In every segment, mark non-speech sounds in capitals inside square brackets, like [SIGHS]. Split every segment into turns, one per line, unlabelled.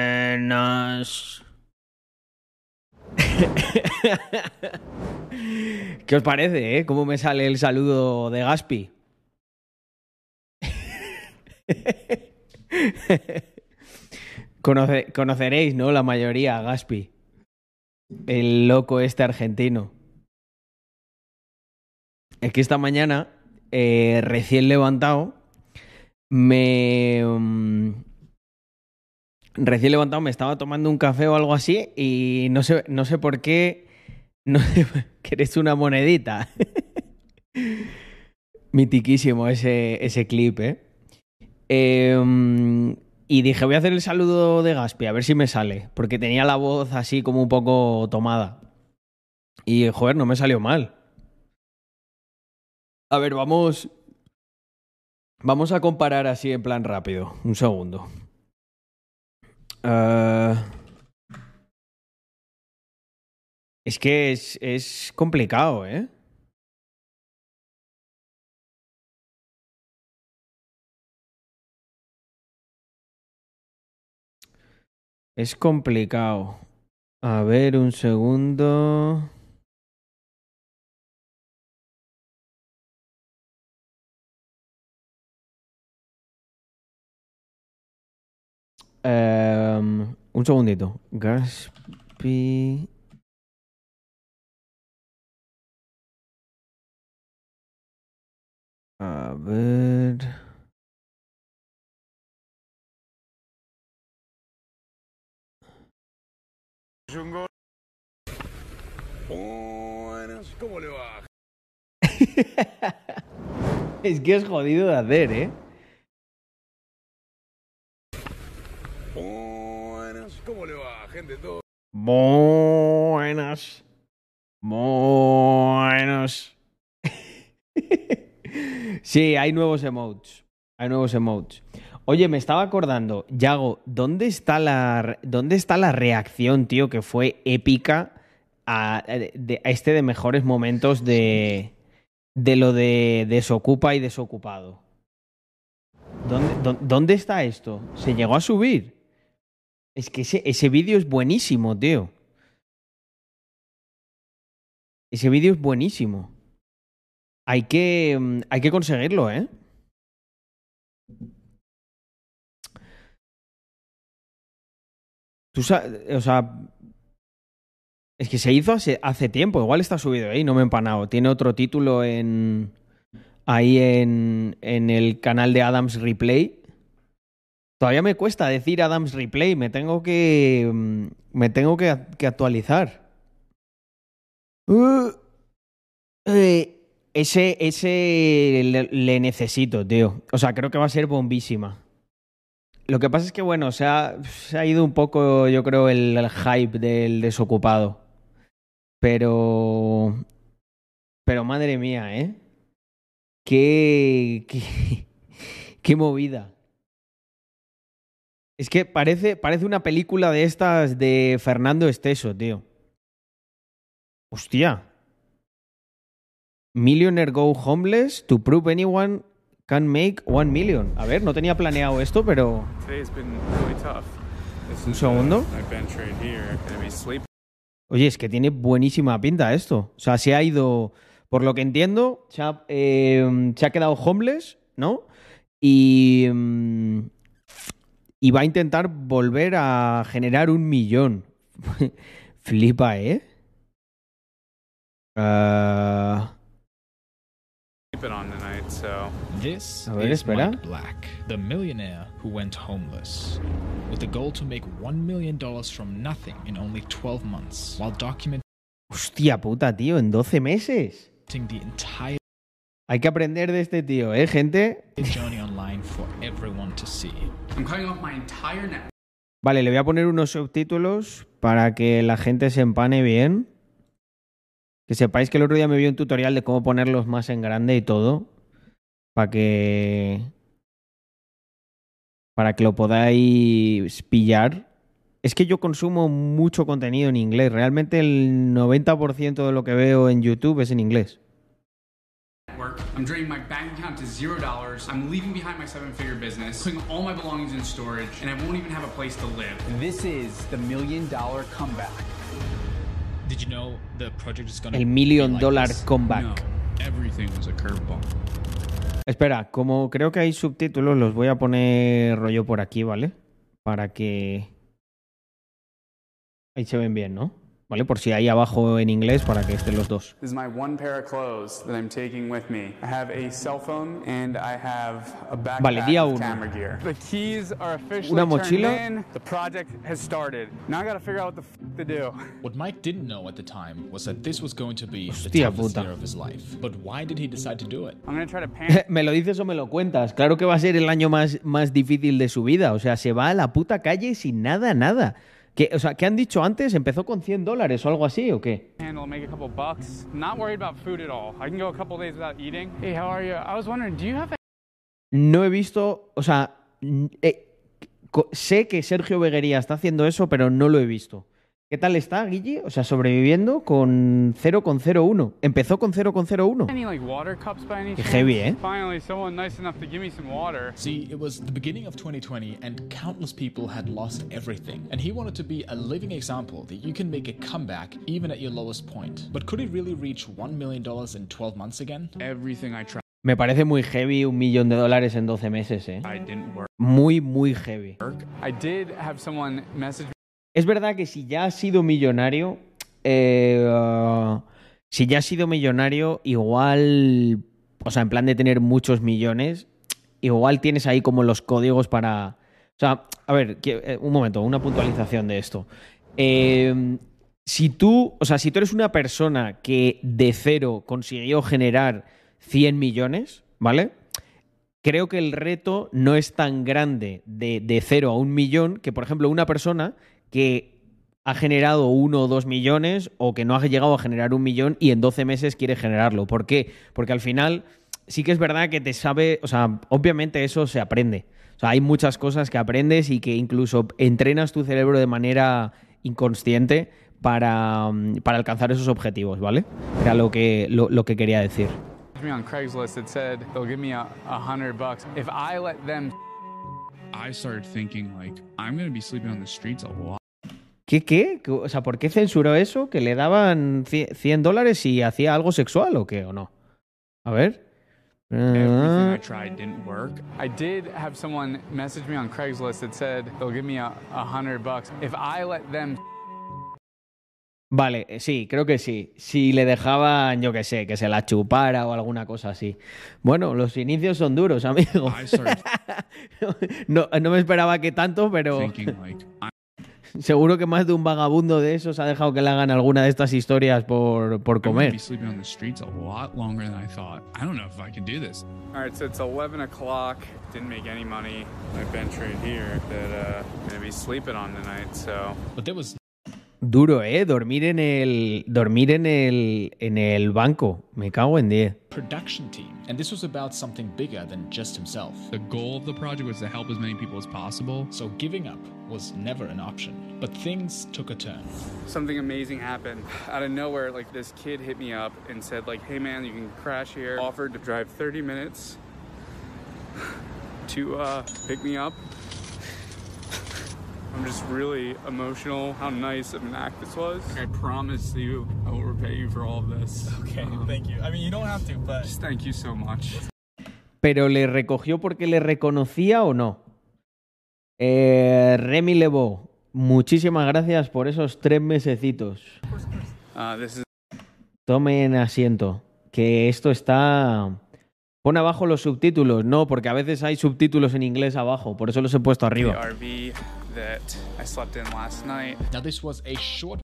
Buenas. [LAUGHS] ¿Qué os parece, eh? ¿Cómo me sale el saludo de Gaspi? [LAUGHS] Conoce- conoceréis, ¿no? La mayoría a Gaspi. El loco este argentino. Es que esta mañana, eh, recién levantado, me... recién levantado me estaba tomando un café o algo así y no sé, no sé por qué... No [LAUGHS] una monedita. [LAUGHS] Mitiquísimo ese, ese clip, ¿eh? Em, y dije, voy a hacer el saludo de Gaspi, a ver si me sale. Porque tenía la voz así como un poco tomada. Y, joder, no me salió mal. A ver, vamos. Vamos a comparar así en plan rápido. Un segundo. Eh, Es que es, es complicado, ¿eh? Es complicado. A ver, un segundo. Em, un segundito. Gaspi. A ver.
Buenas, ¿cómo le va?
Es que es jodido de hacer, ¿eh?
Buenas, ¿cómo le va, gente? Todo
Buenas. Buenas. [LAUGHS] sí, hay nuevos emotes. Hay nuevos emotes. Oye, me estaba acordando, Yago, ¿dónde está la, dónde está la reacción, tío, que fue épica a, este de mejores momentos de, de lo de desocupa y desocupado? ¿Dónde, dó- dónde está esto? ¿Se llegó a subir? Es que ese, ese vídeo es buenísimo, tío. Ese vídeo es buenísimo. Hay que, mm, hay que conseguirlo, ¿eh? Tú sabes, o sea, es que se hizo hace, hace tiempo, igual está subido ahí, no me he empanado. Tiene otro título en ahí en, en el canal de Adams Replay. Todavía me cuesta decir Adams Replay, me tengo que mm, me tengo que, que actualizar. Uh, eh, ese ese le, le necesito, tío. O sea, creo que va a ser bombísima. Lo que pasa es que, bueno, se ha, se ha ido un poco, yo creo, el, el hype del desocupado. Pero. Pero madre mía, ¿eh? Qué. Qué, [LAUGHS] qué movida. Es que parece, parece una película de estas de Fernando Esteso, tío. Hostia. Millionaire go homeless to prove anyone can make one million. A ver, no tenía planeado esto, pero. Un segundo. Oye, es que tiene buenísima pinta esto. O sea, se ha ido, por lo que entiendo, se ha, eh, se ha quedado homeless, ¿no? Y, mm, y va a intentar volver a generar un millón. [LAUGHS] Flipa, ¿eh? Ah,
Sleeping on tonight, so
This
A ver,
is
espera.
Mike Black, the millionaire who went homeless, with the goal to make $1 million from nothing in only 12 months, while documenting
hostia puta, tío, en 12 meses.
the entire
Hay que aprender de este tío, ¿eh, gente?
journey online for everyone to see.
I'm cutting off my entire net.
Vale, le voy a poner unos subtítulos para que la gente se empane bien. Que sepáis que el otro día me vi un tutorial de cómo ponerlos más en grande y todo. Para que. Para que lo podáis pillar. Es que yo consumo mucho contenido en inglés. Realmente el 90% de lo que veo en YouTube es en inglés.
Work. I'm draining my bank account to zero dollars. I'm leaving behind my seven-figure business, putting all my belongings in storage, and I won't even have a place to live.
This is the million dollar comeback.
Did you know the project is gonna
El million
be like
dollar
this?
comeback.
No, everything was a curveball.
Espera, como creo que hay subtítulos, los voy a poner rollo por aquí, ¿vale? Para que... Ahí se ven bien, ¿no? ¿Vale? Por si hay abajo en inglés, para que estén los dos.
This is my one pair of clothes that I'm taking with me. I have a cell phone and I have a backpack
Vale, día uno.
camera gear. The keys are officially
Una
turned
mochila.
in. The project has started. Now I gotta figure out what the f- to do.
What Mike didn't know at the time was that this was going to be the
Hostia
toughest
puta.
year of his life. But why did he decide to do it?
I'm gonna try to [LAUGHS] pan.
¿Me lo dices o me lo cuentas? Claro que va a ser el año más, más difícil de su vida. O sea, se va a la puta calle sin nada, nada. ¿Qué, o sea, ¿qué han dicho antes? ¿Empezó con 100 dólares o algo así o qué?
handle, make a couple bucks. Not worried about food at all. I can go a couple days without eating. Hey, how are you? I was wondering, do you have
No he visto, o sea, eh, sé que Sergio Beguería está haciendo eso, pero no lo he visto. ¿Qué tal está, Guille? O sea, sobreviviendo con 0,01. Empezó con 0,01.
any like water cups by any
Qué heavy, ¿eh?
Finally, someone nice enough to give me some water.
See, it was the beginning of 2020 and countless people had lost everything. And he wanted to be a living example that you can make a comeback even at your lowest point. But could he really reach $1 million in 12 months again?
Everything I tried
Me parece muy heavy un millón de dólares en 12 meses, ¿eh?
didn't work.
Muy, muy heavy.
I did have someone message
Es verdad que si ya has sido millonario, eh, uh, si ya has sido millonario, igual, o sea, en plan de tener muchos millones, igual tienes ahí como los códigos para... O sea, a ver, eh, un momento, una puntualización de esto. Eh, si tú, o sea, si tú eres una persona que de cero consiguió generar 100 millones, ¿vale? Creo que el reto no es tan grande de, de cero a un millón que, por ejemplo, una persona que ha generado uno o dos millones o que no ha llegado a generar un millón y en 12 meses quiere generarlo. ¿Por qué? Porque al final sí que es verdad que te sabe, o sea, obviamente eso se aprende. O sea, hay muchas cosas que aprendes y que incluso entrenas tu cerebro de manera inconsciente para, mm, para alcanzar esos objetivos, ¿vale? Era lo que, lo, lo que quería decir.
I
started thinking like I'm gonna be sleeping on the streets a lot.
¿Qué, qué? O sea, ¿por qué censuró eso? ¿Que le daban cie- 100 dólares si hacía algo sexual o qué? ¿O no? A ver.
Everything I
Ah,
tried didn't work.
I did have someone message me on Craigslist that said they'll give me a, a hundred bucks if I let them
vale, eh, sí, creo que sí. Si le dejaban, yo qué sé, que se la chupara o alguna cosa así. Bueno, los inicios son duros, amigo. [LAUGHS] No, no me esperaba que tanto, pero seguro que más de un vagabundo de esos ha dejado que le hagan alguna de estas historias por, por comer.
be sleeping on the streets a lot longer than I thought. I don't know if I can do this.
All right, so it's 11 o'clock. Didn't make any money. I bench right here that uh, I'm gonna be sleeping on tonight. So
But there was
Duro, ¿eh? Dormir en el, dormir en el, en el banco. Me cago en 10.
production team, and this was about something bigger than just himself.
The goal of the project was to help as many people as possible.
So giving up was never an option. But things took a turn.
something amazing happened out of nowhere. Like this kid hit me up and said, like, "Hey man, you can crash here." Offered to drive 30 minutes to uh, pick me up. I'm just really emotional. How nice of an act this was. I promise you, I will repay you for all of this.
Okay,
Um,
thank you. I mean, you don't have to, but
Just thank you so much.
¿Pero le recogió porque le reconocía o no? Eh, Remy Lebeau, muchísimas gracias por esos tres mesecitos.
Uh, this is
Tomen asiento, que esto está... Pon abajo los subtítulos, no, porque a veces hay subtítulos en inglés abajo, por eso los he puesto
the
arriba.
RV that I slept in last night.
Now, this was a short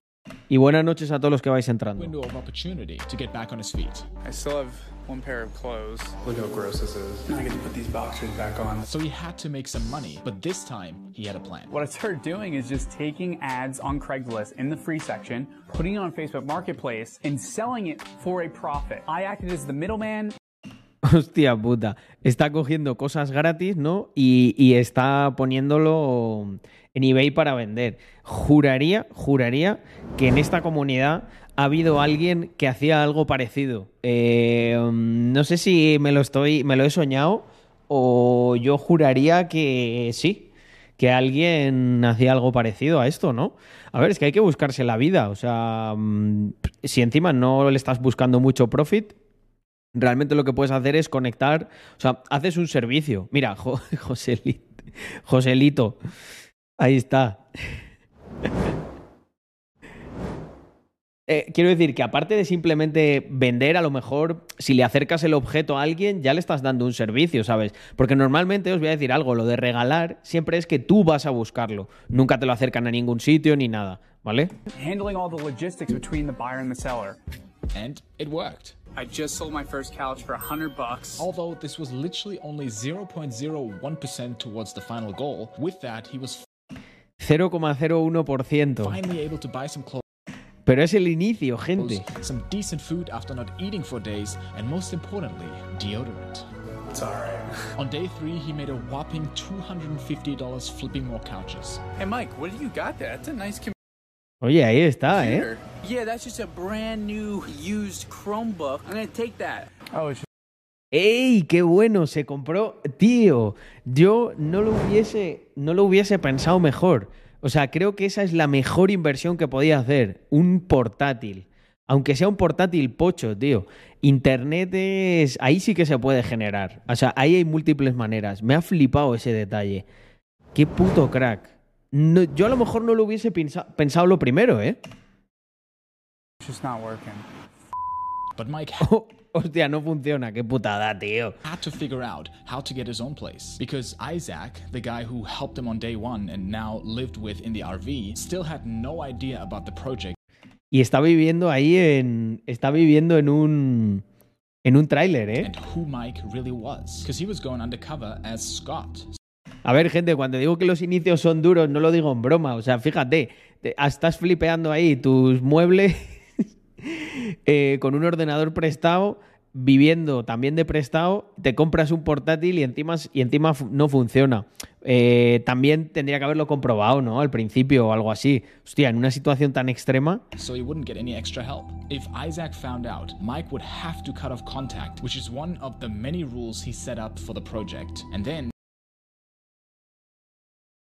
Y buenas noches a todos los que vais entrando.
window of opportunity to get back on his feet.
I still have one pair of clothes.
Look how gross this is. Now I get to put these boxers back on.
So he had to make some money, but this time he had a plan.
What I started doing is just taking ads on Craigslist in the free section, putting it on Facebook Marketplace, and selling it for a profit. I acted as the middleman [LAUGHS]
Hostia puta. Está cogiendo cosas gratis, ¿no? Y, está poniéndolo en eBay para vender. Juraría, juraría que en esta comunidad ha habido alguien que hacía algo parecido. Eh, no sé si me lo estoy, me lo he soñado o yo juraría que sí, que alguien hacía algo parecido a esto, ¿no? A ver, es que hay que buscarse la vida. O sea, mm, si encima no le estás buscando mucho profit, realmente lo que puedes hacer es conectar. O sea, haces un servicio. Mira, Jo- [LAUGHS] Joselito. Joselito. Ahí está. Eh, quiero decir que aparte de simplemente vender, a lo mejor si le acercas el objeto a alguien, ya le estás dando un servicio, ¿sabes? Porque normalmente os voy a decir algo, lo de regalar siempre es que tú vas a buscarlo. Nunca te lo acercan a ningún sitio ni nada, ¿vale?
handling all the logistics between the buyer and the seller.
And it worked.
I just sold my first couch for a hundred bucks.
Although this was literally only 0.01% towards the final goal, with that, he was
0,01%.
finally able to buy some clothes.
Pero es el inicio, gente.
some decent food after not eating for days, and most importantly, deodorant.
It's alright. [LAUGHS]
On day three, he made a whopping $250 flipping more couches.
Hey Mike, what do you got there? That's a nice
Oye, ahí está, ¿eh?
computer. Yeah, that's just a brand new used Chromebook. I'm gonna take that.
Oh, it's
¡Ey! ¡Qué bueno! Se compró. Tío, yo no lo hubiese. No lo hubiese pensado mejor. O sea, creo que esa es la mejor inversión que podía hacer. Un portátil. Aunque sea un portátil pocho, tío. Internet es. Ahí sí que se puede generar. O sea, ahí hay múltiples maneras. Me ha flipado ese detalle. Qué puto crack. No- yo a lo mejor no lo hubiese pensa- pensado lo primero, ¿eh?
just not working.
But Mike
Oh, hostia, no funciona. Qué putada, tío.
had to figure out how to get his own place because Isaac, the guy who helped him on day one and now lived with in the RV, still had no idea about the project
Y está viviendo ahí en. Está viviendo en un. En un tráiler, ¿eh?
and who Mike really was because he was going undercover as Scott.
A ver, gente, cuando digo que los inicios son duros, no lo digo en broma. O sea, fíjate, te- estás flipeando ahí tus muebles [LAUGHS] eh, con un ordenador prestado, viviendo también de prestado, te compras un portátil y encima, y encima no funciona. Eh, también tendría que haberlo comprobado, ¿no? Al principio o algo así. Hostia, en una situación tan extrema.
So he wouldn't get any extra help. If Isaac found out, Mike would have to cut off contact, which is one of the many rules he set up for the project. And then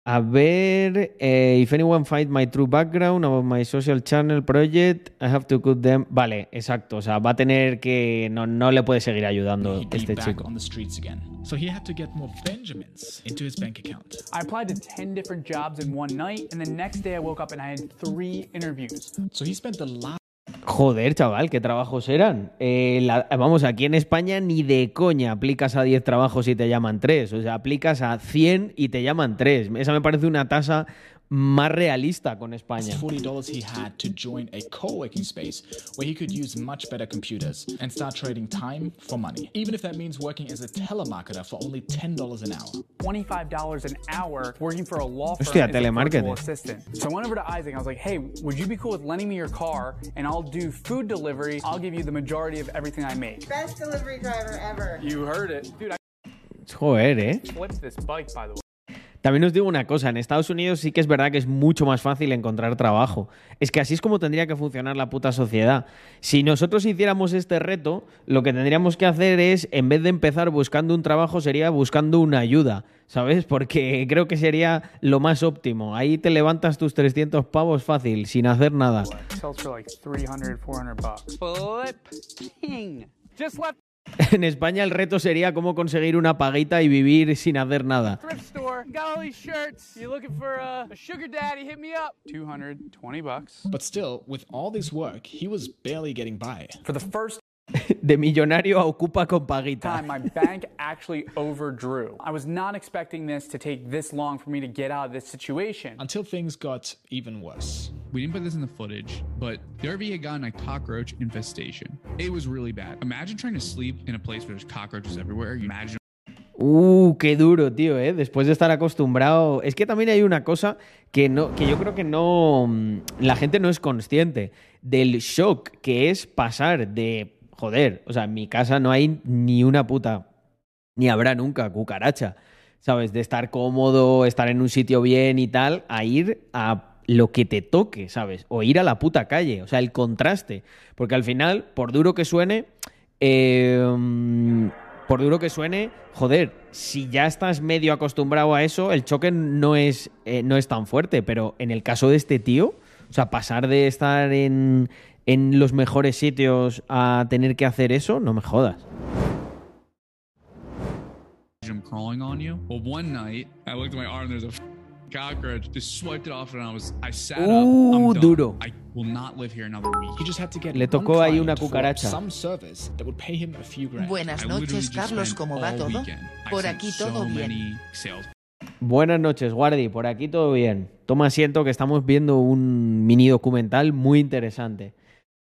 A ver, eh, if anyone find my true background about my social channel project, I have to cut them. Vale, exacto. O sea, va a tener que. No, no le puede seguir ayudando este chico.
on the streets again. So he had to get more Benjamins into his bank account.
I applied to 10 different jobs in one night, and the next day I woke up and I had three interviews.
So he spent the last
Joder, chaval, ¿qué trabajos eran? Eh, la- vamos, aquí en España ni de coña aplicas a 10 trabajos y te llaman 3. O sea, aplicas a 100 y te llaman 3. Esa me parece una tasa más realista con España.
$40 he had to join a co-working space where he could use much better computers and start trading time for money. Even if that means working as a telemarketer for only $10 an hour.
$25 an hour working for a law firm
Hostia,
as a
telemarketing.
assistant. So I went over to Isaac and I was like, hey, would you be cool with lending me your car and I'll do food delivery? I'll give you the majority of everything I make.
Best delivery driver ever.
You heard it. Dude, I
Joder, ¿eh?
flipped this bike, by the way.
También os digo una cosa, en Estados Unidos sí que es verdad que es mucho más fácil encontrar trabajo. Es que así es como tendría que funcionar la puta sociedad. Si nosotros hiciéramos este reto, lo que tendríamos que hacer es, en vez de empezar buscando un trabajo, sería buscando una ayuda, ¿sabes? Porque creo que sería lo más óptimo. Ahí te levantas tus 300 pavos fácil, sin hacer nada.
Sells for like 300, 400 bucks.
Flipping.
Just left
En España el reto sería cómo conseguir una paguita y vivir sin hacer nada.
Thrift store. Got all these shirts. You looking for a, a sugar daddy? Hit me up. 220 bucks.
But still, with all this work, he was barely getting by.
For the first
De millonario a ocupa con paguita.
my bank actually overdrew. I was not expecting this to take this long for me to get out of this situation.
Until things got even worse.
We didn't put this in the footage, but the RV had gotten a cockroach infestation. It was really bad. Imagine trying to sleep in a place where there's cockroaches everywhere. Imagine
Uh, qué duro, tío, ¿eh? Después de estar acostumbrado. Es que también hay una cosa que, no, que yo creo que no. mm, La gente no es consciente del shock que es pasar de. Joder, o sea, en mi casa no hay ni una puta. Ni habrá nunca cucaracha. ¿Sabes? De estar cómodo, estar en un sitio bien y tal, a ir a lo que te toque, ¿sabes? O ir a la puta calle, o sea, el contraste. Porque al final, por duro que suene, eh, por duro que suene, joder, si ya estás medio acostumbrado a eso, el choque no es, eh, no es tan fuerte. Pero en el caso de este tío, o sea, pasar de estar en, en los mejores sitios a tener que hacer eso, no me jodas.
crawling on you. Well, one night I looked at my arm. There's a f- cockroach. Just swiped it off, and I was I sat up.
Uh,
I'm done.
duro.
I will not live here another week.
He just had to get
Le tocó ahí una cucaracha.
some service that would pay him a few grand.
Buenas noches, Carlos, ¿cómo va todo? Por aquí
so
todo bien.
Buenas noches, Guardi. Por aquí todo bien. Toma asiento que estamos viendo un mini documental muy interesante.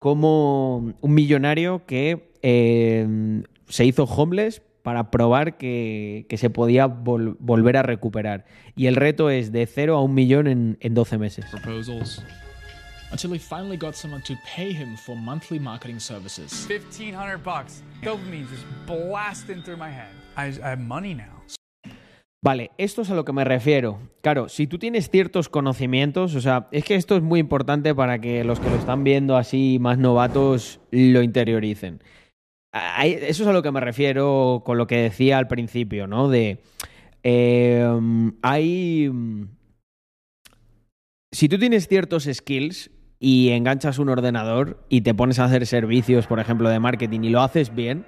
Como un millonario que eh, se hizo homeless para probar que, que se podía vol- volver a recuperar. Y el reto es de 0 a un millón en, en 12 meses.
proposals.
Until he finally got someone to pay him for monthly marketing services.
1500 bucks. Dopamine just blasting through my head. I, I have money now.
Vale, esto es a lo que me refiero. Claro, si tú tienes ciertos conocimientos, o sea, es que esto es muy importante para que los que lo están viendo así más novatos lo interioricen. Eso es a lo que me refiero con lo que decía al principio, ¿no? De. eh, hay. Si tú tienes ciertos skills y enganchas un ordenador y te pones a hacer servicios, por ejemplo, de marketing y lo haces bien,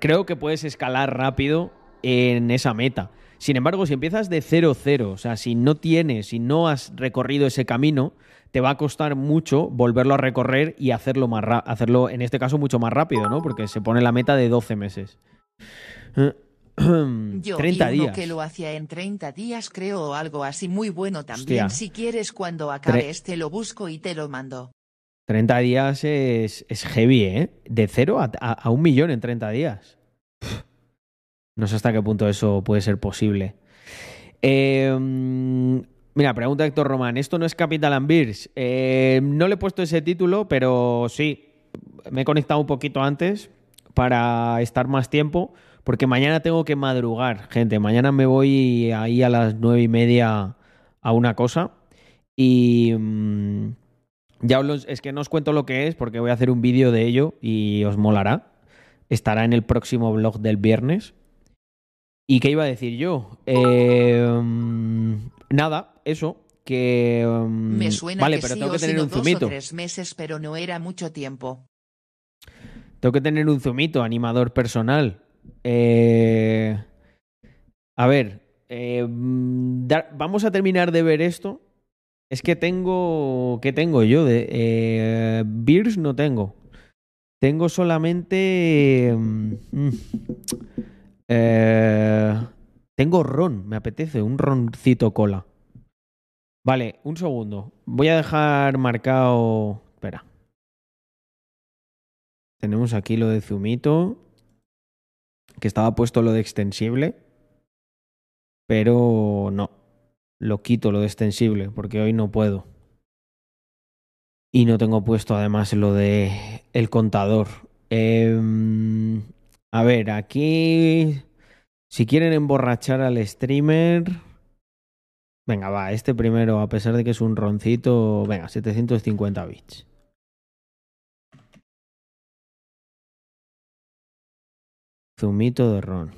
creo que puedes escalar rápido en esa meta. Sin embargo, si empiezas de 0-0, o sea, si no tienes, si no has recorrido ese camino, te va a costar mucho volverlo a recorrer y hacerlo más ra- hacerlo en este caso mucho más rápido, ¿no? Porque se pone la meta de 12 meses.
Yo [CLEARS THROAT]
30
vi uno que lo hacía en 30 días creo o algo así muy bueno también.
Hostia.
Si quieres cuando acabe
Tre-
este lo busco y te lo mando.
30 días es, es heavy, ¿eh? De 0 a, a- a un millón en 30 días. No sé hasta qué punto eso puede ser posible. Mm, mira, pregunta Héctor Román. ¿Esto no es Capital and Beers? Eh, no le he puesto ese título, pero sí. Me he conectado un poquito antes para estar más tiempo, porque mañana tengo que madrugar, gente. Mañana me voy ahí a las nueve y media a una cosa. Y. mm, ya os es que no os cuento lo que es porque voy a hacer un vídeo de ello y os molará. Estará en el próximo blog del viernes. ¿Y qué iba a decir yo? Eh, nada, eso. Que. mm,
Me suena
vale,
que
pero
sí
tengo que tener un
dos o tres meses pero no era mucho tiempo.
Tengo que tener un zumito, animador personal. Eh, a ver, eh, mm, dar- vamos a terminar de ver esto. Es que tengo. ¿Qué tengo yo? De, eh, beers no tengo. Tengo solamente. mm, eh, tengo ron, me apetece, un roncito cola. Vale, un segundo. Voy a dejar marcado. Espera. Tenemos aquí lo de Zumito. Que estaba puesto lo de extensible. Pero no. Lo quito lo de extensible. Porque hoy no puedo. Y no tengo puesto además lo de el contador. Em, a ver, aquí. Si quieren emborrachar al streamer. Venga, va, este primero, a pesar de que es un roncito. Venga, 750 bits. Zumito de ron.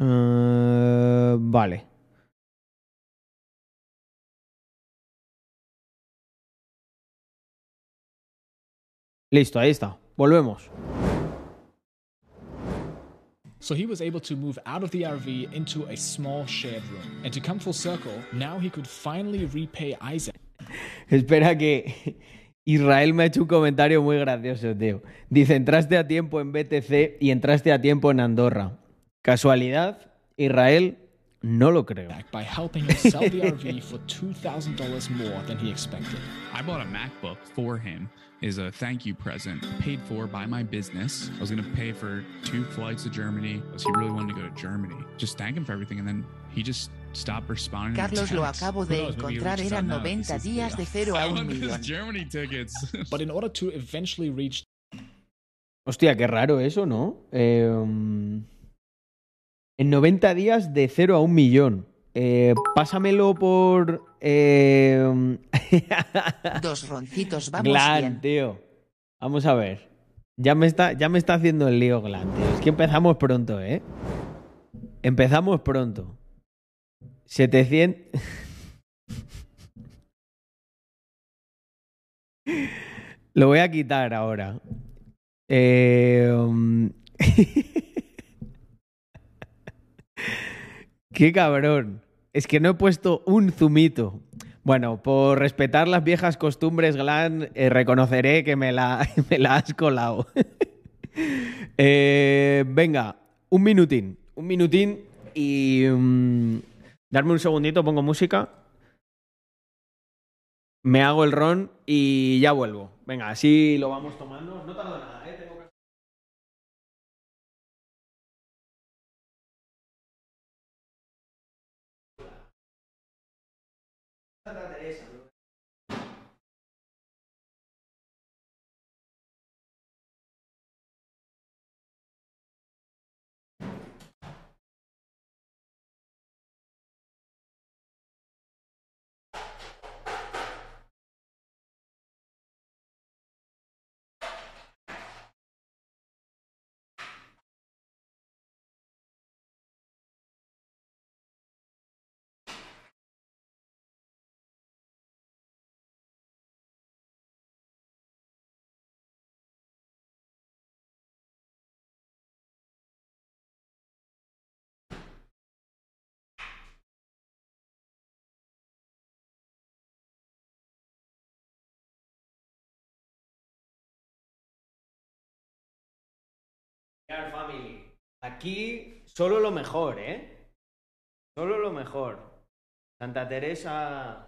Eh, vale. Listo, ahí está. Volvemos.
So he was able to move out of the RV into a small shared room. And to come full circle, now he could finally repay Isaac.
Espera que Israel me ha hecho un comentario muy gracioso, tío. Dice, entraste a tiempo en BTC y entraste a tiempo en Andorra. ¿Casualidad? Israel, no lo creo.
by helping him sell the RV for $2,000 more than he expected.
I bought a MacBook for him as a thank you present, paid for by my business. I was going to pay for two flights to Germany because he really wanted to go to Germany. Just thank him for everything, and then he just stopped responding.
Carlos lo acabo de
knows,
encontrar,
reaches
eran
out now if he
90 días de
video.
0 a
I
1
want
millón.
Germany tickets. [LAUGHS]
But in order to eventually reach
Hostia, qué raro eso, ¿no? Eh, um, En 90 días de cero a un millón. Eh, pásamelo por. eh, [LAUGHS]
Dos roncitos, vamos
Glan,
bien.
tío. Vamos a ver. Ya me, está, ya me está haciendo el lío Glan, tío. Es que empezamos pronto, ¿eh? Empezamos pronto. 700. [LAUGHS] Lo voy a quitar ahora. Eh, um, [LAUGHS] Qué cabrón. Es que no he puesto un zumito. Bueno, por respetar las viejas costumbres, Glan, eh, reconoceré que me la, [LAUGHS] me la has colado. [LAUGHS] Eh, venga, un minutín. Un minutín y. mm, darme un segundito, pongo música. Me hago el ron y ya vuelvo. Venga, así lo vamos tomando. No tardo nada, ¿eh? Tengo que- family. Aquí solo lo mejor, ¿eh? Solo lo mejor. Santa Teresa.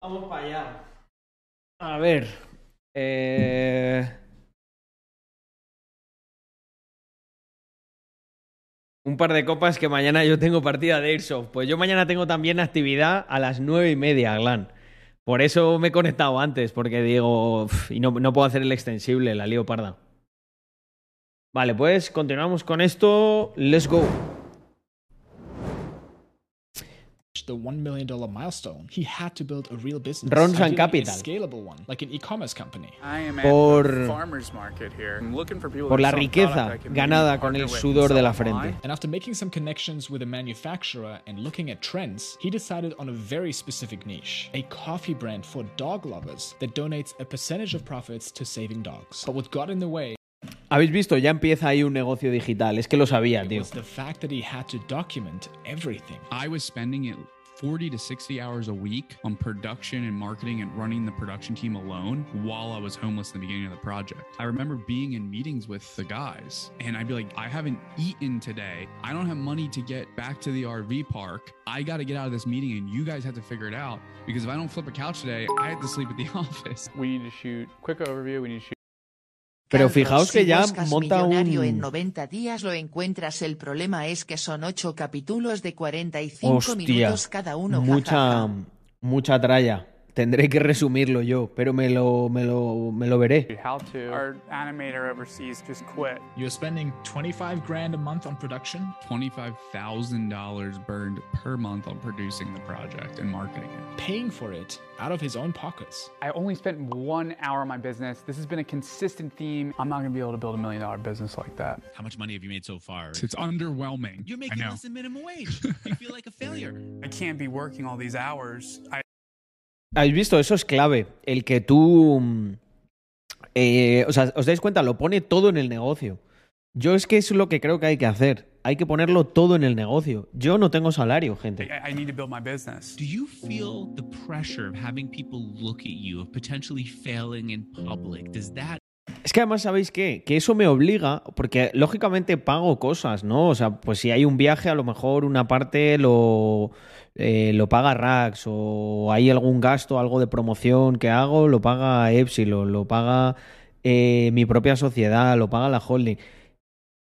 Vamos para allá. A ver. eh, Un par de copas que mañana yo tengo partida de Airsoft. Pues yo mañana tengo también actividad a las nueve y media, Glan. Por eso me he conectado antes, porque digo, "Uf, y no, no puedo hacer el extensible, la lío parda. Vale, pues continuamos con esto. Let's go.
The $1 million milestone, he had to build a real business.
Rons and
ideally
Capital.
A scalable one, like an e-commerce company.
I am at
Por-
the farmer's market here. I'm looking for people
Por
who
la
sell
riqueza
product I can
ganada con el
with and
sudor de
sell
la frente.
And after making some connections with a manufacturer and looking at trends, he decided on a very specific niche a coffee brand for dog lovers that donates a percentage of profits to saving dogs. But what got in the way
Habéis visto, ya empieza ahí un negocio digital. Es que lo sabía, tío.
Was the fact that he had to document everything.
I was spending it 40 to 60 hours a week on production and marketing and running the production team alone while I was homeless in the beginning of the project. I remember being in meetings with the guys and I'd be like, I haven't eaten today. I don't have money to get back to the RV park. I got to get out of this meeting and you guys have to figure it out because if I don't flip a couch today, I have to sleep at the [LAUGHS] office.
We need to shoot quick overview. We need to shoot.
Pero fijaos que
si
ya monta
millonario en
un...
90 días lo encuentras. El problema es que son 8 capítulos de 45
Hostia,
minutos cada uno.
mucha, mucha tralla. Tendré que resumirlo yo, pero me lo, me lo, me lo veré.
How to. Our animator overseas just quit.
You're spending 25 grand a month on production?
$25,000 burned per month on producing the project and marketing it.
Paying for it out of his own pockets.
I only spent one hour on my business. This has been a consistent theme. I'm not going to be able to build a million dollar business like that.
How much money have you made so far?
It's underwhelming.
You're making less than minimum wage. you feel like a failure. [LAUGHS]
I can't be working all these hours. I
¿Habéis visto? Eso es clave. El que tú. mm, eh, o sea, os dais cuenta, lo pone todo en el negocio. Yo es que es lo que creo que hay que hacer. Hay que ponerlo todo en el negocio. Yo no tengo salario, gente.
I, I need to build my business.
Do you feel the pressure of having people look at you, of potentially failing in public? Does that
Es que además, ¿sabéis qué? Que eso me obliga, porque lógicamente pago cosas, ¿no? O sea, pues si hay un viaje, a lo mejor una parte lo, eh, lo paga Rax, o hay algún gasto, algo de promoción que hago, lo paga Epsilon, lo paga eh, mi propia sociedad, lo paga la holding.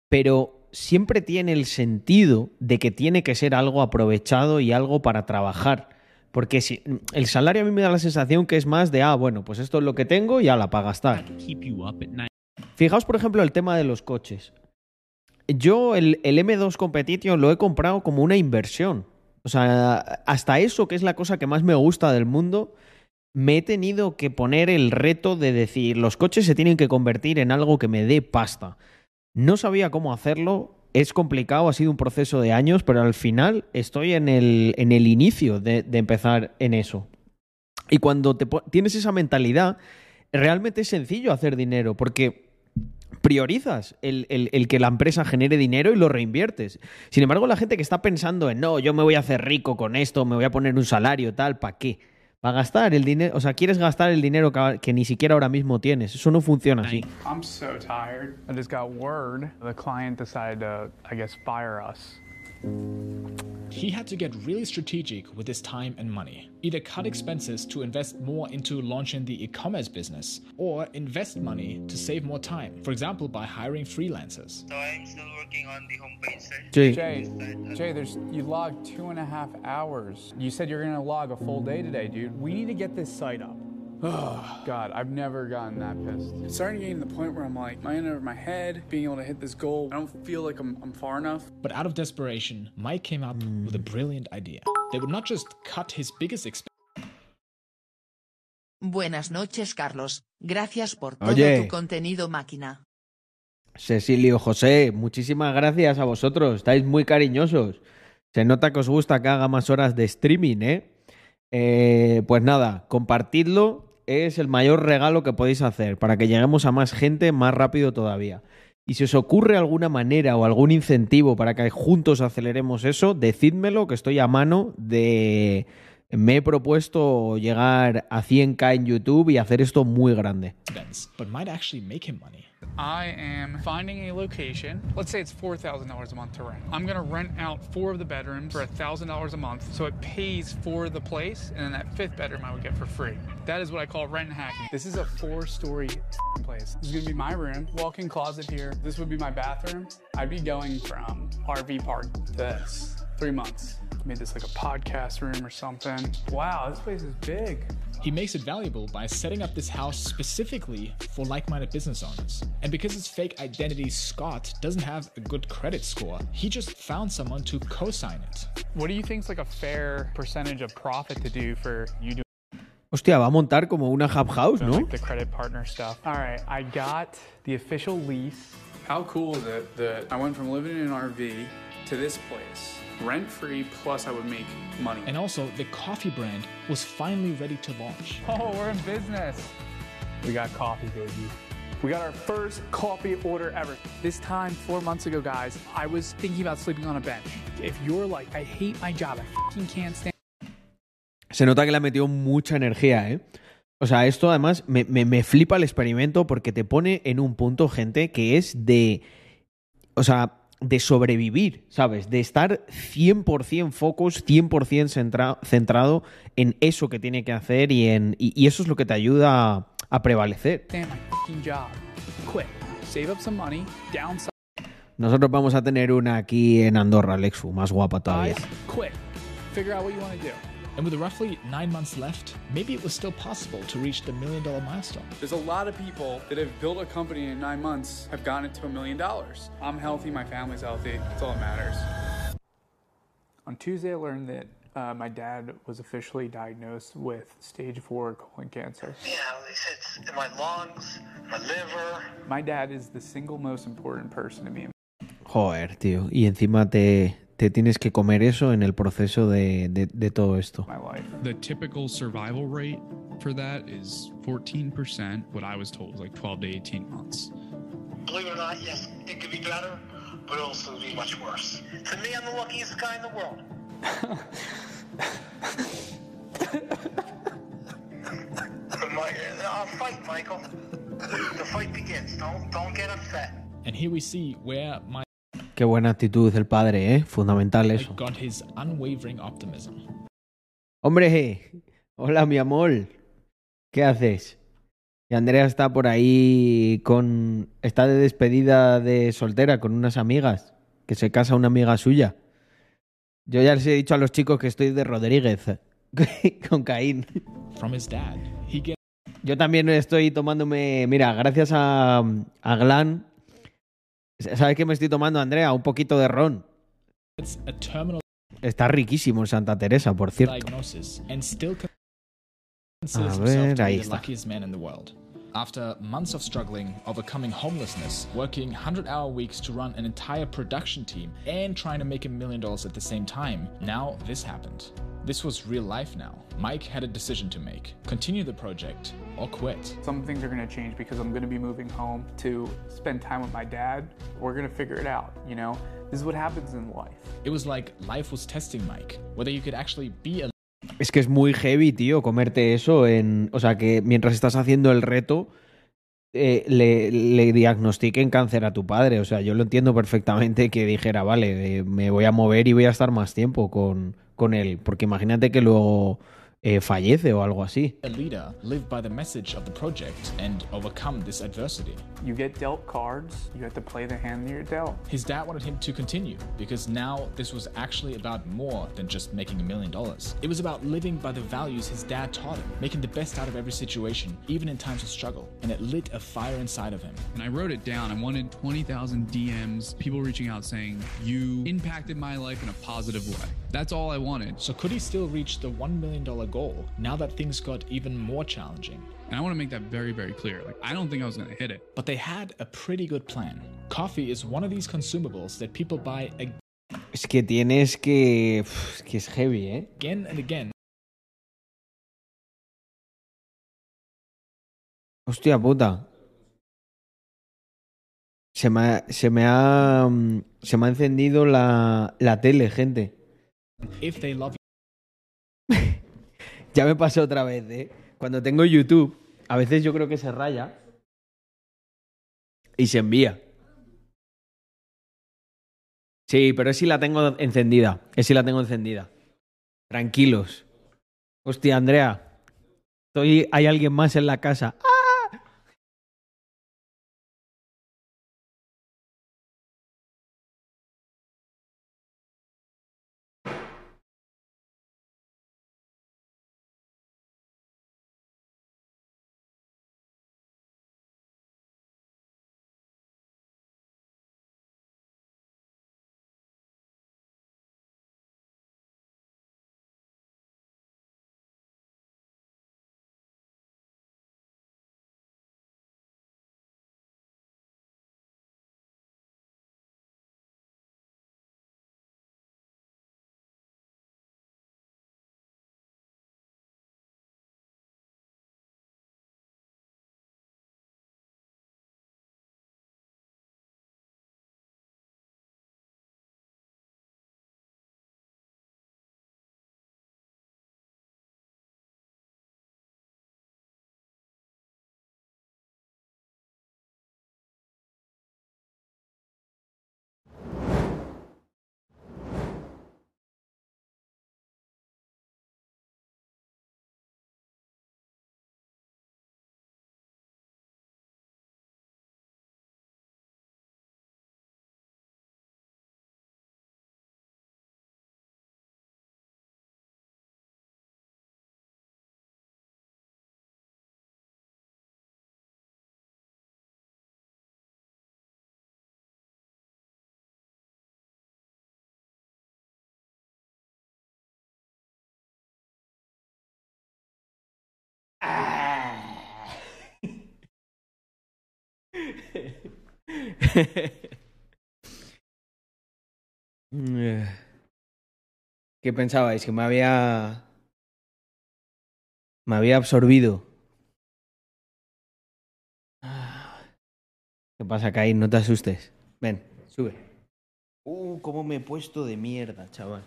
Pero siempre tiene el sentido de que tiene que ser algo aprovechado y algo para trabajar. Porque si, el salario a mí me da la sensación que es más de, ah, bueno, pues esto es lo que tengo y ya la
at night?
Fijaos, por ejemplo, el tema de los coches. Yo el, el M2 Competition lo he comprado como una inversión. O sea, hasta eso, que es la cosa que más me gusta del mundo, me he tenido que poner el reto de decir, los coches se tienen que convertir en algo que me dé pasta. No sabía cómo hacerlo, es complicado, ha sido un proceso de años, pero al final estoy en el, en el inicio de, de empezar en eso. Y cuando te tienes esa mentalidad, realmente es sencillo hacer dinero, porque priorizas el, el- el que la empresa genere dinero y lo reinviertes. Sin embargo, la gente que está pensando en, no, yo me voy a hacer rico con esto, me voy a poner un salario, tal, ¿para qué? Para gastar el dinero, o sea, quieres gastar el dinero que, que ni siquiera ahora mismo tienes. Eso no funciona así.
I'm so tired. I just got word the client decided to, I guess, fire us.
He had to get really strategic with his time and money. Either cut expenses to invest more into launching the e commerce business, or invest money to save more time, for example, by hiring freelancers.
So I'm still working on the homepage, sir.
Sí.
Jay, Jay, there's you logged two and a half hours. You said you're gonna log a full day today, dude. We need to get this site up. Oh, [SIGHS] God, I've never gotten that pissed. It's starting getting to the point where I'm like, I in over my head, being able to hit this goal? I don't feel like I'm, I'm far enough.
But out of desperation, Mike came up with a brilliant idea. They would not just cut his biggest expense.
Buenas noches, Carlos. Gracias por todo
Oye.
tu contenido, máquina.
Cecilio, José, muchísimas gracias a vosotros. Estáis muy cariñosos. Se nota que os gusta que haga más horas de streaming, ¿eh? Eh, pues nada, compartidlo. Es el mayor regalo que podéis hacer para que lleguemos a más gente más rápido todavía. Y si os ocurre alguna manera o algún incentivo para que juntos aceleremos eso, decídmelo, que estoy a mano de... Me he propuesto llegar a 100k en YouTube y hacer esto muy grande.
but might actually make him money.
I am finding a location. Let's say it's four thousand dollars a month to rent. I'm gonna rent out four of the bedrooms for thousand dollars a month, so it pays for the place, and then that fifth bedroom I would get for free. That is what I call rent hacking. This is a four-story [LAUGHS] place. This is gonna be my room. Walk-in closet here. This would be my bathroom. I'd be going from RV park to this. Three months. Made this like a podcast room or something. Wow, this place is big.
He makes it valuable by setting up this house specifically for like minded business owners. And because his fake identity, Scott, doesn't have a good credit score, he just found someone to co sign it.
What do you think is like a fair percentage of profit to do for you doing?
Hostia, va a montar como una hub house, ¿no?
Like the credit partner stuff. All right, I got the official lease. How cool is it that I went from living in an RV to this place, rent free, plus I would make money.
And also, the coffee brand was finally ready to launch.
Oh, we're in business. We got coffee, baby. We got our first coffee order ever. This time, four months ago, guys, I was thinking about sleeping on a bench. If you're like, I hate my job, I fucking can't stand.
Se nota que le ha metido mucha energía, ¿eh? O sea, esto además me, me- me flipa el experimento porque te pone en un punto, gente, que es de. O sea, de sobrevivir, ¿sabes? De estar 100% focus, 100% centra- centrado en eso que tiene que hacer y, en, y, y eso es lo que te ayuda a, a prevalecer. Nosotros vamos a tener una aquí en Andorra, Lexu, más guapa todavía.
Quit. Figure out what you want to do.
And with roughly nine months left, maybe it was still possible to reach the million dollar milestone.
There's a lot of people that have built a company in nine months have gotten it to a million dollars. I'm healthy, my family's healthy. That's all that matters.
On Tuesday, I learned that uh, my dad was officially diagnosed with stage four colon cancer.
Yeah, it's in my lungs, my liver.
My dad is the single most important person to me.
Joder, tío. Y encima te, te tienes que comer eso en el proceso de, de, de todo esto.
The typical survival rate for that is 14%. What I was told was like 12 to 18 months.
Believe it or not, yes, it could be better, but also be much worse. To me, I'm the luckiest guy in the world. My, uh, fight, Michael. The fight begins. Don't don't get upset.
And here we see where my
Qué buena actitud del padre, ¿eh? Fundamental eso. Hombre, hola mi amor. ¿Qué haces? Y Andrea está por ahí con... Está de despedida de soltera con unas amigas. Que se casa una amiga suya. Yo ya les he dicho a los chicos que estoy de Rodríguez. [LAUGHS] con Caín.
From his dad, he gets
Yo también estoy tomándome... Mira, gracias a, a Glan... ¿Sabes qué me estoy tomando, Andrea? Un poquito de ron.
a terminal
Está riquísimo en Santa Teresa, por cierto. A ver, ahí está.
luckiest man in the world. After months of struggling, overcoming homelessness, working 100 hour weeks to run an entire production team, and trying to make a million dollars at the same time, now this happened. This was real life now. Mike had a decision to make continue the project or quit.
Some things are going to change because I'm going to be moving home to spend time with my dad. We're going to figure it out, you know? This is what happens in life.
It was like life was testing Mike, whether you could actually be a
Es que es muy heavy, tío, comerte eso en... O sea, que mientras estás haciendo el reto, eh, le, le diagnostiquen cáncer a tu padre. O sea, yo lo entiendo perfectamente que dijera, vale, eh, me voy a mover y voy a estar más tiempo con, con él. Porque imagínate que luego eh, fallece o algo así.
a leader, live by the message of the project, and overcome this adversity.
You get dealt cards, you have to play the hand that you're dealt.
His dad wanted him to continue because now this was actually about more than just making a million dollars. It was about living by the values his dad taught him, making the best out of every situation, even in times of struggle. And it lit a fire inside of him.
And I wrote it down. I wanted 20,000 DMs, people reaching out saying, You impacted my life in a positive way. That's all I wanted.
So could he still reach the $1 million goal now that things got even more challenging?
And I want to make that very, very clear. Like, I don't think I was going to hit it.
But they had a pretty good plan. Coffee is one of these consumables that people buy
Es que tienes que... Es que es heavy, ¿eh?
again and again
Hostia puta. Se me ha, se me ha, mm, se me ha encendido la, la tele, gente.
if they love [LAUGHS]
Ya me pasó otra vez, ¿eh? Cuando tengo YouTube, a veces yo creo que se raya y se envía. Sí, pero es si la tengo encendida. Es si la tengo encendida. Tranquilos. Hostia, Andrea. Estoy, hay alguien más en la casa. [LAUGHS] ¿Qué pensabais? Que me había. Me había absorbido. ¿Qué pasa, Caín? No te asustes. Ven, sube. Uh, cómo me he puesto de mierda, chaval.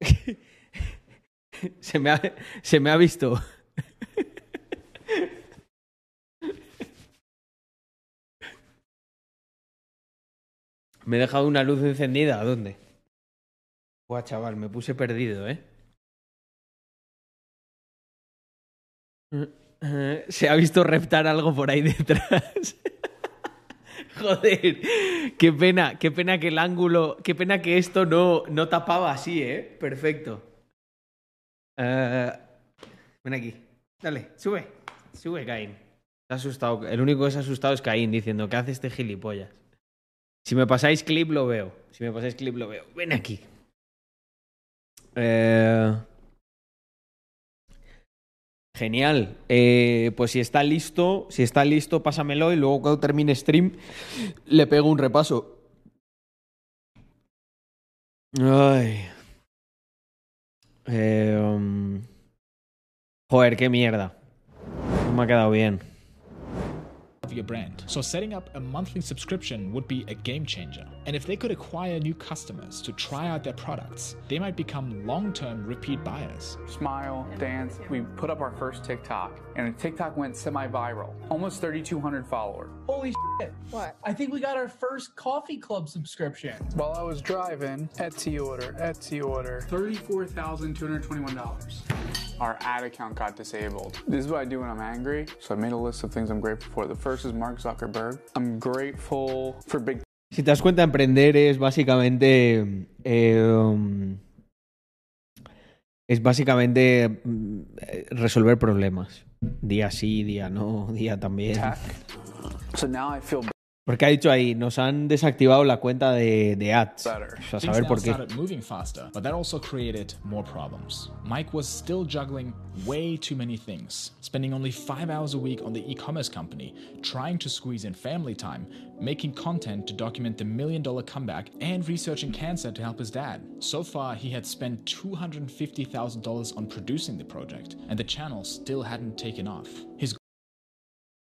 [LAUGHS] se, me ha, se me ha visto. Me he dejado una luz encendida. ¿A dónde? Buah, chaval, me puse perdido, ¿eh? [LAUGHS] Se ha visto reptar algo por ahí detrás. [LAUGHS] Joder, qué pena, qué pena que el ángulo, qué pena que esto no, no tapaba así, ¿eh? Perfecto. Eh, ven aquí, dale, sube, sube, Caín. Ha asustado. El único que se ha asustado es Caín diciendo, ¿qué hace este gilipollas? Si me pasáis clip, lo veo. Si me pasáis clip, lo veo. Ven aquí. Eh... Genial. Eh, pues si está listo, si está listo, pásamelo y luego cuando termine stream le pego un repaso. Ay. Eh, um, Joder, qué mierda. No me ha quedado bien.
Of your brand. So setting up a monthly subscription would be a game changer. And if they could acquire new customers to try out their products, they might become long-term repeat buyers.
Smile, dance. We put up our first TikTok, and TikTok went semi-viral. Almost 3,200 followers.
Holy shit.
What?
I think we got our first coffee club subscription. While I was driving, Etsy order, Etsy order. $34,221.
Our ad account got disabled. This is what I do when I'm angry. So I made a list of things I'm grateful for. The first is Mark Zuckerberg. I'm grateful for big
Si te das cuenta, emprender es básicamente. eh, um, es básicamente mm, resolver problemas. Día sí, día no, [LAUGHS] día también.
tech. So now I feel
Porque ha dicho ahí, nos han desactivado la cuenta de, de ads.
better.
O sea,
Things
saber por qué.
started moving faster, but that also created more problems. Mike was still juggling way too many things, spending only five hours a week on the e-commerce company, trying to squeeze in family time, making content to document the million dollar comeback, and researching cancer to help his dad. So far, he had spent $250,000 on producing the project, and the channel still hadn't taken off. His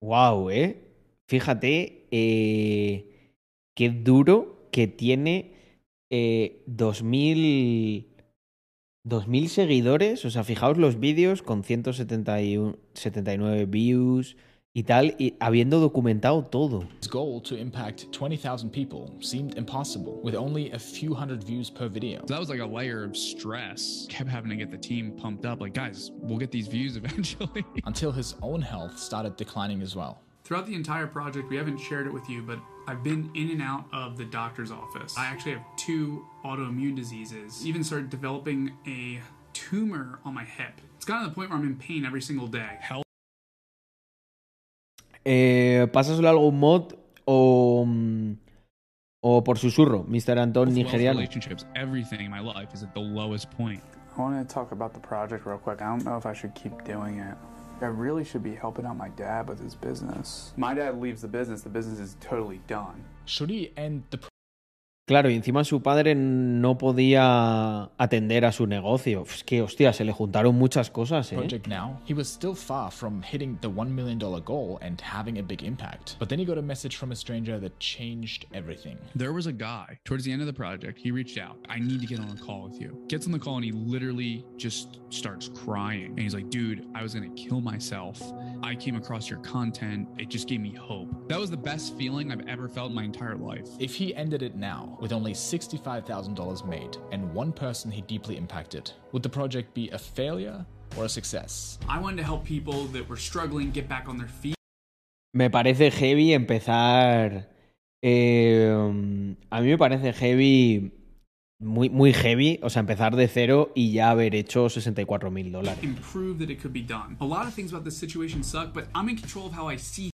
Wow, eh. Fíjate eh, qué duro que tiene eh, 2000, 2000 seguidores. O sea, fijaos los vídeos con 171 79 views y tal, y habiendo documentado todo.
His goal to impact 20,000 people seemed impossible, with only a few hundred views per video.
So that was like a layer of stress. Kept having to get the team pumped up. Like, guys, we'll get these views [LAUGHS] eventually.
Until his own health started declining as well.
Throughout the entire project, we haven't shared it with you, but I've been in and out of the doctor's office. I actually have two autoimmune diseases. Even started developing a tumor on my hip. It's gotten to the point where I'm in pain every single day.
Eh, pásaselo a algún mod o, mm, o por susurro, Mr. Anton
Wealth
nigeriano.
relationships, everything in my life is at the lowest point.
I want to talk about the project real quick. I don't know if I should keep doing it. I really should be helping out my dad with his business. My dad leaves the business, the business is totally done.
Should he end the
Claro, y encima su padre no podía atender a su negocio. Es que, hostia, se le juntaron muchas cosas, ¿eh?
project now? He was still far from hitting the $1 million goal and having a big impact. But then he got a message from a stranger that changed everything.
There was a guy towards the end of the project. He reached out. I need to get on a call with you. Gets on the call and he literally just starts crying. And he's like, dude, I was going to kill myself. I came across your content. It just gave me hope. That was the best feeling I've ever felt in my entire life.
If he ended it now, with only $65,000 made and one person he deeply impacted, would the project be a failure or a success?
I wanted to help people that were struggling get back on their feet.
Me parece heavy empezar. eh, a mí me parece heavy. Muy, muy heavy. O sea, empezar de cero y ya haber hecho 64 mil dólares.
and prove that it could be done. A lot of things about this situation suck, but I'm in control of how I see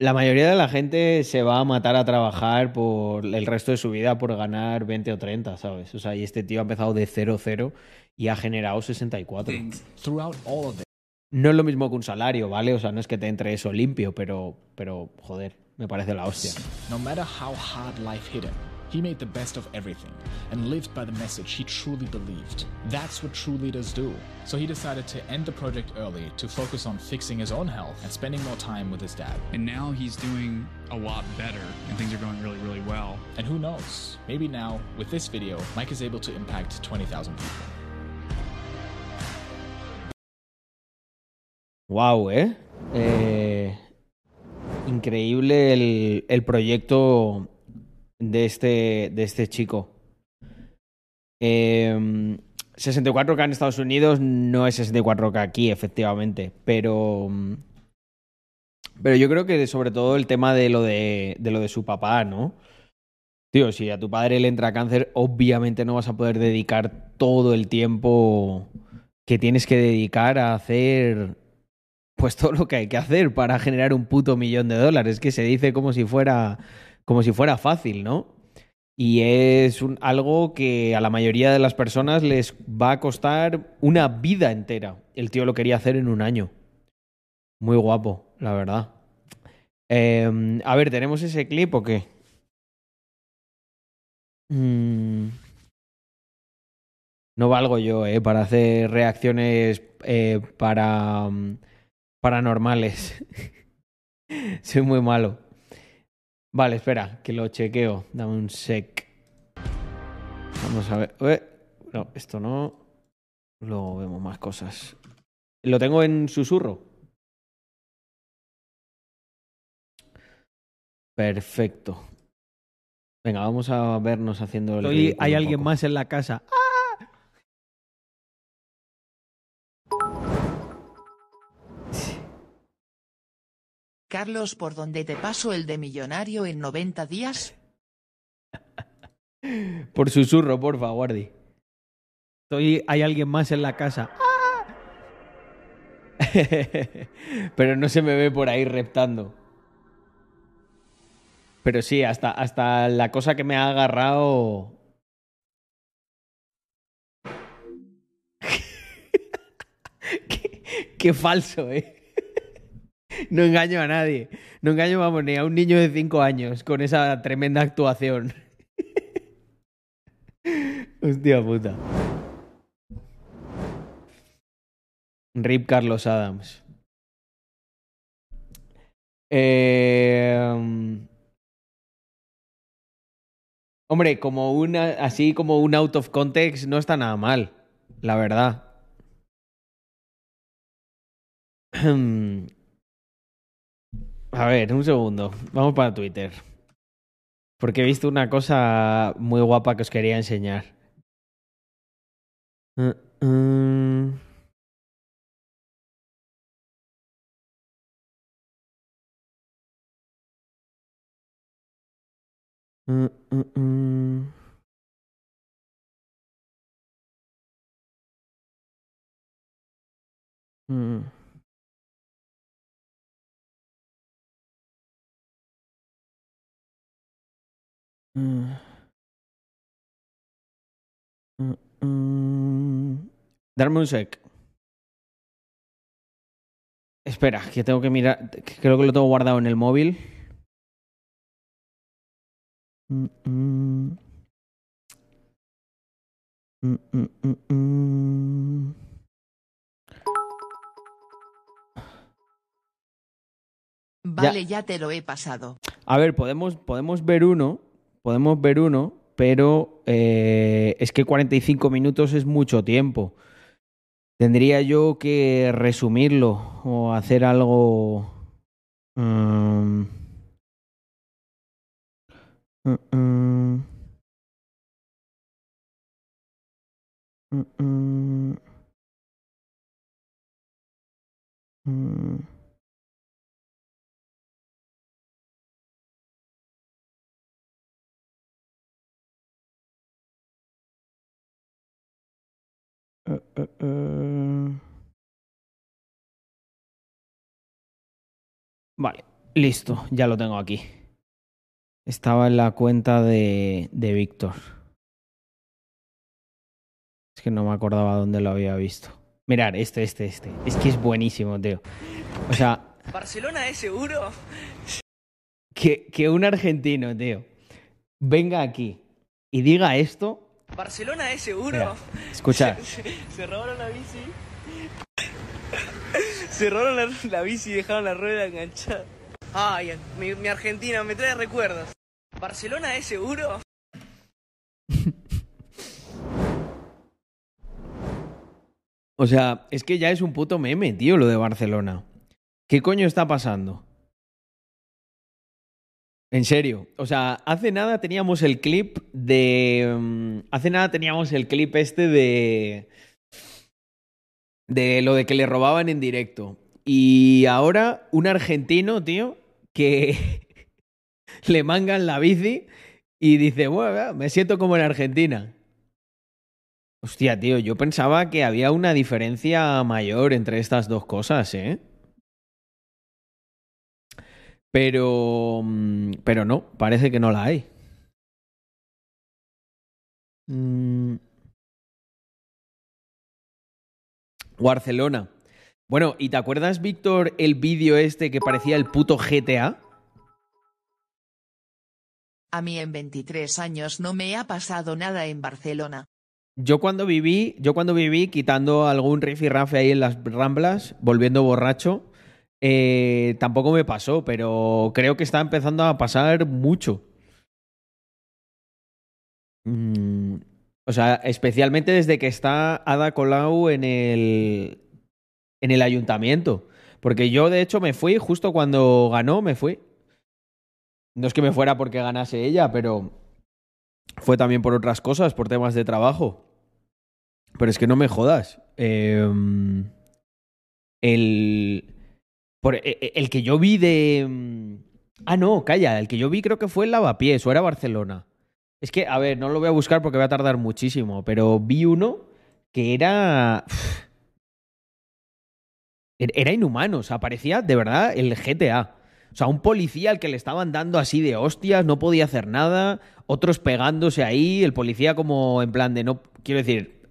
La mayoría de la gente se va a matar a trabajar por el resto de su vida por ganar 20 o 30, ¿sabes? O sea, y este tío ha empezado de 0-0 y ha generado 64.
things.
Throughout all of
No es lo mismo que un salario, ¿vale? O sea, no es que te entre eso limpio, pero, pero joder. Me parece la hostia.
No matter how hard life hit him, he made the best of everything and lived by the message he truly believed. That's what true leaders do. So he decided to end the project early to focus on fixing his own health and spending more time with his dad.
And now he's doing a lot better and things are going really, really well.
And who knows, maybe now, with this video, Mike is able to impact 20,000 people.
Wow, ¿eh? Eh, increíble el, el proyecto de este, de este chico. Eh, 64K en Estados Unidos no es 64K aquí, efectivamente, pero... Pero yo creo que sobre todo el tema de lo de, de lo de su papá, ¿no? Tío, si a tu padre le entra cáncer, obviamente no vas a poder dedicar todo el tiempo que tienes que dedicar a hacer pues [LAUGHS] todo lo que hay que hacer para generar un puto millón de dólares, que se dice como si fuera como si fuera fácil, ¿no? Y es algo que a la mayoría de las personas les va a costar una vida entera. El tío lo quería hacer en un año. Muy guapo, la verdad. Eh, a ver, ¿tenemos ese clip o qué? Mm. No valgo yo, ¿eh? Para hacer reacciones eh, para um, paranormales. [LAUGHS] Soy muy malo. Vale, espera, que lo chequeo. Dame un sec. Vamos a ver. Ué, No, esto no. Luego vemos más cosas. Lo tengo en susurro. Perfecto. Venga, vamos a vernos haciendo el.
Estoy- hay alguien más en la casa.
Carlos, ¿por dónde te paso el de millonario en 90 días?
Por susurro, porfa, Guardi.
Estoy, hay alguien más en la casa. [LAUGHS]
Pero no se me ve por ahí reptando. Pero sí, hasta, hasta la cosa que me ha agarrado. [LAUGHS] qué, qué falso, ¿eh? No engaño a nadie. No engaño, vamos, ni a un niño de 5 años con esa tremenda actuación. [LAUGHS] Hostia puta. Rip Carlos Adams. Eh, hombre, como una, así como un out of context no está nada mal, la verdad. [CLEARS THROAT] A ver, un segundo. Vamos para Twitter. Porque he visto una cosa muy guapa que os quería enseñar. Uh, mm. Mm, mm, mm. Mm. Mm. Darme un sec. Espera, que tengo que mirar. que Creo que lo tengo guardado en el móvil.
Vale, ya te lo he pasado.
A ver, podemos, podemos ver uno, podemos ver uno, pero eh, es que 45 minutos es mucho tiempo. Tendría yo que resumirlo o hacer algo... mm, mm, mm, mm, Eh, eh, eh. Vale, listo, ya lo tengo aquí. Estaba en la cuenta de, de Víctor. Es que no me acordaba dónde lo había visto. Mirar, este, este, este. Es que es buenísimo, tío. O sea,
¿Barcelona es seguro?
que, que un argentino, tío, venga aquí y diga esto.
Barcelona es seguro.
Escucha. [LAUGHS]
Se, se robaron la bici. [LAUGHS] Se robaron la, la bici y dejaron la rueda enganchada. Ay, mi, mi Argentina me trae recuerdos. ¿Barcelona es seguro? [LAUGHS]
O sea, es que ya es un puto meme, tío, lo de Barcelona. ¿Qué coño está pasando? En serio. O sea, hace nada teníamos el clip de. mm, Hace nada teníamos el clip este de. De lo de que le robaban en directo. Y ahora un argentino, tío, que [LAUGHS] le mangan la bici y dice, bueno, me siento como en Argentina. Hostia, tío, yo pensaba que había una diferencia mayor entre estas dos cosas, ¿eh? Pero. mm, Pero no, parece que no la hay. Mm. Barcelona. Bueno, ¿y te acuerdas, Víctor, el vídeo este que parecía el puto GTA?
A mí en 23 años no me ha pasado nada en Barcelona.
Yo cuando viví, yo cuando viví quitando algún rifirrafe ahí en las ramblas, volviendo borracho, eh, tampoco me pasó, pero creo que está empezando a pasar mucho. Mm, o sea, especialmente desde que está Ada Colau en el, en el ayuntamiento. Porque yo, de hecho, me fui justo cuando ganó, me fui. No es que me fuera porque ganase ella, pero fue también por otras cosas, por temas de trabajo. Pero es que no me jodas. Eh, el, por- e- e- el que yo vi de... mm, Ah, no, calla. El que yo vi creo que fue el Lavapiés o era Barcelona. Es que, a ver, no lo voy a buscar porque va a tardar muchísimo, pero vi uno que era... [SIGHS] Er- Era inhumano, o sea, parecía de verdad el GTA. O sea, un policía al que le estaban dando así de hostias, no podía hacer nada, otros pegándose ahí, el policía como en plan de no, quiero decir,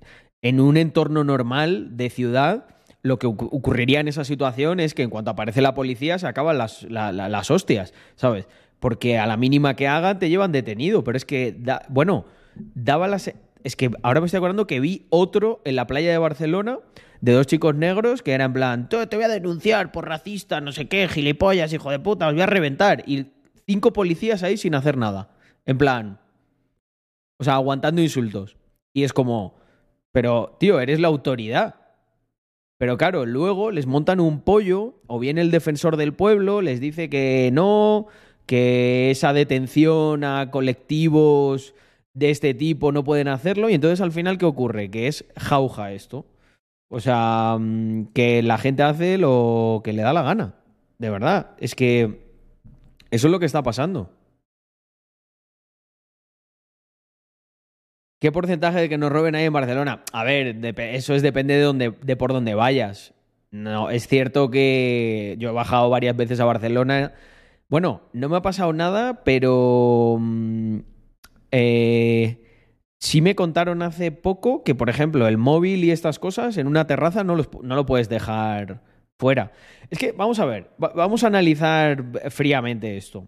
en un entorno normal de ciudad, lo que ocu- ocurriría en esa situación es que en cuanto aparece la policía se acaban las, la- la- las hostias, ¿sabes? Porque a la mínima que hagan te llevan detenido, pero es que, da- bueno, daba las... Es que ahora me estoy acordando que vi otro en la playa de Barcelona de dos chicos negros que eran en plan, "Te te voy a denunciar por racista, no sé qué, gilipollas, hijo de puta, os voy a reventar. Y cinco policías ahí sin hacer nada. En plan, o sea, aguantando insultos. Y es como, pero, tío, eres la autoridad. Pero claro, luego les montan un pollo, o viene el defensor del pueblo, les dice que no, que esa detención a colectivos de este tipo no pueden hacerlo, y entonces al final, ¿qué ocurre? Que es jauja esto. O sea, mm, que la gente hace lo que le da la gana. De verdad. Es que eso es lo que está pasando. ¿Qué porcentaje de que nos roben hay en Barcelona? A ver, eso es depende de, dónde, de por dónde vayas. No, es cierto que yo he bajado varias veces a Barcelona. Bueno, no me ha pasado nada, pero mm, eh, sí me contaron hace poco que, por ejemplo, el móvil y estas cosas en una terraza no, los no lo puedes dejar fuera. Es que, vamos a ver, va- vamos a analizar fríamente esto.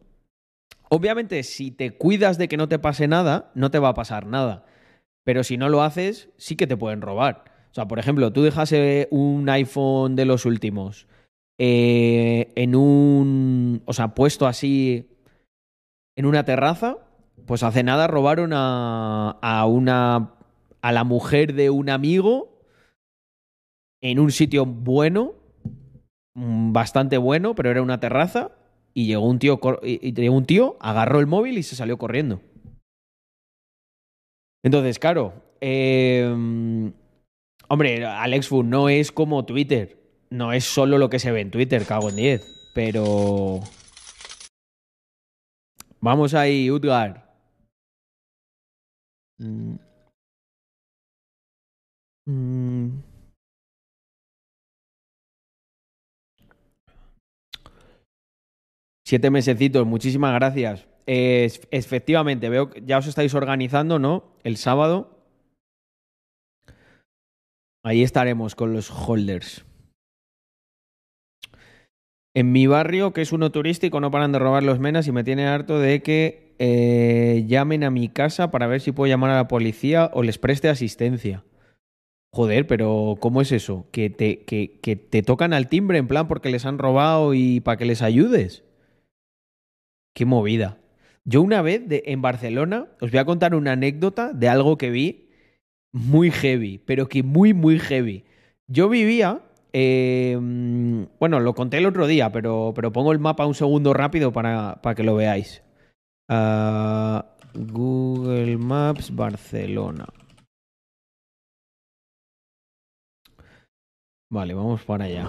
Obviamente, si te cuidas de que no te pase nada, no te va a pasar nada. Pero si no lo haces, sí que te pueden robar. O sea, por ejemplo, tú dejas eh, un iPhone de los últimos eh, en un. O sea, puesto así en una terraza, pues hace nada robaron a, a una. a la mujer de un amigo en un sitio bueno, mm, bastante bueno, pero era una terraza. Y llegó un tío, y llegó un tío, agarró el móvil y se salió corriendo. Entonces, claro, eh, hombre, Alex Food no es como Twitter. No es solo lo que se ve en Twitter, cago en 10. Pero. Vamos ahí, Utgar. Mm. Mm. Siete mesecitos, muchísimas gracias. Efectivamente, veo que ya os estáis organizando, ¿no? El sábado. Ahí estaremos con los holders. En mi barrio, que es uno turístico, no paran de robar los menas y me tiene harto de que eh, llamen a mi casa para ver si puedo llamar a la policía o les preste asistencia. Joder, pero ¿cómo es eso? Que te, que te tocan al timbre en plan porque les han robado y para que les ayudes. Qué movida. Yo una vez de- en Barcelona, os voy a contar una anécdota de algo que vi muy heavy, pero que muy, muy heavy. Yo vivía, mm, bueno, lo conté el otro día, pero, pero pongo el mapa un segundo rápido para, para que lo veáis. Ah, Google Maps Barcelona. Vale, vamos para allá.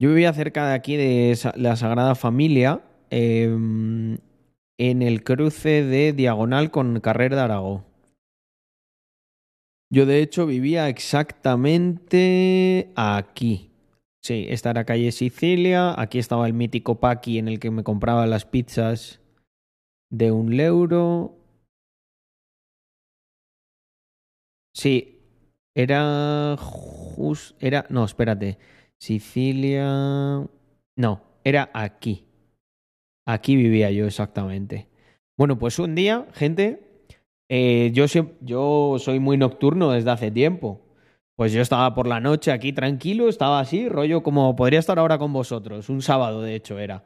Yo vivía cerca de aquí de la Sagrada Familia, em, en el cruce de Diagonal con Carrer de Aragó. Yo de hecho vivía exactamente aquí. Sí, esta era calle Sicilia, aquí estaba el mítico Paqui en el que me compraba las pizzas de un euro. Sí, era jus- era no, espérate. Sicilia. No, era aquí. Aquí vivía yo exactamente. Bueno, pues un día, gente, eh, yo, yo soy muy nocturno desde hace tiempo. Pues yo estaba por la noche aquí tranquilo, estaba así, rollo como podría estar ahora con vosotros. Un sábado, de hecho, era.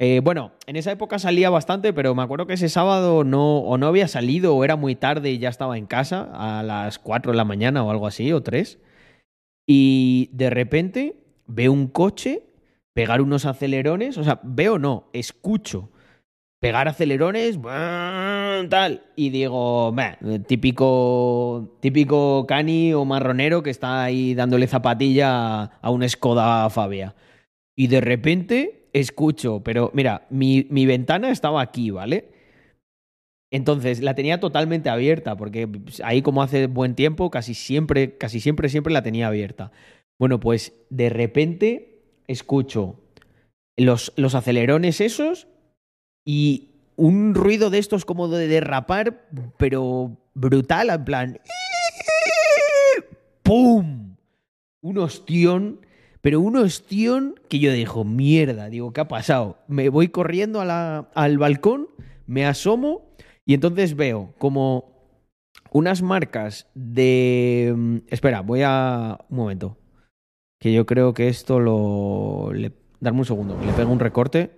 Eh, bueno, en esa época salía bastante, pero me acuerdo que ese sábado no, o no había salido, o era muy tarde y ya estaba en casa, a las 4 de la mañana o algo así, o 3. Y de repente veo un coche pegar unos acelerones, o sea, veo no, escucho pegar acelerones, tal, y digo, "Bah, típico, típico cani o marronero que está ahí dándole zapatilla a un Skoda Fabia. Y de repente escucho, pero mira, mi, mi ventana estaba aquí, ¿vale? Entonces la tenía totalmente abierta, porque ahí como hace buen tiempo, casi siempre, casi siempre, siempre la tenía abierta. Bueno, pues de repente escucho los, los acelerones esos y un ruido de estos como de derrapar, pero brutal, en plan... ¡Pum! Un ostión, pero un ostión que yo digo, mierda, digo, ¿qué ha pasado? Me voy corriendo a al balcón, me asomo y entonces veo como unas marcas de... mm, Espera, voy a... Un momento. Que yo creo que esto lo... Le... Darme un segundo, le pego un recorte.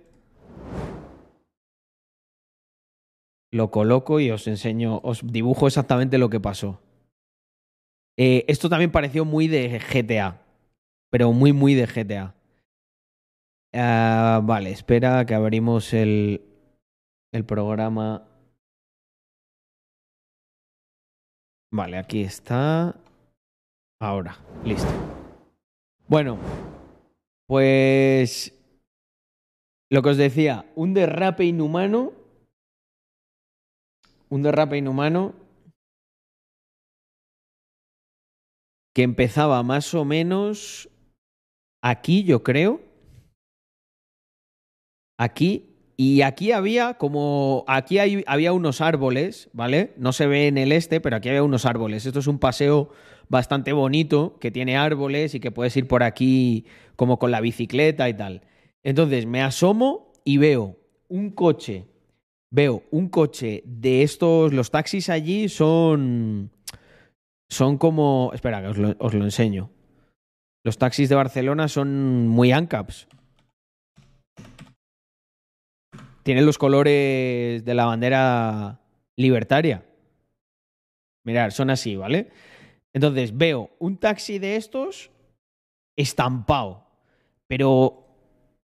Lo coloco y os enseño, os dibujo exactamente lo que pasó. Eh, esto también pareció muy de GTA, pero muy, muy de GTA. Ah, vale, espera que abrimos el, el programa. Vale, aquí está. Ahora, listo. Bueno, pues lo que os decía, un derrape inhumano. Un derrape inhumano que empezaba más o menos aquí, yo creo. Aquí. Y aquí había como. Aquí hay- había unos árboles, ¿vale? No se ve en el este, pero aquí había unos árboles. Esto es un paseo bastante bonito que tiene árboles y que puedes ir por aquí como con la bicicleta y tal. Entonces me asomo y veo un coche. Veo un coche de estos. Los taxis allí son. Son como. Espera, que os lo, os lo enseño. Los taxis de Barcelona son muy ANCAPs. Tienen los colores de la bandera libertaria. Mirad, son así, ¿vale? Entonces veo un taxi de estos estampado, pero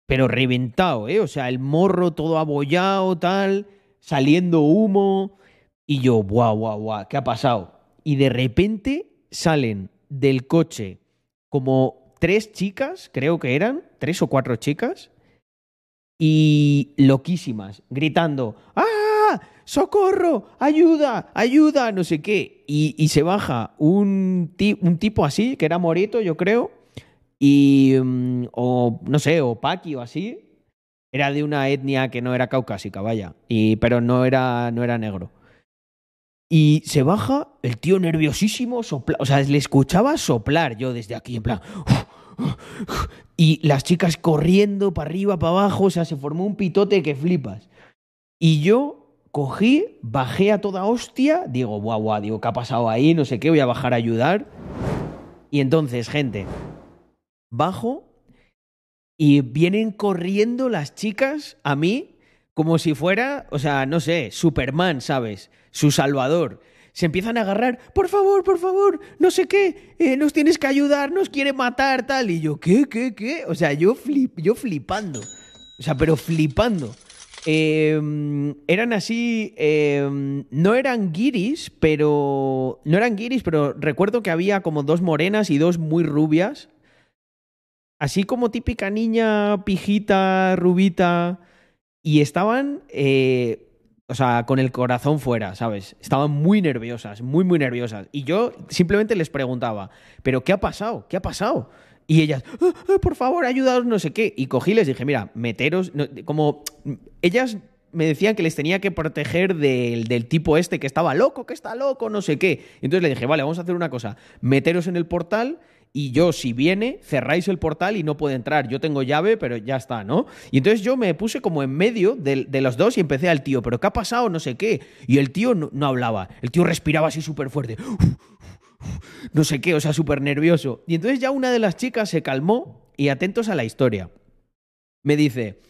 pero reventado, ¿eh? O sea, el morro todo abollado, tal, saliendo humo. Y yo, guau, guau, guau, ¿qué ha pasado? Y de repente salen del coche como tres chicas, creo que eran, tres o cuatro chicas, y loquísimas, gritando, ¡ah! ¡Socorro! ¡Ayuda! ¡Ayuda! No sé qué. Y, y se baja un, un tipo así, que era Morito, yo creo, y. mm, o no sé, o Paqui o así. Era de una etnia que no era caucásica, vaya. Y, pero no era, no era negro. Y se baja, el tío nerviosísimo, sopla, o sea, le escuchaba soplar yo desde aquí, en plan. "Uf, Y las chicas corriendo para arriba, para abajo, o sea, se formó un pitote que flipas. Y yo cogí, bajé a toda hostia, digo, guau, guau, digo, ¿qué ha pasado ahí? No sé qué, voy a bajar a ayudar. Y entonces, gente, bajo y vienen corriendo las chicas a mí como si fuera, o sea, no sé, Superman, ¿sabes? Su salvador. Se empiezan a agarrar, por favor, por favor, no sé qué, eh, nos tienes que ayudar, nos quiere matar, tal. Y yo, ¿qué, qué, qué? O sea, yo, flip, yo flipando. O sea, pero flipando. Eh, eran así, eh, no eran guiris, pero no eran guiris, pero recuerdo que había como dos morenas y dos muy rubias, así como típica niña pijita, rubita, y estaban, eh, o sea, con el corazón fuera, ¿sabes? Estaban muy nerviosas, muy, muy nerviosas. Y yo simplemente les preguntaba, ¿pero qué ha pasado? ¿Qué ha pasado? Y ellas, "Ah, ah, por favor, ayudaos, no sé qué. Y cogí y les dije, mira, meteros, como ellas me decían que les tenía que proteger del, del tipo este que estaba loco, que está loco, no sé qué. Entonces le dije, vale, vamos a hacer una cosa, meteros en el portal y yo, si viene, cerráis el portal y no puede entrar. Yo tengo llave, pero ya está, ¿no? Y entonces yo me puse como en medio de, de los dos y empecé al tío, ¿pero qué ha pasado? No sé qué. Y el tío no, no hablaba, el tío respiraba así súper fuerte [LAUGHS] no sé qué, o sea, súper nervioso. Y entonces ya una de las chicas se calmó y atentos a la historia. Me dice,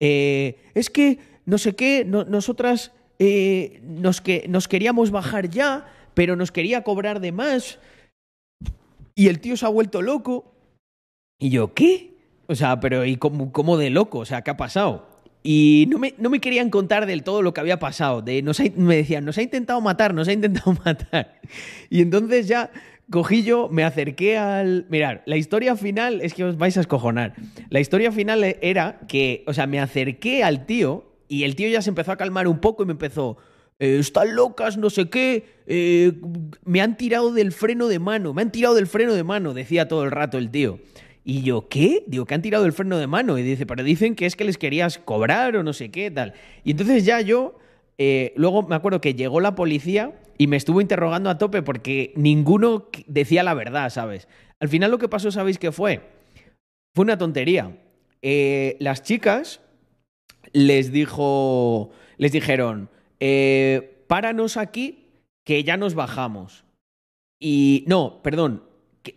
eh, es que no sé qué, no- nosotras eh, nos, que, nos queríamos bajar ya, pero nos quería cobrar de más. Y el tío se ha vuelto loco. Y yo, ¿qué? O sea, pero ¿y cómo, cómo de loco? O sea, ¿qué ha pasado? Y no me, no me querían contar del todo lo que había pasado. De, nos ha- me decían, nos ha intentado matar, nos ha intentado [LAUGHS] matar. Y entonces ya cogí yo, me acerqué al... Mirar, la historia final es que os vais a escojonar. La historia final era que, o sea, me acerqué al tío y el tío ya se empezó a calmar un poco y me empezó... "Eh, están locas, no sé qué, eh, me han tirado del freno de mano, me han tirado del freno de mano, decía todo el rato el tío. Y yo, ¿qué? Digo, que han tirado el freno de mano. Y dice, pero dicen que es que les querías cobrar o no sé qué, tal. Y entonces ya yo, eh, luego me acuerdo que llegó la policía y me estuvo interrogando a tope porque ninguno decía la verdad, ¿sabes? Al final lo que pasó, ¿sabéis qué fue? Fue una tontería. Las chicas les dijo, les dijeron, eh, páranos aquí que ya nos bajamos. Y no, perdón,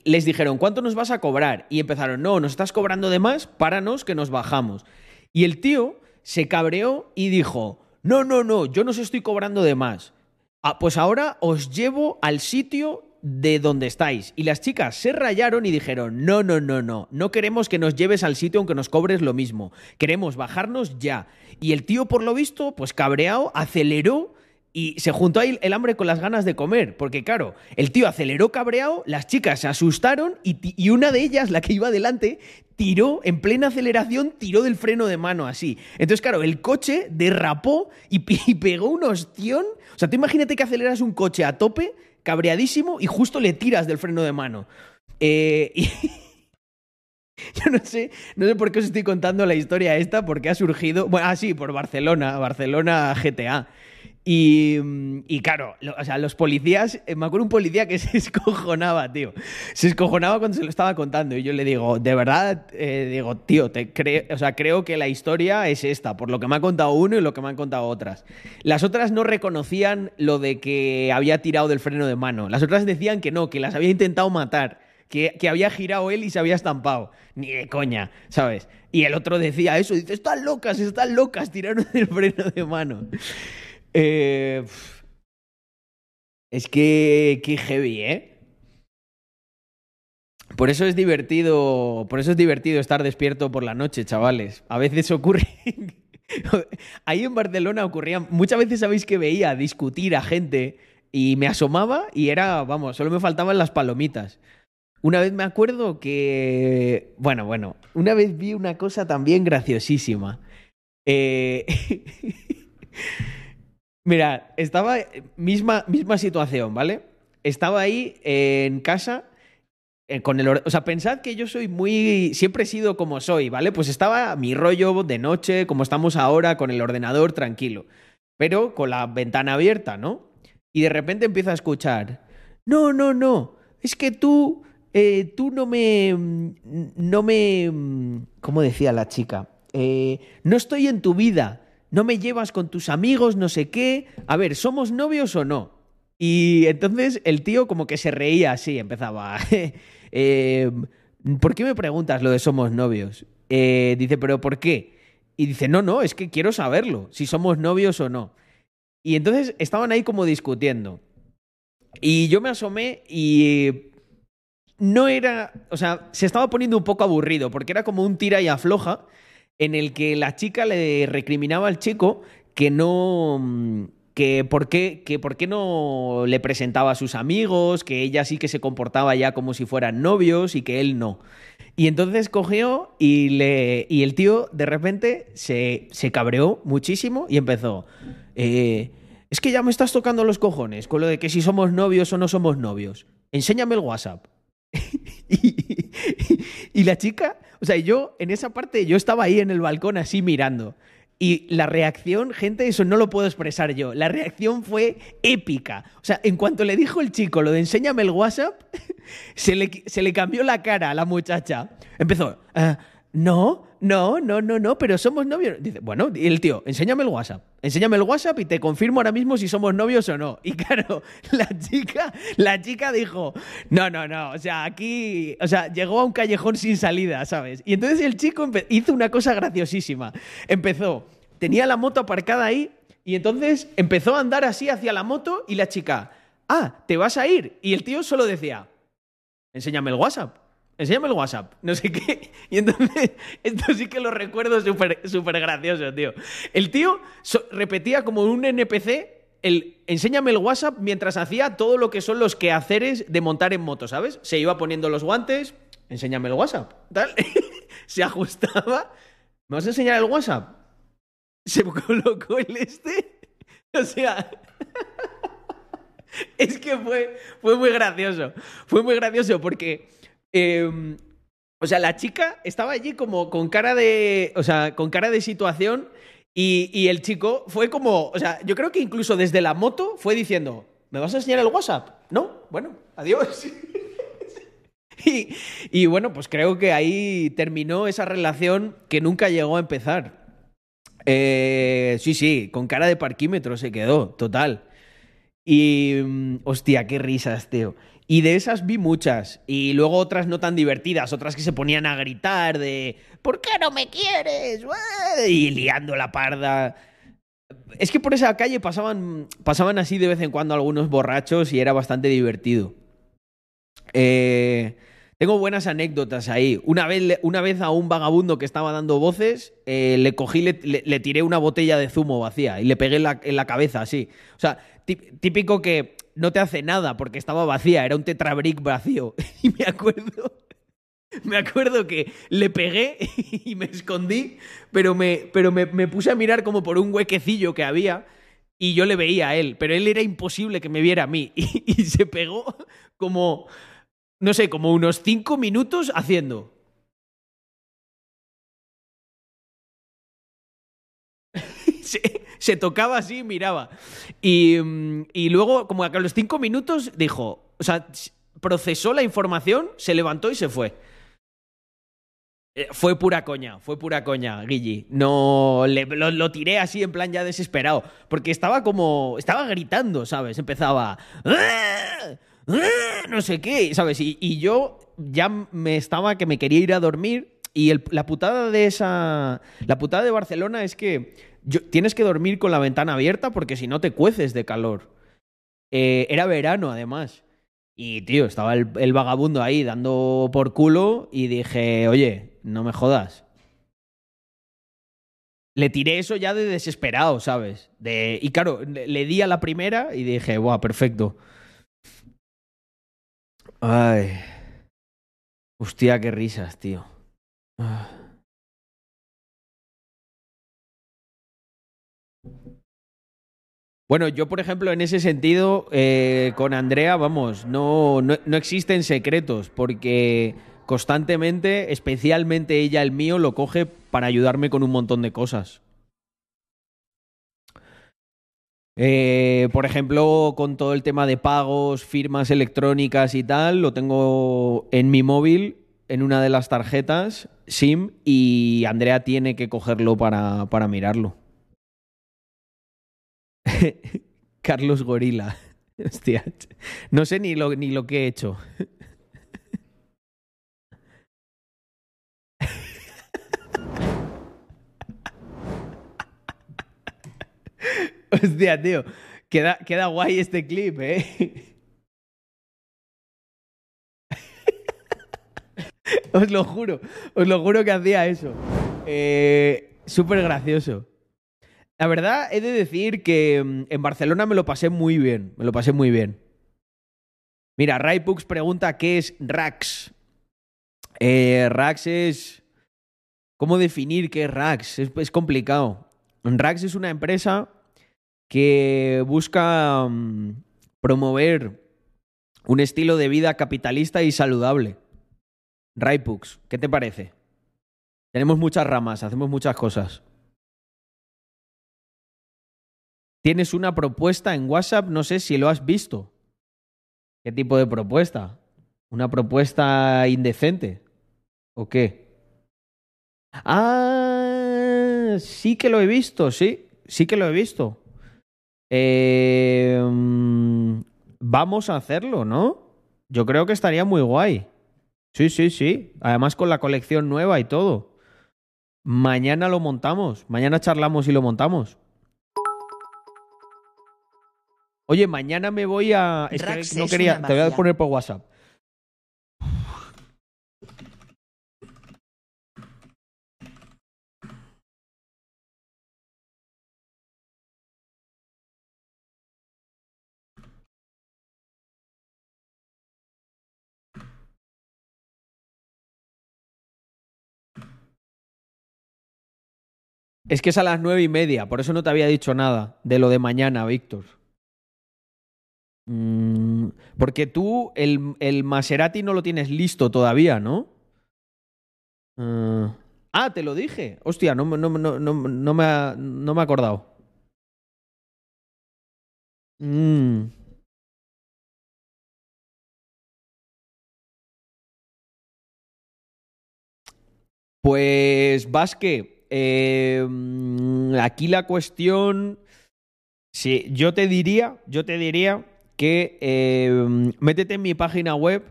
les dijeron, ¿cuánto nos vas a cobrar? Y empezaron, no, nos estás cobrando de más, páranos que nos bajamos. Y el tío se cabreó y dijo, no, no, no, yo no estoy cobrando de más. Ah, pues ahora os llevo al sitio de donde estáis. Y las chicas se rayaron y dijeron, no, no, no, no, no queremos que nos lleves al sitio aunque nos cobres lo mismo. Queremos bajarnos ya. Y el tío, por lo visto, pues cabreado, aceleró y se juntó ahí el hambre con las ganas de comer, porque claro, el tío aceleró cabreado, las chicas se asustaron y, y una de ellas, la que iba delante, tiró en plena aceleración, tiró del freno de mano así. Entonces, claro, el coche derrapó y, [LAUGHS] y pegó un ostión. O sea, tú imagínate que aceleras un coche a tope, cabreadísimo, y justo le tiras del freno de mano. Eh, y- [LAUGHS] Yo no sé, no sé por qué os estoy contando la historia esta, porque ha surgido. Bueno, ah, sí, por Barcelona, Barcelona GTA. Y, mm, y claro, o sea, los policías, eh, me acuerdo un policía que [LAUGHS] se escojonaba, tío. Se escojonaba cuando se lo estaba contando. Y yo le digo, de verdad, eh, digo, tío, te cre- o sea, creo que la historia es esta, por lo que me ha contado uno y lo que me han contado otras. Las otras no reconocían lo de que había tirado del freno de mano. Las otras decían que no, que las había intentado matar. Que, que había girado él y se había estampado. Ni de coña, ¿sabes? Y el otro decía eso, dice, están locas, están locas, tiraron [LAUGHS] del freno de mano. Eh, es que, qué heavy, ¿eh? Por eso es divertido, por eso es divertido estar despierto por la noche, chavales. A veces ocurre. [LAUGHS] Ahí en Barcelona ocurría. Muchas veces sabéis que veía discutir a gente y me asomaba y era, vamos, solo me faltaban las palomitas. Una vez me acuerdo que. Bueno, bueno. Una vez vi una cosa también graciosísima. Eh, [LAUGHS] Mira, estaba. Misma, misma situación, ¿vale? Estaba ahí en casa. eh, con el, o sea, pensad que yo soy muy. Siempre he sido como soy, ¿vale? Pues estaba mi rollo de noche, como estamos ahora, con el ordenador tranquilo. Pero con la ventana abierta, ¿no? Y de repente empiezo a escuchar. No, no, no. Es que tú eh, tú no me... No me... ¿Cómo decía la chica? Eh, no estoy en tu vida, no me llevas con tus amigos, no sé qué. A ver, ¿somos novios o no? Y entonces el tío como que se reía así, empezaba. [LAUGHS] eh, ¿Por qué me preguntas lo de somos novios? Eh, dice, ¿pero por qué? Y dice, no, no, es que quiero saberlo, si somos novios o no. Y entonces estaban ahí como discutiendo. Y yo me asomé y no era, o sea, se estaba poniendo un poco aburrido, porque era como un tira y afloja en el que la chica le recriminaba al chico que no que por qué que por qué no le presentaba a sus amigos, que ella sí que se comportaba ya como si fueran novios y que él no. Y entonces cogió y le y el tío de repente se, se cabreó muchísimo y empezó eh, es que ya me estás tocando los cojones con lo de que si somos novios o no somos novios. Enséñame el WhatsApp. [LAUGHS] y, la chica, o sea, yo en esa parte, yo estaba ahí en el balcón así mirando. Y la reacción, gente, eso no lo puedo expresar yo. La reacción fue épica. O sea, en cuanto le dijo el chico lo de enséñame el WhatsApp, [LAUGHS] se le, se le cambió la cara a la muchacha. Empezó, uh, no, no, no, no, no, pero somos novios. Dice, bueno, y el tío, enséñame el WhatsApp. Enséñame el WhatsApp y te confirmo ahora mismo si somos novios o no. Y claro, [LAUGHS] la chica, la chica dijo, no, no, no, o sea, aquí, o sea, llegó a un callejón sin salida, ¿sabes? Y entonces el chico hizo una cosa graciosísima. Empezó, tenía la moto aparcada ahí y entonces empezó a andar así hacia la moto y la chica, ah, ¿te vas a ir? Y el tío solo decía, enséñame el WhatsApp enséñame el WhatsApp, no sé qué. [LAUGHS] Y entonces, esto sí que lo recuerdo súper súper gracioso, tío. El tío repetía como un NPC el enséñame el WhatsApp mientras hacía todo lo que son los quehaceres de montar en moto, ¿sabes? Se iba poniendo los guantes, enséñame el WhatsApp, tal. [LAUGHS] Se ajustaba. ¿Me vas a enseñar el WhatsApp? Se [LAUGHS] colocó el este. O sea. es que fue, fue muy gracioso. Fue muy gracioso porque eh, o sea, la chica estaba allí como con cara de. O sea, con cara de situación. Y, y, el chico fue como. O sea, yo creo que incluso desde la moto fue diciendo: ¿Me vas a enseñar el WhatsApp? No, bueno, adiós. [LAUGHS] y, y bueno, pues creo que ahí terminó esa relación que nunca llegó a empezar. Eh, sí, sí, con cara de parquímetro se quedó, total. Y. mm, Hostia, qué risas, tío. Y de esas vi muchas. Y luego otras no tan divertidas, otras que se ponían a gritar de ¿Por qué no me quieres? Y liando la parda. Es que por esa calle pasaban, pasaban así de vez en cuando algunos borrachos y era bastante divertido. Eh, tengo buenas anécdotas ahí. Una vez, una vez a un vagabundo que estaba dando voces, eh, le cogí, le, tiré una botella de zumo vacía y le pegué en la, en la cabeza así. O sea, típico que no te hace nada porque estaba vacía, era un tetrabrick vacío. [LAUGHS] Y me acuerdo, me acuerdo que le pegué [LAUGHS] y me escondí, pero me, pero me, me puse a mirar como por un huequecillo que había y yo le veía a él, pero él era imposible que me viera a mí. [LAUGHS] Y, y se pegó como, no sé, como unos cinco minutos haciendo. [LAUGHS] se, tocaba así y miraba. Y, y, luego, como a los cinco minutos, dijo, o sea, procesó la información, se levantó y se fue. Fue pura coña, fue pura coña, Guilly. No, le, lo, tiré así en plan ya desesperado, porque estaba como, estaba gritando, ¿sabes? Empezaba, ¡Ah! ¡Ah! no sé qué, ¿sabes? Y, y, yo ya me estaba que me quería ir a dormir y la putada de esa, la putada de Barcelona es que tienes que dormir con la ventana abierta porque si no te cueces de calor. Eh, era verano, además. Y, tío, estaba el, vagabundo ahí dando por culo y dije, oye, no me jodas. Le tiré eso ya de desesperado, ¿sabes? De, y claro, le, di a la primera y dije, buah, perfecto. Ay. Hostia, qué risas, tío. Ah. Bueno, yo, por ejemplo, en ese sentido, eh, con Andrea, vamos, no, no, no, existen secretos, porque constantemente, especialmente ella el mío, lo coge para ayudarme con un montón de cosas. Eh, por ejemplo, con todo el tema de pagos, firmas electrónicas y tal, lo tengo en mi móvil, en una de las tarjetas, SIM, y Andrea tiene que cogerlo para, para mirarlo. [LAUGHS] Carlos Gorila. [LAUGHS] No sé ni lo, ni lo que he hecho. [LAUGHS] Hostia, tío. Queda, queda guay este clip, ¿eh? Os lo juro, os lo juro que hacía eso. Eh, Súper gracioso. La verdad, he de decir que mm, en Barcelona me lo pasé muy bien. Me lo pasé muy bien. Mira, Raipux pregunta qué es Rax. Eh, Rax es. ¿Cómo definir qué es Rax? Es, complicado. Rax es una empresa que busca mm, promover un estilo de vida capitalista y saludable. Raipux, ¿qué te parece? Tenemos muchas ramas, hacemos muchas cosas. Tienes una propuesta en WhatsApp, no sé si lo has visto. ¿Qué tipo de propuesta? ¿Una propuesta indecente? ¿O qué? Ah, sí que lo he visto, sí, sí que lo he visto. Mm, vamos a hacerlo, ¿no? Yo creo que estaría muy guay. Sí, sí, sí. Además con la colección nueva y todo. Mañana lo montamos. Mañana charlamos y lo montamos. Oye, mañana me voy a. Es que no
es
quería. Te voy a poner por WhatsApp. Es que es a las nueve y media, por eso no te había dicho nada de lo de mañana, Víctor. Mm, porque tú el, el Maserati no lo tienes listo todavía, ¿no? Ah, ah, te lo dije. Hostia, no, no, no, no, me, ha- me he acordado. Mm. Pues, Vasque, mm, aquí la cuestión. Sí, yo te diría, yo te diría que eh, métete en mi página web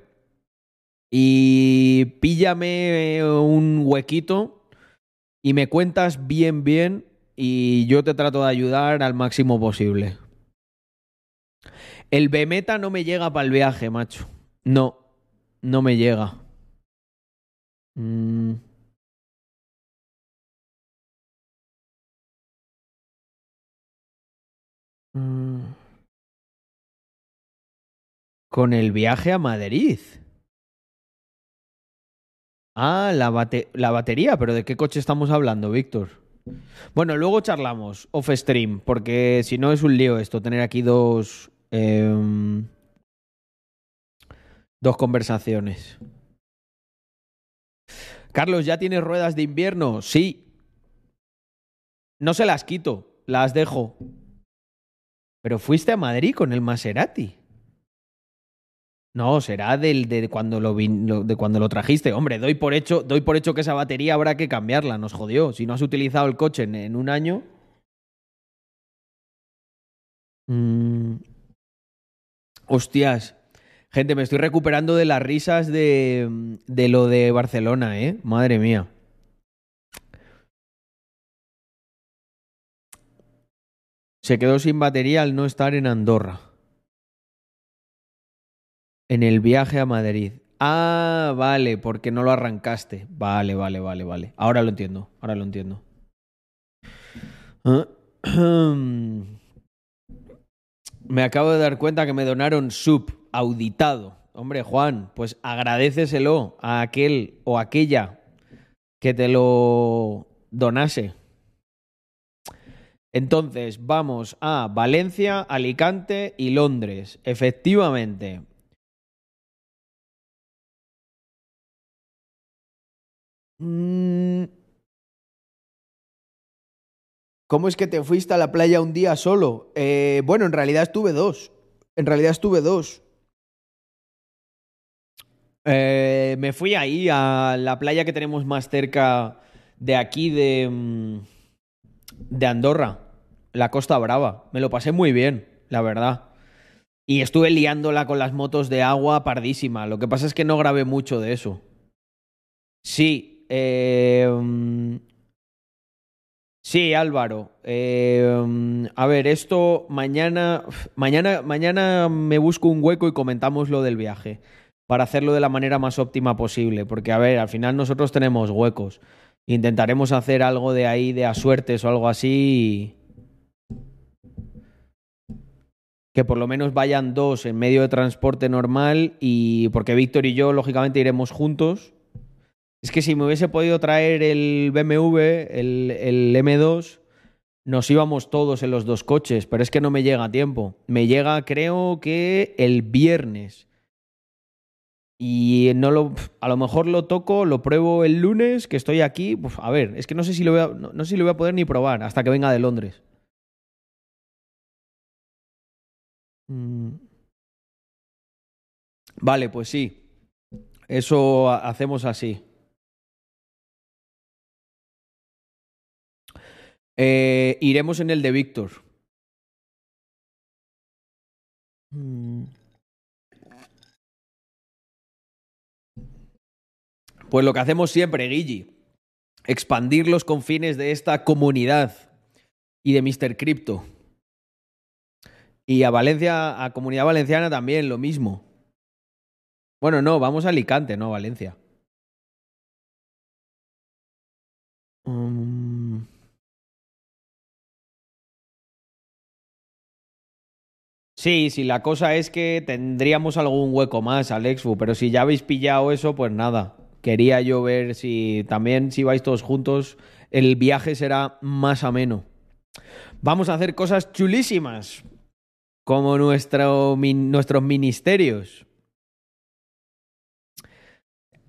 y píllame un huequito y me cuentas bien, bien y yo te trato de ayudar al máximo posible. El Bemeta no me llega para el viaje, macho. No, no me llega. Mm. Mm. Con el viaje a Madrid. Ah, la, bate- la batería, pero ¿de qué coche estamos hablando, Víctor? Bueno, luego charlamos off stream, porque si no es un lío esto, tener aquí dos. em, dos conversaciones. Carlos, ¿ya tienes ruedas de invierno? Sí. No se las quito, las dejo. Pero fuiste a Madrid con el Maserati. No, será del de cuando lo, lo- de cuando lo trajiste. Hombre, doy por hecho, doy por hecho que esa batería habrá que cambiarla, nos jodió. Si no has utilizado el coche en, en un año. Mm. Hostias. Gente, me estoy recuperando de las risas de, de lo de Barcelona, ¿eh? Madre mía. Se quedó sin batería al no estar en Andorra. En el viaje a Madrid. Ah, vale, porque no lo arrancaste. Vale, vale, vale, vale. Ahora lo entiendo, ahora lo entiendo. Ah, [CLEARS THROAT] Me acabo de dar cuenta que me donaron sub auditado. Hombre, Juan, pues agradeceselo a aquel o aquella que te lo donase. Entonces, vamos a Valencia, Alicante y Londres. Efectivamente. ¿Cómo es que te fuiste a la playa un día solo? Eh, bueno, en realidad estuve dos. En realidad estuve dos. Eh, me fui ahí a la playa que tenemos más cerca de aquí, de, mm, de Andorra, la Costa Brava. Me lo pasé muy bien, la verdad. Y estuve liándola con las motos de agua pardísima. Lo que pasa es que no grabé mucho de eso. Sí, mm, Sí, Álvaro. Eh, a ver, esto mañana, mañana, mañana me busco un hueco y comentamos lo del viaje para hacerlo de la manera más óptima posible, porque a ver, al final nosotros tenemos huecos. Intentaremos hacer algo de ahí de a suertes o algo así. Que por lo menos vayan dos en medio de transporte normal y porque Víctor y yo lógicamente iremos juntos es que si me hubiese podido traer el BMW, el, el M2, nos íbamos todos en los dos coches, pero es que no me llega a tiempo. Me llega, creo que el viernes. Y no lo, a lo mejor lo toco, lo pruebo el lunes, que estoy aquí. A ver, es que no sé si lo voy a, no, no sé si lo voy a poder ni probar hasta que venga de Londres. Mm. Vale, pues sí. Eso ha- hacemos así. Eh, iremos en el de Víctor. Mm. Pues lo que hacemos siempre, Guille. Expandir los confines de esta comunidad y de Mr. Crypto. Y a Valencia, a Comunidad Valenciana también, lo mismo. Bueno, no, vamos a Alicante, no a Valencia. Mm. Sí, sí, la cosa es que tendríamos algún hueco más, Alexfu, pero si ya habéis pillado eso, pues nada. Quería yo ver si también, si vais todos juntos, el viaje será más ameno. Vamos a hacer cosas chulísimas, como nuestro, nuestros ministerios.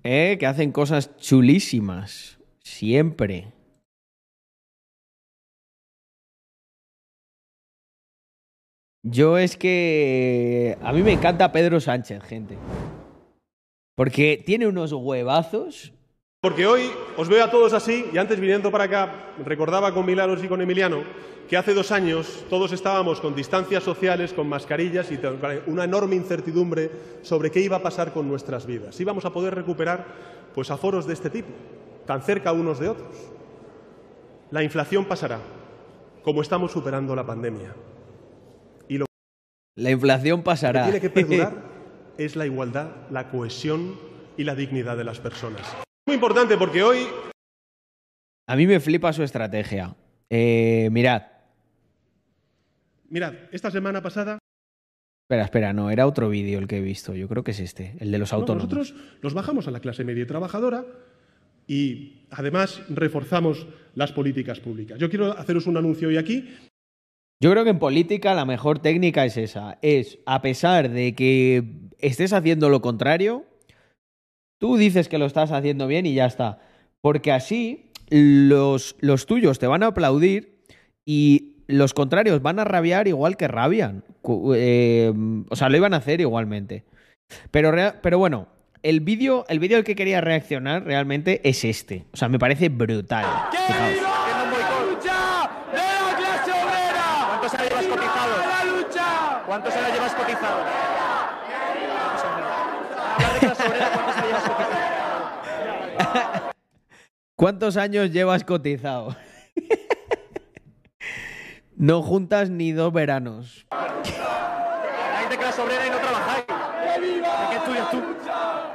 ¿Eh? Que hacen cosas chulísimas, siempre. Yo es que a mí me encanta Pedro Sánchez, gente. Porque tiene unos huevazos.
Porque hoy os veo a todos así y antes viniendo para acá recordaba con Milagros y con Emiliano que hace dos años todos estábamos con distancias sociales, con mascarillas y una enorme incertidumbre sobre qué iba a pasar con nuestras vidas. Íbamos a poder recuperar pues aforos de este tipo, tan cerca unos de otros. La inflación pasará, como estamos superando la pandemia. Lo
La inflación
que
pasará.
tiene que perdurar [LAUGHS] es la igualdad, la cohesión y la dignidad de las personas. Muy importante porque hoy
A mí me flipa su estrategia. Eh, mirad.
Mirad, esta semana pasada
Espera, espera, no, era otro vídeo el que he visto. Yo creo que es este, el de los
¿no?
autónomos.
nosotros nos bajamos a la clase media y trabajadora y además reforzamos las políticas públicas. Yo quiero haceros un anuncio hoy aquí.
Yo creo que en política la mejor técnica es esa. Es, a pesar de que estés haciendo lo contrario, tú dices que lo estás haciendo bien y ya está. Porque así los, los tuyos te van a aplaudir y los contrarios van a rabiar igual que rabian. Eh, o sea, lo iban a hacer igualmente. Pero, pero bueno, el vídeo el al que quería reaccionar realmente es este. O sea, me parece brutal.
lucha de la clase obrera! ¿Cuántos años llevas cotizado? ¡La lucha! ¿Cuántos años llevas cotizado? ¿cuántos años llevas cotizado?
No juntas ni dos veranos.
Hay de clase obrera y no trabajáis. ¿De qué estudias tú?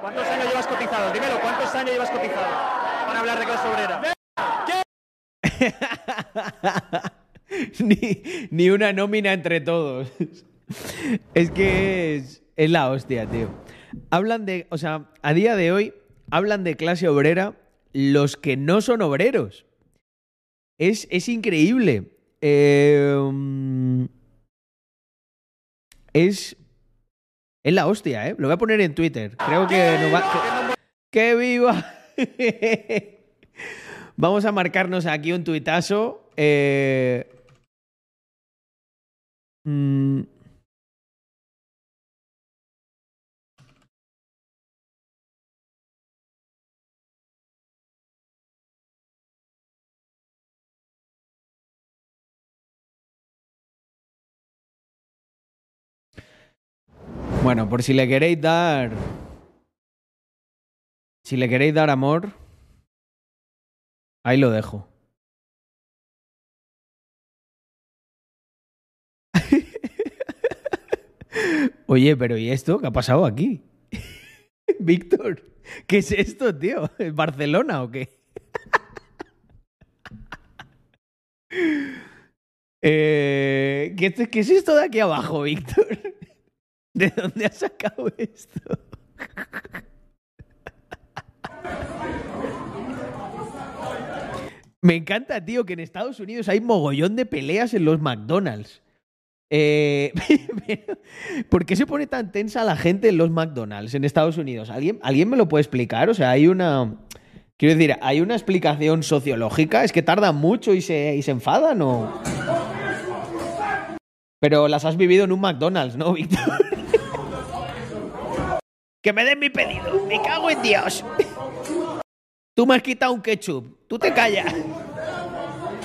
¿Cuántos años llevas cotizado? Dímelo, ¿cuántos años llevas cotizado? Para hablar de clase obrera. [LAUGHS]
ni, ni una nómina entre todos. [LAUGHS] es que es, es la hostia, tío. Hablan de, o sea, a día de hoy hablan de clase obrera los que no son obreros. Es, es increíble. Mm, es, es la hostia, ¿eh? Lo voy a poner en Twitter. Creo que nos va... ¡Que viva! [LAUGHS] Vamos a marcarnos aquí un tuitazo Eh, mm, Bueno, por si le queréis dar. Si le queréis dar amor. Ahí lo dejo. [LAUGHS] Oye, pero ¿y esto? ¿Qué ha pasado aquí? [LAUGHS] Víctor, ¿qué es esto, tío? ¿Es Barcelona o qué? [LAUGHS] Eh, ¿qué, ¿Qué es esto de aquí abajo, Víctor? ¿De dónde has sacado esto? Me encanta, tío, que en Estados Unidos hay mogollón de peleas en los McDonald's. Eh, [LAUGHS] ¿Por qué se pone tan tensa la gente en los McDonald's en Estados Unidos? ¿Alguien, ¿Alguien me lo puede explicar? O sea, hay una... Quiero decir, ¿hay una explicación sociológica? ¿Es que tardan mucho y se, y se enfadan o...? Pero las has vivido en un McDonald's, ¿no, Víctor? Que me den mi pedido. Me cago en Dios. Tú me has quitado un ketchup. Tú te callas.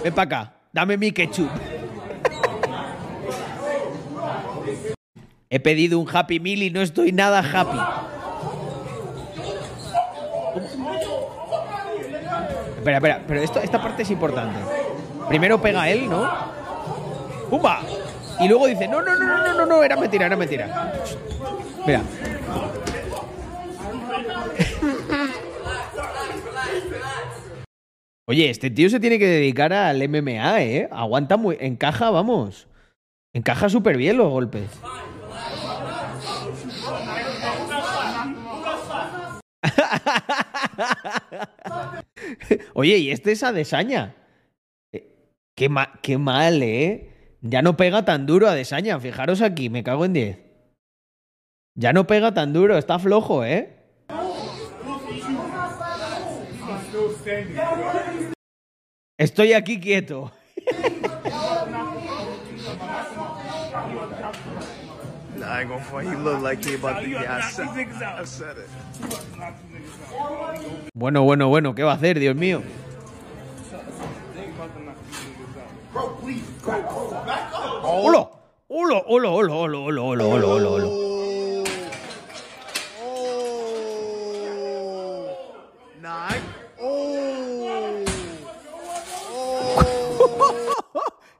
Ven para acá. Dame mi ketchup. He pedido un Happy Meal y no estoy nada happy. Espera, espera, pero esto, esta parte es importante. Primero pega él, ¿no? ¡Pumba! Y luego dice, no, no, no, no, no, no, era mentira, era mentira. Mira. Oye, este tío se tiene que dedicar al MMA, ¿eh? Aguanta muy... Encaja, vamos. Encaja súper bien los golpes. [LAUGHS] Oye, y este es Adesaña. Eh, Qué, ma- qué mal, ¿eh? Ya no pega tan duro Adesaña. Fijaros aquí, me cago en 10. Ya no pega tan duro, está flojo, ¿eh? Estoy aquí quieto.
Nah, I ain't gonna front. He look like he about to. Yeah, I said, I said it.
Bueno, bueno, bueno, ¿qué va a hacer, Dios mío? ¡Hola! ¡Hola, hola, hola, hola, hola, hola, hola, hola,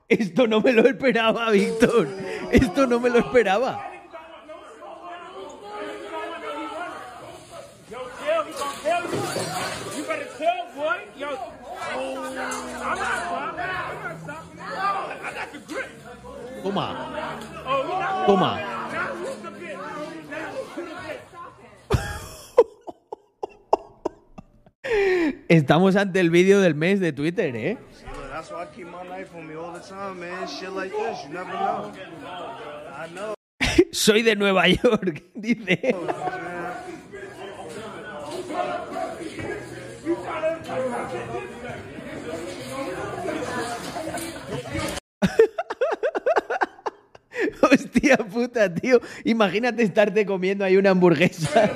Esto no me lo esperaba, Víctor. Esto no me lo esperaba. Toma. Toma. [LAUGHS] Estamos ante el vídeo del mes de Twitter, ¿eh?
That's why I keep my knife on me all the time, man. Shit like this, you never know. I know.
Soy de Nueva York, [LAUGHS] dice. Hostia puta, tío. Imagínate estarte comiendo ahí una hamburguesa.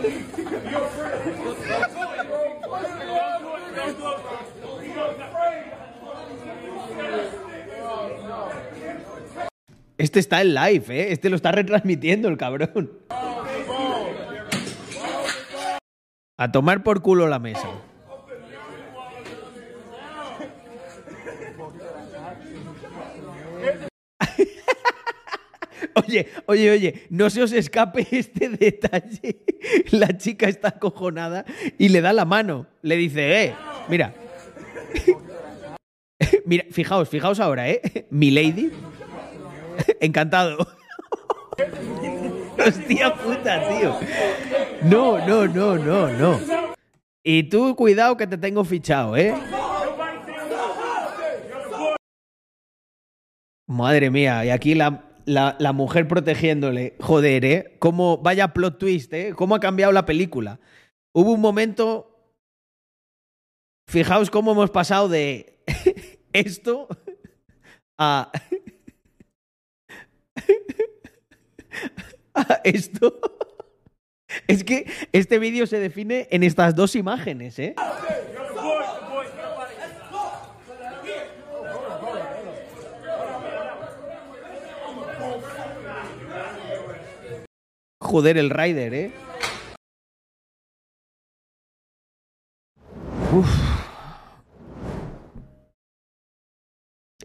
Este está en live, ¿eh? Este lo está retransmitiendo el cabrón. A tomar por culo la mesa. [LAUGHS] Oye, oye, oye, no se os escape este detalle. La chica está acojonada y le da la mano. Le dice, eh, mira. [LAUGHS] Mira, fijaos, fijaos ahora, ¿eh? Mi lady. [LAUGHS] Encantado. [LAUGHS] Hostia puta, tío. No, no, no, no, no. Y tú, cuidado que te tengo fichado, ¿eh? Madre mía, y aquí la, la, mujer protegiéndole. Joder, ¿eh? Cómo, vaya plot twist, ¿eh? Cómo ha cambiado la película. Hubo un momento... Fijaos cómo hemos pasado de [LAUGHS] esto a, a [LAUGHS] esto. [LAUGHS] Es que este vídeo se define en estas dos imágenes, ¿eh? Joder, el Rider, ¿eh? Uf.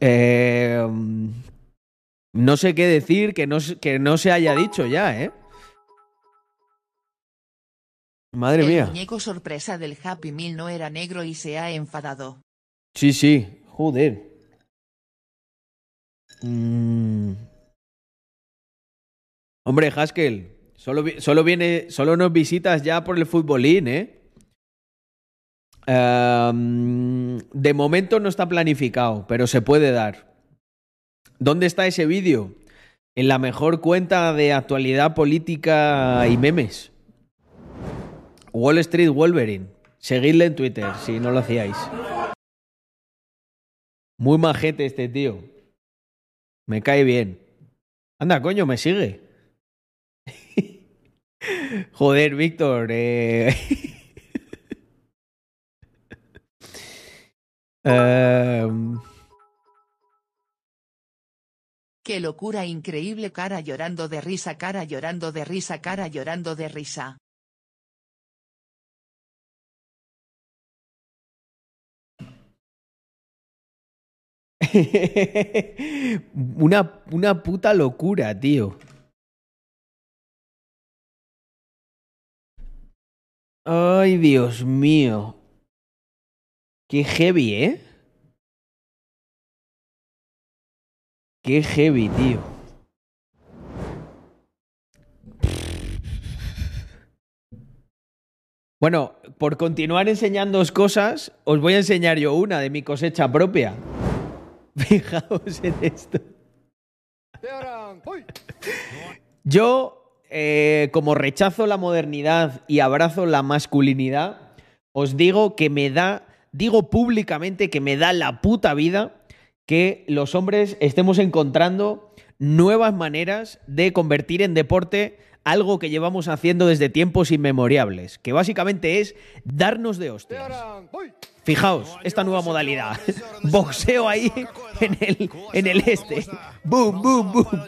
Eh, no sé qué decir que no, se- que no se haya dicho ya, ¿eh? Madre
el
mía.
muñeco sorpresa del Happy Meal no era negro y se ha enfadado.
Sí, sí, joder. Mm. Hombre, Haskell, solo, solo viene, solo nos visitas ya por el futbolín, ¿eh? Ehm, de momento no está planificado, pero se puede dar. ¿Dónde está ese vídeo? En la mejor cuenta de actualidad política y memes. Wall Street Wolverine. Seguidle en Twitter si no lo hacíais. Muy majete este tío. Me cae bien. Anda, coño, me sigue. [LAUGHS] Joder, Víctor. eh. [LAUGHS] Em,
Qué locura increíble cara llorando de risa, cara llorando de risa, cara llorando de risa. [LAUGHS]
una, una puta locura, tío. Ay, Dios mío. Qué heavy, ¿eh? Qué heavy, tío. Bueno, por continuar enseñándoos cosas, os voy a enseñar yo una de mi cosecha propia. [LAUGHS] Fijaos en esto. Yo, eh, como rechazo la modernidad y abrazo la masculinidad, os digo que me da, digo públicamente que me da la puta vida que los hombres estemos encontrando nuevas maneras de convertir en deporte algo que llevamos haciendo desde tiempos inmemorables, que básicamente es darnos de hostias. Fijaos, esta nueva modalidad. [LAUGHS] Boxeo ahí en el, en el este. Boom, boom, boom. [LAUGHS]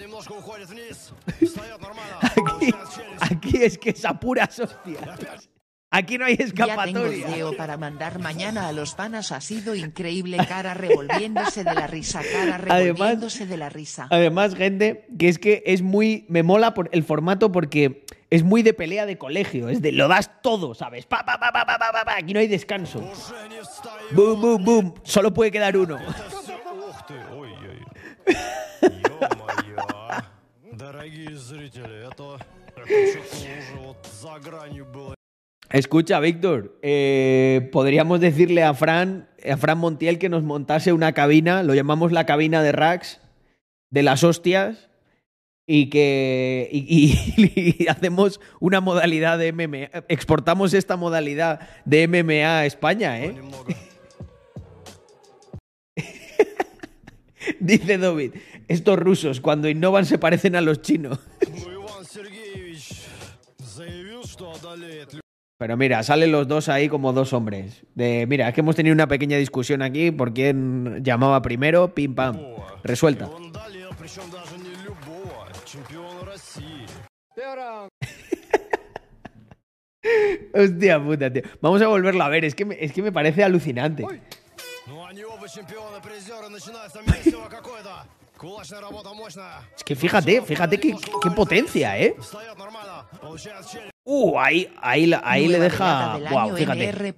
Aquí, aquí es que es a puras hostias. Aquí no hay
Ya tengo
escapatoria.
video para mandar mañana a los panas. Ha sido increíble cara [LAUGHS] revolviéndose de la risa, cara
Además-
revolviéndose de la risa.
Además, gente, que es que es muy. Me mola por el formato porque es muy de pelea de colegio. Es de lo das todo, ¿sabes? Pa, pa, pa, pa, pa, pa, pa, pa. Aquí no hay descanso. Boom, boom, boom. Solo puede quedar uno. [LAUGHS] [LAUGHS] Escucha, Víctor, eh, podríamos decirle a Fran, a Fran Montiel que nos montase una cabina, lo llamamos la cabina de Rax, de las hostias, y que y, y- [LAUGHS] y hacemos una modalidad de MMA, exportamos esta modalidad de MMA a España, ¿eh? [LAUGHS] Dice David, estos rusos cuando innovan se parecen a los chinos. Pero mira, salen los dos ahí como dos hombres. De, mira, es que hemos tenido una pequeña discusión aquí por quién llamaba primero, pim pam. Resuelta. [LAUGHS] Hostia puta, tío. Vamos a volverlo a ver, es que me, es que me parece alucinante. Es que fíjate, fíjate qué, potencia, ¿eh? Uh, ahí, ahí, le deja... Wow, fíjate.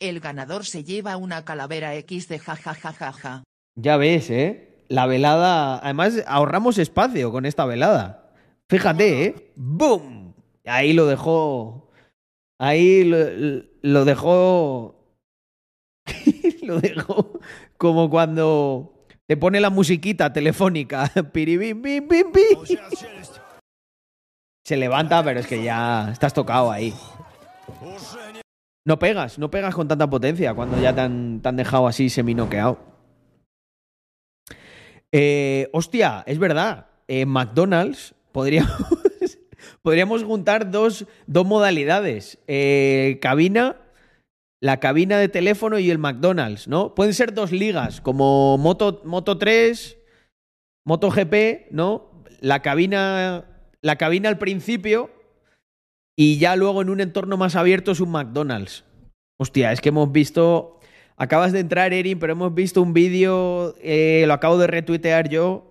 El ganador se lleva una calavera X de jajajajaja.
Ya ves, ¿eh? La velada... Además, ahorramos espacio con esta velada. Fíjate, ¿eh? ¡Boom! Ahí lo dejó... Ahí lo dejó... [LAUGHS] lo dejó como cuando te pone la musiquita telefónica. [LAUGHS] Piribim, bim, bim, bim. Se levanta, pero es que ya estás tocado ahí. No pegas, no pegas con tanta potencia cuando ya te han, te han dejado así seminoqueado. Eh, hostia, es verdad. En McDonald's podríamos, [LAUGHS] podríamos juntar dos, dos modalidades. Eh, cabina, la cabina de teléfono y el McDonald's, ¿no? Pueden ser dos ligas, como Moto, Moto 3, MotoGP, ¿no? La cabina, la cabina al principio y ya luego en un entorno más abierto es un McDonald's. Hostia, es que hemos visto. Acabas de entrar, Erin, pero hemos visto un vídeo, eh, lo acabo de retuitear yo.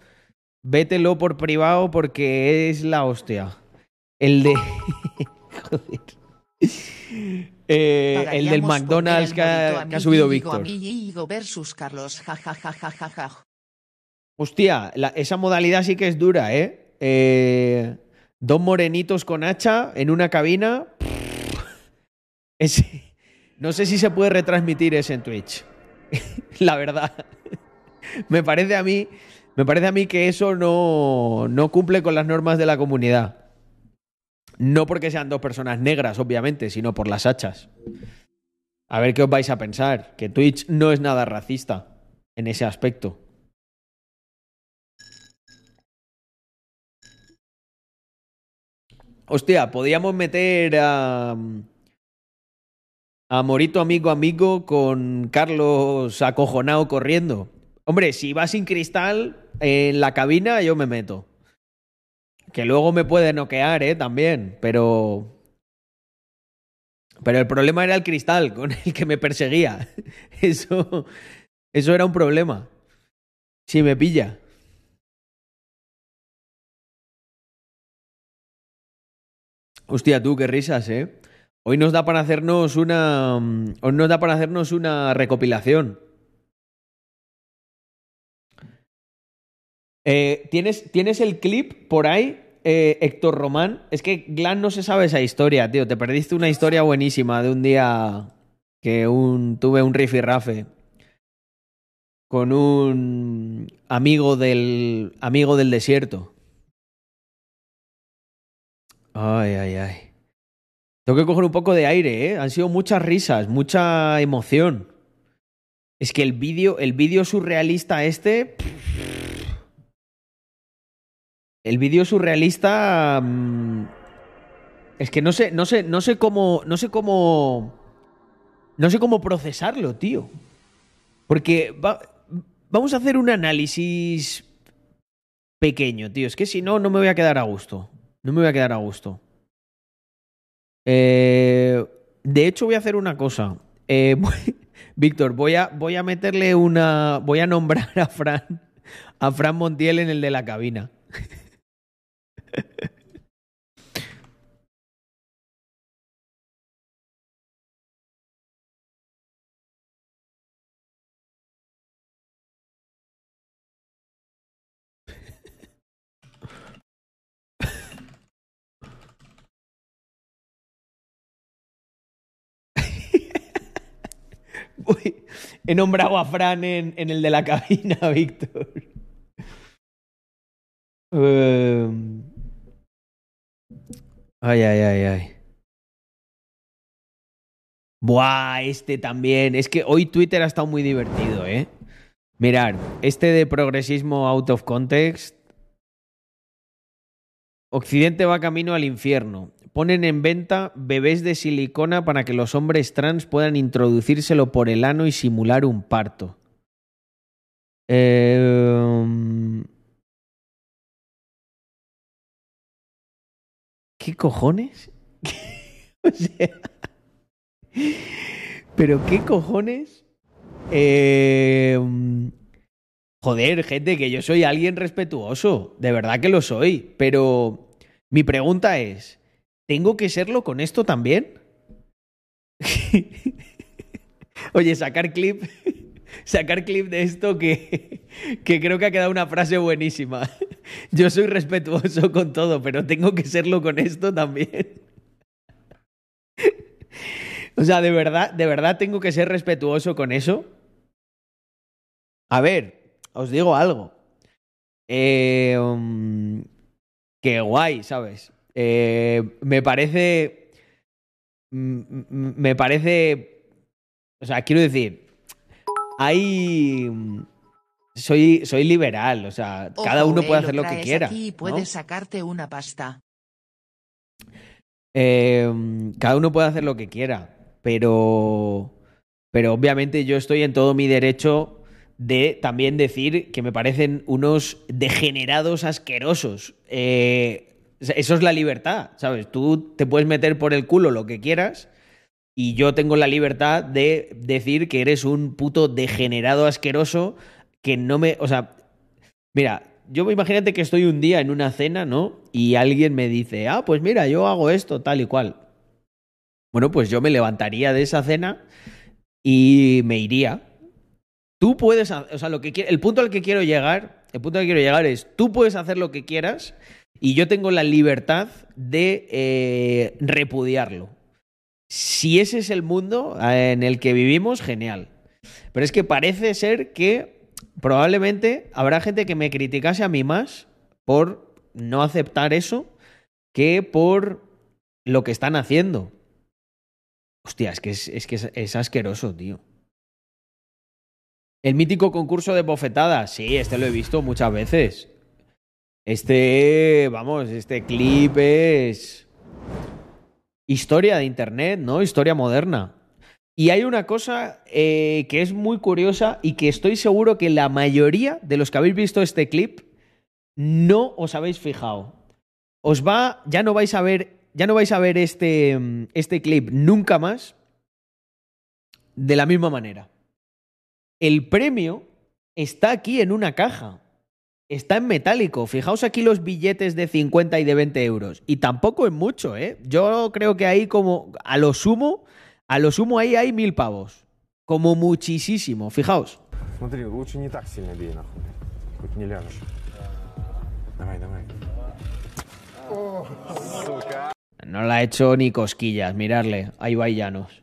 Vételo por privado porque es la hostia. El de. [LAUGHS] Joder. Eh, el del McDonald's que ha, que subido Víctor.
versus Carlos, ja, ja, ja.
Hostia, la- esa modalidad sí que es dura, ¿eh? Eh, Dos morenitos con hacha en una cabina. No sé si se puede retransmitir ese en Twitch. [LAUGHS] La verdad. Me parece a mí. Me parece a mí que eso no, no cumple con las normas de la comunidad. No porque sean dos personas negras, obviamente, sino por las hachas. A ver qué os vais a pensar. Que Twitch no es nada racista en ese aspecto. Hostia, podríamos meter. A Morito amigo amigo con Carlos acojonado corriendo. Hombre, si va sin cristal en la cabina, yo me meto. Que luego me puede noquear, ¿eh? También, pero. Pero el problema era el cristal con el que me perseguía. [LAUGHS] Eso. Eso era un problema. Si me pilla. Hostia, tú, qué risas, ¿eh? Hoy nos da para hacernos una. mm, Hoy nos da para hacernos una recopilación. Eh, ¿tienes, ¿Tienes el clip por ahí, eh, Héctor Román? Es que Glan no se sabe esa historia, tío. Te perdiste una historia buenísima de un día que un, tuve un rifirrafe con un amigo del amigo del desierto. Ay, ay, ay. Tengo que coger un poco de aire, ¿eh? Han sido muchas risas, mucha emoción. Es que el vídeo, el vídeo surrealista este. El vídeo surrealista. mm, Es que no sé, no sé, no sé cómo. No sé cómo. No sé cómo procesarlo, tío. Porque va- vamos a hacer un análisis pequeño, tío. Es que si no, no me voy a quedar a gusto. No me voy a quedar a gusto. Eh, de hecho, voy a hacer una cosa. Eh, [LAUGHS] Víctor, voy a, voy a meterle una. Voy a nombrar a Fran. A Fran Montiel en el de la cabina. [LAUGHS] He nombrado a Fran en, en el de la cabina, [LAUGHS] Víctor. Em, Ay, ay, ay, ay. Buah, este también. Es que hoy Twitter ha estado muy divertido, ¿eh? Mirar, este de progresismo out of context. Occidente va camino al infierno. Ponen en venta bebés de silicona para que los hombres trans puedan introducírselo por el ano y simular un parto. Eh, ¿Qué cojones? [LAUGHS] o sea. ¿Pero qué cojones? Eh, Joder, gente, que yo soy alguien respetuoso. De verdad que lo soy. Pero mi pregunta es: ¿tengo que serlo con esto también? [LAUGHS] Oye, sacar clip. Sacar clip de esto que, que creo que ha quedado una frase buenísima. Yo soy respetuoso con todo, pero tengo que serlo con esto también. O sea, de verdad, de verdad tengo que ser respetuoso con eso. A ver, os digo algo. Eh, um, qué guay, ¿sabes? Eh, me parece. m- m- Me parece. O sea, quiero decir. Hay. soy, soy liberal, o sea, cada uno
eh,
puede hacer lo que quiera.
y
¿no?
puedes sacarte una pasta.
Eh, cada uno puede hacer lo que quiera, pero, pero obviamente yo estoy en todo mi derecho de también decir que me parecen unos degenerados asquerosos. Eh, eso es la libertad, ¿sabes? Tú te puedes meter por el culo lo que quieras y yo tengo la libertad de decir que eres un puto degenerado asqueroso que no me... O sea, mira, yo imagínate que estoy un día en una cena, ¿no? Y alguien me dice, ah, pues mira, yo hago esto, tal y cual. Bueno, pues yo me levantaría de esa cena y me iría. Tú puedes, o sea, lo que el punto al que quiero llegar, el punto al que quiero llegar es, tú puedes hacer lo que quieras y yo tengo la libertad de eh, repudiarlo. Si ese es el mundo eh, en el que vivimos, genial. Pero es que parece ser que probablemente habrá gente que me criticase a mí más por no aceptar eso que por lo que están haciendo. Hostia, es que es, que es, es asqueroso, tío. El mítico concurso de bofetadas, sí, este lo he visto muchas veces. Este, vamos, este clip es historia de Internet, ¿no? Historia moderna. Y hay una cosa eh, que es muy curiosa y que estoy seguro que la mayoría de los que habéis visto este clip no os habéis fijado. Os va, ya no vais a ver, ya no vais a ver este, este clip nunca más de la misma manera. El premio está aquí en una caja Está en metálico. Fijaos aquí los billetes de 50 y de 20 euros. Y tampoco es mucho, ¿eh? Yo creo que ahí como a lo sumo, a lo sumo ahí hay mil pavos. Como muchísimo. Fijaos.
Смотри, лучше не так сильно бей, нахуй. Хоть не ляжешь. Давай, давай. Сука.
No la ha hecho ni cosquillas. Mirarle. Ahí va Llanos.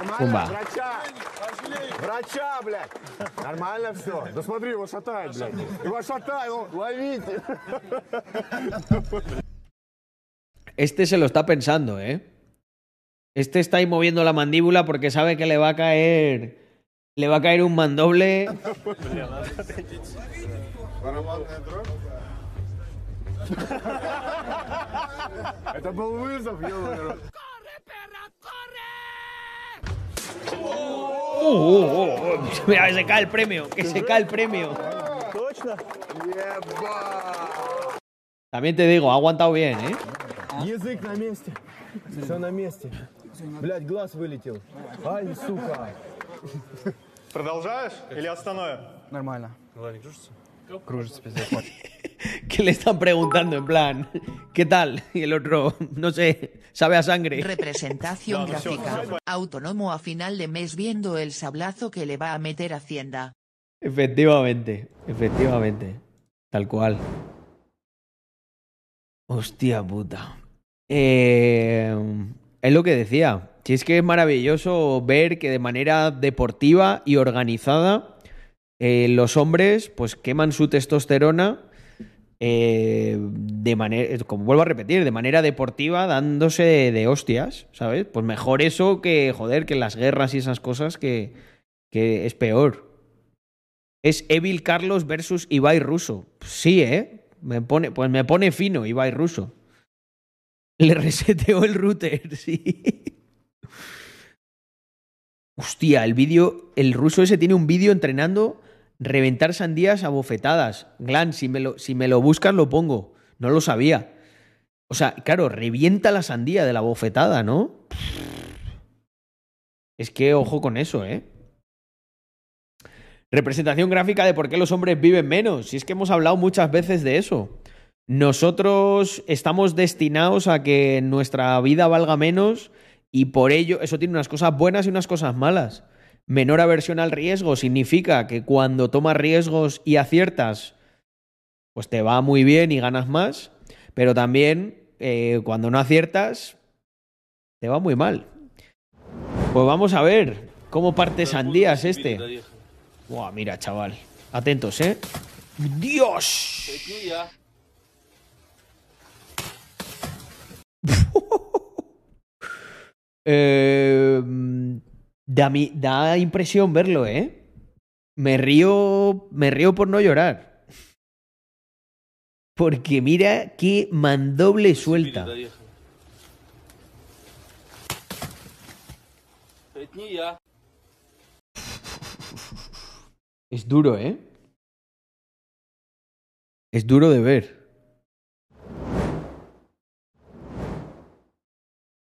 Нормально,
Пумба.
врача! Врача, блядь! Нормально все. Да смотри, его шатает, блядь. Его шатает, ну, ловите!
Este se lo está pensando, ¿eh? Este está ahí moviendo la mandíbula porque sabe que le va a caer. Le va a caer un mandoble.
Это был вызов, ё
Uh, uh, uh, [LAUGHS] Mira, que se cae el premio. Que se cae el premio.
Точно?
También te digo, ha aguantado bien, ¿eh?
Язык на месте. Все на месте. Блядь, глаз вылетел. Ай, сука.
Продолжаешь или остановим?
Нормально.
Ладно, кружится?
Кружится, пиздец. [LAUGHS]
Que le están preguntando en plan, ¿qué tal? Y el otro, no sé, sabe a sangre.
Representación gráfica.
no.
Autónomo a final de mes viendo el sablazo que le va a meter Hacienda.
Efectivamente, efectivamente. Tal cual. Hostia puta. Eh, es lo que decía. Si es que es maravilloso ver que de manera deportiva y organizada eh, los hombres pues queman su testosterona eh, de manera, como vuelvo a repetir, de manera deportiva dándose de, de hostias, ¿sabes? Pues mejor eso que, joder, que las guerras y esas cosas que, que es peor. Es Evil Carlos versus Ibai Russo. Sí, ¿eh? Me pone, pues me pone fino Ibai Russo. Le [LAUGHS] reseteó el router, [LAUGHS] sí. Hostia, el vídeo, el ruso ese tiene un vídeo entrenando reventar sandías a bofetadas. Glan, si me, lo, si me lo buscas lo pongo. No lo sabía. O sea, claro, revienta la sandía de la bofetada, ¿no? Es que ojo con eso, ¿eh? Representación gráfica de por qué los hombres viven menos. Si es que hemos hablado muchas veces de eso. Nosotros estamos destinados a que nuestra vida valga menos y por ello eso tiene unas cosas buenas y unas cosas malas. Menor aversión al riesgo significa que cuando tomas riesgos y aciertas, pues te va muy bien y ganas más, pero también eh, cuando no aciertas, te va muy mal. Pues vamos a ver cómo parte sandías este. Buah, mira, chaval. Atentos, ¿eh? ¡Dios! [LAUGHS] Eh, Da, mi, da impresión verlo, ¿eh? Me río, me río por no llorar. Porque mira qué mandoble suelta. Es duro, ¿eh? Es duro de ver.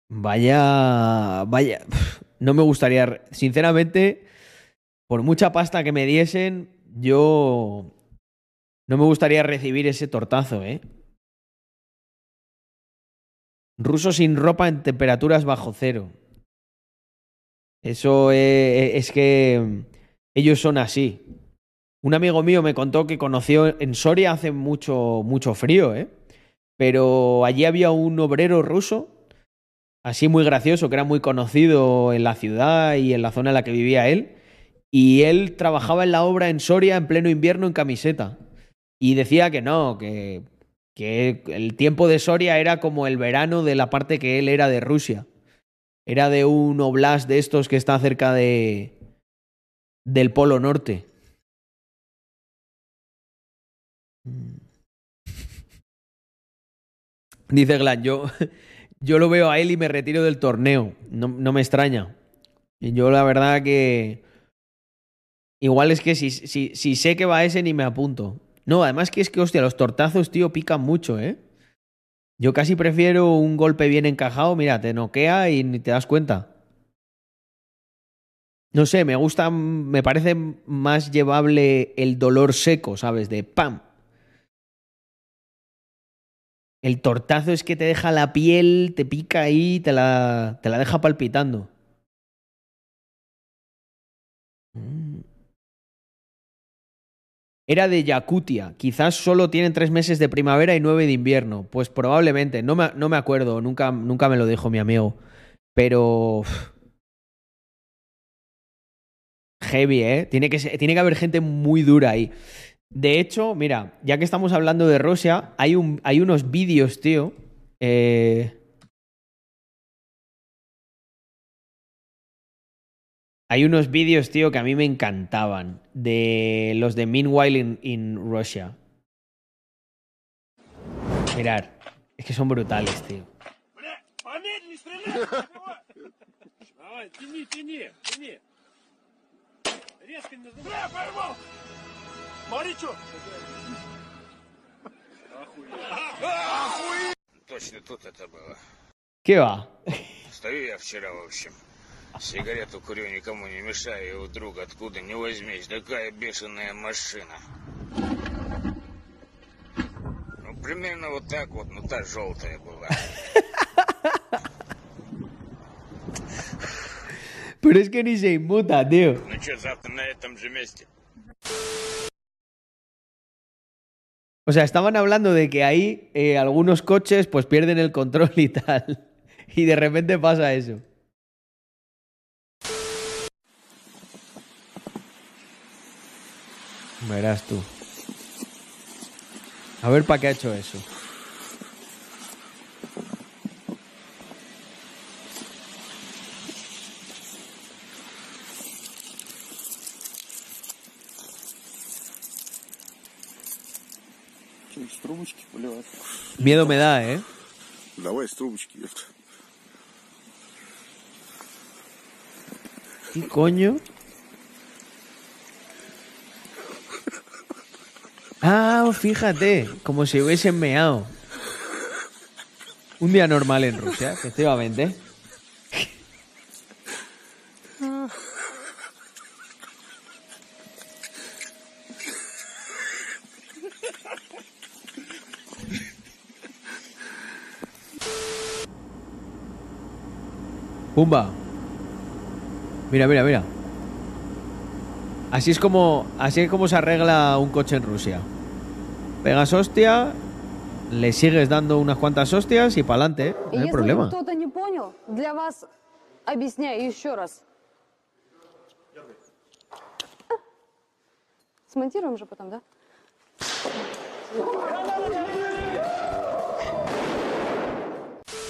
Vaya, vaya no me gustaría, sinceramente, por mucha pasta que me diesen, yo no me gustaría recibir ese tortazo, ¿eh? Ruso sin ropa en temperaturas bajo cero. Eso eh, es que ellos son así. Un amigo mío me contó que conoció en Soria hace mucho, mucho frío, ¿eh? Pero allí había un obrero ruso, así muy gracioso, que era muy conocido en la ciudad y en la zona en la que vivía él. Y él trabajaba en la obra en Soria en pleno invierno en camiseta. Y decía que no, que, que el tiempo de Soria era como el verano de la parte que él era de Rusia. Era de un oblast de estos que está cerca de del Polo Norte. [LAUGHS] Dice Glan, yo, yo lo veo a él y me retiro del torneo. No, no me extraña. Yo la verdad que... Igual es que si, si, si sé que va ese ni me apunto. No, además que es que, hostia, los tortazos, tío, pican mucho, ¿eh? Yo casi prefiero un golpe bien encajado, mira, te noquea y ni te das cuenta. No sé, me gusta, me parece más llevable el dolor seco, ¿sabes? De ¡pam! El tortazo es que te deja la piel, te pica ahí, te la, te la deja palpitando. Mm. Era de Yakutia. Quizás solo tienen tres meses de primavera y nueve de invierno. Pues probablemente. No me, no me acuerdo. Nunca, nunca me lo dijo mi amigo. Pero. Heavy, ¿eh? Tiene que, tiene que haber gente muy dura ahí. De hecho, mira, ya que estamos hablando de Rusia, hay, un, hay unos vídeos, tío. eh, Hay unos vídeos, tío, que a mí me encantaban. De los de Meanwhile in, in Russia. Mirar. Es que son brutales, tío.
Что! Охуеть!
Точно тут это было.
¿Qué va?
Стою я вчера, в общем. Сигарету курю, никому не мешаю, и вдруг откуда не возьмись, такая бешеная машина. Ну, примерно вот так вот, ну та желтая была.
Pero es que ni se inmuta, tío.
Ну что, завтра на этом же месте?
O sea, estaban hablando de que ahí eh, algunos coches pues pierden el control y tal. [LAUGHS] Y de repente pasa eso. Verás tú. A ver para qué ha hecho eso.
трубочки поливать?
Miedo me da, ¿eh?
Давай из трубочки, ёпта.
¿Qué coño? Ah, fíjate, como si hubiesen meado. Un día normal en Rusia, efectivamente. Pumba. Mira, mira, mira. Así es como se arregla un coche en Rusia. Pegas hostia, le sigues dando unas cuantas hostias y para adelante, ¿eh? no hay problema.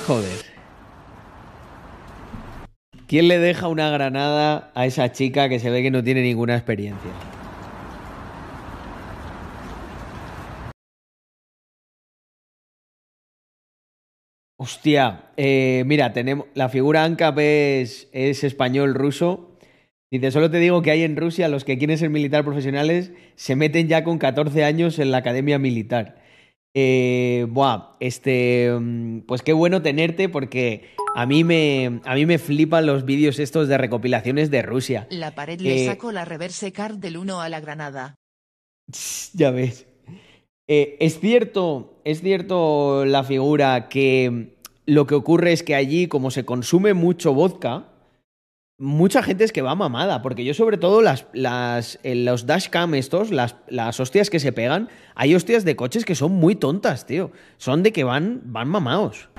Joder. ¿Quién le deja una granada a esa chica que se ve que no tiene ninguna experiencia? Hostia, eh, mira, tenemos la figura ANCAP es, es español ruso. Dice, solo te digo que hay en Rusia los que quieren ser militar profesionales se meten ya con 14 años en la academia militar. Eh, buah, este, mm, pues qué bueno tenerte porque a mí me, a mí me flipan los vídeos estos de recopilaciones de Rusia.
La pared le
Eh,
sacó la reverse card del 1 a la granada. [LAUGHS]
Ya ves. Eh, es cierto, es cierto la figura que lo que ocurre es que allí, como se consume mucho vodka, mucha gente es que va mamada, porque yo sobre todo las, las, en los dashcam estos, las, las hostias que se pegan, hay hostias de coches que son muy tontas, tío. Son de que van, van mamados.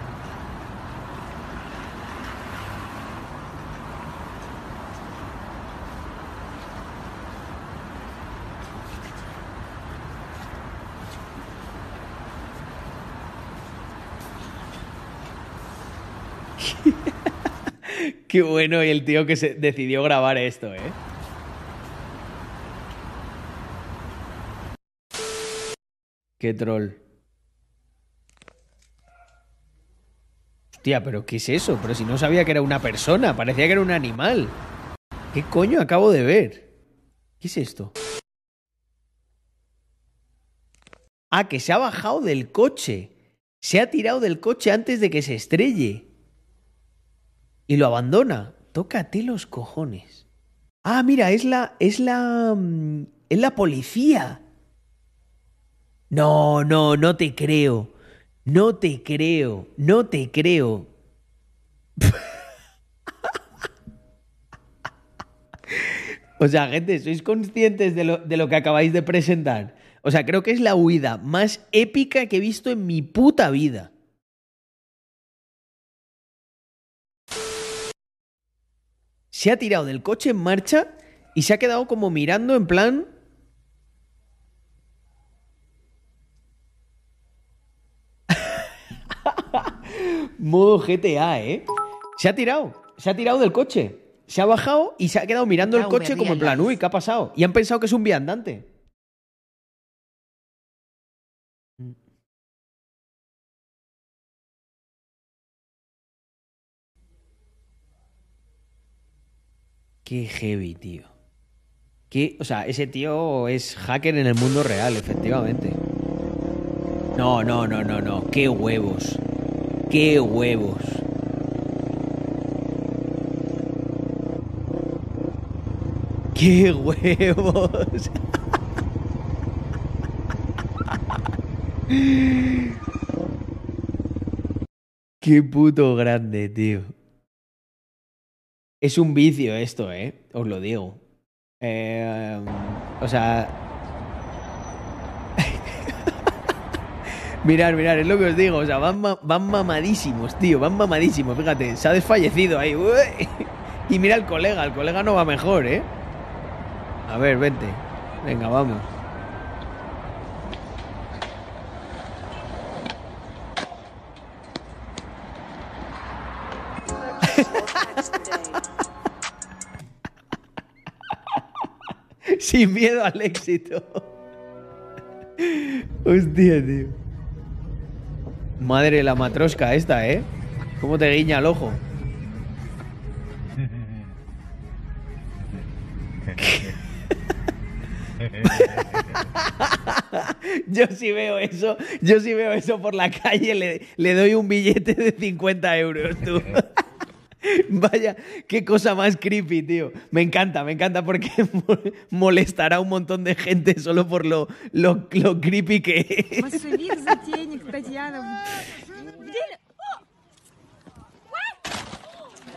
Qué bueno y el tío que se decidió grabar esto, ¿eh? Qué troll. Hostia, pero ¿qué es eso? Pero si no sabía que era una persona, parecía que era un animal. ¿Qué coño acabo de ver? ¿Qué es esto? Ah, que se ha bajado del coche. Se ha tirado del coche antes de que se estrelle. Y lo abandona. Tócate los cojones. Ah, mira, es la. es la. mm, es la policía. No, no, no te creo. No te creo. No te creo. [LAUGHS] o sea, gente, ¿sois conscientes de lo, de lo que acabáis de presentar? O sea, creo que es la huida más épica que he visto en mi puta vida. Se ha tirado del coche en marcha y se ha quedado como mirando en plan... [LAUGHS] Modo GTA, ¿eh? Se ha tirado, se ha tirado del coche. Se ha bajado y se ha quedado mirando el coche como en plan, uy, ¿qué ha pasado? Y han pensado que es un viandante. Qué heavy, tío. Qué, o sea, ese tío es hacker en el mundo real, efectivamente. No, no, no, no, no. Qué huevos. Qué huevos. Qué huevos. [LAUGHS] Qué puto grande, tío. Es un vicio esto, ¿eh? Os lo digo. Eh, o sea... [LAUGHS] Mirad, mirad, es lo que os digo. O sea, van, van mamadísimos, tío. Van mamadísimos. Fíjate, se ha desfallecido ahí. Y mira al colega. El colega no va mejor, ¿eh? A ver, vente. Venga, vamos. Sin miedo al éxito. Hostia, tío. Madre la matrosca esta, ¿eh? ¿Cómo te guiña el ojo? [LAUGHS] Yo si veo eso, yo si veo eso por la calle, le, le doy un billete de 50 euros, tú. [LAUGHS] [LAUGHS] Vaya, qué cosa más creepy, tío. Me encanta, me encanta porque [LAUGHS] molestará a un montón de gente solo por lo, lo, lo creepy que es.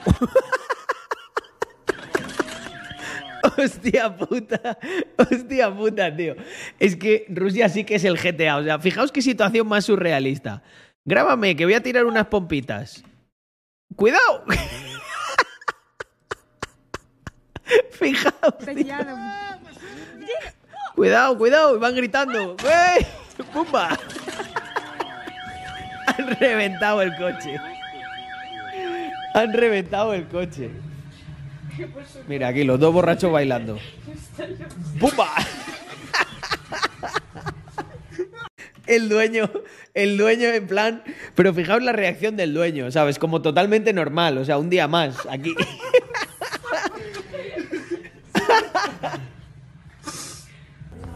[LAUGHS] Hostia puta, hostia puta, tío. Es que Rusia sí que es el GTA. O sea, fijaos qué situación más surrealista. Grábame, que voy a tirar unas pompitas. ¡Cuidado! Fijaos. Cuidado, cuidado, van gritando. ¡Ey! ¡Pumba! Han reventado el coche. Han reventado el coche. Mira, aquí los dos borrachos bailando. ¡Pumba! El dueño, el dueño en plan. Pero fijaos la reacción del dueño, ¿sabes? Como totalmente normal, o sea, un día más aquí.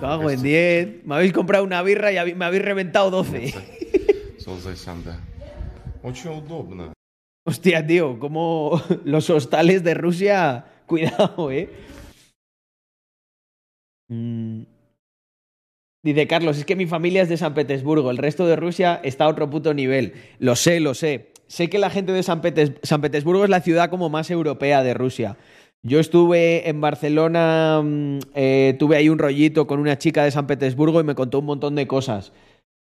En 10. Me habéis comprado una birra y me habéis reventado 12.
Son 60.
Hostia, tío, como los hostales de Rusia, cuidado, ¿eh? Mm. Dice Carlos, es que mi familia es de San Petersburgo, el resto de Rusia está a otro puto nivel. Lo sé, lo sé. Sé que la gente de San, Petes San Petersburgo es la ciudad como más europea de Rusia. Yo estuve en Barcelona, mm, eh, tuve ahí un rollito con una chica de San Petersburgo y me contó un montón de cosas.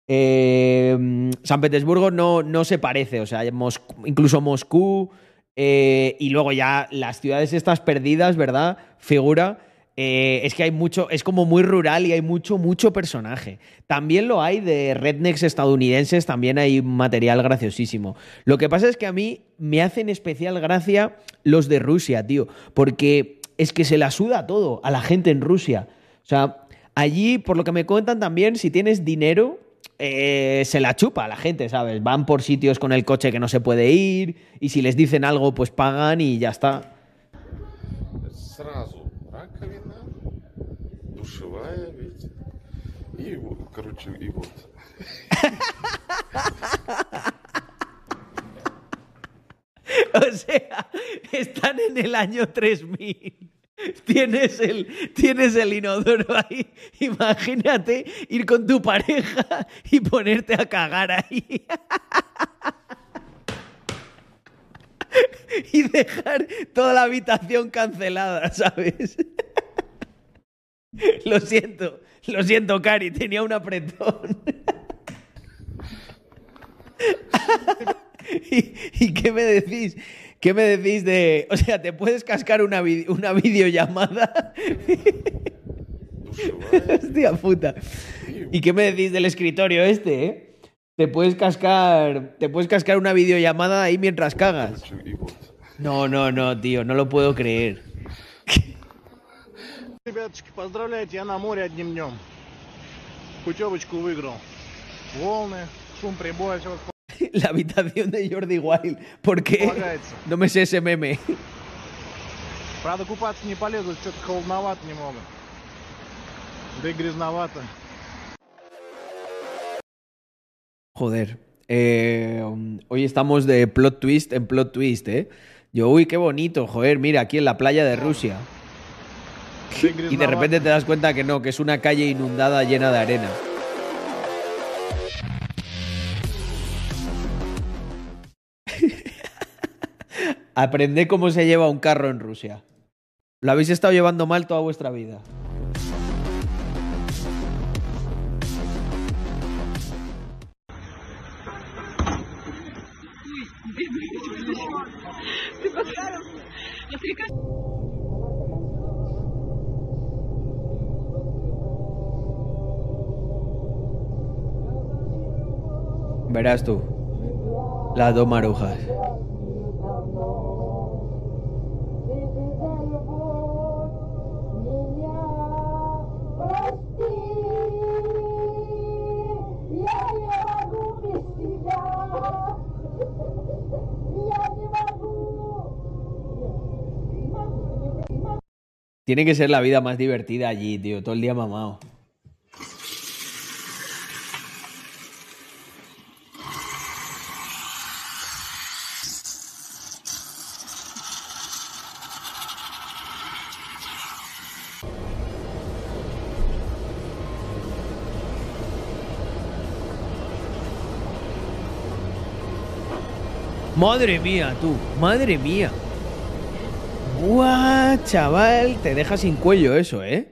Eh, mm, San Petersburgo no, no se parece, o sea, Mos- incluso Moscú eh, y luego ya las ciudades estas perdidas, ¿verdad? Figura. Eh, es que hay mucho, es como muy rural y hay mucho, mucho personaje. También lo hay de rednecks estadounidenses, también hay material graciosísimo. Lo que pasa es que a mí me hacen especial gracia los de Rusia, tío, porque es que se la suda todo a la gente en Rusia. O sea, allí, por lo que me cuentan también, si tienes dinero, eh, se la chupa a la gente, ¿sabes? Van por sitios con el coche que no se puede ir y si les dicen algo, pues pagan y ya está. [LAUGHS] o sea, están en el año 3000. Tienes el, tienes el inodoro ahí. Imagínate ir con tu pareja y ponerte a cagar ahí. [LAUGHS] y dejar toda la habitación cancelada, ¿sabes? [LAUGHS] Lo siento, [LAUGHS] lo siento, Cari, tenía un apretón. [LAUGHS] ¿Y, y qué me decís? ¿Qué me decís de.? O sea, ¿te puedes cascar una, vi- una videollamada? [LAUGHS] Hostia puta. ¿Y qué me decís del escritorio este, eh? Te puedes cascar. Te puedes cascar una videollamada ahí mientras cagas. No, no, no, tío, no lo puedo creer.
Ребяточки, поздравляйте, я на море одним днем. Путевочку выиграл. Волны, шум прибоя, все [LAUGHS]
La habitación de Jordi Wild. ¿Por qué?
Полагается. [LAUGHS]
No me sé ese meme.
Правда, купаться не полезу, что-то холодновато немного. Да и грязновато.
Joder. eh, hoy estamos de plot twist en plot twist, ¿eh? Yo, uy, qué bonito, joder, mira, aquí en la playa de Rusia. Y de repente te das cuenta que no, que es una calle inundada llena de arena. [LAUGHS] Aprende cómo se lleva un carro en Rusia. Lo habéis estado llevando mal toda vuestra vida. Verás tú. Las dos marujas. Tiene que ser la vida más divertida allí, tío. Todo el día mamado. Madre mía, tú. Madre mía. Buah, chaval, te deja sin cuello eso, ¿eh?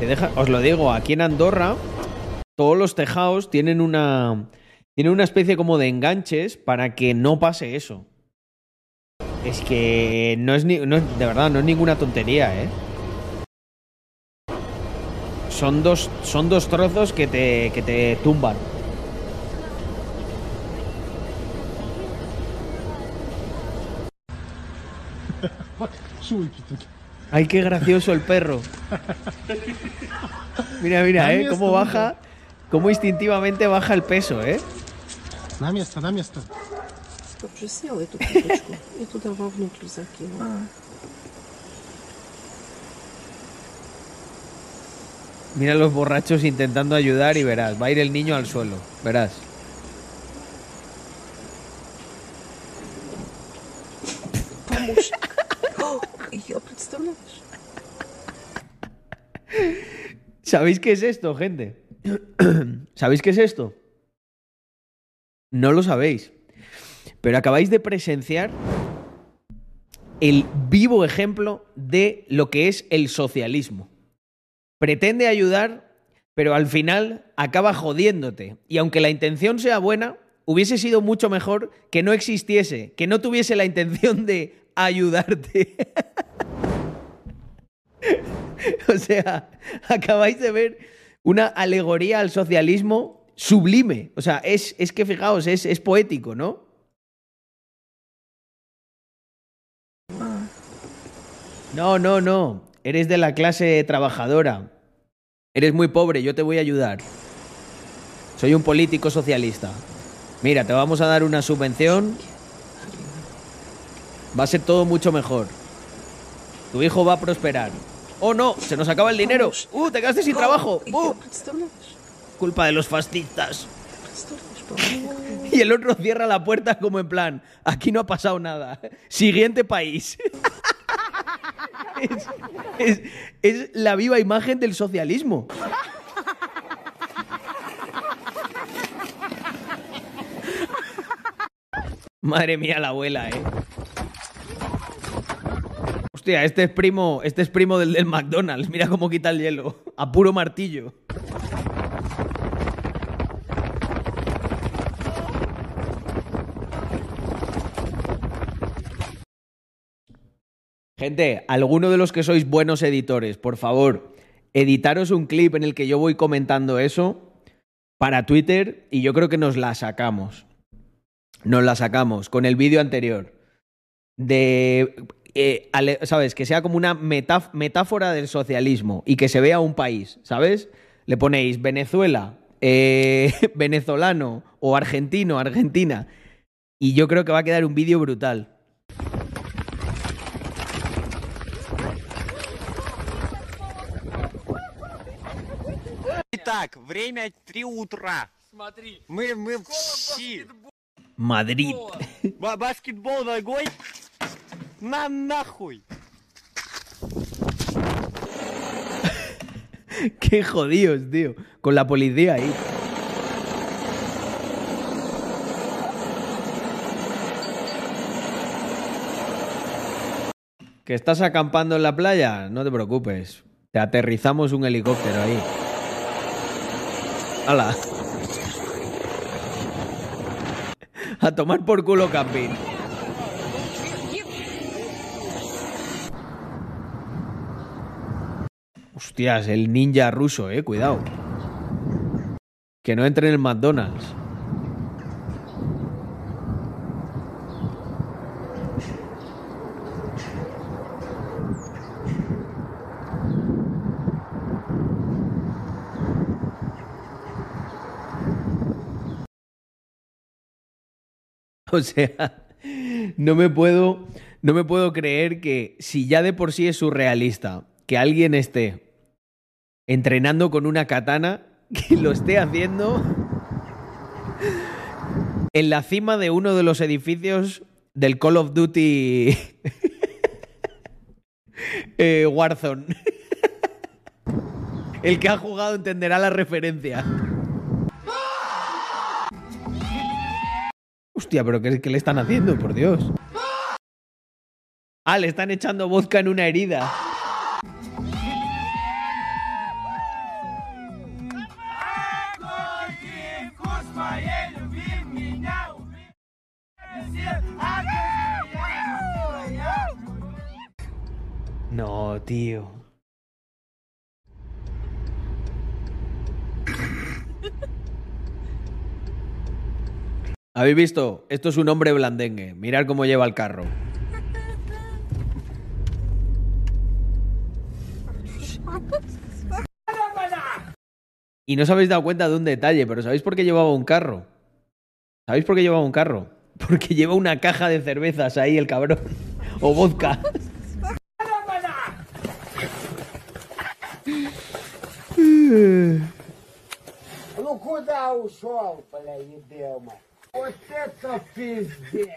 Te deja, os lo digo, aquí en Andorra todos los tejados tienen una tienen una especie como de enganches para que no pase eso. Es que no es ni no de verdad no es ninguna tontería, ¿eh? Son dos son dos trozos que te que te tumban. Ay, qué gracioso el perro. Mira, mira, ¿eh? Cómo baja, cómo instintivamente baja el peso, ¿eh?
На место, на место.
Чтоб же сел эту курочку и туда вовнутрь закинул.
Mira a los borrachos intentando ayudar y verás, va a ir el niño al suelo, verás.
Помощник. Я представляешь?
¿Sabéis qué es esto, gente? [CLEARS THROAT] ¿Sabéis qué es esto? No lo sabéis. Pero acabáis de presenciar el vivo ejemplo de lo que es el socialismo. Pretende ayudar, pero al final acaba jodiéndote. Y aunque la intención sea buena, hubiese sido mucho mejor que no existiese, que no tuviese la intención de ayudarte. o sea, acabáis de ver una alegoría al socialismo sublime. O sea, es, es que fijaos, es, es poético, ¿no? No, no, no. Eres de la clase trabajadora. Eres muy pobre, yo te voy a ayudar. Soy un político socialista. Mira, te vamos a dar una subvención. Va a ser todo mucho mejor. Tu hijo va a prosperar. Oh no, se nos acaba el dinero. Uh, te quedaste sin trabajo. Uh, culpa de los fascistas. Y el otro cierra la puerta como en plan, aquí no ha pasado nada. Siguiente país. es, es- es la viva imagen del socialismo. Madre mía, la abuela, eh. Hostia, este es primo, este es primo del del McDonald's. Mira cómo quita el hielo. A puro martillo. Gente, alguno de los que sois buenos editores, por favor, editaros un clip en el que yo voy comentando eso para Twitter y yo creo que nos la sacamos. Nos la sacamos con el vídeo anterior. De. eh, ale- ¿Sabes? Que sea como una metáf- metáfora del socialismo y que se vea un país, ¿sabes? Le ponéis Venezuela, eh, [LAUGHS] venezolano o argentino, Argentina. Y yo creo que va a quedar un vídeo brutal.
Итак, время 3 утра.
Смотри.
Мы, мы все.
Madrid.
Ба- Баскетбол ногой. На nahue. [LAUGHS]
Qué jodidos, tío. Con la policía ahí. ¿Que estás acampando en la playa? No te preocupes. Te aterrizamos un helicóptero ahí. ¡Hala! [LAUGHS] A tomar por culo, Campín. Hostias, el ninja ruso, eh, cuidado. Que no entre en el McDonald's. [LAUGHS] O sea, no me puedo, no me puedo creer que si ya de por sí es surrealista que alguien esté entrenando con una katana, que lo esté haciendo en la cima de uno de los edificios del Call of Duty [LAUGHS] eh, Warzone. [LAUGHS] El que ha jugado entenderá la referencia. Hostia, pero ¿qué, qué le están haciendo, por Dios? Ah, le están echando vodka en una herida. No, tío. ¿Habéis visto? Esto es un hombre blandengue. Mirad cómo lleva el carro. Y no os habéis dado cuenta de un detalle, pero ¿sabéis por qué llevaba un carro? ¿Sabéis por qué llevaba un carro? [LAUGHS] Porque lleva una caja de cervezas ahí el cabrón. O vodka.
Ну куда ушел, блядь, Вот это пиздец.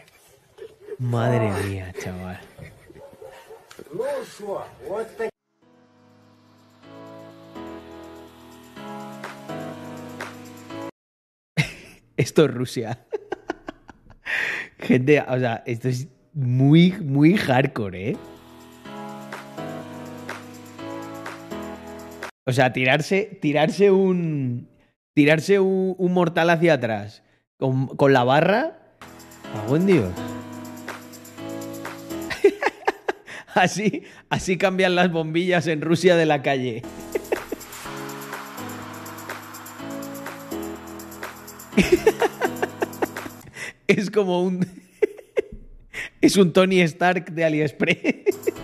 Madre mía, chaval.
Ну что, вот так.
Esto es Rusia. Gente, o sea, esto es muy, muy hardcore, ¿eh? O sea, tirarse, tirarse un. Tirarse un, mortal hacia atrás con, con la barra. A buen Dios. [LAUGHS] así, así cambian las bombillas en Rusia de la calle. [LAUGHS] es como un. [LAUGHS] es un Tony Stark de AliExpress.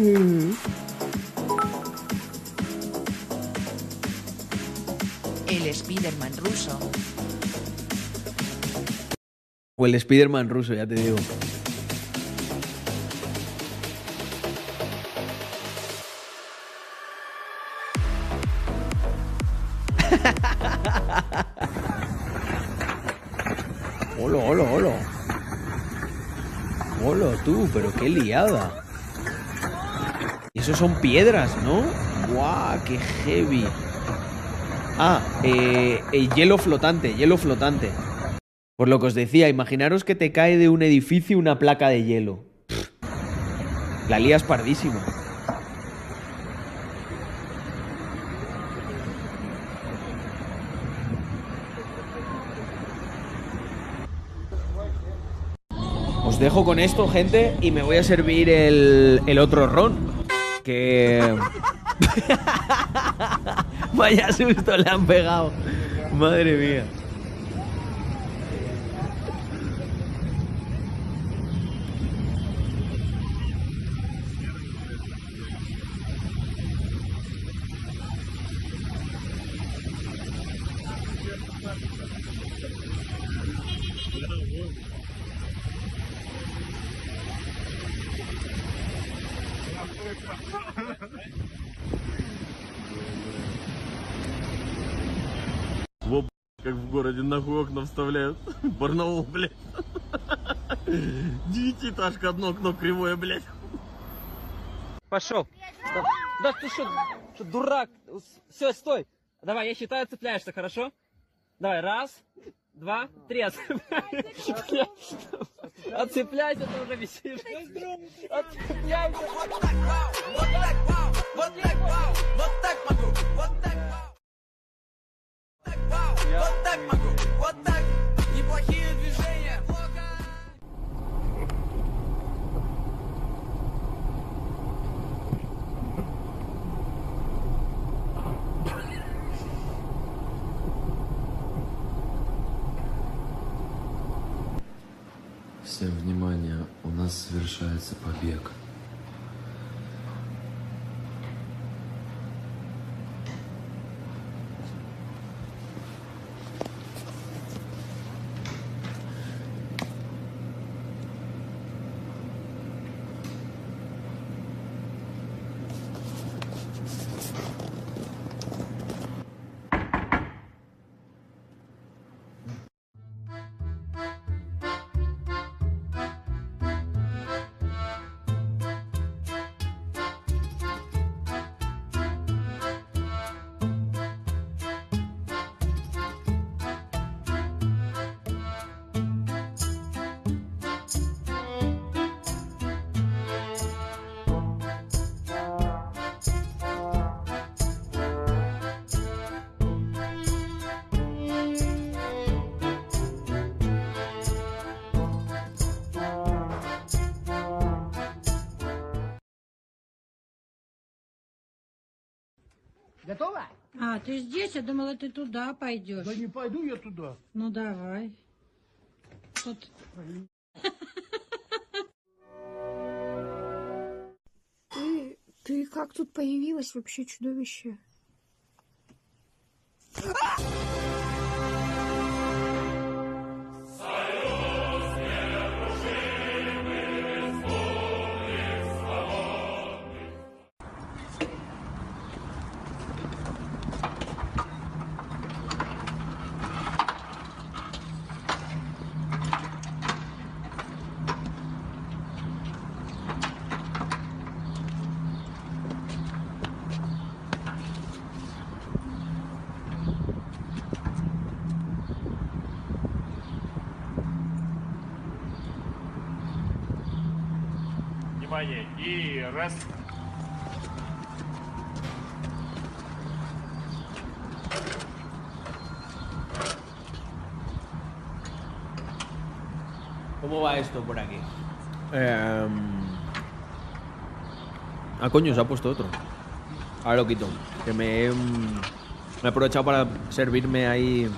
El Spiderman ruso.
O el Spider-Man ruso, ya te digo. [LAUGHS] Hola, hola, hola. Hola, tú, pero qué liada. Son piedras, ¿no? ¡Guau! ¡Qué heavy! Ah, eh, eh, hielo flotante, hielo flotante. Por lo que os decía, imaginaros que te cae de un edificio una placa de hielo. La lías pardísimo. Os dejo con esto, gente, y me voy a servir el, el otro ron. Que... [LAUGHS] Vaya susto le han pegado. Madre mía.
Барнаул, блядь. Девятиэтажка, одно окно кривое, блядь.
Пошел. Да, да ты что, что дурак? Все, стой. Давай, я считаю, цепляешься, хорошо? Давай, раз, два, три, отцепляйся. Отцепляйся, ты уже висишь. Отцепляйся.
Вот так могу, вот так. Неплохие движения.
Всем внимание, у нас совершается побег.
Готова?
А, ты здесь? Я думала, ты туда пойдешь.
Да не пойду я туда.
Ну, давай. Тут... Ты, ты как тут появилась вообще чудовище?
esto por aquí? Em, ah, coño, se ha puesto otro. Ahora lo quito. Que me he, em, me he aprovechado para servirme ahí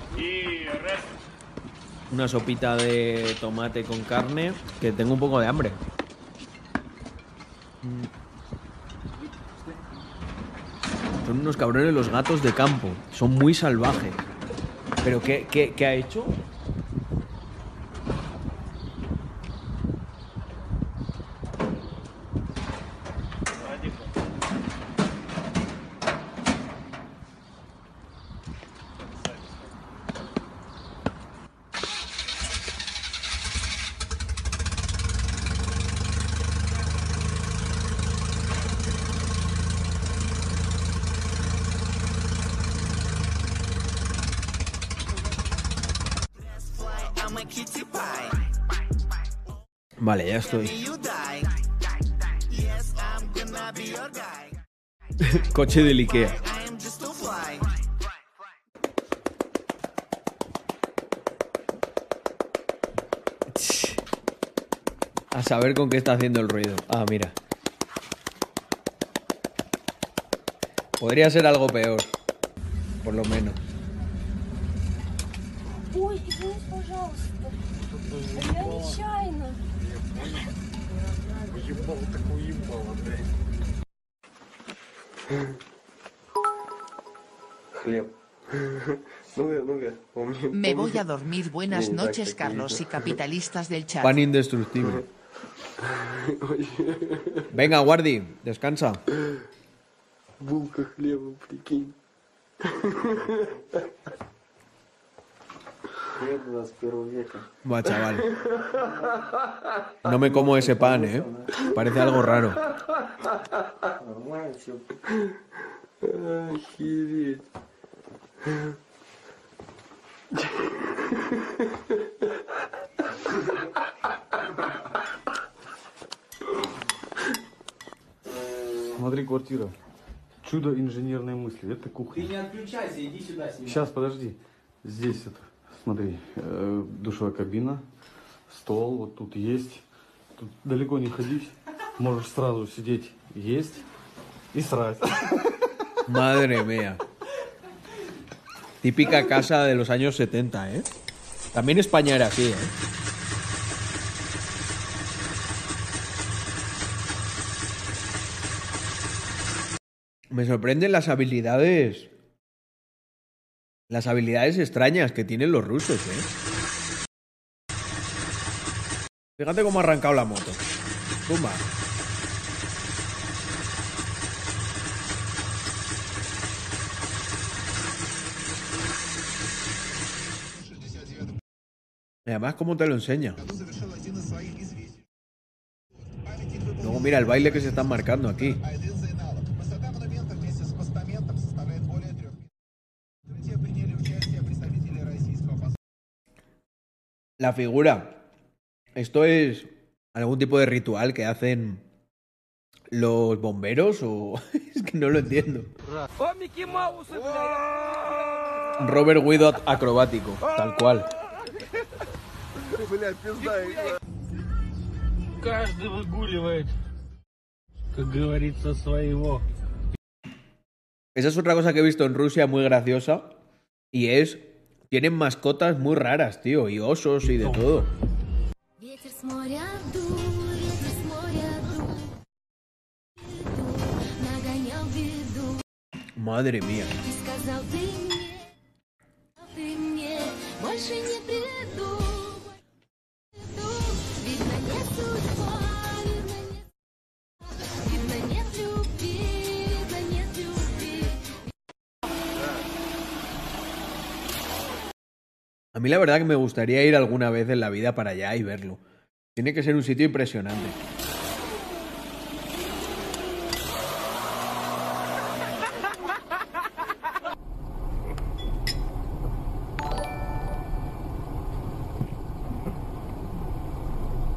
una sopita de tomate con carne, que tengo un poco de hambre. Mm. Son unos cabrones los gatos de campo. Son muy salvajes. ¿Pero qué, qué, qué ha hecho? Vale, ya estoy.
You [LAUGHS] die. Yes, I'm gonna be your guy.
Coche del Ikea.
I am just a fly.
A saber con qué está haciendo el ruido. Ah, mira. Podría ser algo peor. Por lo menos.
Ой, извините, пожалуйста. Я нечаянно.
Уебал такой уебал, блядь. Хлеб. Ну-ка, ну-ка, помни.
Me voy
помни.
a dormir. Buenas
Блин, так
noches,
так
Carlos y
видно.
capitalistas del chat.
Pan indestructible. [LAUGHS] Venga, Guardi, descansa.
Булка хлеба, прикинь. [LAUGHS] Хлеб 21 века.
Buah, chaval. No me como ese pan, ¿eh? Parece algo raro.
Охереть.
Смотри, квартира. Чудо инженерной мысли. Это кухня.
отключайся, иди сюда
Сейчас, подожди. Здесь это, смотри, э, душевая кабина, стол вот тут есть. Тут далеко не ходить. Можешь сразу сидеть, есть и срать.
Madre mía. Típica casa de los años 70, ¿eh? También España era así, ¿eh? Me sorprenden las habilidades. las habilidades extrañas que tienen los rusos, ¿eh? Fíjate cómo ha arrancado la moto. Pumba. Y además, ¿cómo te lo enseña? Luego mira el baile que se están marcando aquí. La figura. Esto es algún tipo de ritual que hacen los bomberos o [LAUGHS] es que no lo entiendo. Robert Guido acrobático, tal cual. Esa es otra cosa que he visto en Rusia muy graciosa y es tienen mascotas muy raras, tío, y osos y de todo. Madre mía. A mí la verdad que me gustaría ir alguna vez en la vida para allá y verlo. Tiene que ser un sitio impresionante.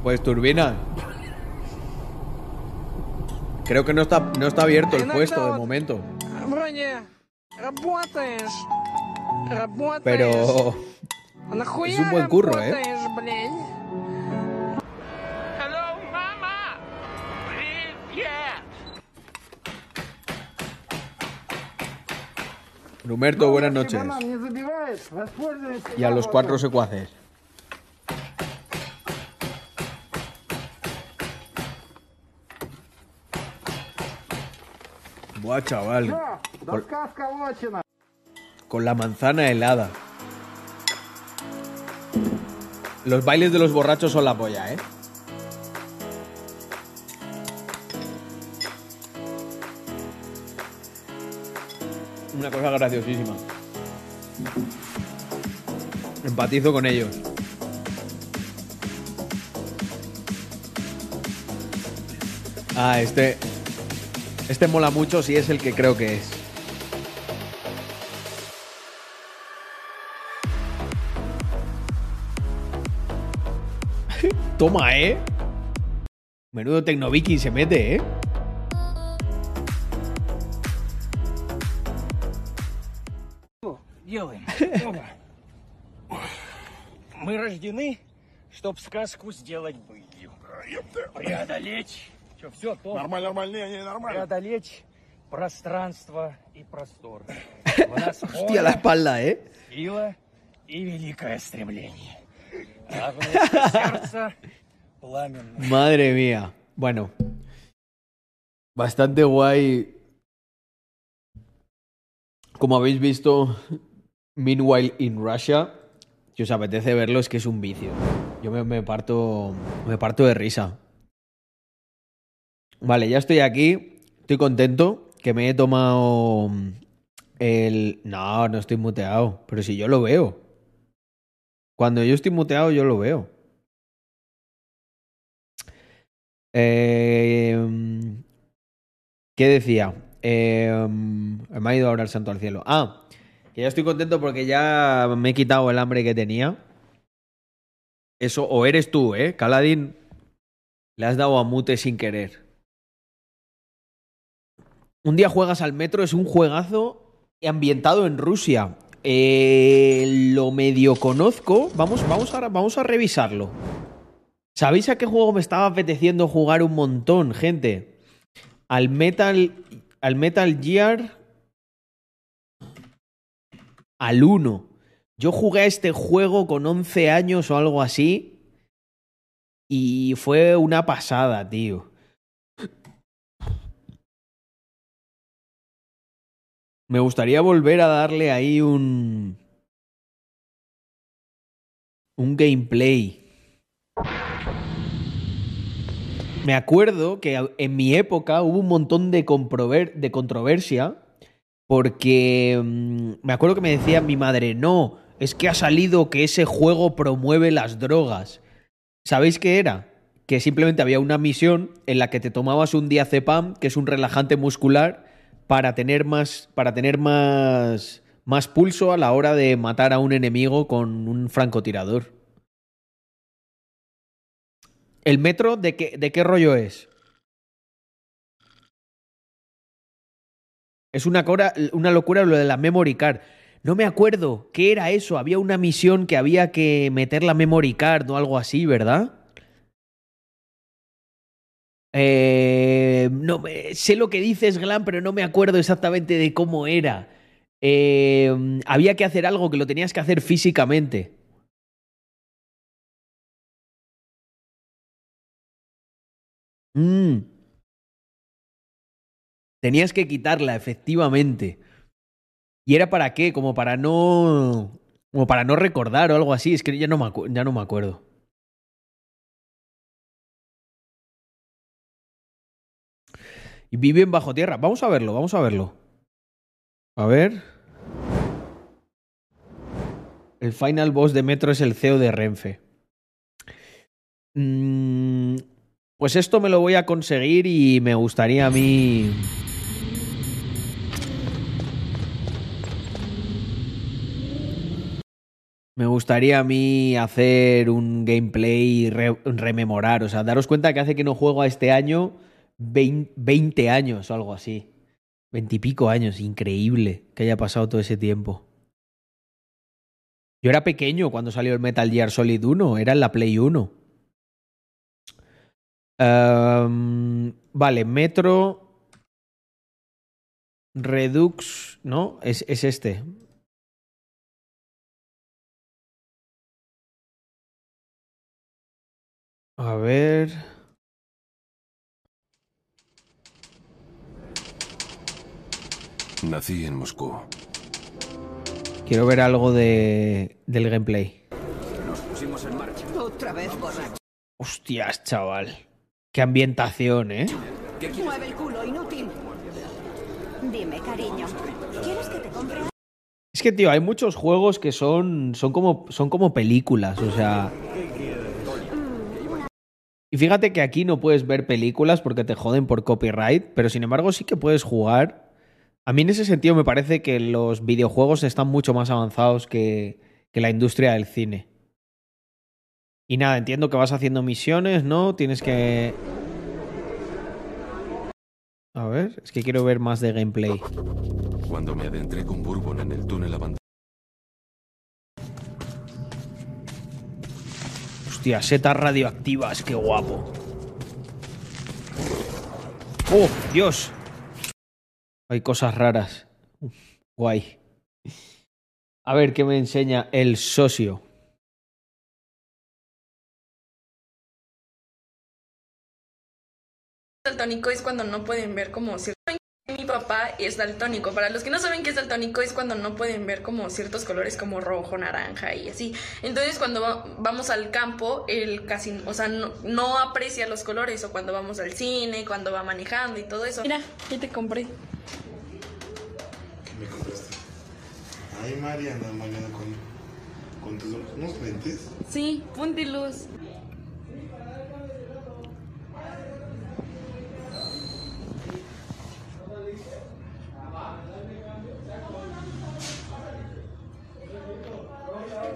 Pues turbina. Creo que no está, no está abierto el puesto de momento. Pero...
А нахуя
es un buen curro, ¿eh?
работаешь, блядь?
Rumerto, buenas noches.
не забиваешь, воспользуйся.
Y a los cuatro secuaces. Buah, chaval.
Всё,
Con,
доска сколочена.
con la manzana helada. Los bailes de los borrachos son la polla, ¿eh? Una cosa graciosísima. Empatizo con ellos. Ah, este. Este mola mucho si es el que creo que es. Toma, ¿eh? Menudo Tecnoviking se mete, ¿eh?
Делаем. Мы рождены, чтоб сказку сделать былью. Преодолеть. Что, все, то?
Нормально, нормально, не, не, нормально.
Преодолеть пространство и простор. [LAUGHS] У
Hostia, la espalda, ¿eh?
сила и великое стремление.
Madre mía. Bueno. Bastante guay. Como habéis visto, Meanwhile in Russia, si os apetece verlo, es que es un vicio. Yo me, me parto. Me parto de risa. Vale, ya estoy aquí. Estoy contento. Que me he tomado el. No, no estoy muteado. Pero si yo lo veo. Cuando yo estoy muteado, yo lo veo. Eh, ¿Qué decía? Eh, me ha ido ahora el santo al cielo. Ah, que ya estoy contento porque ya me he quitado el hambre que tenía. Eso, o eres tú, ¿eh? Caladín, le has dado a mute sin querer. Un día juegas al metro, es un juegazo ambientado en Rusia. Eh, lo medio conozco. Vamos, vamos, a, vamos a revisarlo. ¿Sabéis a qué juego me estaba apeteciendo jugar un montón, gente? Al Metal. Al Metal Gear. Al 1. Yo jugué a este juego con 11 años o algo así. Y fue una pasada, tío. Me gustaría volver a darle ahí un. Un gameplay. Me acuerdo que en mi época hubo un montón de, de controversia porque mm, me acuerdo que me decía mi madre, no, es que ha salido que ese juego promueve las drogas. ¿Sabéis qué era? Que simplemente había una misión en la que te tomabas un diazepam, que es un relajante muscular, para tener más, para tener más, más pulso a la hora de matar a un enemigo con un francotirador. ¿El metro de qué, de qué rollo es? Es una, cora- una locura lo de la memory card. No me acuerdo qué era eso. Había una misión que había que meter la memory card o algo así, ¿verdad? Eh, no, sé lo que dices, Glam, pero no me acuerdo exactamente de cómo era. Eh, había que hacer algo que lo tenías que hacer físicamente. Mm. Tenías que quitarla, efectivamente. ¿Y era para qué? Como para no. Como para no recordar o algo así. Es que ya no me, ya no me acuerdo. Y viven bajo tierra. Vamos a verlo, vamos a verlo. A ver. El final boss de Metro es el CEO de Renfe. Mm, pues esto me lo voy a conseguir y me gustaría a mí. Me gustaría a mí hacer un gameplay y re- rememorar. O sea, daros cuenta que hace que no juego a este año 20, 20 años o algo así. 20 y pico años. Increíble que haya pasado todo ese tiempo. Yo era pequeño cuando salió el Metal Gear Solid 1. Era en la Play 1. Ehm, vale, Metro. Redux. ¿No? Es, es este. A ver.
Nací en Moscú.
Quiero ver algo de, del gameplay.
Nos pusimos en marcha. Otra vez borracho.
Hostias, chaval. Qué ambientación, ¿eh?
Mueve el culo, inútil.
Dime, cariño, ¿quieres que te compre
Es que, tío, hay muchos juegos que son, son, como, son como películas, o sea... Y fíjate que aquí no puedes ver películas porque te joden por copyright, pero sin embargo sí que puedes jugar. A mí en ese sentido me parece que los videojuegos están mucho más avanzados que, que la industria del cine. Y nada, entiendo que vas haciendo misiones, ¿no? Tienes que... A ver, es que quiero ver más de gameplay.
Cuando me adentré con Bourbon en el túnel abandonado.
Hostia, setas radioactivas, qué guapo. ¡Oh, Dios! Hay cosas raras. Guay. A ver qué me enseña el socio.
daltónico es cuando no pueden ver como cierto mi papá es daltónico. Para los que no saben qué es daltónico es cuando no pueden ver como ciertos colores como rojo, naranja y así. Entonces cuando va- vamos al campo, él casi, o sea, no, no aprecia los colores o cuando vamos al cine, cuando va manejando y todo eso. Mira, ¿qué te compré?
¿Qué me compraste? Ay, Mariana, Mariana, con, con tus unos lentes.
Sí, punti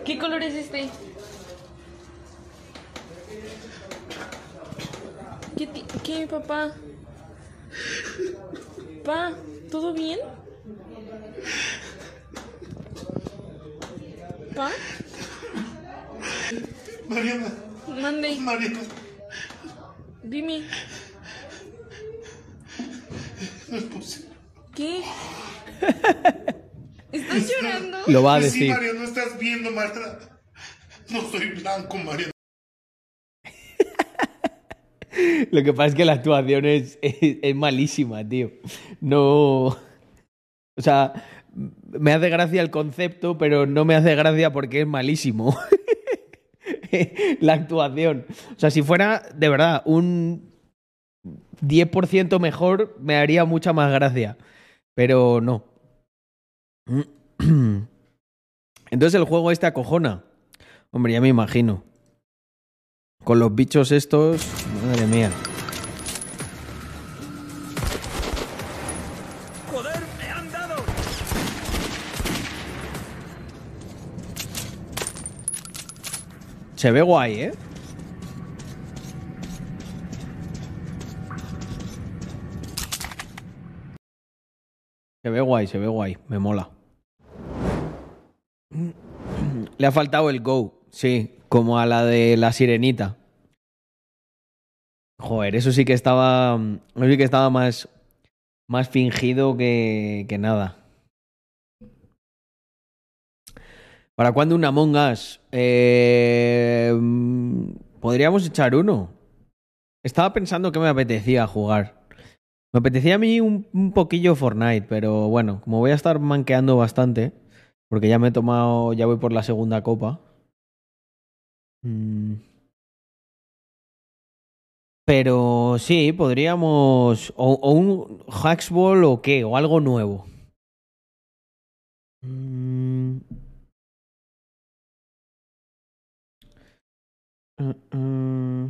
¿Qué color es este? ¿Qué, qué papá? Pa, ¿todo bien? ¿Pa?
Mariana.
Mande.
Mariana.
Dime.
No es posible.
¿Qué? [LAUGHS] ¿Estás llorando?
Lo va a
Sí,
decir.
No estás viendo, Mariana. No soy blanco, Mariana. [LAUGHS]
Lo que pasa es que la actuación es, es, es malísima, tío. No. O sea, me hace gracia el concepto, pero no me hace gracia porque es malísimo. [LAUGHS] la actuación. O sea, si fuera de verdad un 10% mejor, me haría mucha más gracia. Pero no. [CLEARS THROAT] Entonces el juego este acojona. Hombre, ya me imagino. Con los bichos estos, madre mía.
¡Joder, me han dado!
Se ve guay, ¿eh? Se ve guay, se ve guay. Me mola. Le ha faltado el Go, sí, como a la de la sirenita. Joder, eso sí que estaba. Eso sí que estaba más. Más fingido que, que nada. ¿Para cuándo un Among Us? Eh, Podríamos echar uno. Estaba pensando que me apetecía jugar. Me apetecía a mí un, un poquillo Fortnite, pero bueno, como voy a estar manqueando bastante, porque ya me he tomado, ya voy por la segunda copa. Mm. Pero sí, podríamos. O, un Hacksball o qué, o algo nuevo. Mm. Mm,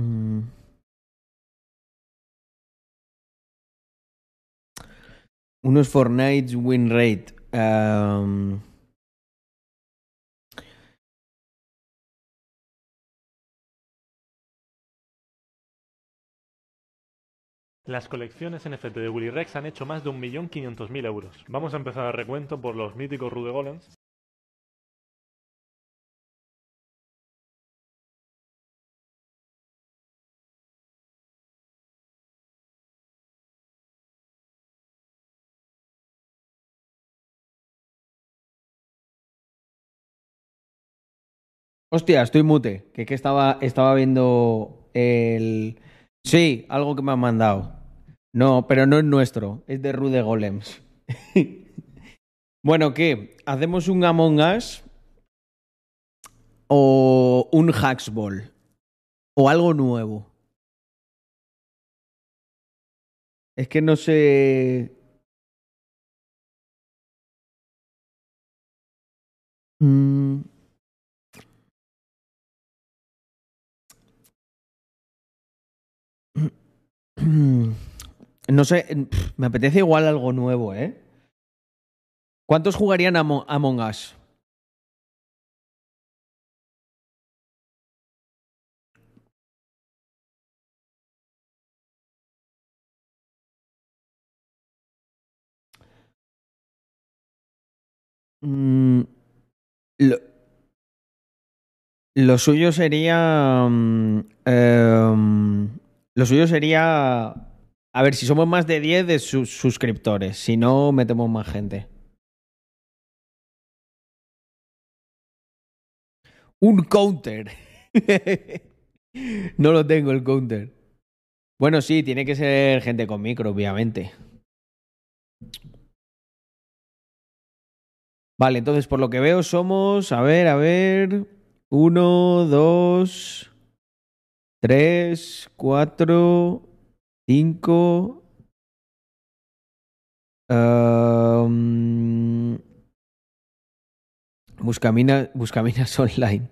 mm. Unos Fortnite win rate. Am,
Las colecciones NFT de Willy Rex han hecho más de 1.500.000 euros. Vamos a empezar el recuento por los míticos Rude Golems.
Hostia, estoy mute. Que, que estaba, estaba viendo el. Sí, algo que me han mandado. No, pero no es nuestro. Es de Rude Golems. [LAUGHS] bueno, ¿qué? ¿Hacemos un Among Us? ¿O un Hacksball? ¿O algo nuevo? Es que no sé. Mm. No sé, pf, me apetece igual algo nuevo, ¿eh? ¿Cuántos jugarían a Amo- Among Us? Mm, lo, lo suyo sería. mm, em, lo suyo sería. A ver, si somos más de 10 de sus suscriptores. Si no, metemos más gente. Un counter. [LAUGHS] no lo tengo el counter. Bueno, sí, tiene que ser gente con micro, obviamente. Vale, entonces por lo que veo somos, a ver, a ver, uno, dos, tres, cuatro, cinco, um, Buscamina, Buscaminas [LAUGHS] online.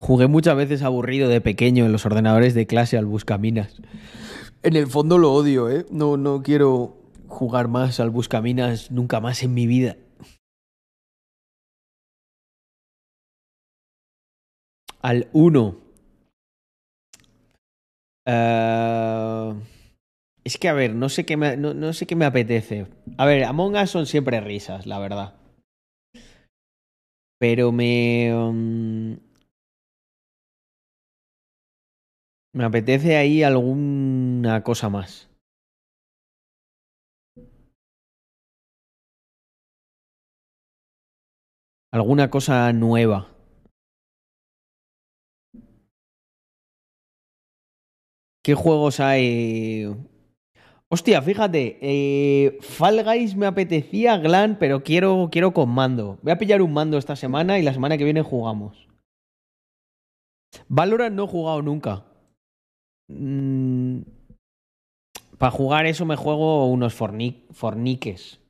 Jugué muchas veces aburrido de pequeño en los ordenadores de clase al Buscaminas. En el fondo lo odio, ¿eh? No, no quiero jugar más al Buscaminas nunca más en mi vida. Al 1. Es que, a ver, no sé, qué me, no, no sé qué me apetece. A ver, Among Us son siempre risas, la verdad. Pero me... um, me apetece ahí alguna cosa más. Alguna cosa nueva. ¿Qué juegos hay? Hostia, fíjate, eh, Fall Guys me apetecía Glan, pero quiero, quiero con mando. Voy a pillar un mando esta semana y la semana que viene jugamos. Valorant no he jugado nunca. Para jugar eso me juego unos forni- forniques.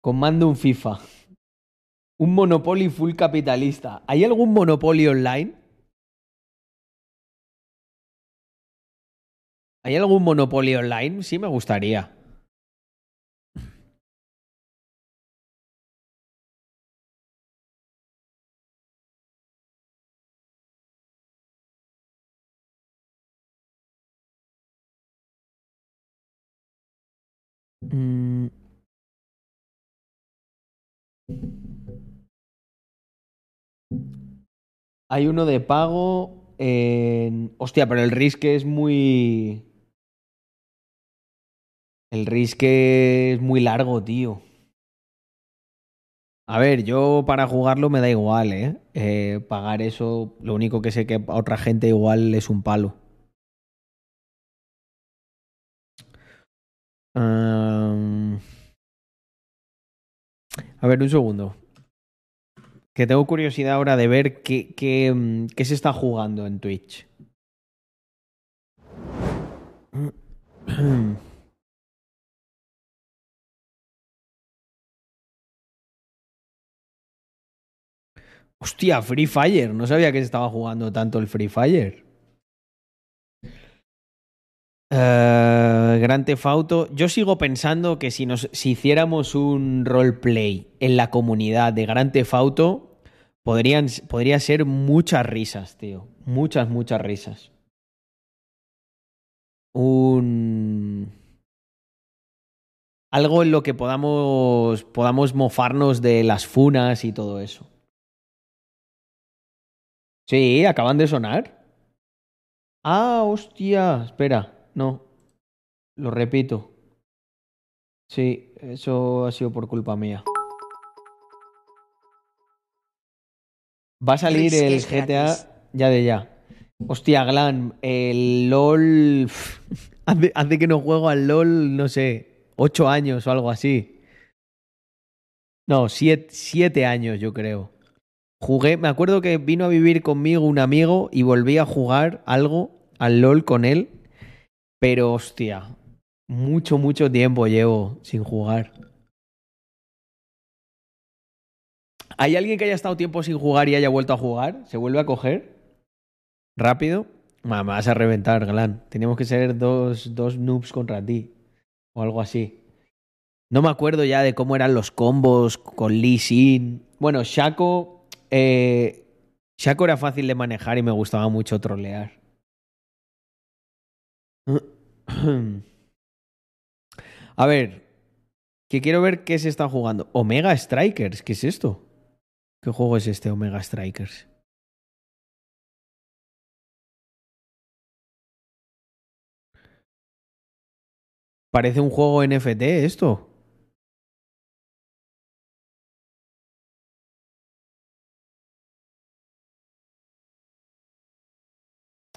Con mando un FIFA. Un Monopoly full capitalista. ¿Hay algún Monopoly online? ¿Hay algún Monopoly online? Sí, me gustaría. Mm. Hay uno de pago en... Hostia, pero el Risk es muy... El Risk es muy largo, tío. A ver, yo para jugarlo me da igual, ¿eh? Eh, Pagar eso, lo único que sé que a otra gente igual es un palo. A ver, un segundo. Que tengo curiosidad ahora de ver qué, qué, mm, qué se está jugando en Twitch. [CLEARS THROAT] Hostia, Free Fire. No sabía que se estaba jugando tanto el Free Fire. Eh, Gran. Yo sigo pensando que si, nos, si hiciéramos un roleplay en la comunidad de Gran Theft Auto, podrían, podría ser muchas risas, tío. Muchas, muchas risas. Un... Algo en lo que podamos, podamos mofarnos de las funas y todo eso. Sí, acaban de sonar. Ah, hostia. Espera, no. Lo repito. Sí, eso ha sido por culpa mía. Va a salir el GTA ya de ya. Hostia, Glan, el LOL. [LAUGHS] Hace, hace que no juego al LOL, no sé, ocho años o algo así. No, siete, siete años, yo creo. Jugué, me acuerdo que vino a vivir conmigo un amigo y volví a jugar algo al LOL con él. Pero hostia, mucho, mucho tiempo llevo sin jugar. ¿Hay alguien que haya estado tiempo sin jugar y haya vuelto a jugar? ¿Se vuelve a coger? ¿Rápido? Ma, me vas a reventar, Glan. Teníamos que ser dos, dos noobs contra ti. O algo así. No me acuerdo ya de cómo eran los combos con Lee Sin. Bueno, Shaco. Eh, Shaco era fácil de manejar y me gustaba mucho trolear. [CLEARS THROAT] A ver. Que quiero ver qué se está jugando. Omega Strikers, ¿qué es esto? ¿Qué juego es este Omega Strikers? Parece un juego NFT esto.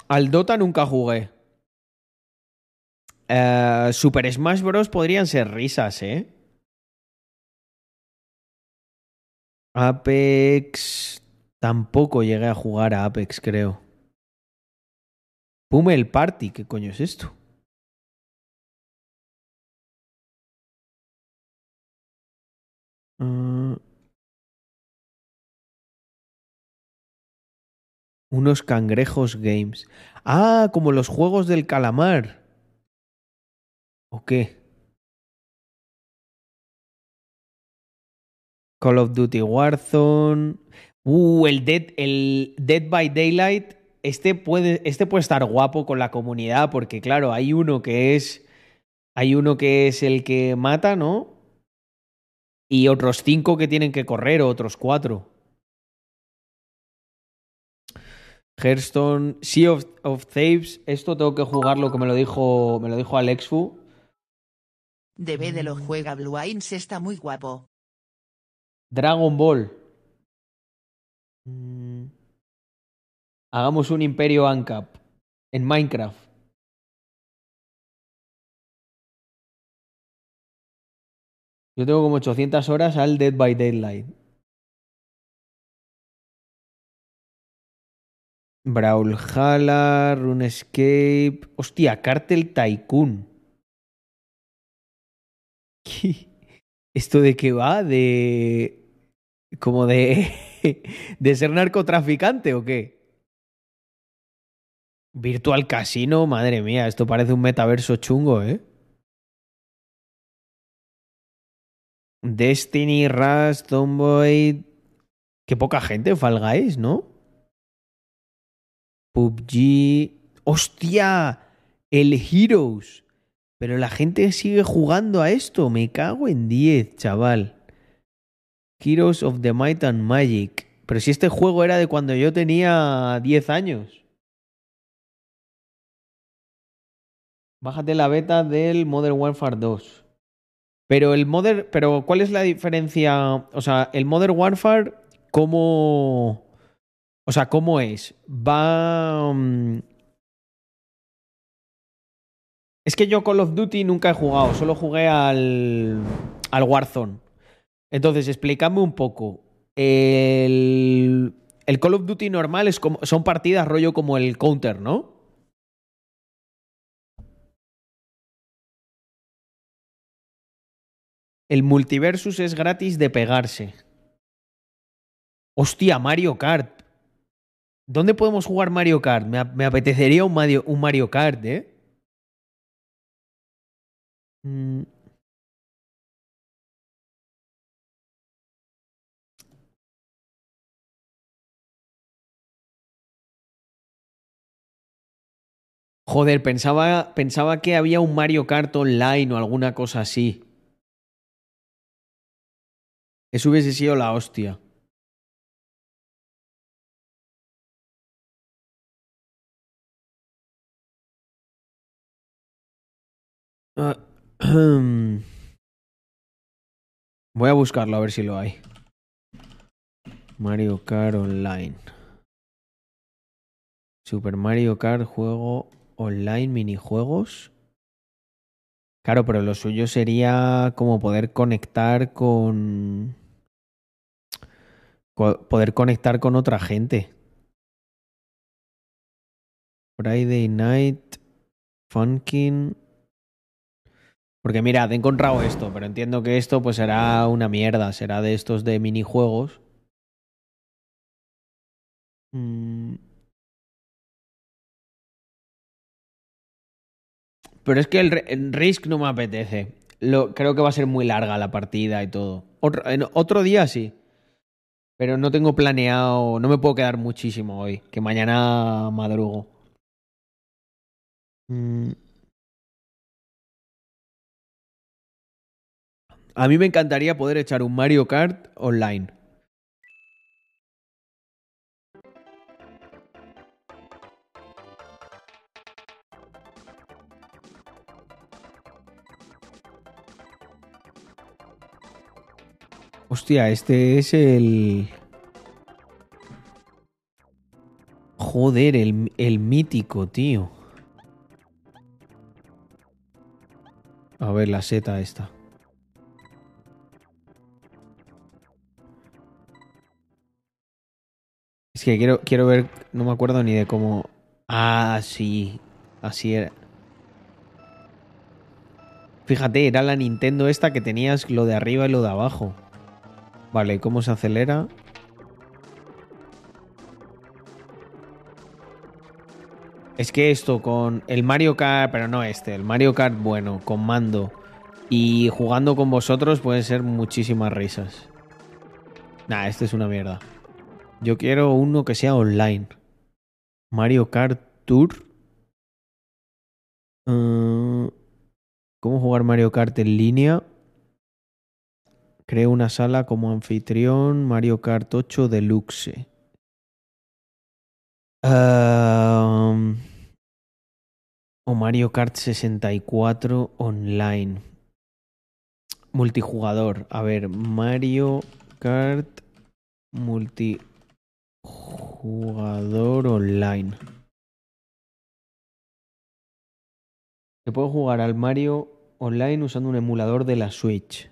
Al Dota nunca jugué. Eh, Super Smash Bros. podrían ser risas, ¿eh? Apex. Tampoco llegué a jugar a Apex, creo. Pummel Party, ¿qué coño es esto? Mm. Unos cangrejos games. Ah, como los juegos del calamar. ¿O qué? Call of Duty Warzone. Uh, el Dead, el Dead by Daylight. Este puede, este puede estar guapo con la comunidad, porque claro, hay uno que es. Hay uno que es el que mata, ¿no? Y otros cinco que tienen que correr, o otros cuatro. Hearthstone, Sea of, of Thieves. Esto tengo que jugarlo, que me lo dijo, me lo dijo Alexfu.
DB de lo juega Blue Eyes está muy guapo.
Dragon Ball. Mm. Hagamos un Imperio Ancap en Minecraft. Yo tengo como 800 horas al Dead by Daylight. Brawlhalla, RuneScape. Hostia, Cartel Tycoon. ¿Esto de qué va? ¿De. como de. [LAUGHS] de ser narcotraficante o qué? Virtual Casino, madre mía, esto parece un metaverso chungo, ¿eh? Destiny, Rust, Tomboy. Qué poca gente, Fall Guys, ¿no? PUBG. ¡Hostia! El Heroes. Pero la gente sigue jugando a esto. Me cago en 10, chaval. Heroes of the Might and Magic. Pero si este juego era de cuando yo tenía 10 años. Bájate la beta del Modern Warfare 2. Pero el Modern. Pero, ¿cuál es la diferencia? O sea, el Modern Warfare, ¿cómo. O sea, ¿cómo es? Va. mm, Es que yo Call of Duty nunca he jugado, solo jugué al. al Warzone. Entonces, explícame un poco. El. El Call of Duty normal es como, son partidas rollo como el Counter, ¿no? El multiversus es gratis de pegarse. Hostia, Mario Kart. ¿Dónde podemos jugar Mario Kart? Me, ap- me apetecería un Mario, un Mario Kart, ¿eh? Mm. Joder, pensaba, pensaba que había un Mario Kart online o alguna cosa así. Eso hubiese sido la hostia. Ah, [CLEARS THROAT] Voy a buscarlo a ver si lo hay. Mario Kart Online. Super Mario Kart juego online minijuegos. Claro, pero lo suyo sería como poder conectar con co- poder conectar con otra gente. Friday Night Funkin porque mirad, he encontrado esto, pero entiendo que esto pues será una mierda, será de estos de minijuegos. Mm. Pero es que el, Ri- el Risk no me apetece. Lo, creo que va a ser muy larga la partida y todo. Otro, otro día sí. Pero no tengo planeado, no me puedo quedar muchísimo hoy, que mañana madrugo. Mm. A mí me encantaría poder echar un Mario Kart online. Hostia, este es el... Joder, el, el mítico, tío. A ver, la seta esta. Que quiero, quiero ver, no me acuerdo ni de cómo... Ah, sí, así era. Fíjate, era la Nintendo esta que tenías lo de arriba y lo de abajo. Vale, ¿cómo se acelera? Es que esto con el Mario Kart, pero no este, el Mario Kart bueno, con mando y jugando con vosotros pueden ser muchísimas risas. Nah, este es una mierda. Yo quiero uno que sea online. Mario Kart Tour. Uh, ¿Cómo jugar Mario Kart en línea? Creo una sala como anfitrión. Mario Kart 8 Deluxe. Um, o Mario Kart 64 online. Multijugador. A ver, Mario Kart multijugador online. Se puede jugar al Mario online usando un emulador de la Switch.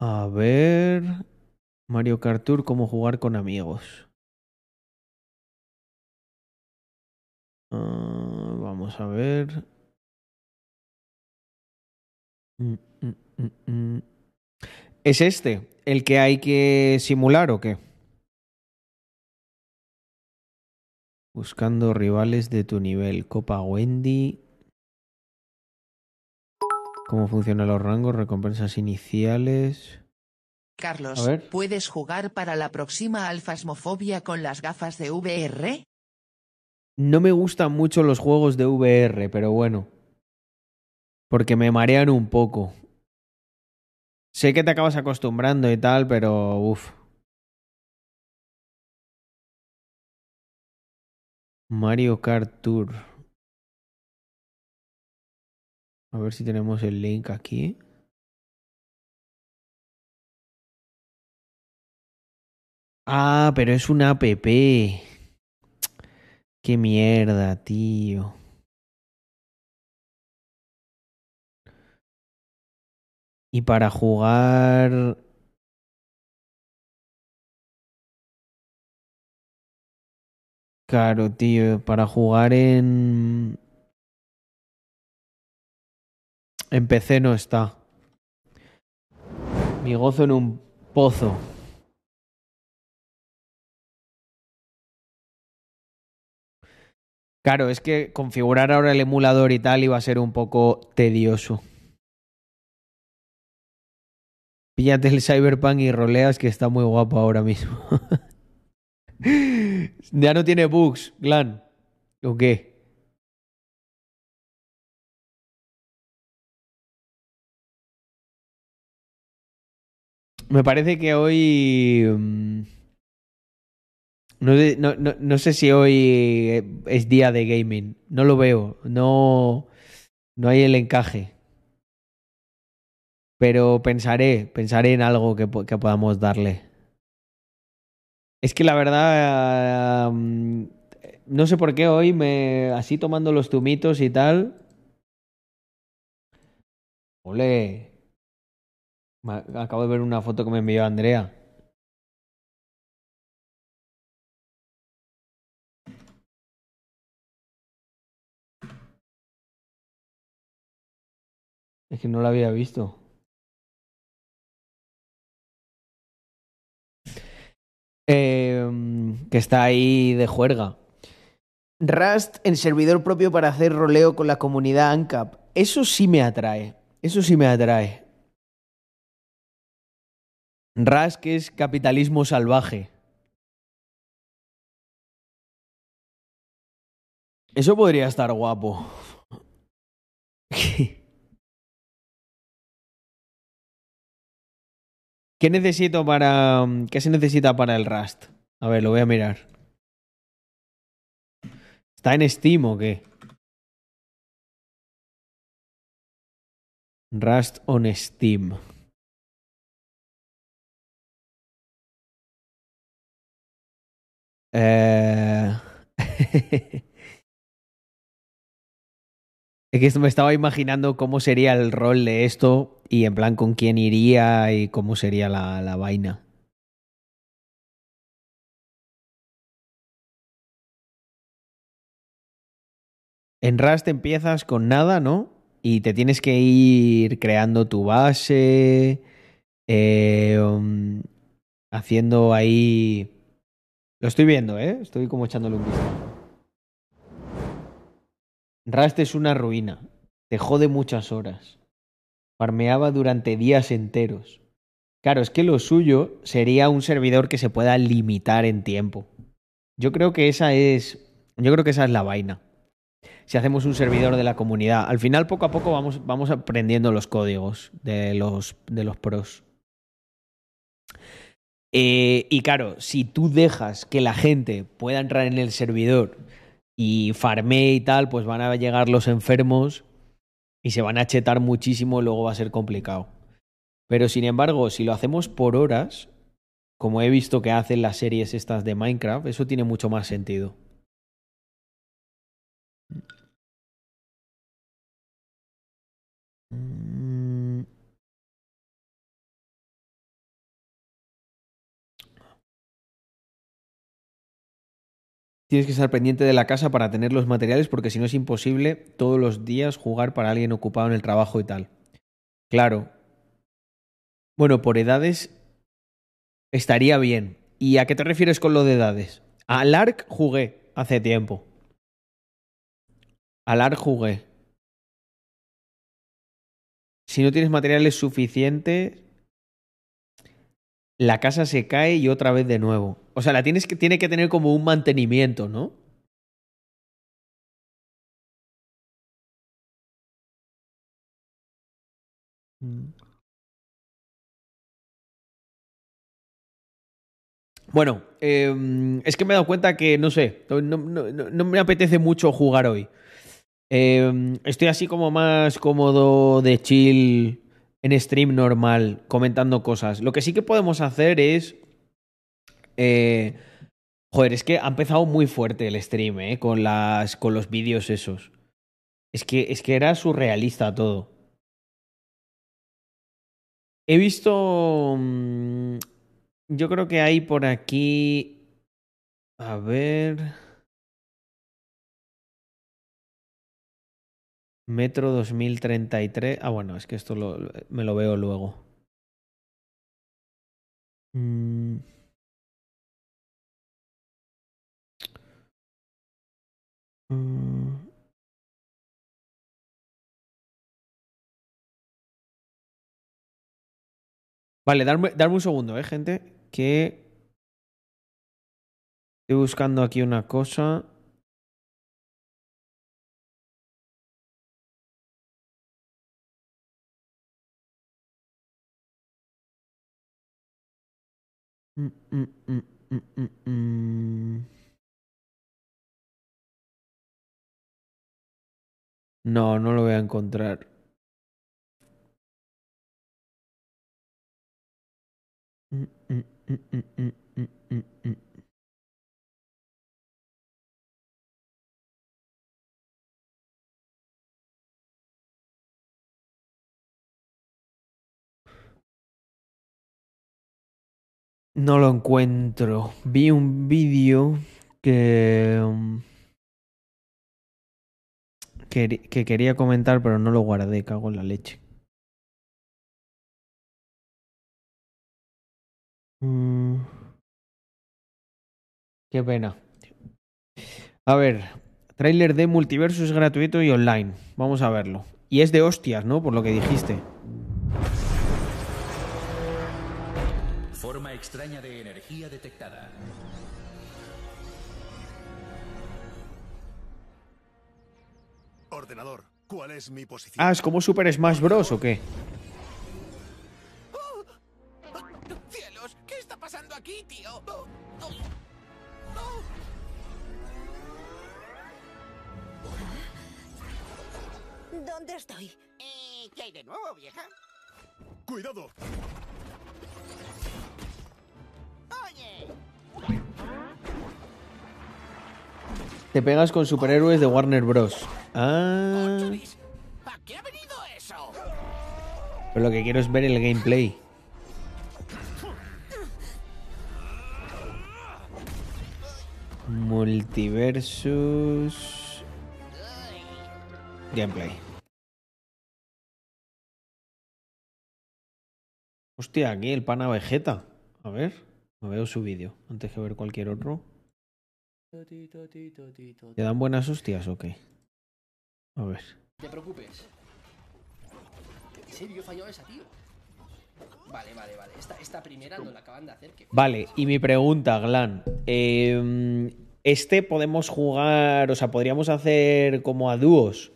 A ver. Mario Kart Tour, cómo jugar con amigos. Ah, vamos a ver. Mm, mm, mm. ¿Es este el que hay que simular o qué? Buscando rivales de tu nivel. Copa Wendy. ¿Cómo funcionan los rangos? Recompensas iniciales.
Carlos. ¿puedes jugar para la próxima alfasmofobia con las gafas de VR?
No me gustan mucho los juegos de VR, pero bueno. Porque me marean un poco. Sé que te acabas acostumbrando y tal, pero uff. Mario Kart Tour. A ver si tenemos el link aquí. Ah, pero es una app. Qué mierda, tío. Y para jugar... Claro, tío, para jugar en... En PC no está. Mi gozo en un pozo. Claro, es que configurar ahora el emulador y tal iba a ser un poco tedioso. Píllate el Cyberpunk y roleas que está muy guapo ahora mismo. [LAUGHS] ya no tiene bugs, Glan. ¿O qué? Me parece que hoy... mm, No, no, no- no sé si hoy eh, es día de gaming. No lo veo. No, no hay el encaje. Pero pensaré, pensaré en algo que, que podamos darle. Es que la verdad, no sé por qué hoy me, así tomando los tumitos y tal. Ole. Acabo de ver una foto que me envió Andrea. Es que no la había visto. Eh, que está ahí de juerga. Rust en servidor propio para hacer roleo con la comunidad ANCAP. Eso sí me atrae. Eso sí me atrae. Rust que es capitalismo salvaje. Eso podría estar guapo. [LAUGHS] ¿Qué necesito para. ¿Qué se necesita para el Rust? A ver, lo voy a mirar. ¿Está en Steam o qué? Rust on Steam. Eh... [LAUGHS] Es que me estaba imaginando cómo sería el rol de esto y en plan con quién iría y cómo sería la, la vaina. En Rust empiezas con nada, ¿no? Y te tienes que ir creando tu base, eh, um, haciendo ahí... Lo estoy viendo, ¿eh? Estoy como echándole un vistazo. Rust es una ruina. Te jode muchas horas. Farmeaba durante días enteros. Claro, es que lo suyo sería un servidor que se pueda limitar en tiempo. Yo creo que esa es. Yo creo que esa es la vaina. Si hacemos un servidor de la comunidad. Al final, poco a poco, vamos, vamos aprendiendo los códigos de los, de los pros. Eh, y claro, si tú dejas que la gente pueda entrar en el servidor y farmee y tal, pues van a llegar los enfermos y se van a chetar muchísimo luego va a ser complicado. Pero sin embargo, si lo hacemos por horas, como he visto que hacen las series estas de Minecraft, eso tiene mucho más sentido. Tienes que estar pendiente de la casa para tener los materiales porque si no es imposible todos los días jugar para alguien ocupado en el trabajo y tal. Claro. Bueno, por edades estaría bien. ¿Y a qué te refieres con lo de edades? Al ARC jugué hace tiempo. Al ARC jugué. Si no tienes materiales suficientes, la casa se cae y otra vez de nuevo. O sea, la tienes que, tiene que tener como un mantenimiento, ¿no? Bueno, eh, es que me he dado cuenta que, no sé, no, me apetece mucho jugar hoy. Eh, estoy así como más cómodo de chill en stream normal, comentando cosas. Lo que sí que podemos hacer es. eh, joder, es que ha empezado muy fuerte el stream, ¿eh? Con, las, con los vídeos esos. Es que, es que era surrealista todo. He visto. mm, Yo creo que hay por aquí. A ver. Metro 2033. Ah, bueno, es que esto lo- me lo veo luego. Mm. Mm. Vale, darme, darme un segundo, eh, gente. Que estoy buscando aquí una cosa. Mm, mm, mm, mm, mm, mm. No, no lo voy a encontrar. Mm, mm, mm, mm, mm, mm, mm, No lo encuentro. Vi un vídeo que, queri- que quería comentar, pero no lo guardé, cago en la leche. Mm. Qué pena. A ver, tráiler de Multiverso es gratuito y online. Vamos a verlo. Y es de hostias, ¿no? Por lo que dijiste.
Extraña de energía detectada.
Ordenador, ¿cuál es mi posición?
Ah, ¿es como Super Smash Bros. o qué?
¡Cielos! ¿Qué está pasando aquí, tío?
¿Dónde estoy?
Eh, ¿Qué hay de nuevo, vieja?
¡Cuidado!
Te pegas con superhéroes de Warner Bros. Ah.
¿a qué ha venido eso?
Pero lo que quiero es ver el gameplay. Multiversus. Gameplay. Hostia, aquí el pana Vegeta. A ver, me veo su vídeo antes que ver cualquier otro. ¿Te dan buenas hostias o qué? A ver.
Te preocupes. ¿En serio he fallado esa, tío? Vale, vale, vale. Esta, esta primera no la acaban de hacer. Que...
Vale, y mi pregunta, Glan. eh, este podemos jugar, o sea, podríamos hacer como a dúos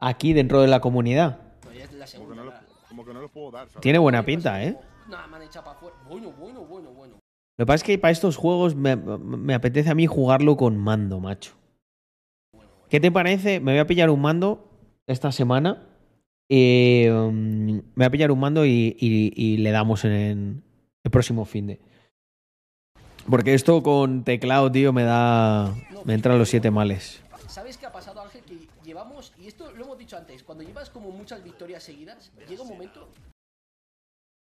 aquí dentro de la comunidad.
No, ya es la
Como que,
segunda.
no lo,
¿verdad?
como que no lo puedo dar, ¿sabes?
Tiene buena pinta, ¿eh?
No, me han echado para afuera. Bueno, bueno, bueno, bueno.
Lo que pasa es que para estos juegos me, apetece a mí jugarlo con mando, macho. ¿Qué te parece? Me voy a pillar un mando esta semana. Eh, me voy a pillar un mando y le damos en el próximo fin de. Porque esto con teclado, tío, me da. Me entran los siete males.
¿Sabes qué ha pasado, Ángel? Que llevamos, y esto lo hemos dicho antes, cuando llevas como muchas victorias seguidas, llega un momento.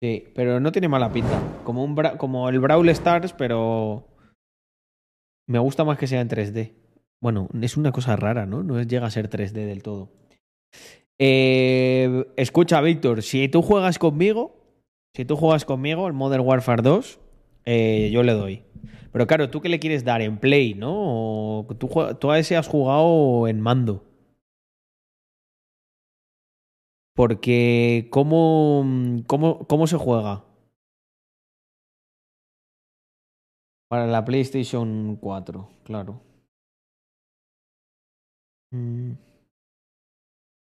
Sí, pero no tiene mala pinta. Como, un como el Brawl Stars, pero. Me gusta más que sea en 3D. Bueno, es una cosa rara, ¿no? No llega a ser 3D del todo. Eh, escucha, Víctor, si tú juegas conmigo, si tú juegas conmigo el Modern Warfare 2, eh, yo le doy. Pero claro, ¿tú qué le quieres dar? ¿En Play, no? Tú, tú a ese has jugado en mando. Porque, ¿cómo, cómo, cómo se juega? Para la PlayStation 4, claro. Mm.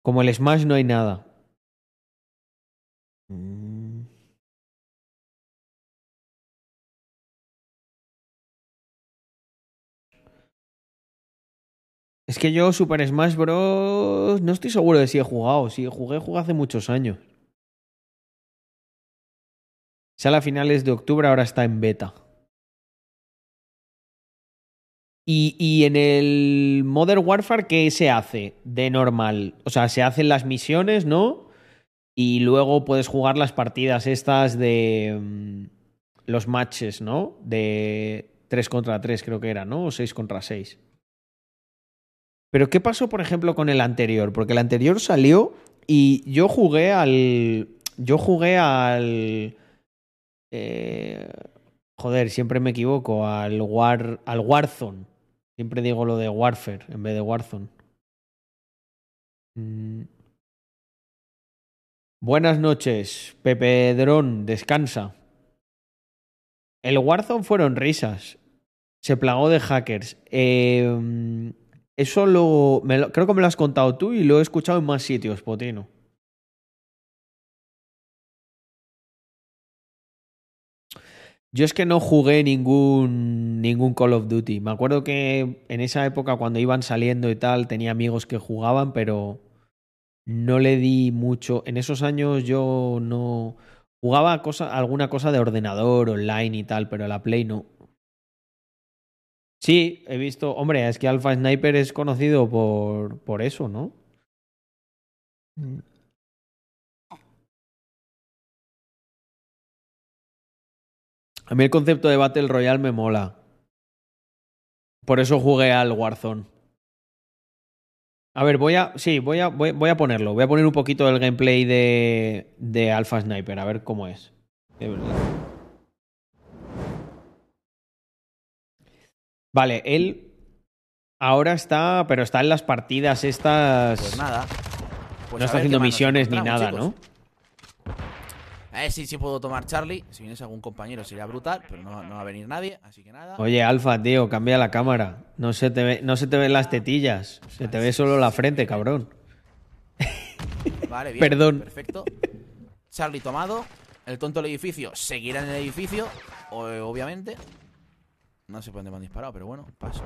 Como el Smash no hay nada. Es que yo Super Smash Bros. no estoy seguro de si he jugado. Si jugué, jugué hace muchos años. Sale a finales de octubre, ahora está en beta. Y, y en el Modern Warfare, ¿qué se hace de normal? O sea, se hacen las misiones, ¿no? Y luego puedes jugar las partidas estas de mm, los matches, ¿no? De 3 contra 3 creo que era, ¿no? O 6 contra 6. Pero ¿qué pasó, por ejemplo, con el anterior? Porque el anterior salió y yo jugué al... Yo jugué al... eh, joder, siempre me equivoco. Al War... Al Warzone. Siempre digo lo de Warfare en vez de Warzone. Mm. Buenas noches, Pepe Dron, descansa. El Warzone fueron risas. Se plagó de hackers. Eh, eso lo, me Creo que me lo has contado tú y lo he escuchado en más sitios, Potino. Yo es que no jugué ningún, ningún Call of Duty. Me acuerdo que en esa época, cuando iban saliendo y tal, tenía amigos que jugaban, pero no le di mucho. En esos años yo no jugaba cosa, alguna cosa de ordenador, online y tal, pero la Play no. Sí, he visto. Hombre, es que Alpha Sniper es conocido por, por eso, ¿no? A mí el concepto de Battle Royale me mola. Por eso jugué al Warzone. A ver, voy a. Sí, voy a, voy, a ponerlo. Voy a poner un poquito del gameplay de, de Alpha Sniper, a ver cómo es. Vale, él ahora está, pero está en las partidas estas.
Pues nada. Pues
no está haciendo misiones ni nada,
chicos.
¿no?
A ver si sí puedo tomar Charlie. Si vienes algún compañero sería brutal, pero no, no va a venir nadie, así que nada.
Oye, Alfa, tío, cambia la cámara. No se te ve, no se te ven las tetillas. Se te ve solo la frente, cabrón.
Vale, [LAUGHS] bien.
Perdón.
Perfecto. Charlie tomado. El tonto del edificio seguirá en el edificio, obviamente. No sé por dónde me han disparado, pero bueno, paso.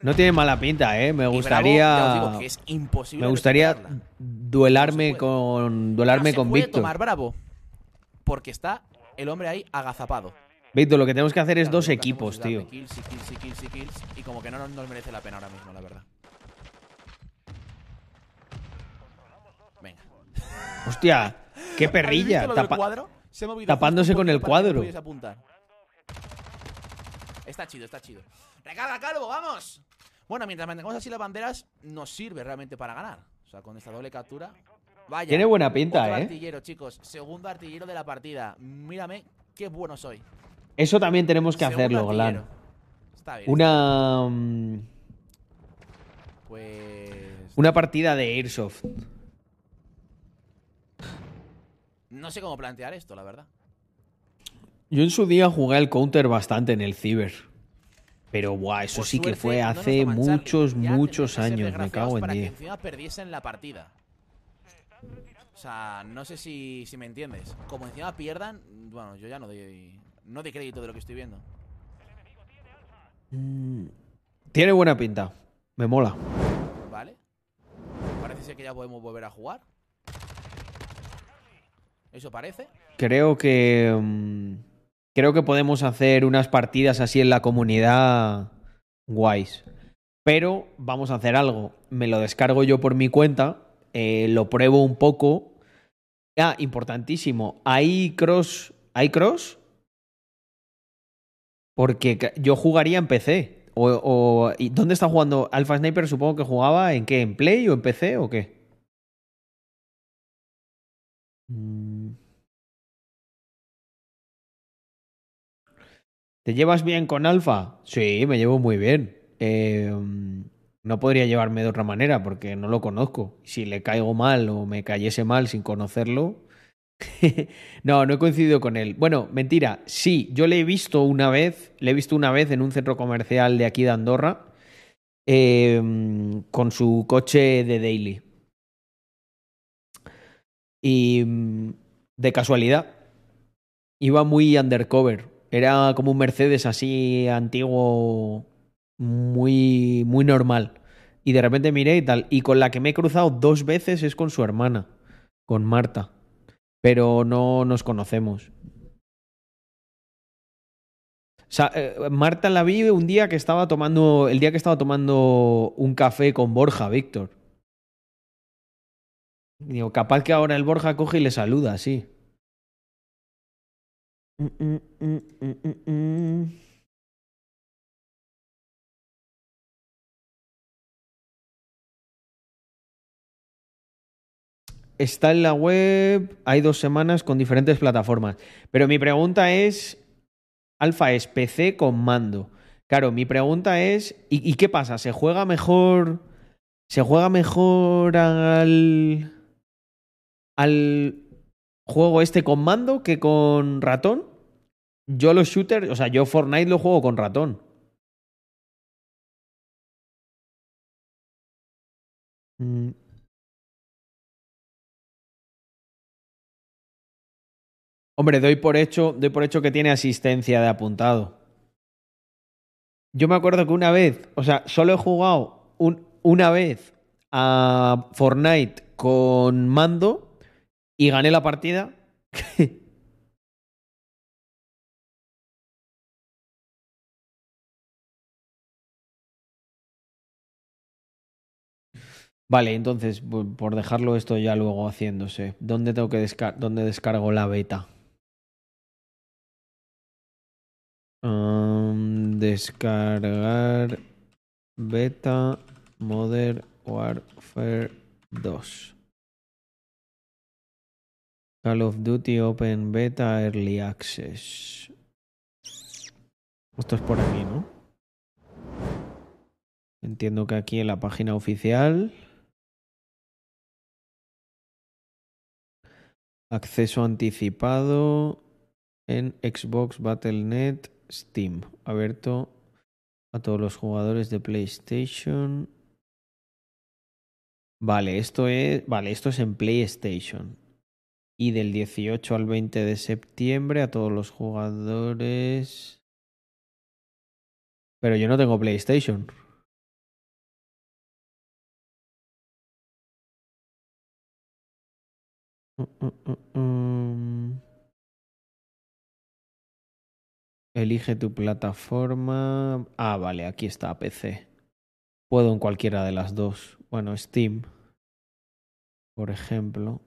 No tiene mala pinta, ¿eh? Me gustaría.
digo que es imposible
me gustaría duelarme con duelarme
No
con
puede
Víctor.
tomar Bravo. Porque está el hombre ahí agazapado.
Víctor, lo que tenemos que hacer es
Claro,
dos equipos, tío.
Kills y kills y kills y kills. Y como que no nos, merece la pena ahora mismo, la verdad. Venga.
Hostia, qué perrilla. Tapándose con el cuadro.
Está chido, está chido. ¡Recarga, Calvo, vamos! Bueno, mientras mantengamos así las banderas, nos sirve realmente para ganar. O sea, con esta doble captura. Vaya.
Tiene buena pinta,
otro
¿eh?
artillero, chicos. Segundo artillero de la partida. Mírame qué bueno soy.
Eso también tenemos que
Segundo
hacerlo, Glan.
Está bien.
Una. mm,
Pues.
Una partida de Airsoft.
No sé cómo plantear esto, la verdad.
Yo en su día jugué al counter bastante en el ciber. Pero buah, eso
Por
sí que fue hace muchos, muchos años. Me cago en
para que
10.
encima perdiesen la partida. O sea, no sé si, si me entiendes. Como encima pierdan, bueno, yo ya no doy, no doy crédito de lo que estoy viendo.
Mm, Tiene buena pinta. Me mola.
¿Vale? Parece ser que ya podemos volver a jugar. Eso parece.
Creo que. mm, Creo que podemos hacer unas partidas así en la comunidad guays. Pero vamos a hacer algo. Me lo descargo yo por mi cuenta. eh, lo pruebo un poco. Ah, importantísimo. ¿Hay cross? ¿Hay cross? Porque yo jugaría en PC. O, o- ¿y ¿Dónde está jugando? Alpha Sniper supongo que jugaba en qué? ¿En Play o en PC o qué? Mm. ¿Te llevas bien con Alfa? Sí, me llevo muy bien. Eh, no podría llevarme de otra manera porque no lo conozco. Si le caigo mal o me cayese mal sin conocerlo. [LAUGHS] no, no he coincidido con él. Bueno, mentira. Sí, yo le he visto una vez, le he visto una vez en un centro comercial de aquí de Andorra eh, con su coche de daily. Y mm, de casualidad, iba muy undercover. Era como un Mercedes así antiguo, muy, muy normal. Y de repente miré y tal. Y con la que me he cruzado dos veces es con su hermana, con Marta. Pero no nos conocemos. O sea, eh, Marta la vi un día que estaba tomando, el día que estaba tomando un café con Borja, Víctor. Digo, capaz que ahora el Borja coge y le saluda, sí. Está en la web, hay dos semanas con diferentes plataformas. Pero mi pregunta es, Alfa es PC con mando. Claro, mi pregunta es, ¿y, y qué pasa? ¿Se juega mejor? ¿Se juega mejor al al juego este con mando que con ratón? Yo los shooters, o sea, yo Fortnite lo juego con ratón. Mm. Hombre, doy por hecho, doy por hecho que tiene asistencia de apuntado. Yo me acuerdo que una vez, o sea, solo he jugado un- una vez a Fortnite con mando y gané la partida. [LAUGHS] Vale, entonces, por dejarlo esto ya luego haciéndose, ¿dónde tengo que descar dónde descargo la beta? Descargar beta Modern Warfare 2. Call of Duty Open Beta Early Access. Esto es por aquí, ¿no? Entiendo que aquí en la página oficial. Acceso anticipado en Xbox Battle.net Steam. Abierto a todos los jugadores de PlayStation. Vale, esto es. Vale, esto es en PlayStation. Y del 18 al 20 de septiembre a todos los jugadores. Pero yo no tengo PlayStation. Mm, mm, mm. Elige tu plataforma. Ah, vale, aquí está PC. Puedo en cualquiera de las dos. Bueno, Steam, por ejemplo.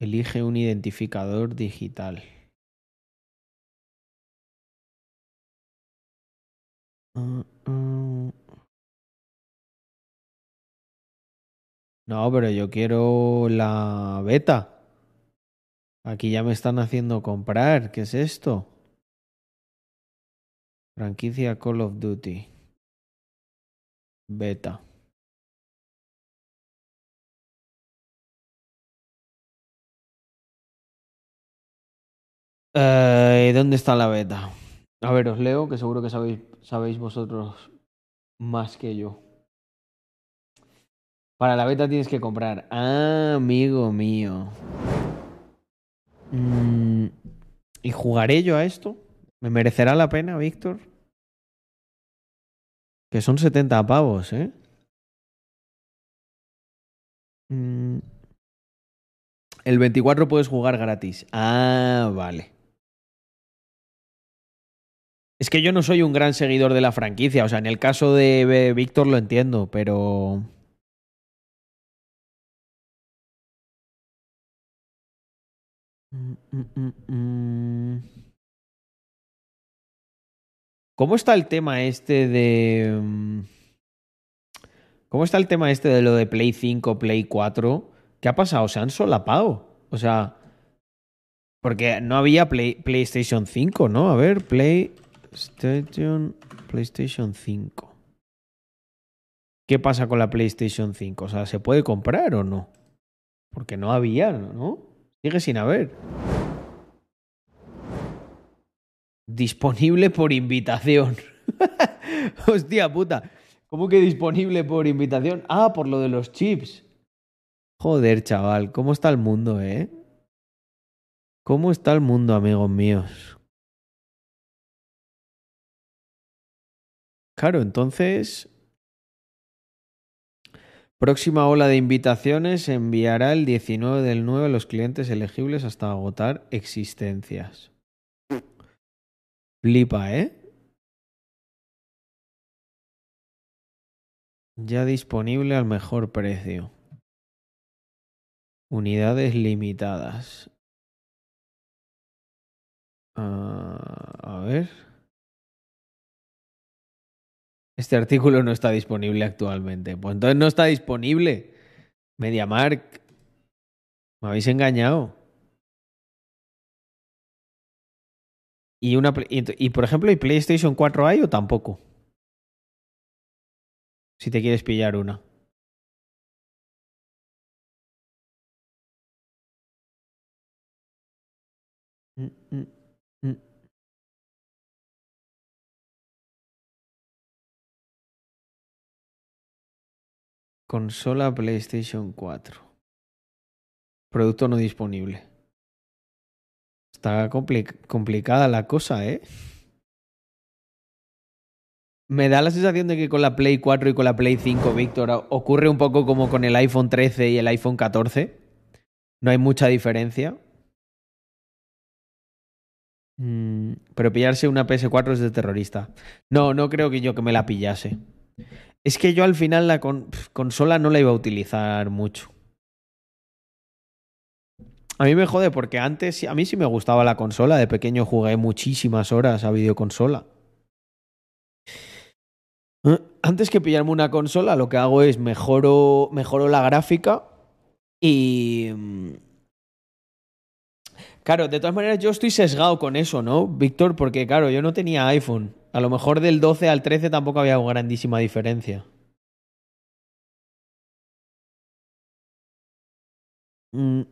Elige un identificador digital. No, pero yo quiero la beta. Aquí ya me están haciendo comprar. ¿Qué es esto? Franquicia Call of Duty. Beta. Eh, ¿Dónde está la beta? A ver, os leo, que seguro que sabéis, sabéis vosotros más que yo. Para la beta tienes que comprar. Ah, amigo mío. Mm, ¿Y jugaré yo a esto? ¿Me merecerá la pena, Víctor? Que son 70 pavos, ¿eh? Mm. El 24 puedes jugar gratis. Ah, vale. Es que yo no soy un gran seguidor de la franquicia. O sea, en el caso de Víctor lo entiendo, pero. ¿Cómo está el tema este de. mm, ¿Cómo está el tema este de lo de Play 5, Play 4? ¿Qué ha pasado? Se han solapado. O sea. Porque no había Play- PlayStation 5, ¿no? A ver, PlayStation. PlayStation 5. ¿Qué pasa con la PlayStation 5? O sea, ¿se puede comprar o no? Porque no había, ¿no? Sigue sin haber. Disponible por invitación. [LAUGHS] Hostia puta. ¿Cómo que disponible por invitación? Ah, por lo de los chips. Joder, chaval, ¿cómo está el mundo, eh? ¿Cómo está el mundo, amigos míos? Claro, entonces. Próxima ola de invitaciones enviará el 19 del 9 a los clientes elegibles hasta agotar existencias. Flipa, ¿eh? Ya disponible al mejor precio. Unidades limitadas. Ah, a ver. Este artículo no está disponible actualmente. Pues entonces no está disponible. MediaMark. Me habéis engañado. Y, una, y, y, por ejemplo, ¿y PlayStation 4 hay o tampoco? Si te quieres pillar una. Mm, mm. Consola PlayStation 4. Producto no disponible. Está compli- complicada la cosa, ¿eh? Me da la sensación de que con la Play 4 y con la Play 5, Víctor, ocurre un poco como con el iPhone 13 y el iPhone 14. No hay mucha diferencia. Mm, pero pillarse una PS4 es de terrorista. No, no creo que yo que me la pillase. Es que yo al final la consola no la iba a utilizar mucho. A mí me jode porque antes a mí sí me gustaba la consola. De pequeño jugué muchísimas horas a videoconsola. [CLEARS THROAT] Antes que pillarme una consola, lo que hago es mejoro, mejoro la gráfica y... mm, Claro, de todas maneras yo estoy sesgado con eso, ¿no, Víctor? Porque claro, yo no tenía iPhone. A lo mejor del 12 al 13 tampoco había grandísima diferencia. Mm.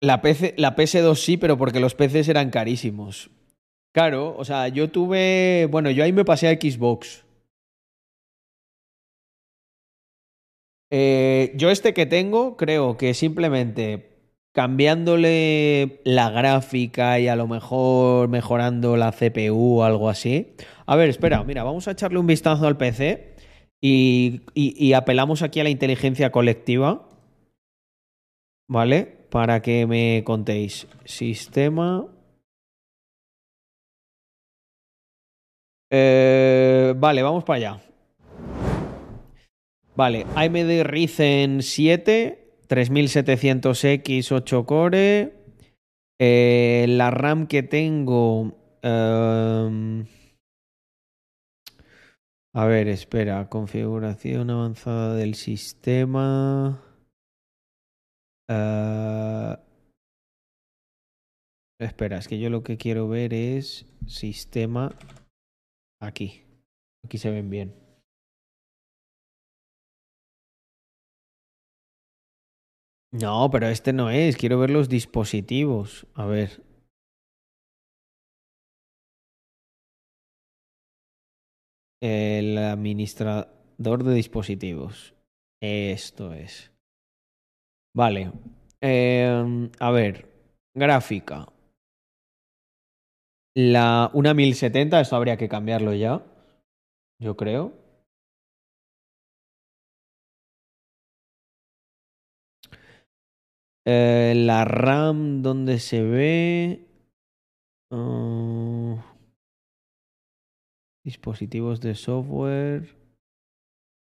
La, PC, la PS2 sí, pero porque los PCs eran carísimos. Claro, o sea, yo tuve. Bueno, yo ahí me pasé a Xbox. Eh, yo este que tengo, creo que simplemente cambiándole la gráfica y a lo mejor mejorando la CPU o algo así. A ver, espera, mira, vamos a echarle un vistazo al PC y, y- y apelamos aquí a la inteligencia colectiva, ¿vale? Para que me contéis. Sistema. Eh, vale, vamos para allá. Vale, AMD Ryzen 7, 3700X, 8 core. Eh, la RAM que tengo. ehm, a ver, espera. Configuración avanzada del sistema. Eh, espera, es que yo lo que quiero ver es sistema aquí. Aquí se ven bien. No, pero este no es. Quiero ver los dispositivos. A ver. El administrador de dispositivos. Esto es. Vale. Em, a ver. Gráfica. La, una 1070, esto habría que cambiarlo ya. Yo creo. Eh, la RAM, ¿dónde se ve? Ah, dispositivos de software.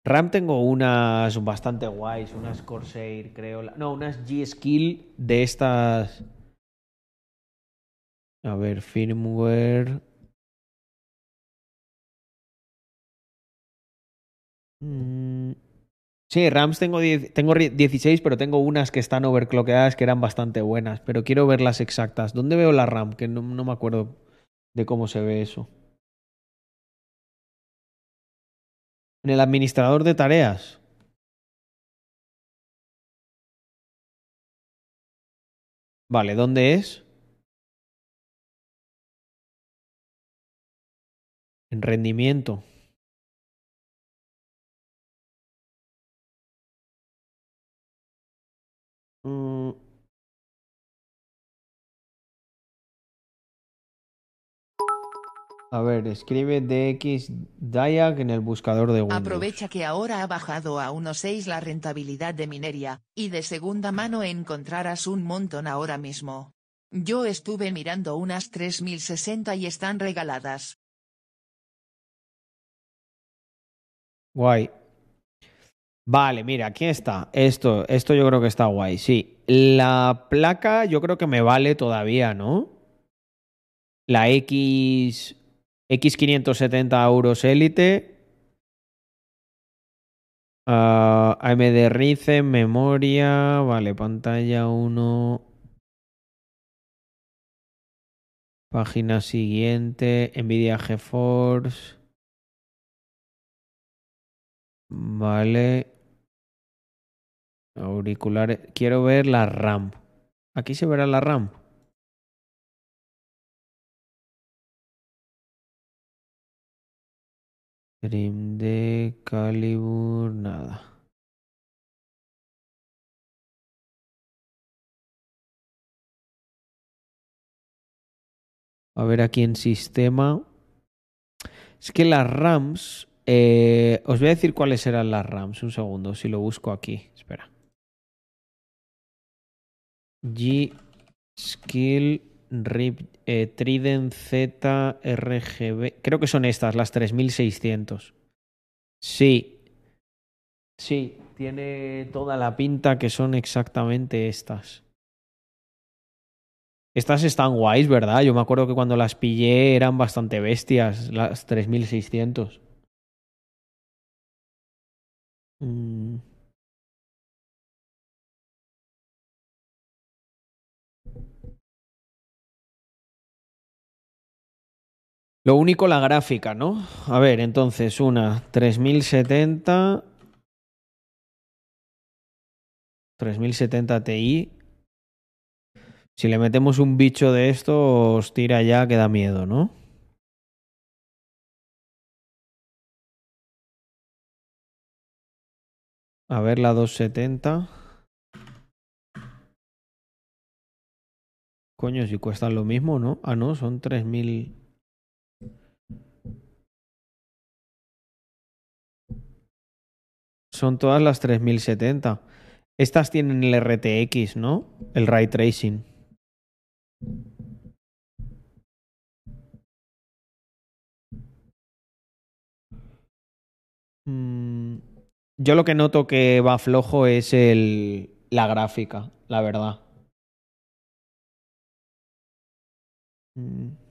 RAM tengo unas bastante guays, unas Corsair, creo. No, unas G-Skill de estas. A ver, firmware. Mm, Sí, RAMs tengo, 10 tengo ri- 16, pero tengo unas que están overclockeadas que eran bastante buenas. Pero quiero ver las exactas. ¿Dónde veo la RAM? Que no me acuerdo de cómo se ve eso. En el administrador de tareas. Vale, ¿dónde es? En rendimiento. Mm. A ver, escribe DX Dayak en el buscador de Windows.
Aprovecha que ahora ha bajado a 1.6 la rentabilidad de minería, y de segunda mano encontrarás un montón ahora mismo. Yo estuve mirando unas 3060 y están regaladas.
Guay. Vale, mira, aquí está. Esto, esto yo creo que está guay, sí. La placa yo creo que me vale todavía, ¿no? La X. X570 euros Elite. Ah, AMD Ryzen, memoria. Vale, pantalla 1. Página siguiente. Nvidia GeForce. Vale. Auriculares. Quiero ver la RAM. Aquí se verá la RAM. Stream de Calibur, nada. A ver aquí en sistema. Es que las RAMs. eh, os voy a decir cuáles eran las RAMs. Un segundo, si lo busco aquí. Espera. G Skill RIP eh, Trident Z RGB. Creo que son estas, las 3600. Sí. Sí, tiene toda la pinta que son exactamente estas. Estas están guays, ¿verdad? Yo me acuerdo que cuando las pillé eran bastante bestias, las 3600. Mm. Lo único la gráfica, ¿no? A ver, entonces una 3070 3070 Ti. Si le metemos un bicho de esto, os tira ya que da miedo, ¿no? A ver la 270. Coño, si cuestan lo mismo, ¿no? Ah, no, son 3000. Son todas las 3070. Estas tienen el RTX, ¿no? El ray tracing. Mm, Yo lo que noto que va flojo es el, la gráfica, la verdad. Mm.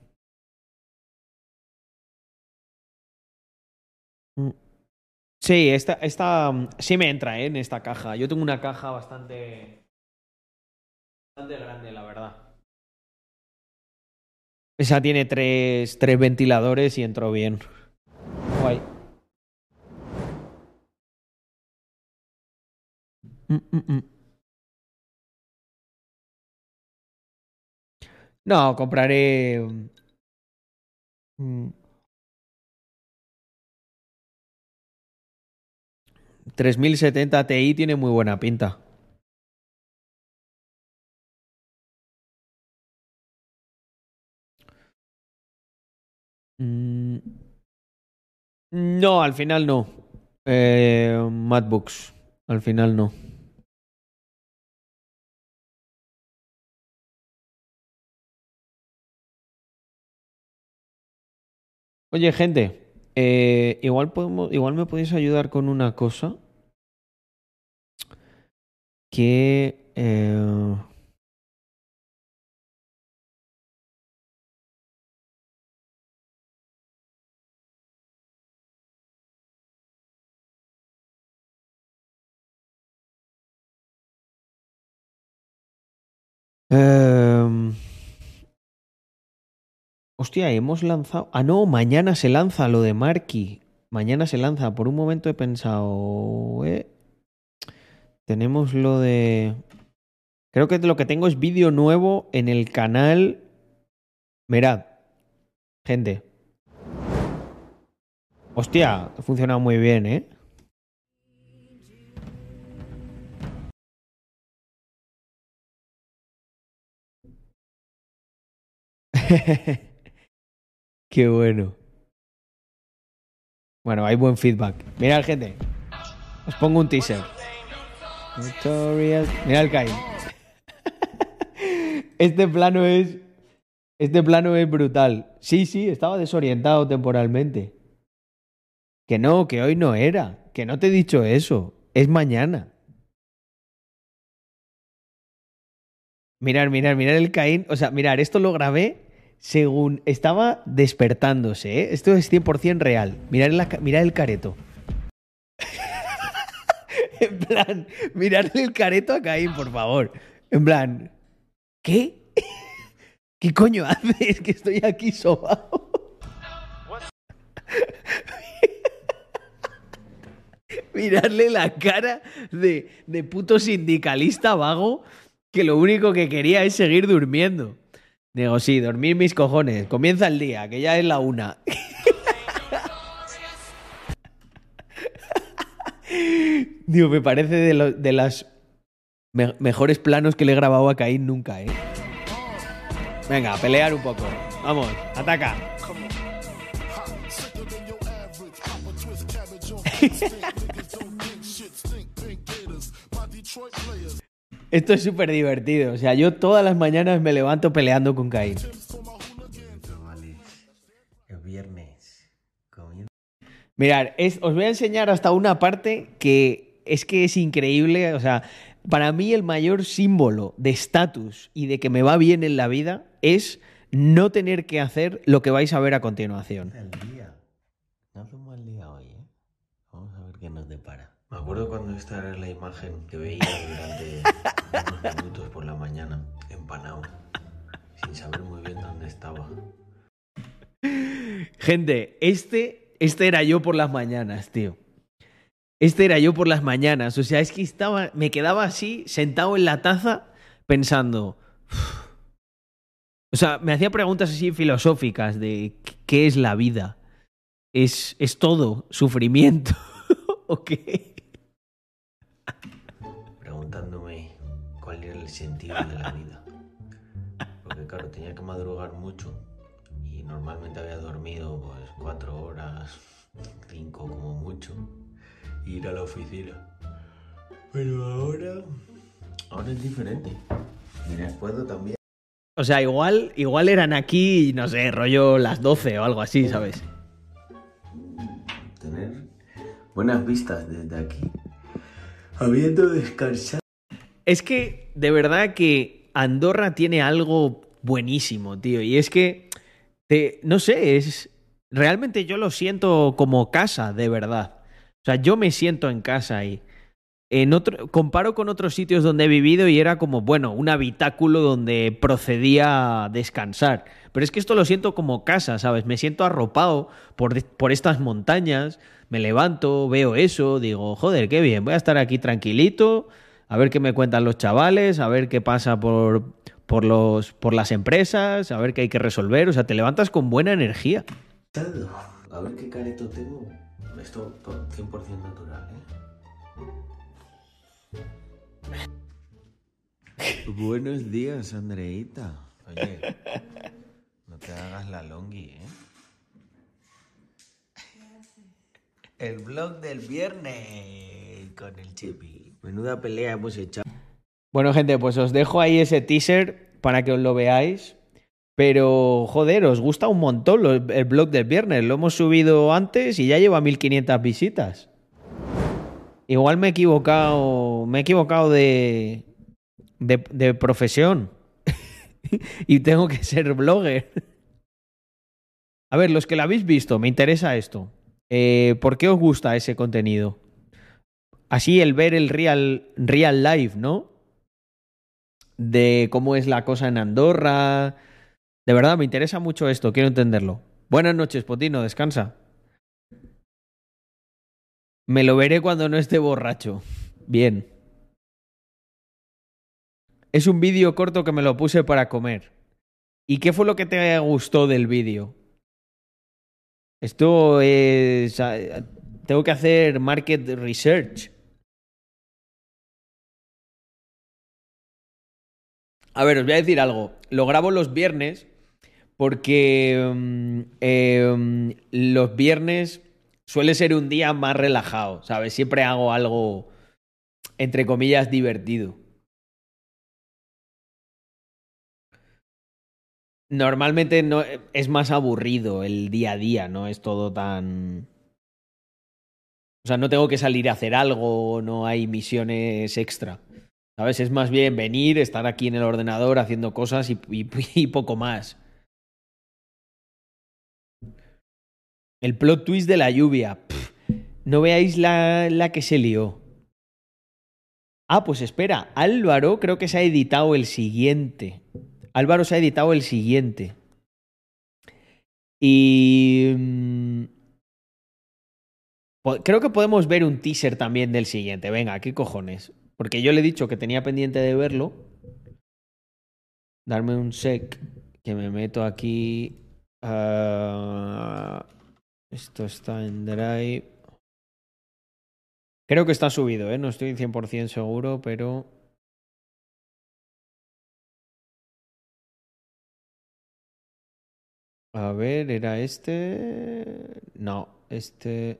Sí, esta, esta mm, sí me entra, ¿eh? en esta caja. Yo tengo una caja bastante, bastante grande, la verdad. Esa tiene tres, tres ventiladores y entró bien. Guay. Mm, mm. No, compraré. 3070 Ti tiene muy buena pinta. Mm, No, al final no. Eh, MacBooks. Al final no. Oye, gente, eh, igual podemos, igual me podéis ayudar con una cosa. Que eh, Em, Hostia, hemos lanzado. Ah, no, mañana se lanza lo de Marky. Mañana se lanza. Por un momento he pensado. Eh, tenemos lo de. Creo que lo que tengo es vídeo nuevo en el canal. Mirad, gente. Hostia, ha funcionado muy bien, ¿eh? [LAUGHS] Qué bueno. Bueno, hay buen feedback. Mirad, gente. Os pongo un teaser. Mira el Kai. [LAUGHS] Este plano es. Este plano es brutal. Sí, sí, estaba desorientado temporalmente. Que no, que hoy no era. Que no te he dicho eso. Es mañana. Mirar, mirar, mirar el Caín. O sea, mirar, esto lo grabé según estaba despertándose. ¿eh? Esto es 100% real. Mirad, el careto. [LAUGHS] en plan, mirarle el careto a Caín, por favor. En plan, ¿qué? [LAUGHS] ¿Qué coño haces? Que estoy aquí sobado. [LAUGHS] Mirarle la cara de, de puto sindicalista vago que lo único que quería es seguir durmiendo. Digo, sí, dormir mis cojones. Comienza el día, que ya es la una. [LAUGHS] Digo, me parece de, lo- de las me- mejores planos que le he grabado a Caín nunca, ¿eh? Venga, pelear un poco. Vamos, ataca. [LAUGHS] Esto es súper divertido. O sea, yo todas las mañanas me levanto peleando con Caín.
Es viernes.
Mirad, es- os voy a enseñar hasta una parte que es que es increíble. O sea, para mí el mayor símbolo de estatus y de que me va bien en la vida es no tener que hacer lo que vais a ver a continuación.
El día. No hace un mal día hoy, ¿eh? Vamos a ver qué nos depara. Me acuerdo cuando esta era la imagen que veía durante unos minutos por la mañana, empanado, sin saber muy bien dónde estaba.
Gente, este, este era yo por las mañanas, tío. Este era yo por las mañanas. O sea, es que estaba, me quedaba así, sentado en la taza, pensando. O sea, me hacía preguntas así filosóficas de ¿qué- qué es la vida. ¿Es, es todo sufrimiento? [LAUGHS] ¿O qué?
Sentido de la vida. Porque claro, tenía que madrugar mucho y normalmente había dormido pues cuatro horas, cinco como mucho, y ir a la oficina. Pero ahora, ahora es diferente. Mira, puedo también.
O sea, igual, igual eran aquí, no sé, rollo las 12 o algo así, ¿sabes?
tener buenas vistas desde aquí, habiendo descansado.
Es que de verdad que Andorra tiene algo buenísimo, tío. Y es que, te- no sé, es... Realmente yo lo siento como casa, de verdad. O sea, yo me siento en casa ahí. En otro, comparo con otros sitios donde he vivido y era como, bueno, un habitáculo donde procedía a descansar. Pero es que esto lo siento como casa, ¿sabes? Me siento arropado por, por estas montañas, me levanto, veo eso, digo, joder, qué bien, voy a estar aquí tranquilito, a ver qué me cuentan los chavales, a ver qué pasa por, por, los, por las empresas, a ver qué hay que resolver. O sea, te levantas con buena energía.
A ver qué careto tengo. Esto to- 100% natural, ¿eh? Buenos días, Andreita. Oye, [LAUGHS] no te hagas la longi, ¿eh? El vlog del viernes con el Chepi. Menuda pelea hemos echado.
Bueno, gente, pues os dejo ahí ese teaser para que os lo veáis. Pero, joder, os gusta un montón el blog del viernes. Lo hemos subido antes y ya lleva 1500 visitas. Igual me he equivocado. Me he equivocado de. de, de profesión. [LAUGHS] y tengo que ser blogger. A ver, los que lo habéis visto, me interesa esto. Eh, ¿Por qué os gusta ese contenido? Así el ver el real, real life, ¿no? De cómo es la cosa en Andorra. De verdad, me interesa mucho esto, quiero entenderlo. Buenas noches, Potino, descansa. Me lo veré cuando no esté borracho. Bien. Es un vídeo corto que me lo puse para comer. ¿Y qué fue lo que te gustó del vídeo? Esto es... ah, Tengo que hacer market research. A ver, os voy a decir algo. Lo grabo los viernes porque mm, mm, los viernes suele ser un día más relajado, ¿sabes? Siempre hago algo, entre comillas, divertido. Normalmente no, es más aburrido el día a día, no es todo tan... O sea, no tengo que salir a hacer algo, no hay misiones extra. ¿Sabes? Es más bien venir, estar aquí en el ordenador haciendo cosas y, [LAUGHS] poco más. El plot twist de la lluvia. No veáis la, la que se lió. Ah, pues espera, Álvaro creo que se ha editado el siguiente. Álvaro se ha editado el siguiente. Y... mm, Creo que podemos ver un teaser también del siguiente. Venga, ¿qué cojones? Porque yo le he dicho que tenía pendiente de verlo. Darme un sec. Que me meto aquí. Ah, esto está en Drive. Creo que está subido, ¿eh? No estoy 100% seguro, pero... A ver, ¿era este? No, este...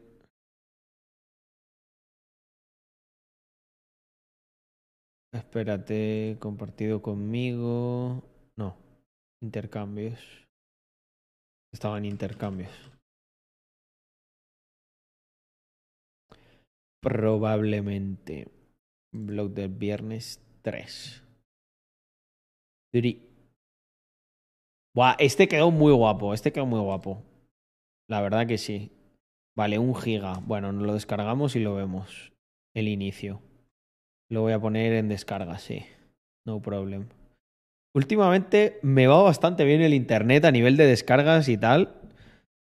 Espérate, compartido conmigo. No, intercambios. Estaban intercambios. Probablemente. Blog del viernes 3. Three. Buah, este quedó muy guapo. Este quedó muy guapo. La verdad que sí. Vale, un giga. Bueno, nos lo descargamos y lo vemos. El inicio. Lo voy a poner en descarga, sí. No problem. Últimamente me va bastante bien el internet a nivel de descargas y tal.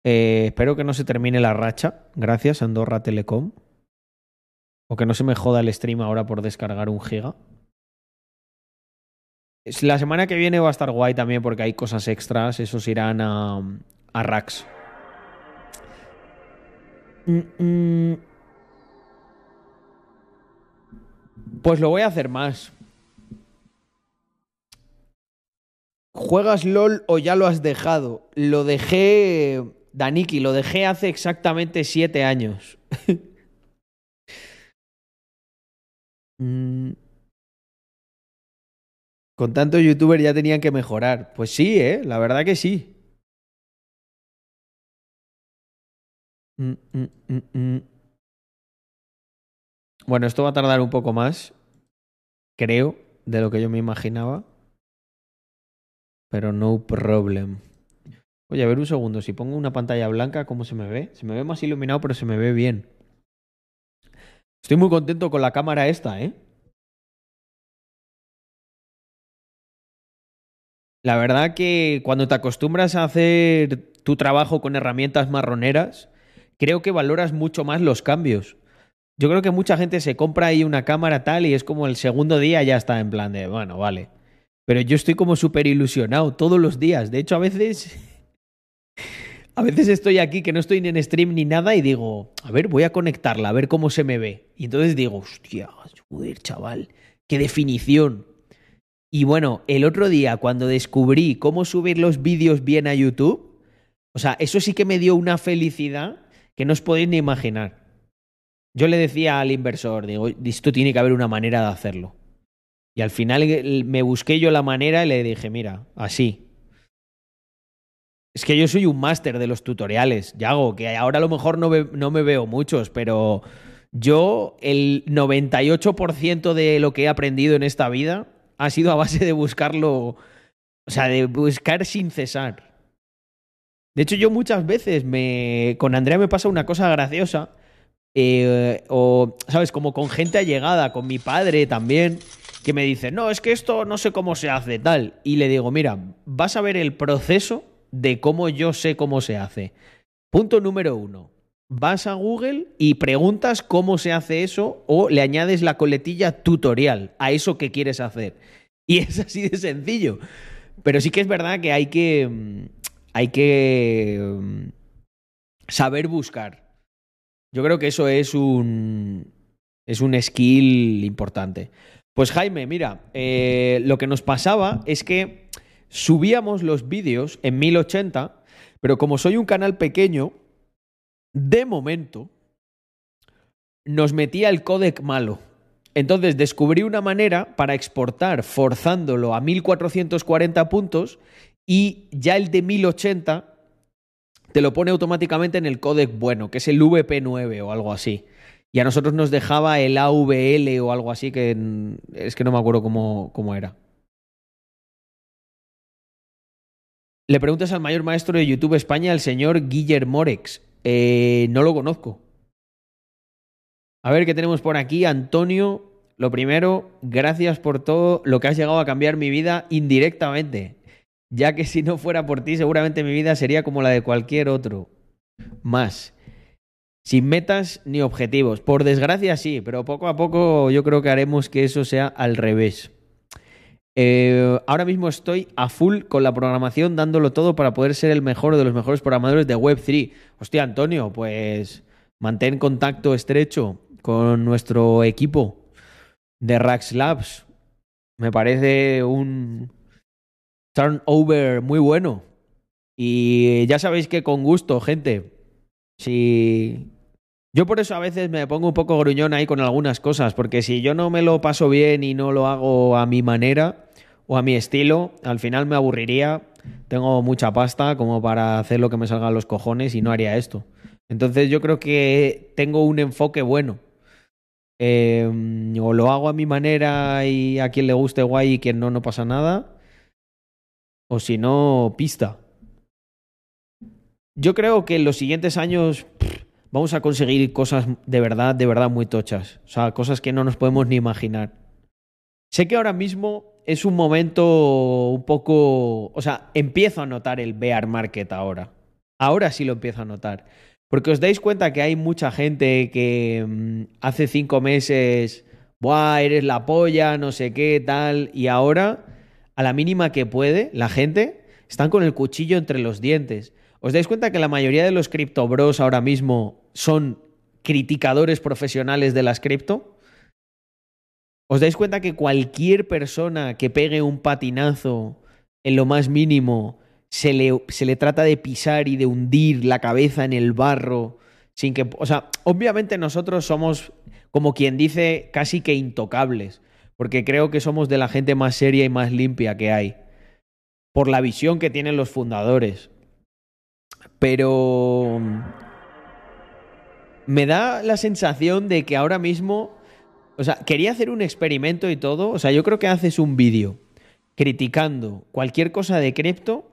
Eh, espero que no se termine la racha. Gracias, Andorra Telecom. O que no se me joda el stream ahora por descargar un giga. La semana que viene va a estar guay también porque hay cosas extras. Esos irán a, a Rax. Pues lo voy a hacer más. ¿Juegas LOL o ya lo has dejado? Lo dejé, Daniki, lo dejé hace exactamente siete años. [LAUGHS] Mm. Con tanto youtuber ya tenían que mejorar. Pues sí, ¿eh? La verdad que sí. Mm, mm. Bueno, esto va a tardar un poco más, creo, de lo que yo me imaginaba. Pero no problem. Oye, a ver un segundo, si pongo una pantalla blanca, ¿cómo se me ve? Se me ve más iluminado, pero se me ve bien. Estoy muy contento con la cámara esta, ¿eh? La verdad que cuando te acostumbras a hacer tu trabajo con herramientas marroneras, creo que valoras mucho más los cambios. Yo creo que mucha gente se compra ahí una cámara tal y es como el segundo día ya está en plan de, bueno, vale. Pero yo estoy como súper ilusionado todos los días. De hecho, a veces... [LAUGHS] A veces estoy aquí que no estoy ni en stream ni nada y digo, a ver, voy a conectarla, a ver cómo se me ve. Y entonces digo, hostia, joder, chaval, qué definición. Y bueno, el otro día cuando descubrí cómo subir los vídeos bien a YouTube, o sea, eso sí que me dio una felicidad que no os podéis ni imaginar. Yo le decía al inversor, digo, esto tiene que haber una manera de hacerlo. Y al final eh, me busqué yo la manera y le dije, mira, así. Es que yo soy un máster de los tutoriales, Yago, que ahora a lo mejor no, no me veo muchos, pero yo el 98% de lo que he aprendido en esta vida ha sido a base de buscarlo, o sea, de buscar sin cesar. De hecho, yo muchas veces me. Con Andrea me pasa una cosa graciosa. Eh, o, ¿sabes? Como con gente allegada, con mi padre también, que me dice, no, es que esto no sé cómo se hace, tal. Y le digo, mira, vas a ver el proceso de cómo yo sé cómo se hace. Punto número uno. Vas a Google y preguntas cómo se hace eso o le añades la coletilla tutorial a eso que quieres hacer. [LAUGHS] Y es así de sencillo. Pero sí que es verdad que hay que. mm, Hay que. mm, Saber buscar. Yo creo que eso es un. Es un skill importante. Pues Jaime, mira, eh, lo que nos pasaba es que subíamos los vídeos en 1080, pero como soy un canal pequeño, de momento nos metía el codec malo. Entonces descubrí una manera para exportar forzándolo a 1440 puntos y ya el de 1080 te lo pone automáticamente en el codec bueno, que es el VP9 o algo así. Y a nosotros nos dejaba el AVL o algo así, que es que no me acuerdo cómo, cómo era. Le preguntas al mayor maestro de YouTube España, el señor Guillermo Morex. Eh, no lo conozco. A ver qué tenemos por aquí. Antonio, lo primero, gracias por todo lo que has llegado a cambiar mi vida indirectamente. Ya que si no fuera por ti, seguramente mi vida sería como la de cualquier otro. Más. Sin metas ni objetivos. Por desgracia sí, pero poco a poco yo creo que haremos que eso sea al revés. Eh, ahora mismo estoy a full con la programación, dándolo todo para poder ser el mejor de los mejores programadores de Web3. Hostia, Antonio, pues mantén contacto estrecho con nuestro equipo de Rax Labs. Me parece un turnover muy bueno. Y ya sabéis que con gusto, gente. Si. Yo por eso a veces me pongo un poco gruñón ahí con algunas cosas, porque si yo no me lo paso bien y no lo hago a mi manera o a mi estilo, al final me aburriría. Tengo mucha pasta como para hacer lo que me salga a los cojones y no haría esto. Entonces yo creo que tengo un enfoque bueno. Eh, o lo hago a mi manera y a quien le guste guay y quien no, no pasa nada. O si no, pista. Yo creo que en los siguientes años vamos a conseguir cosas de verdad, de verdad muy tochas. O sea, cosas que no nos podemos ni imaginar. Sé que ahora mismo es un momento un poco... O sea, empiezo a notar el bear market ahora. Ahora sí lo empiezo a notar. Porque os dais cuenta que hay mucha gente que mm, hace cinco meses, Buah, eres la polla, no sé qué, tal. Y ahora, a la mínima que puede, la gente están con el cuchillo entre los dientes. ¿Os dais cuenta que la mayoría de los criptobros ahora mismo son criticadores profesionales de las cripto? ¿Os dais cuenta que cualquier persona que pegue un patinazo en lo más mínimo se le, se le trata de pisar y de hundir la cabeza en el barro sin que... O sea, obviamente nosotros somos, como quien dice, casi que intocables, porque creo que somos de la gente más seria y más limpia que hay, por la visión que tienen los fundadores. Pero me da la sensación de que ahora mismo, o sea, quería hacer un experimento y todo, o sea, yo creo que haces un vídeo criticando cualquier cosa de cripto,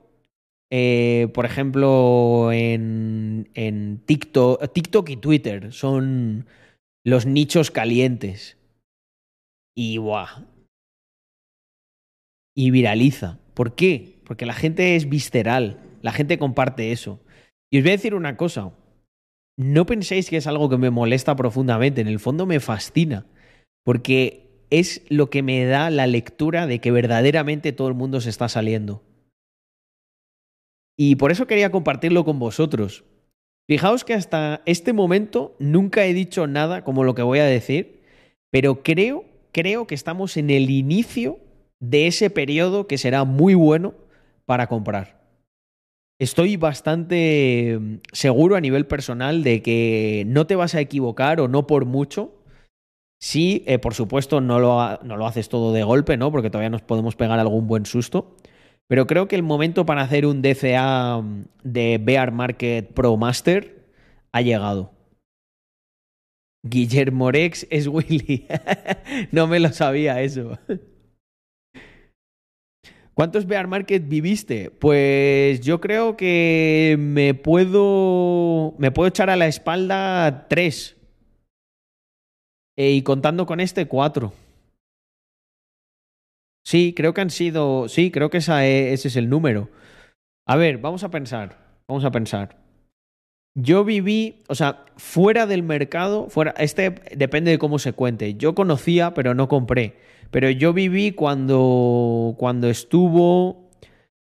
eh, por ejemplo, en, en TikTok, TikTok y Twitter son los nichos calientes. Y buah. Y viraliza. ¿Por qué? Porque la gente es visceral. La gente comparte eso. Y os voy a decir una cosa. No penséis que es algo que me molesta profundamente. En el fondo me fascina. Porque es lo que me da la lectura de que verdaderamente todo el mundo se está saliendo. Y por eso quería compartirlo con vosotros. Fijaos que hasta este momento nunca he dicho nada como lo que voy a decir, pero creo, creo que estamos en el inicio de ese periodo que será muy bueno para comprar. Estoy bastante mm, seguro a nivel personal de que no te vas a equivocar o no por mucho. Sí, eh, por supuesto, no lo, no lo haces todo de golpe, ¿no? Porque todavía nos podemos pegar algún buen susto. Pero creo que el momento para hacer un DCA de Bear Market Pro Master ha llegado. Guillermo Rex es Willy. [LAUGHS] no me lo sabía eso. ¿Cuántos Bear Market viviste? Pues yo creo que me puedo. Me puedo echar a la espalda tres. Eh, y contando con este, cuatro. Sí, creo que han sido. Sí, creo que e- ese es el número. A ver, vamos a pensar. Vamos a pensar. Yo viví, o sea, fuera del mercado, fuera, este depende de cómo se cuente. Yo conocía, pero no compré. Pero yo viví cuando, cuando estuvo,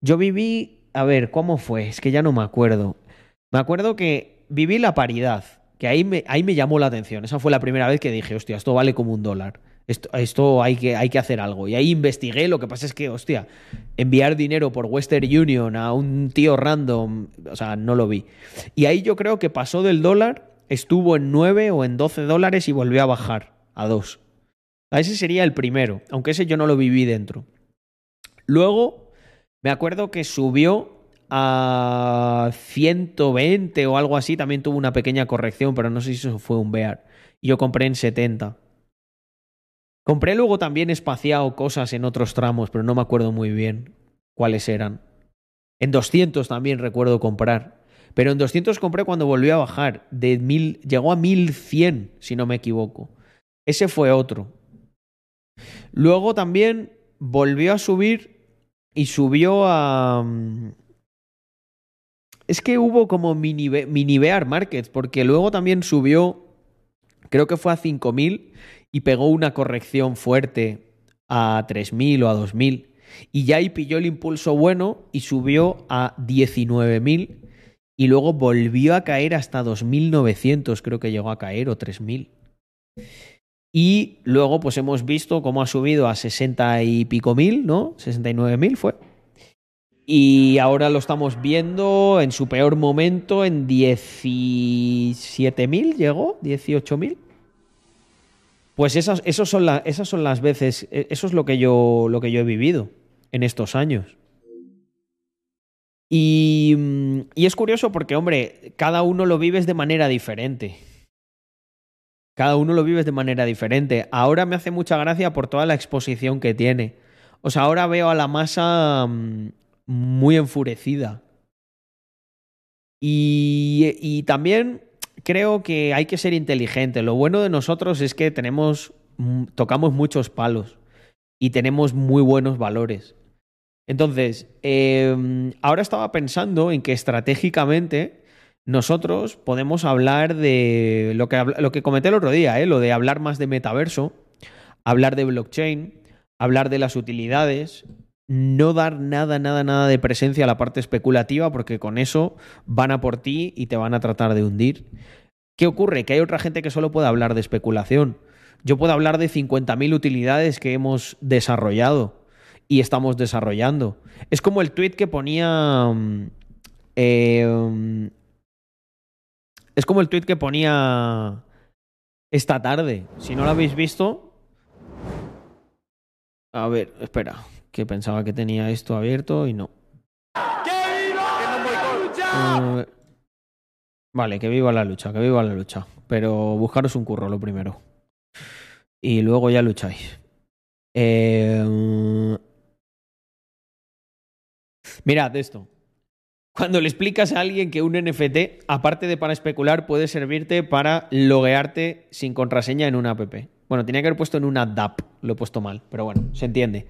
yo viví, a ver, ¿cómo fue? Es que ya no me acuerdo. Me acuerdo que viví la paridad, que ahí me, ahí me llamó la atención. Esa fue la primera vez que dije, hostia, esto vale como un dólar. Esto, hay, que, hay que hacer algo. Y ahí investigué, lo que pasa es que, hostia, enviar dinero por Western Union a un tío random, o sea, no lo vi. Y ahí yo creo que pasó del dólar, estuvo en 9 o en 12 dólares y volvió a bajar a 2. A ese sería el primero, aunque ese yo no lo viví dentro. Luego, me acuerdo que subió a 120 o algo así, también tuvo una pequeña corrección, pero no sé si eso fue un bear. Y yo compré en 70. Compré luego también espaciado cosas en otros tramos, pero no me acuerdo muy bien cuáles eran. En 200 también recuerdo comprar. Pero en 200 compré cuando volvió a bajar. De mil, llegó a 1100, si no me equivoco. Ese fue otro. Luego también volvió a subir y subió a... mm, Es que hubo como mini, mini bear markets, porque luego también subió, creo que fue a 5000 y pegó una corrección fuerte a 3000 o a 2000. Y ya ahí pilló el impulso bueno y subió a 19000 y luego volvió a caer hasta 2900, creo que llegó a caer, o 3000. Y luego, pues hemos visto cómo ha subido a 60 y pico mil, ¿no? 69 mil fue. Y ahora lo estamos viendo en su peor momento en 17 mil, llegó, 18 mil. Pues esas, son esas son las veces, e- eso es lo que, yo, lo que yo he vivido en estos años. Y, mm, y es curioso porque, hombre, cada uno lo vives de manera diferente. Cada uno lo vives de manera diferente. Ahora me hace mucha gracia por toda la exposición que tiene. O sea, ahora veo a la masa mm, muy enfurecida. Y, y también creo que hay que ser inteligente. Lo bueno de nosotros es que tenemos, mm, tocamos muchos palos y tenemos muy buenos valores. Entonces, eh, ahora estaba pensando en que estratégicamente nosotros podemos hablar de lo que, lo que comenté el otro día, ¿eh? lo de hablar más de metaverso, hablar de blockchain, hablar de las utilidades, no dar nada, nada, nada de presencia a la parte especulativa, porque con eso van a por ti y te van a tratar de hundir. ¿Qué ocurre? Que hay otra gente que solo puede hablar de especulación. Yo puedo hablar de 50.000 utilidades que hemos desarrollado y estamos desarrollando. Es como el tweet que ponía. mm, mm, es como el tweet que ponía esta tarde. Si no lo habéis visto. A ver, espera. Que pensaba que tenía esto abierto y no. Eh, vale, que viva la lucha, que viva la lucha. Pero buscaros un curro lo primero. Y luego ya lucháis. Eh, Mirad esto. Cuando le explicas a alguien que un NFT, aparte de para especular, puede servirte para loguearte sin contraseña en una app. Bueno, tenía que haber puesto en una DApp, lo he puesto mal, pero bueno, se entiende.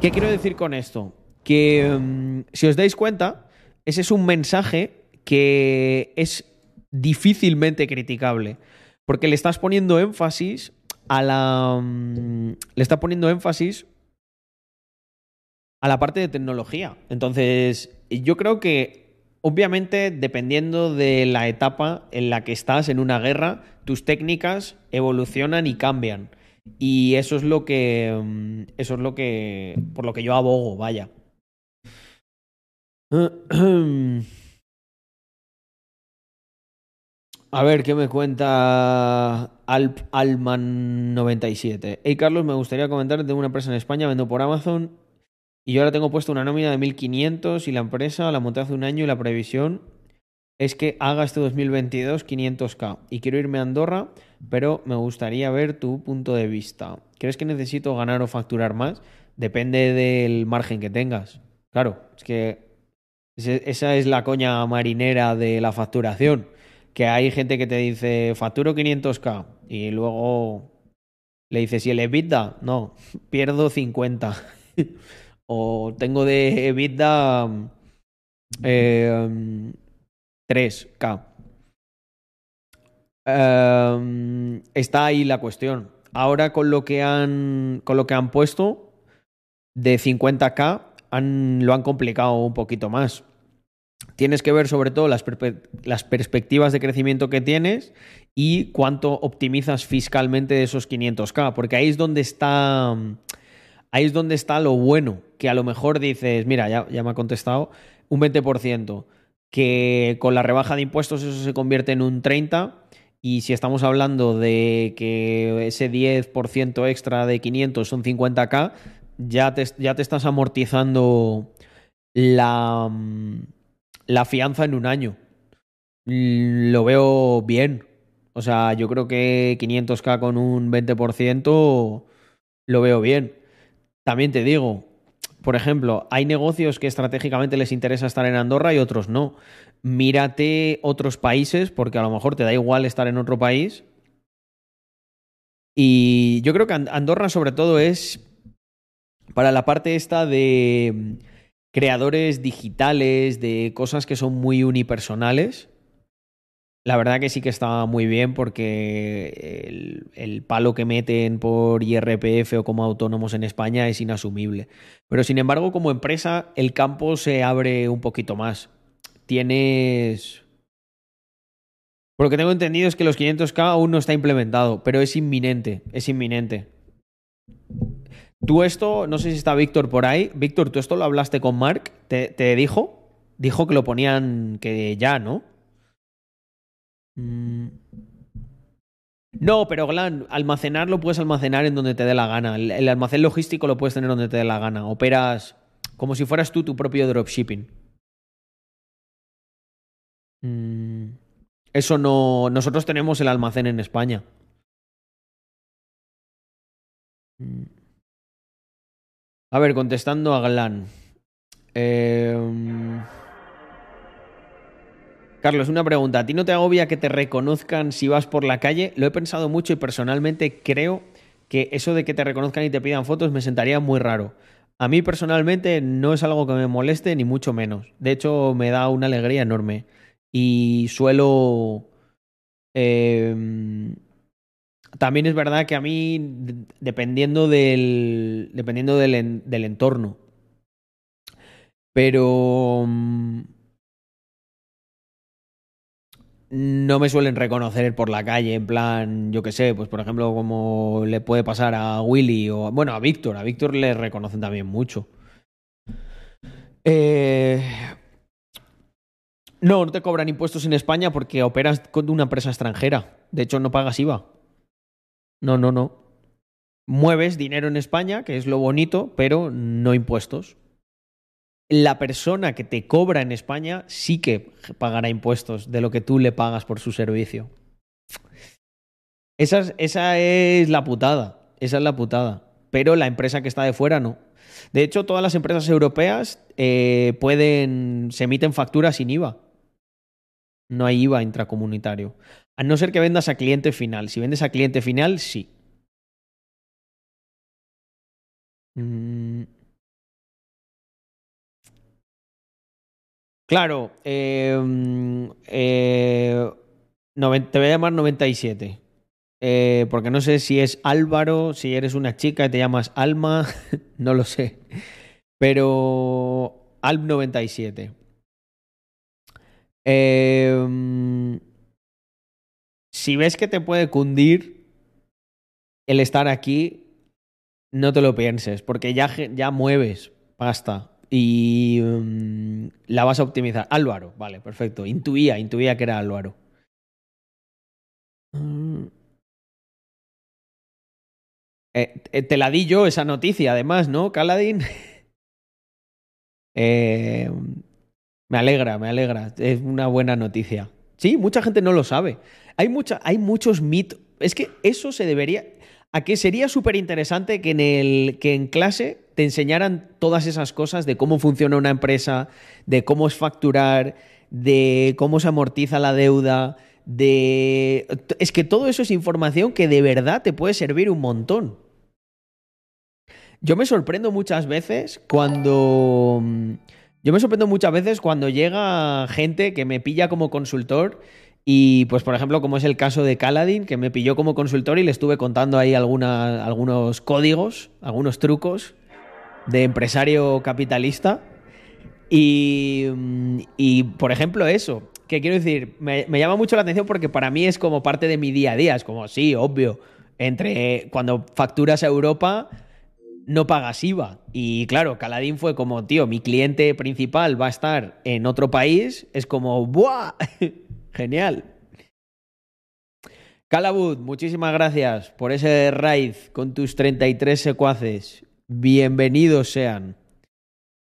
¿Qué quiero decir con esto? Que mm, si os dais cuenta, ese es un mensaje que es difícilmente criticable, porque le estás poniendo énfasis a la... mm, le está poniendo énfasis a la parte de tecnología. Entonces, yo creo que, obviamente, dependiendo de la etapa en la que estás en una guerra, tus técnicas evolucionan y cambian. Y eso es lo que. mm, Eso es lo que. Por lo que yo abogo, vaya. [CLEARS THROAT] A ver, ¿qué me cuenta Alp Alman97? Hey Carlos, me gustaría comentar, tengo una empresa en España, vendo por Amazon y yo ahora tengo puesto una nómina de 1500 y la empresa la monté hace un año y la previsión es que haga este 2022 500k y quiero irme a Andorra, pero me gustaría ver tu punto de vista. ¿Crees que necesito ganar o facturar más? Depende del margen que tengas. Claro, es que esa es la coña marinera de la facturación. Que hay gente que te dice facturo 500k y luego le dices, ¿y el EBITDA? No, [LAUGHS] pierdo 50. [LAUGHS] o tengo de EBITDA eh, 3K. Eh, está ahí la cuestión. Ahora con lo que han, con lo que han puesto de 50K han, lo han complicado un poquito más. tienes que ver sobre todo las, las perspectivas de crecimiento que tienes y cuánto optimizas fiscalmente de esos 500k, porque ahí es donde está ahí es donde está lo bueno, que a lo mejor dices, mira, ya, ya me ha contestado, un 20%, que con la rebaja de impuestos eso se convierte en un 30%, y si estamos hablando de que ese 10% extra de 500 son 50k, ya te, ya te estás amortizando la, mm, la fianza en un año. Lo veo bien. O sea, yo creo que 500k con un 20% lo veo bien. También te digo, por ejemplo, hay negocios que estratégicamente les interesa estar en Andorra y otros no. Mírate otros países, porque a lo mejor te da igual estar en otro país. Y yo creo que And- Andorra sobre todo es para la parte esta de mm, creadores digitales, de cosas que son muy unipersonales. La verdad que sí que está muy bien porque el, palo que meten por IRPF o como autónomos en España es inasumible. Pero sin embargo, como empresa, el campo se abre un poquito más. Tienes... Por lo que tengo entendido es que los 500k aún no está implementado, pero es inminente, es inminente. Tú esto, no sé si está Víctor por ahí. Víctor, ¿tú esto lo hablaste con Mark? ¿Te, te dijo? Dijo que lo ponían que ya, ¿no? Mm. No, pero Glan, almacenar lo puedes almacenar en donde te dé la gana. El, almacén logístico lo puedes tener donde te dé la gana. Operas como si fueras tú tu propio dropshipping. Mm. Eso no. Nosotros tenemos el almacén en España. Mm. A ver, contestando a Glan. Eh, Carlos, una pregunta. ¿A ti no te agobia que te reconozcan si vas por la calle? Lo he pensado mucho y personalmente creo que eso de que te reconozcan y te pidan fotos me sentaría muy raro. A mí personalmente no es algo que me moleste ni mucho menos. De hecho, me da una alegría enorme. Y suelo... eh, también es verdad que a mí, dependiendo del, dependiendo del, del entorno, pero mm, no me suelen reconocer por la calle, en plan, yo qué sé, pues por ejemplo, como le puede pasar a Willy o, bueno, a Víctor, a Víctor le reconocen también mucho. Eh, no, no te cobran impuestos en España porque operas con una empresa extranjera. De hecho, no pagas IVA. No, no, no. Mueves dinero en España, que es lo bonito, pero no impuestos. La persona que te cobra en España sí que pagará impuestos de lo que tú le pagas por su servicio. Esa es, la putada. Esa es la putada. Pero la empresa que está de fuera no. De hecho, todas las empresas europeas eh, pueden. se emiten facturas sin IVA. No hay IVA intracomunitario. A no ser que vendas a cliente final. Si vendes a cliente final, sí. Mm. Claro, mm, eh, te voy a llamar 97. Eh, porque no sé si es Álvaro, si eres una chica y te llamas Alma, [LAUGHS] no lo sé. Pero Alp 97. Eh, mm, si ves que te puede cundir el estar aquí, no te lo pienses, porque ya, ya mueves pasta y mm, la vas a optimizar. Álvaro, vale, perfecto. Intuía, intuía que era Álvaro. Mm. Eh, eh, te la di yo esa noticia, además, ¿no, Caladín? [LAUGHS] Eh, me alegra, me alegra. Es una buena noticia. Sí, mucha gente no lo sabe. Hay, mucha, hay muchos mitos. Es que eso se debería. A que sería súper interesante que que en clase te enseñaran todas esas cosas de cómo funciona una empresa, de cómo es facturar, de cómo se amortiza la deuda, de... Es que todo eso es información que de verdad te puede servir un montón. Yo me sorprendo muchas veces cuando... Yo me sorprendo muchas veces cuando llega gente que me pilla como consultor y pues por ejemplo como es el caso de Caladin que me pilló como consultor y le estuve contando ahí alguna- algunos códigos, algunos trucos de empresario capitalista Y, y, por ejemplo, eso, que quiero decir, me, me llama mucho la atención porque para mí es como parte de mi día a día. Es como, sí, obvio, entre cuando facturas a Europa no pagas IVA. Y claro, Caladín fue como, tío, mi cliente principal va a estar en otro país. Es como, ¡buah! [LAUGHS] Genial. Calabud, muchísimas gracias por ese raid con tus 33 secuaces. Bienvenidos sean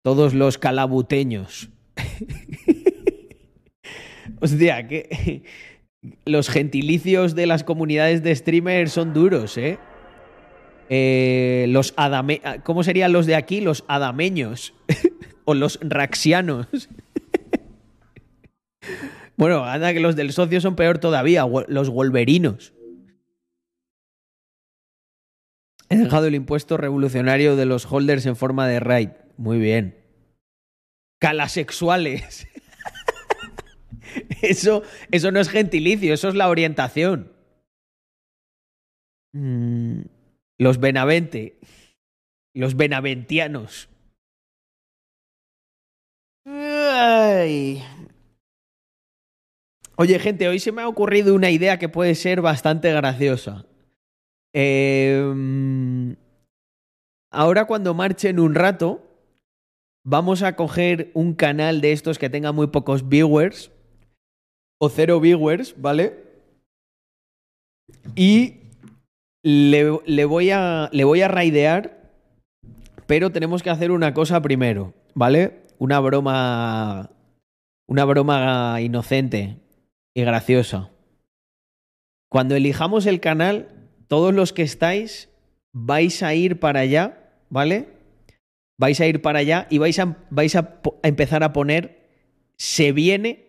todos los calabuteños. [LAUGHS] Hostia, que los gentilicios de las comunidades de streamers son duros, ¿eh? Eh, los adame ¿Cómo serían los de aquí? Los adameños. [LAUGHS] o los raxianos. [LAUGHS] bueno, anda que los del socio son peor todavía. Los wolverinos. He dejado el impuesto revolucionario de los holders en forma de raid. Muy bien. Calasexuales. [LAUGHS] Eso, eso no es gentilicio, eso es la orientación. Mm, los Benavente. Los benaventianos. Ay. Oye, gente, hoy se me ha ocurrido una idea que puede ser bastante graciosa. Eh, ahora cuando marchen un rato, vamos a coger un canal de estos que tenga muy pocos viewers o cero viewers, ¿vale? Y le, le voy a, le voy a raidear, pero tenemos que hacer una cosa primero, ¿vale? Una broma, una broma inocente y graciosa. Cuando elijamos el canal, todos los que estáis vais a ir para allá, ¿vale? Vais a ir para allá y vais a, vais a, empezar a poner se viene,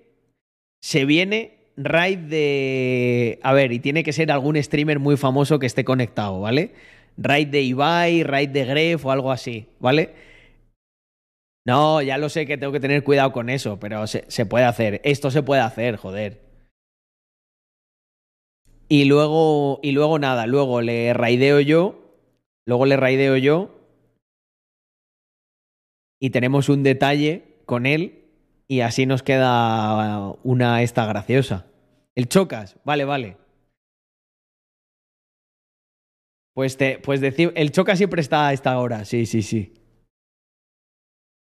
se viene raid de... A ver, y tiene que ser algún streamer muy famoso que esté conectado, ¿vale? Raid de Ibai, raid de Gref o algo así, ¿vale? No, ya lo sé que tengo que tener cuidado con eso, pero se, se puede hacer. Esto se puede hacer, joder. Y luego, y luego nada, luego le raideo yo, luego le raideo yo y tenemos un detalle con él y así nos queda una esta graciosa. El chocas, vale, vale. Pues te, pues decir, el chocas siempre está a esta hora, sí, sí, sí.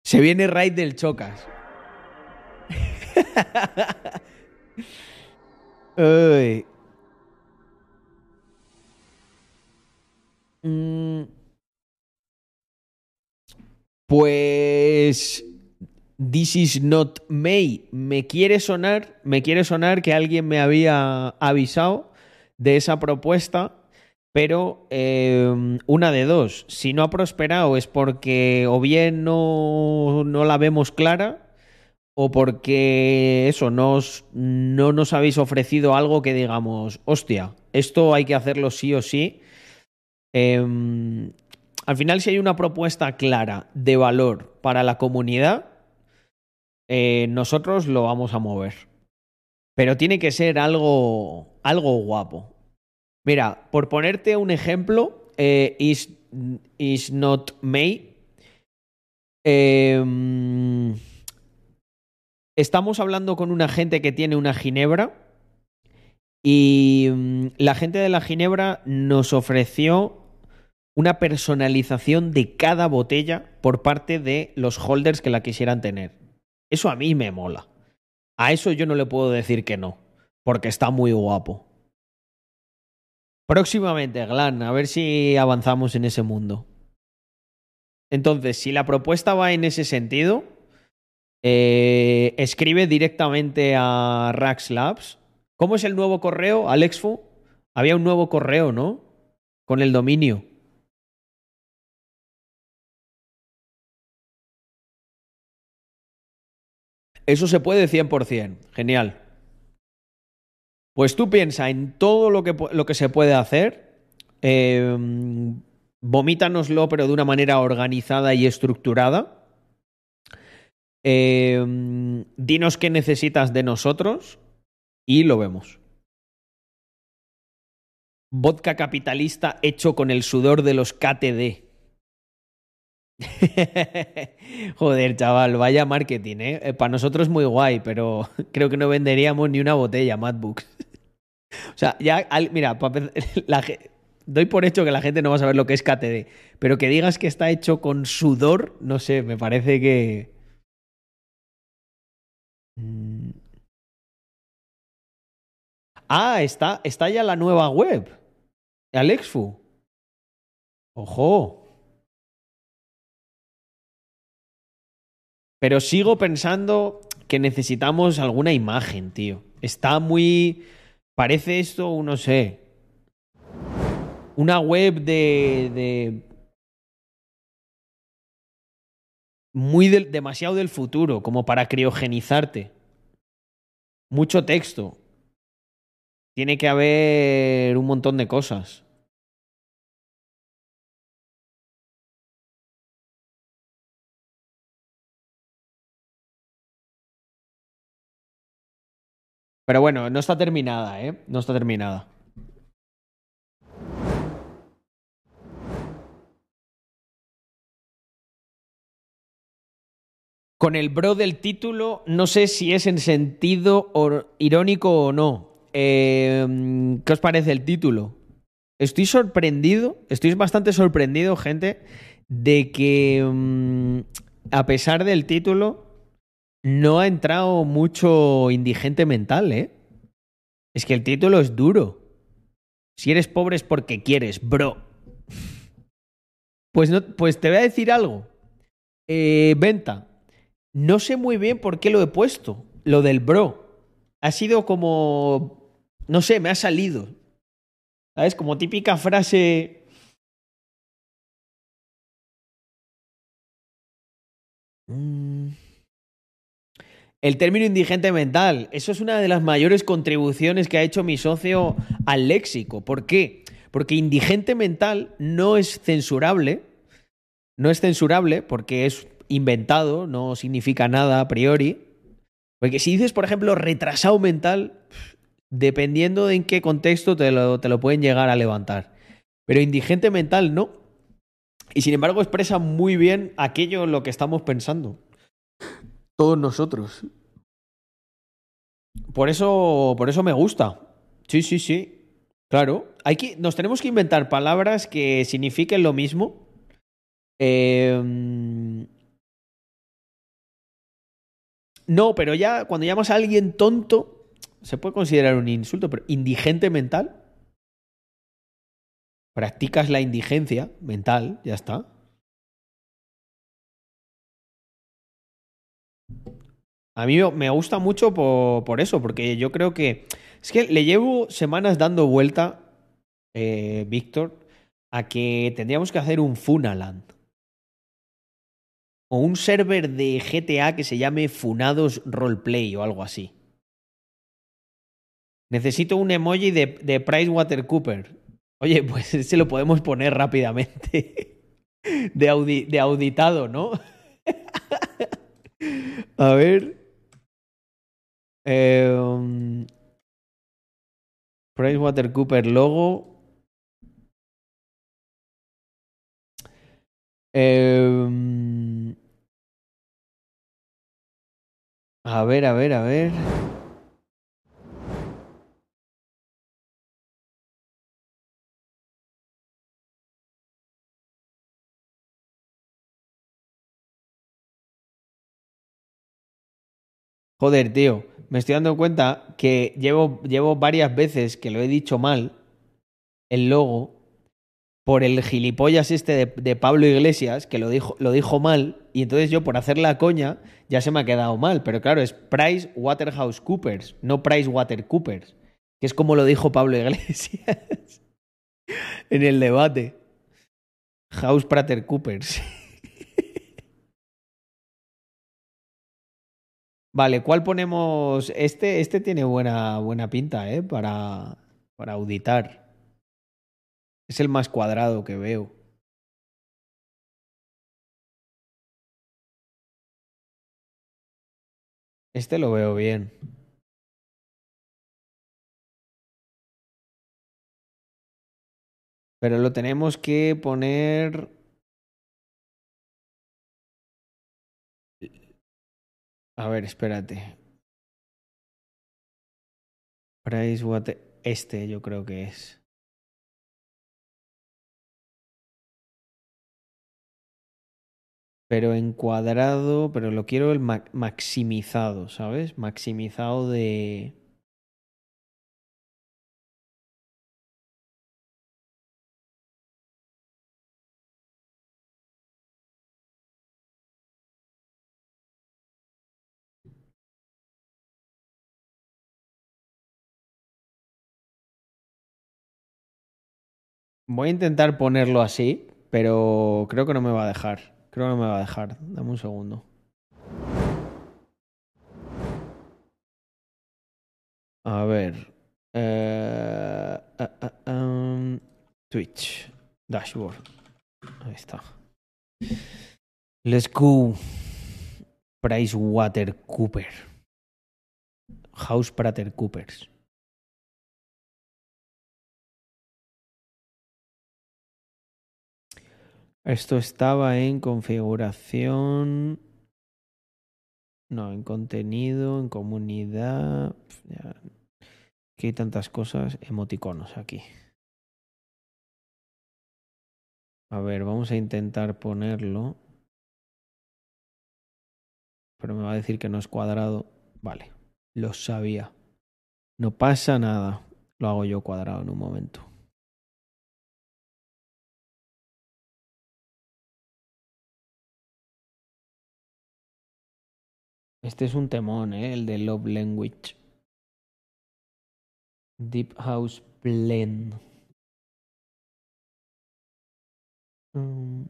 Se viene raid del chocas. [LAUGHS] Ay. Pues This is not May. Me quiere sonar, me quiere sonar que alguien me había avisado de esa propuesta, pero eh, una de dos. Si no ha prosperado es porque o bien no, no la vemos clara o porque eso, no nos habéis ofrecido algo que digamos, hostia, esto hay que hacerlo sí o sí. Em, al final, si hay una propuesta clara de valor para la comunidad, eh, nosotros lo vamos a mover. Pero tiene que ser algo, algo guapo. Mira, por ponerte un ejemplo, eh, is, is not May. em, estamos hablando con una gente que tiene una ginebra y mm, la gente de la ginebra nos ofreció una personalización de cada botella por parte de los holders que la quisieran tener. Eso a mí me mola. A eso yo no le puedo decir que no, porque está muy guapo. Próximamente, Glan, a ver si avanzamos en ese mundo. Entonces, si la propuesta va en ese sentido, eh, escribe directamente a Rax Labs. ¿Cómo es el nuevo correo, Alexfu? Había un nuevo correo, ¿no? Con el dominio. Eso se puede 100%. Genial. Pues tú piensa en todo lo que, lo que se puede hacer. Eh, vomítanoslo, pero de una manera organizada y estructurada. Eh, dinos qué necesitas de nosotros y lo vemos. Vodka capitalista hecho con el sudor de los KTD. [LAUGHS] Joder, chaval, vaya marketing, ¿eh? Para nosotros muy guay, pero [LAUGHS] creo que no venderíamos ni una botella, MacBooks. [LAUGHS] O sea, ya, al- mira, la doy por hecho que la gente no va a saber lo que es KTD, pero que digas que está hecho con sudor, no sé, me parece que... Mm. Ah, está, está ya la nueva web. Alexfu. Ojo. Pero sigo pensando que necesitamos alguna imagen, tío. Está muy... Parece esto, no sé. Una web de... de... Muy del- demasiado del futuro, como para criogenizarte. Mucho texto. Tiene que haber un montón de cosas. Pero bueno, no está terminada, ¿eh? No está terminada. Con el bro del título, no sé si es en sentido irónico o no. Eh, ¿Qué os parece el título? Estoy sorprendido, estoy bastante sorprendido, gente, de que mm, a pesar del título, no ha entrado mucho indigente mental, ¿eh? Es que el título es duro. Si eres pobre es porque quieres, bro. Pues, no, pues te voy a decir algo. Eh, venta. No sé muy bien por qué lo he puesto. Lo del bro. Ha sido como. No sé, me ha salido. ¿Sabes? Como típica frase. Mm. El término indigente mental, eso es una de las mayores contribuciones que ha hecho mi socio al léxico. ¿Por qué? Porque indigente mental no es censurable, no es censurable porque es inventado, no significa nada a priori. Porque si dices, por ejemplo, retrasado mental, dependiendo de en qué contexto te lo, te lo pueden llegar a levantar. Pero indigente mental no. Y sin embargo expresa muy bien aquello en lo que estamos pensando. Todos nosotros. Por eso, por eso me gusta. Sí, sí, sí. Claro. Hay que, nos tenemos que inventar palabras que signifiquen lo mismo. Eh, no, pero ya cuando llamas a alguien tonto, se puede considerar un insulto, pero indigente mental. Practicas la indigencia mental, ya está. A mí me gusta mucho por, eso, porque yo creo que. Es que le llevo semanas dando vuelta, eh, Víctor, a que tendríamos que hacer un Funaland. O un server de GTA que se llame Funados Roleplay o algo así. Necesito un emoji de, de PricewaterCooper. Oye, [LAUGHS] pues se lo podemos poner rápidamente. [LAUGHS] De, de auditado, ¿no? [LAUGHS] A ver. Eh, um, PricewaterCooper logo. Eh, a ver, a ver, a ver. Joder, tío, me estoy dando cuenta que llevo, llevo varias veces que lo he dicho mal, el logo, por el gilipollas este de, de Pablo Iglesias, que lo dijo, lo dijo mal, y entonces yo por hacer la coña ya se me ha quedado mal. Pero claro, es Price Waterhouse Coopers, no Price Water Coopers, que es como lo dijo Pablo Iglesias [LAUGHS] en el debate. House Prater Coopers. Vale, ¿cuál ponemos? Este, este tiene buena, buena pinta, ¿eh? Para, para auditar. Es el más cuadrado que veo. Este lo veo bien. Pero lo tenemos que poner. A ver, espérate. Price Water. Este yo creo que es. Pero en cuadrado, pero lo quiero el ma- maximizado, ¿sabes? Maximizado de... Voy a intentar ponerlo así, pero creo que no me va a dejar. Creo que no me va a dejar. Dame un segundo. A ver. eh, ah, ah, um, Twitch. Dashboard. Ahí está. Let's go. Price Water Cooper. House Prater Coopers. Esto estaba en configuración. No, en contenido, en comunidad. Ya. Aquí hay tantas cosas. Emoticonos aquí. A ver, vamos a intentar ponerlo. Pero me va a decir que no es cuadrado. Vale, lo sabía. No pasa nada. Lo hago yo cuadrado en un momento. Este es un temón, ¿eh? El de Love Language. Deep House Blend. Mm.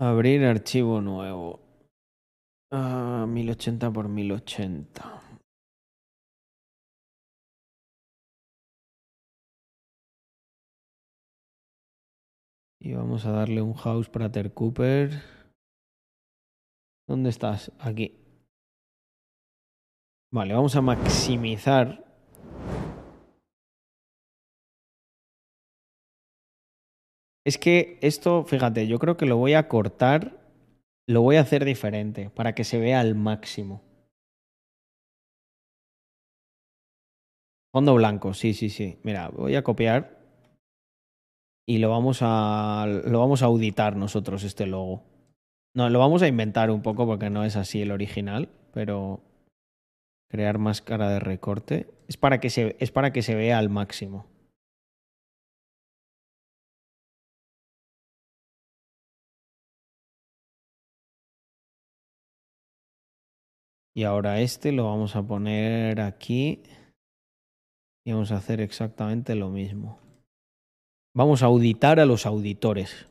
Abrir archivo nuevo. Ah, 1080 por 1080. Y vamos a darle un house Prater Cooper. ¿Dónde estás? Aquí. Vale, vamos a maximizar. Es que esto, fíjate, yo creo que lo voy a cortar, lo voy a hacer diferente para que se vea al máximo. Fondo blanco, sí, sí, sí. Mira, voy a copiar y lo vamos a lo vamos a auditar nosotros este logo. No, lo vamos a inventar un poco porque no es así el original, pero crear máscara de recorte es para que se es para que se vea al máximo. Y ahora este lo vamos a poner aquí y vamos a hacer exactamente lo mismo. Vamos a auditar a los auditores.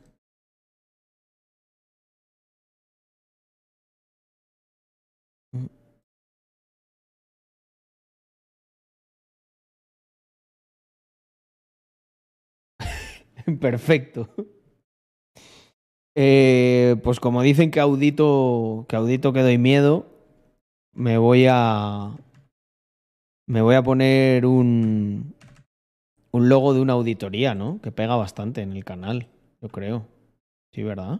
[LAUGHS] Perfecto. Eh, pues como dicen que audito, que audito que doy miedo, me voy a me voy a poner un un logo de una auditoría, ¿no? Que pega bastante en el canal, yo creo. Sí, ¿verdad?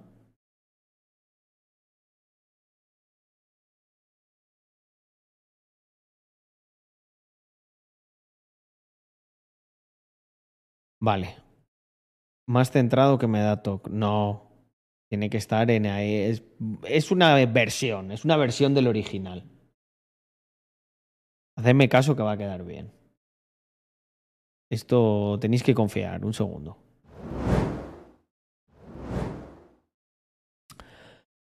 Vale. Más centrado que me da toque. No. Tiene que estar en ahí. Es, es una versión, es una versión del original. Hacedme caso que va a quedar bien. Esto tenéis que confiar. Un segundo.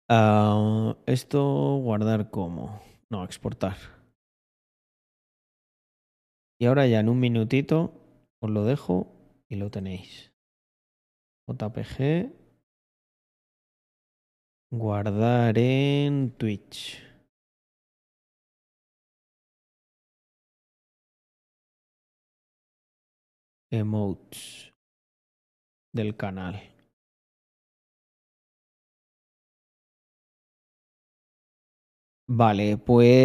Ah, esto guardar como. No, exportar. Y ahora ya en un minutito os lo dejo y lo tenéis. JPG. Guardar en Twitch. Emotes del canal. Vale, pues...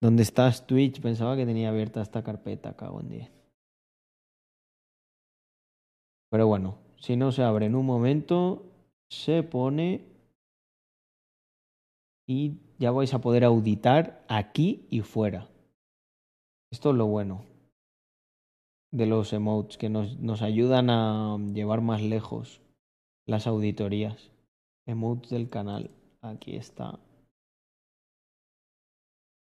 ¿Dónde estás, Twitch? Pensaba que tenía abierta esta carpeta, cago en 10. Pero bueno, si no se abre en un momento, se pone y ya vais a poder auditar aquí y fuera. Esto es lo bueno de los emotes, que nos, nos ayudan a llevar más lejos las auditorías. Emotes del canal. Aquí está.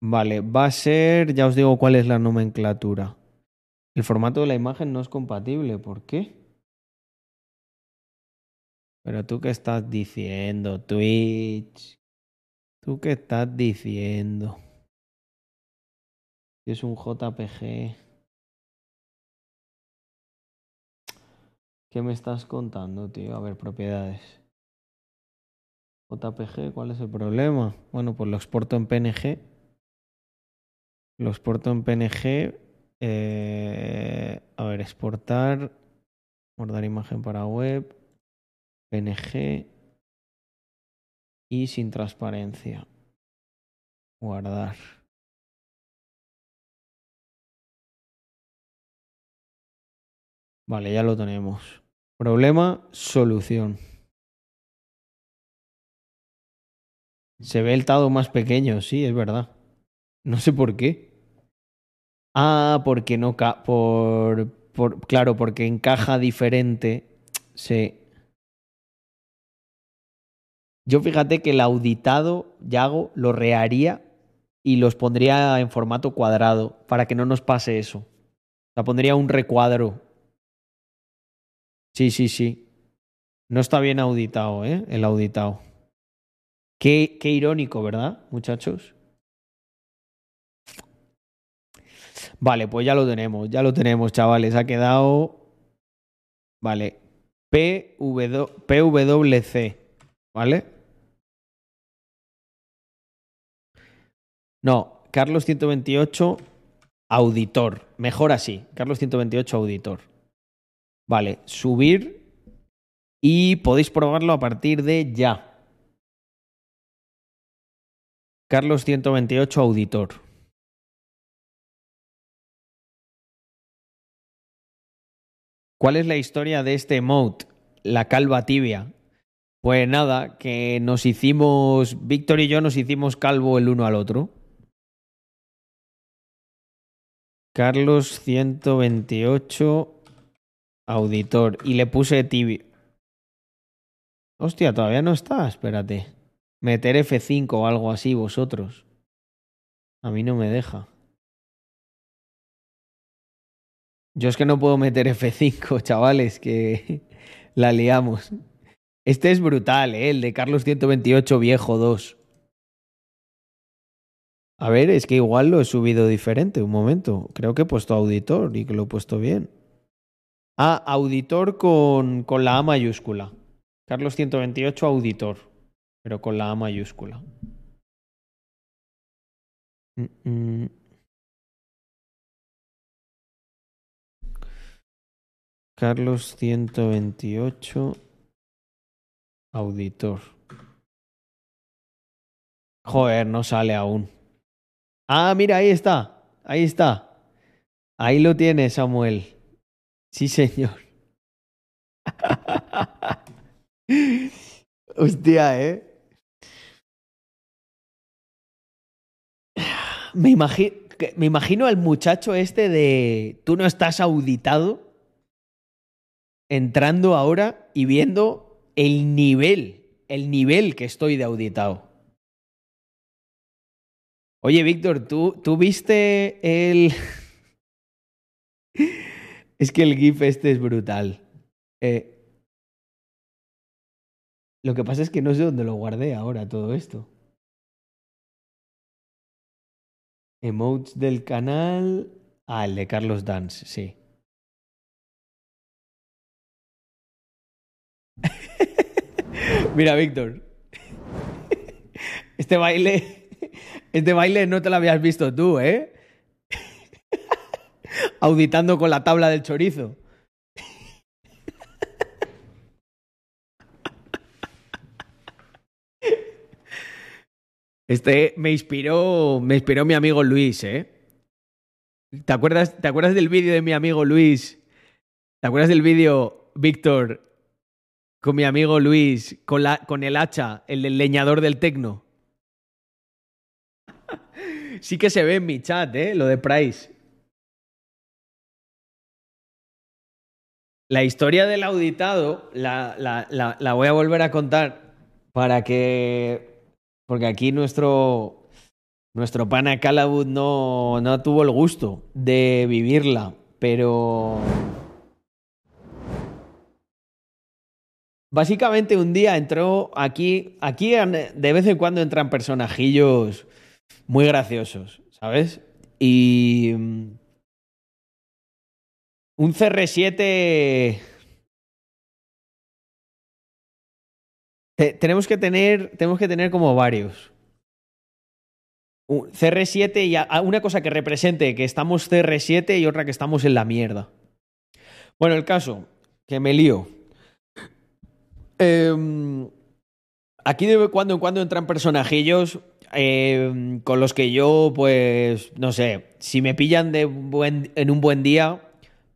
Vale, va a ser, ya os digo cuál es la nomenclatura. El formato de la imagen no es compatible. ¿Por qué? Pero tú qué estás diciendo, Twitch. ¿Tú qué estás diciendo? Es un JPG. ¿Qué me estás contando, tío? A ver, propiedades. JPG, ¿cuál es el problema? Bueno, pues lo exporto en PNG. Lo exporto en PNG. eh, a ver, exportar. Guardar imagen para web. PNG. Y sin transparencia. Guardar. Vale, ya lo tenemos. Problema, solución. Se ve el tado más pequeño, sí, es verdad. No sé por qué. Ah, porque no ca por, por claro, porque encaja diferente. Sí. Yo fíjate que el auditado Yago lo reharía y los pondría en formato cuadrado para que no nos pase eso. O sea, pondría un recuadro. Sí, sí, sí. No está bien auditado, ¿eh? El auditado. Qué, qué irónico, ¿verdad, muchachos? Vale, pues ya lo tenemos, ya lo tenemos, chavales. Ha quedado. Vale. PW, PWC. ¿Vale? No, Carlos 128, auditor. Mejor así. Carlos 128, auditor. Vale, subir. Y podéis probarlo a partir de ya. Carlos 128, auditor. ¿Cuál es la historia de este emote? La calva tibia. Pues nada, que nos hicimos, Víctor y yo nos hicimos calvo el uno al otro. Carlos 128, auditor. Y le puse tibia. Hostia, todavía no está, espérate. Meter F5 o algo así vosotros. A mí no me deja. Yo es que no puedo meter F5, [LAUGHS] chavales, que [LAUGHS] la liamos. Este es brutal, ¿eh? el de Carlos 128 Viejo 2. A ver, es que igual lo he subido diferente. Un momento. Creo que he puesto auditor y que lo he puesto bien. Ah, auditor con, con la A mayúscula. Carlos 128 auditor, pero con la A mayúscula. Mm, mm. Carlos 128 auditor. Joder, no sale aún. Ah, mira, ahí está. Ahí está. Ahí lo tiene Samuel. Sí, señor. [LAUGHS] Hostia, ¿eh? Me, imagi me imagino al muchacho este de tú no estás auditado entrando ahora y viendo el nivel, el nivel que estoy de auditado. Oye, Víctor, ¿tú, ¿tú viste el... [LAUGHS] es que el GIF este es brutal. Eh, lo que pasa es que no sé dónde lo guardé ahora todo esto. Emotes del canal. Ah, el de Carlos Dance, sí. [LAUGHS] Mira, Víctor. [LAUGHS] Este baile. [LAUGHS] Este baile no te lo habías visto tú, ¿eh? [LAUGHS] Auditando con la tabla del chorizo. [LAUGHS] Este me inspiró, me inspiró mi amigo Luis, ¿eh? ¿Te acuerdas, ¿Te acuerdas del vídeo de mi amigo Luis? ¿Te acuerdas del vídeo, Víctor, con mi amigo Luis, con, la, con el hacha, el del leñador del tecno? Sí que se ve en mi chat, ¿eh? Lo de Price. La historia del auditado la, la, la, la voy a volver a contar para que... Porque aquí nuestro, nuestro pana Calabut no, no tuvo el gusto de vivirla, pero... Básicamente un día entró aquí, aquí de vez en cuando entran personajillos muy graciosos, ¿sabes? Y mm, un CR7 Te- tenemos que tener tenemos que tener como varios. Un CR7 y una cosa que represente que estamos CR7 y otra que estamos en la mierda. Bueno, el caso, que me lío. Em, aquí de cuando en cuando entran personajillos em, con los que yo, pues, no sé, si me pillan de buen, en un buen día,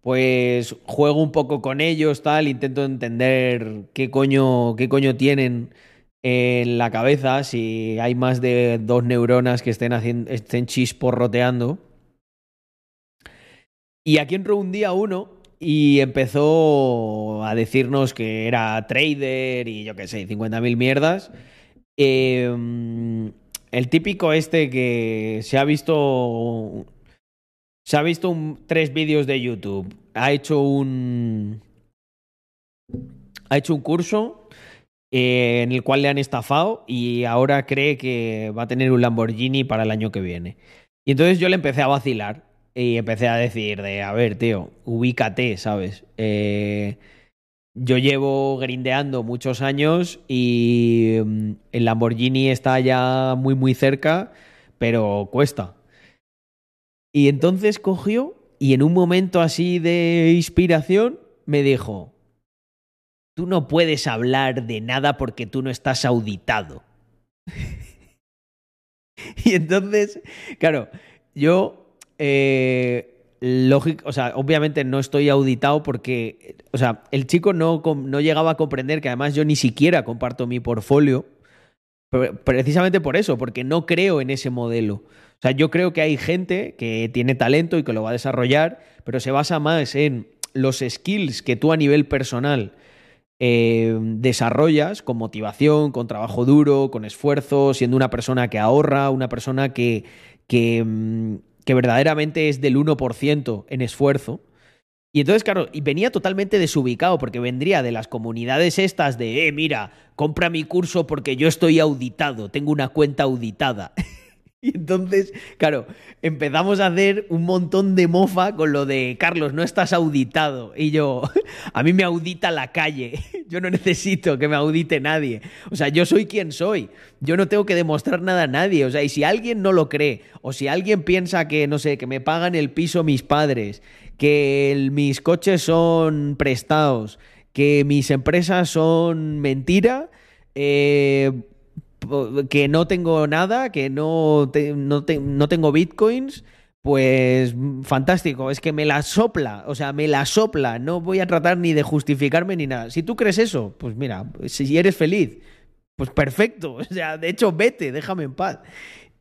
pues juego un poco con ellos, tal, intento entender qué coño, qué coño tienen en la cabeza, si hay más de dos neuronas que estén, haciendo, estén chisporroteando. Y aquí entró un día uno y empezó a decirnos que era trader y yo qué sé, 50.000 mierdas. Eh, el típico este que se ha visto. Se ha visto un- tres vídeos de YouTube. Ha hecho un. Ha hecho un curso eh, en el cual le han estafado y ahora cree que va a tener un Lamborghini para el año que viene. Y entonces yo le empecé a vacilar y empecé a decir de, a ver, tío, ubícate, ¿sabes? Eh, yo llevo grindeando muchos años y mm, el Lamborghini está ya muy, muy cerca, pero cuesta. Y entonces cogió y en un momento así de inspiración me dijo, tú no puedes hablar de nada porque tú no estás auditado. [LAUGHS] y entonces, claro, yo, eh, lógico, o sea, obviamente no estoy auditado porque, o sea, el chico no, no llegaba a comprender que además yo ni siquiera comparto mi portfolio, pre- precisamente por eso, porque no creo en ese modelo. O sea, yo creo que hay gente que tiene talento y que lo va a desarrollar, pero se basa más en los skills que tú a nivel personal eh, desarrollas con motivación, con trabajo duro, con esfuerzo, siendo una persona que ahorra, una persona que, que, mm, que verdaderamente es del 1% en esfuerzo. Y entonces, claro, y venía totalmente desubicado porque vendría de las comunidades estas de, eh, mira, compra mi curso porque yo estoy auditado, tengo una cuenta auditada. [LAUGHS] Y entonces, claro, empezamos a hacer un montón de mofa con lo de, Carlos, no estás auditado. Y yo, [LAUGHS] a mí me audita la calle. [LAUGHS] Yo no necesito que me audite nadie. O sea, yo soy quien soy. Yo no tengo que demostrar nada a nadie. O sea, y si alguien no lo cree, o si alguien piensa que, no sé, que me pagan el piso mis padres, que mis coches son prestados, que mis empresas son mentira, eh, que no tengo nada, que no, te- no, no tengo bitcoins, pues fantástico, es que me la sopla, o sea, me la sopla, no voy a tratar ni de justificarme ni nada. Si tú crees eso, pues mira, si eres feliz, pues perfecto, [LAUGHS] o sea, de hecho, vete, déjame en paz.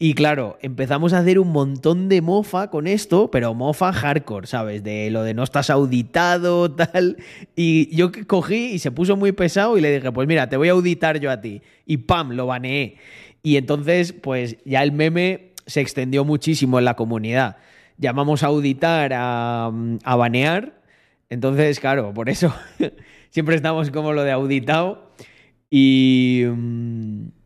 Y claro, empezamos a hacer un montón de mofa con esto, pero mofa hardcore, ¿sabes? De lo de no estás auditado, [LAUGHS] tal. Y yo cogí y se puso muy pesado y le dije, pues mira, te voy a auditar yo a ti. Y pam, lo baneé. Y entonces, pues ya el meme se extendió muchísimo en la comunidad. Llamamos a auditar a, a banear. Entonces, claro, por eso [LAUGHS] siempre estamos como lo de auditado. Y. mm,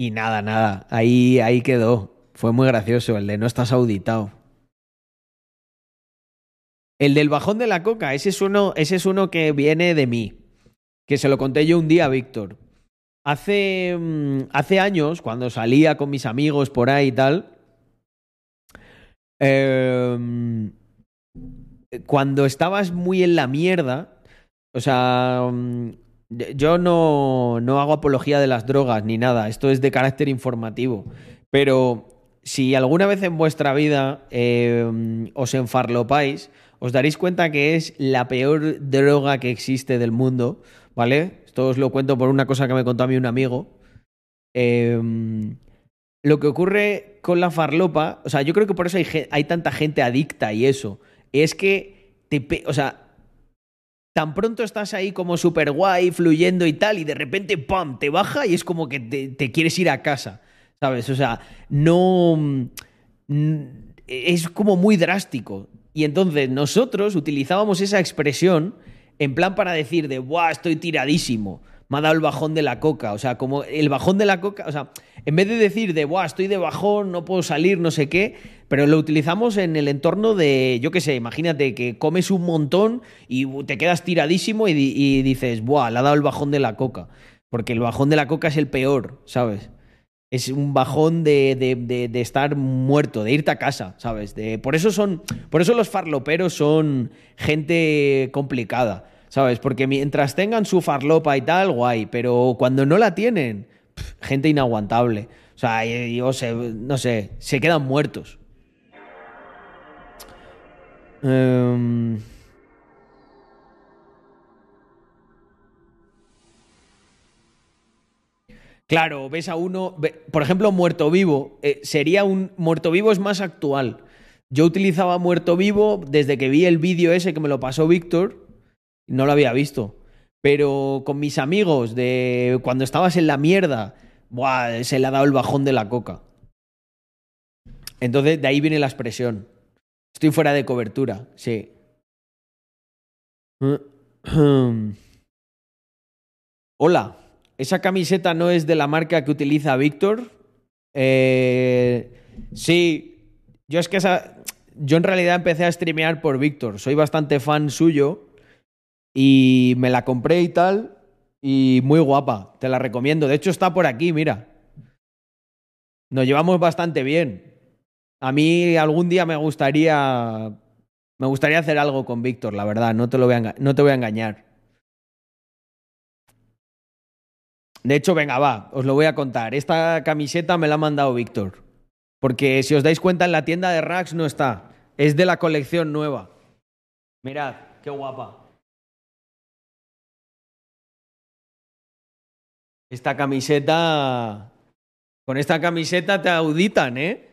y nada, nada. Ahí, ahí quedó. Fue muy gracioso el de no estás auditado. El del bajón de la coca, ese es uno, ese es uno que viene de mí. Que se lo conté yo un día Víctor. Hace, mm, hace años, cuando salía con mis amigos por ahí y tal, em, cuando estabas muy en la mierda, o sea, mm, Yo no, no hago apología de las drogas ni nada, esto es de carácter informativo. Pero si alguna vez en vuestra vida eh, os enfarlopáis, os daréis cuenta que es la peor droga que existe del mundo, ¿vale? Esto os lo cuento por una cosa que me contó a mí un amigo. Eh, lo que ocurre con la farlopa, o sea, yo creo que por eso hay, hay tanta gente adicta y eso, es que te, o sea, tan pronto estás ahí como súper guay, fluyendo y tal, y de repente, ¡pam!, te baja y es como que te, te quieres ir a casa, ¿sabes? O sea, no... mm, Es como muy drástico. Y entonces nosotros utilizábamos esa expresión en plan para decir de, ¡buah, estoy tiradísimo! Me ha dado el bajón de la coca. O sea, como el bajón de la coca, o sea, en vez de decir de, ¡buah, estoy de bajón, no puedo salir, no sé qué! Pero lo utilizamos en el entorno de, yo qué sé, imagínate que comes un montón y te quedas tiradísimo y, di- y dices, ¡buah, le ha dado el bajón de la coca! Porque el bajón de la coca es el peor, ¿sabes? Es un bajón de, de- de- de estar muerto, de irte a casa, ¿sabes? Por eso son. Por eso los farloperos son gente complicada, ¿sabes? Porque mientras tengan su farlopa y tal, guay. Pero cuando no la tienen, gente inaguantable. O sea, yo sé, no sé, se quedan muertos. Em, Claro, ves a uno, por ejemplo, muerto vivo, eh, sería un muerto vivo es más actual. Yo utilizaba muerto vivo desde que vi el vídeo ese que me lo pasó Víctor, no lo había visto. Pero con mis amigos de cuando estabas en la mierda, buah, se le ha dado el bajón de la coca. Entonces, de ahí viene la expresión. Estoy fuera de cobertura, sí. [CLEARS THROAT] Hola, ¿esa camiseta no es de la marca que utiliza Víctor? Eh, sí, yo es que esa... Yo en realidad empecé a streamear por Víctor, soy bastante fan suyo y me la compré y tal y muy guapa, te la recomiendo. De hecho está por aquí, mira. Nos llevamos bastante bien. A mí algún día me gustaría me gustaría hacer algo con Víctor, la verdad, no te lo voy a, no te voy a engañar. De hecho, venga, va, os lo voy a contar. Esta camiseta me la ha mandado Víctor. Porque si os dais cuenta, en la tienda de Rax no está. Es de la colección nueva. Mirad, qué guapa. Esta camiseta. Con esta camiseta te auditan, ¿eh?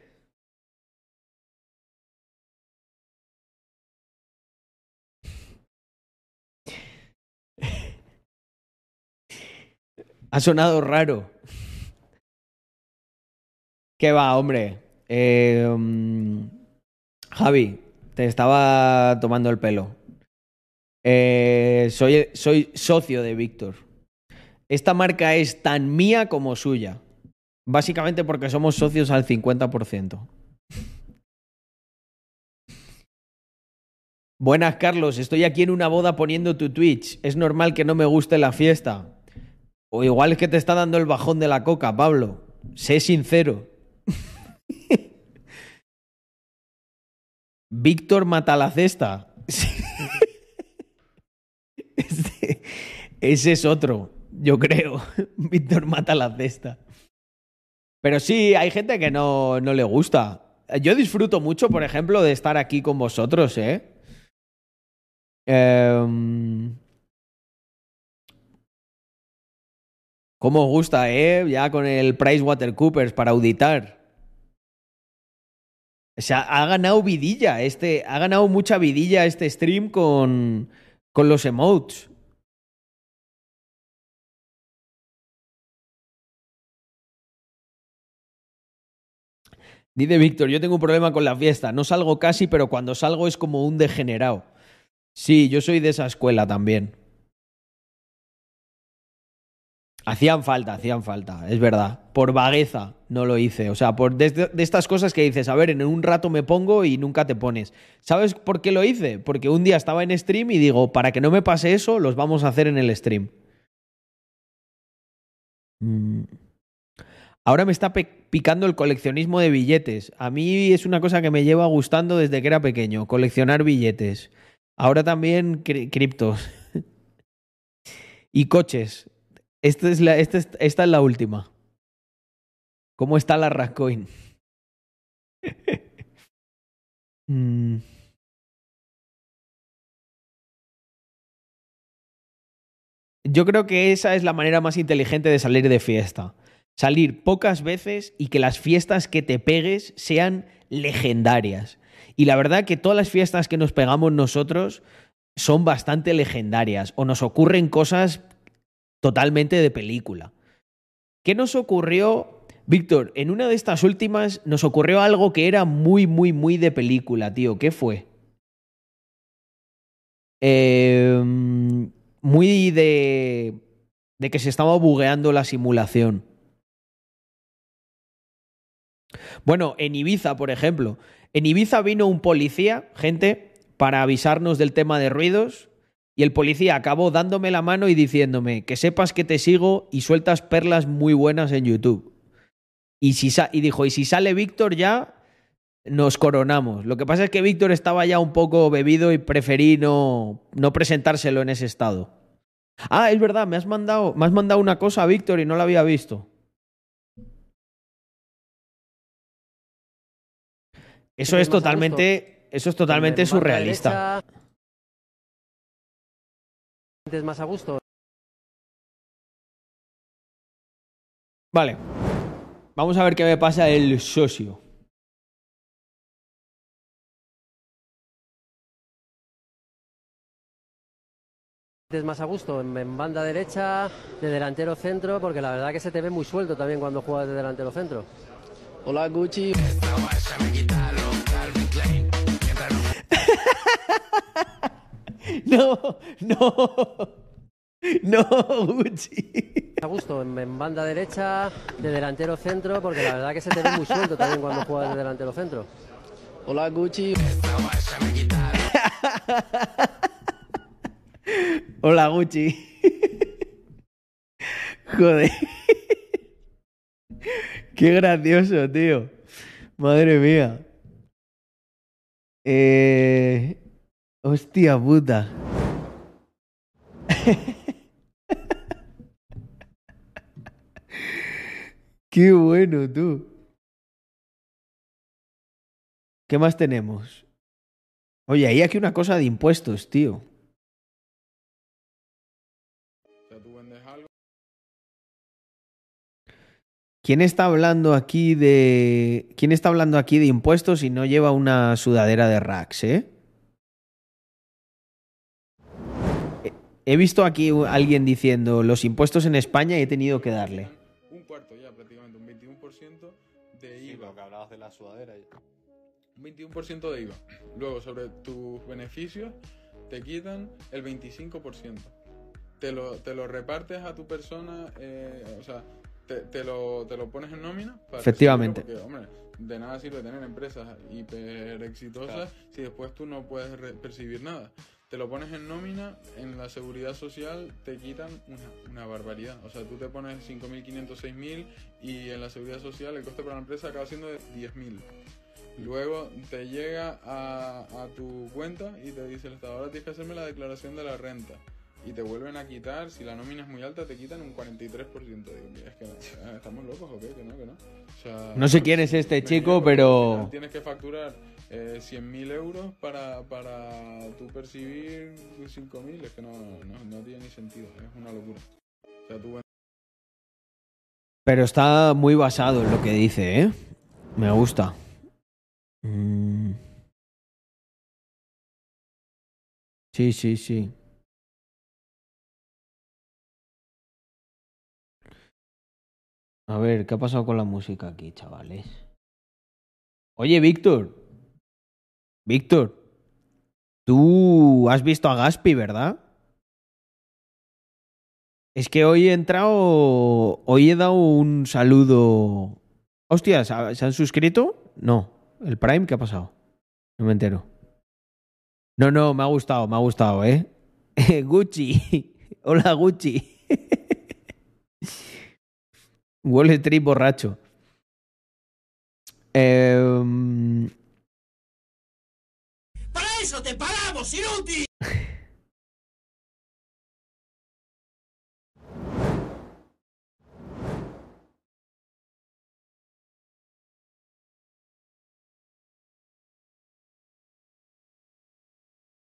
[LAUGHS] Ha sonado raro. ¿Qué va, hombre? Eh, mm, Javi, te estaba tomando el pelo. Eh, soy, soy socio de Víctor. Esta marca es tan mía como suya. Básicamente porque somos socios al 50%. Buenas, Carlos. Estoy aquí en una boda poniendo tu Twitch. Es normal que no me guste la fiesta. O igual es que te está dando el bajón de la coca, Pablo. Sé sincero. [LAUGHS] Víctor Matalacesta. [LAUGHS] Este- ese es otro, yo creo. [LAUGHS] Víctor Matalacesta. Pero sí, hay gente que no, no le gusta. Yo disfruto mucho, por ejemplo, de estar aquí con vosotros, ¿eh? Em, ¿Cómo os gusta, eh? Ya con el PricewaterCoopers para auditar. O sea, ha ganado vidilla este, ha ganado mucha vidilla este stream con, con los emotes. Dice Víctor, yo tengo un problema con la fiesta. No salgo casi, pero cuando salgo es como un degenerado. Sí, yo soy de esa escuela también. Hacían falta, hacían falta, es verdad. Por vagueza no lo hice. O sea, por de, de estas cosas que dices, a ver, en un rato me pongo y nunca te pones. ¿Sabes por qué lo hice? Porque un día estaba en stream y digo, para que no me pase eso, los vamos a hacer en el stream. Mm. Ahora me está picando el coleccionismo de billetes. A mí es una cosa que me lleva gustando desde que era pequeño, coleccionar billetes. Ahora también cri- criptos. [LAUGHS] Y coches. Esta es la, esta, es- esta es la última. ¿Cómo está la Rascoin? [LAUGHS] Mm. Yo creo que esa es la manera más inteligente de salir de fiesta. Salir pocas veces y que las fiestas que te pegues sean legendarias. Y la verdad que todas las fiestas que nos pegamos nosotros son bastante legendarias o nos ocurren cosas totalmente de película. ¿Qué nos ocurrió, Víctor? En una de estas últimas nos ocurrió algo que era muy, muy, muy de película, tío. ¿Qué fue? Eh, muy de, de que se estaba bugueando la simulación. Bueno, en Ibiza, por ejemplo. En Ibiza vino un policía, gente, para avisarnos del tema de ruidos. Y el policía acabó dándome la mano y diciéndome que sepas que te sigo y sueltas perlas muy buenas en YouTube. Y, si y dijo, y si sale Víctor ya, nos coronamos. Lo que pasa es que Víctor estaba ya un poco bebido y preferí no, no presentárselo en ese estado. Ah, es verdad, me has mandado, me has mandado una cosa, Víctor, y no la había visto. Eso es totalmente, eso es totalmente surrealista.
más a gusto.
Vale. Vamos a ver qué me pasa el socio.
sientes más a gusto en, en banda derecha, de delantero centro, porque la verdad que se te ve muy suelto también cuando juegas de delantero centro. Hola Gucci. [LAUGHS]
No, no. No, Gucci.
A gusto en, en banda derecha, de delantero centro, porque la verdad que se te ve muy suelto también cuando juegas de delantero centro. Hola Gucci.
Hola, Gucci. Joder. Qué gracioso, tío. Madre mía. Eh... Hostia puta. Qué bueno, tú. ¿Qué más tenemos? Oye, hay aquí una cosa de impuestos, tío. ¿Quién está hablando aquí de. ¿Quién está hablando aquí de impuestos y no lleva una sudadera de racks, eh? He- visto aquí alguien diciendo los impuestos en España y he tenido que darle.
Un cuarto ya, prácticamente, un 21% de
Sí,
IVA.
lo que hablabas de la sudadera.
Un 21% de IVA. Luego, sobre tus beneficios, te quitan el 25%. Te lo, te lo repartes a tu persona, eh, o sea, te, te lo, te lo pones en nómina. para
Efectivamente.
Porque, hombre, de nada sirve tener empresas hiper exitosas si después tú no puedes re- percibir nada. Te lo pones en nómina, en la seguridad social te quitan una, una barbaridad. O sea, tú te pones 5.500, 6.000 y en la seguridad social el coste para la empresa acaba siendo de 10.000. Luego te llega a, a tu cuenta y te dice el Estado, ahora tienes que hacerme la declaración de la renta. Y te vuelven a quitar, si la nómina es muy alta, te quitan un 43%. Digo, mira, es que eh, estamos locos o qué, que no, que no. O sea,
No sé quién es este chico, pero-
Tienes que facturar eh, 100.000 euros para, para tú percibir 5.000, es que no, no, no tiene ni sentido, es una locura.
Pero está muy basado en lo que dice, ¿eh? Me gusta. Mm. Sí, sí, sí. A ver, ¿qué ha pasado con la música aquí, chavales? Oye, Víctor. Víctor. Tú has visto a Gaspi, ¿verdad? Es que hoy he entrado. Hoy he dado un saludo. Hostia, ¿se han suscrito? No. ¿El Prime qué ha pasado? No me entero. No, no, me ha gustado, me ha gustado, ¿eh? [LAUGHS] Gucci. [LAUGHS] Hola, Gucci. [LAUGHS] Wall Street borracho.
¡Para eso te pagamos, inútil!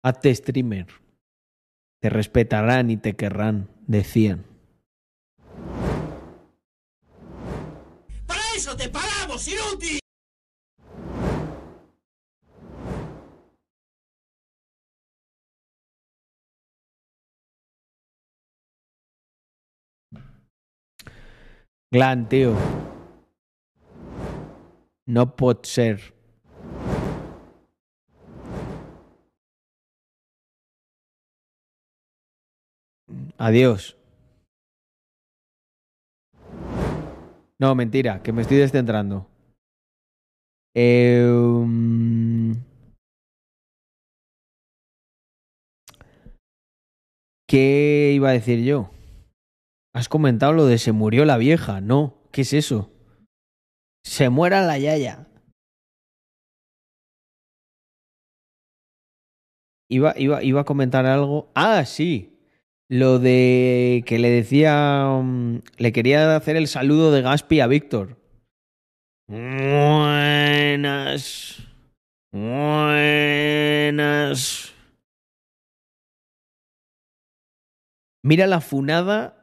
Hazte este streamer. Te respetarán y te querrán, decían. Glan, tio. No pot ser. Adiós. No, mentira, que me estoy descentrando. Eh, ¿Qué iba a decir yo? Has comentado lo de se murió la vieja, ¿no? ¿Qué es eso? Se muera la yaya. Iba, iba, iba a comentar algo. Ah, sí. Lo de que le decía. mm, Le quería hacer el saludo de Gaspi a Víctor. Buenas. Buenas. Mira la funada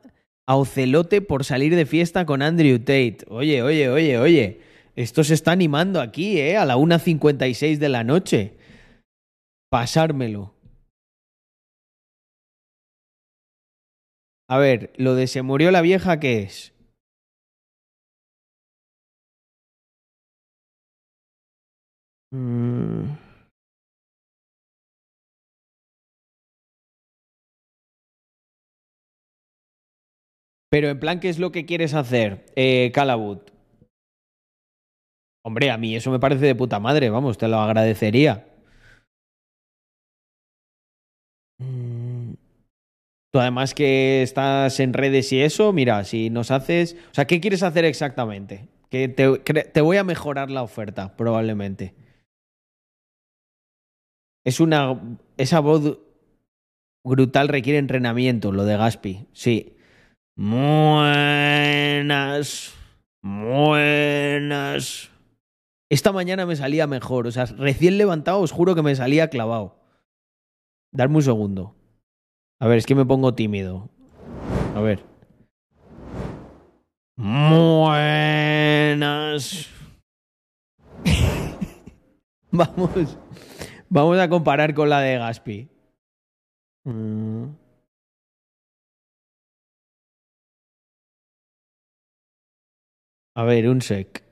a Ocelote por salir de fiesta con Andrew Tate. Oye, oye, oye, oye. Esto se está animando aquí, ¿eh? A la 1.56 de la noche. Pasármelo. A ver, lo de se murió la vieja, ¿qué es? Mm. Pero en plan, ¿qué es lo que quieres hacer, eh, Calabut? Hombre, a mí eso me parece de puta madre, vamos, te lo agradecería. Mm. Tú además que estás en redes y eso, mira, si nos haces... O sea, ¿qué quieres hacer exactamente? Que te, te voy a mejorar la oferta, probablemente. Es una... Esa voz brutal requiere entrenamiento, lo de Gaspi, sí. Buenas. Buenas. Esta mañana me salía mejor, o sea, recién levantado os juro que me salía clavado. Darme un segundo. A ver, es que me pongo tímido. A ver. Buenas. [LAUGHS] vamos. Vamos a comparar con la de Gaspi. Mm. A ver, un sec.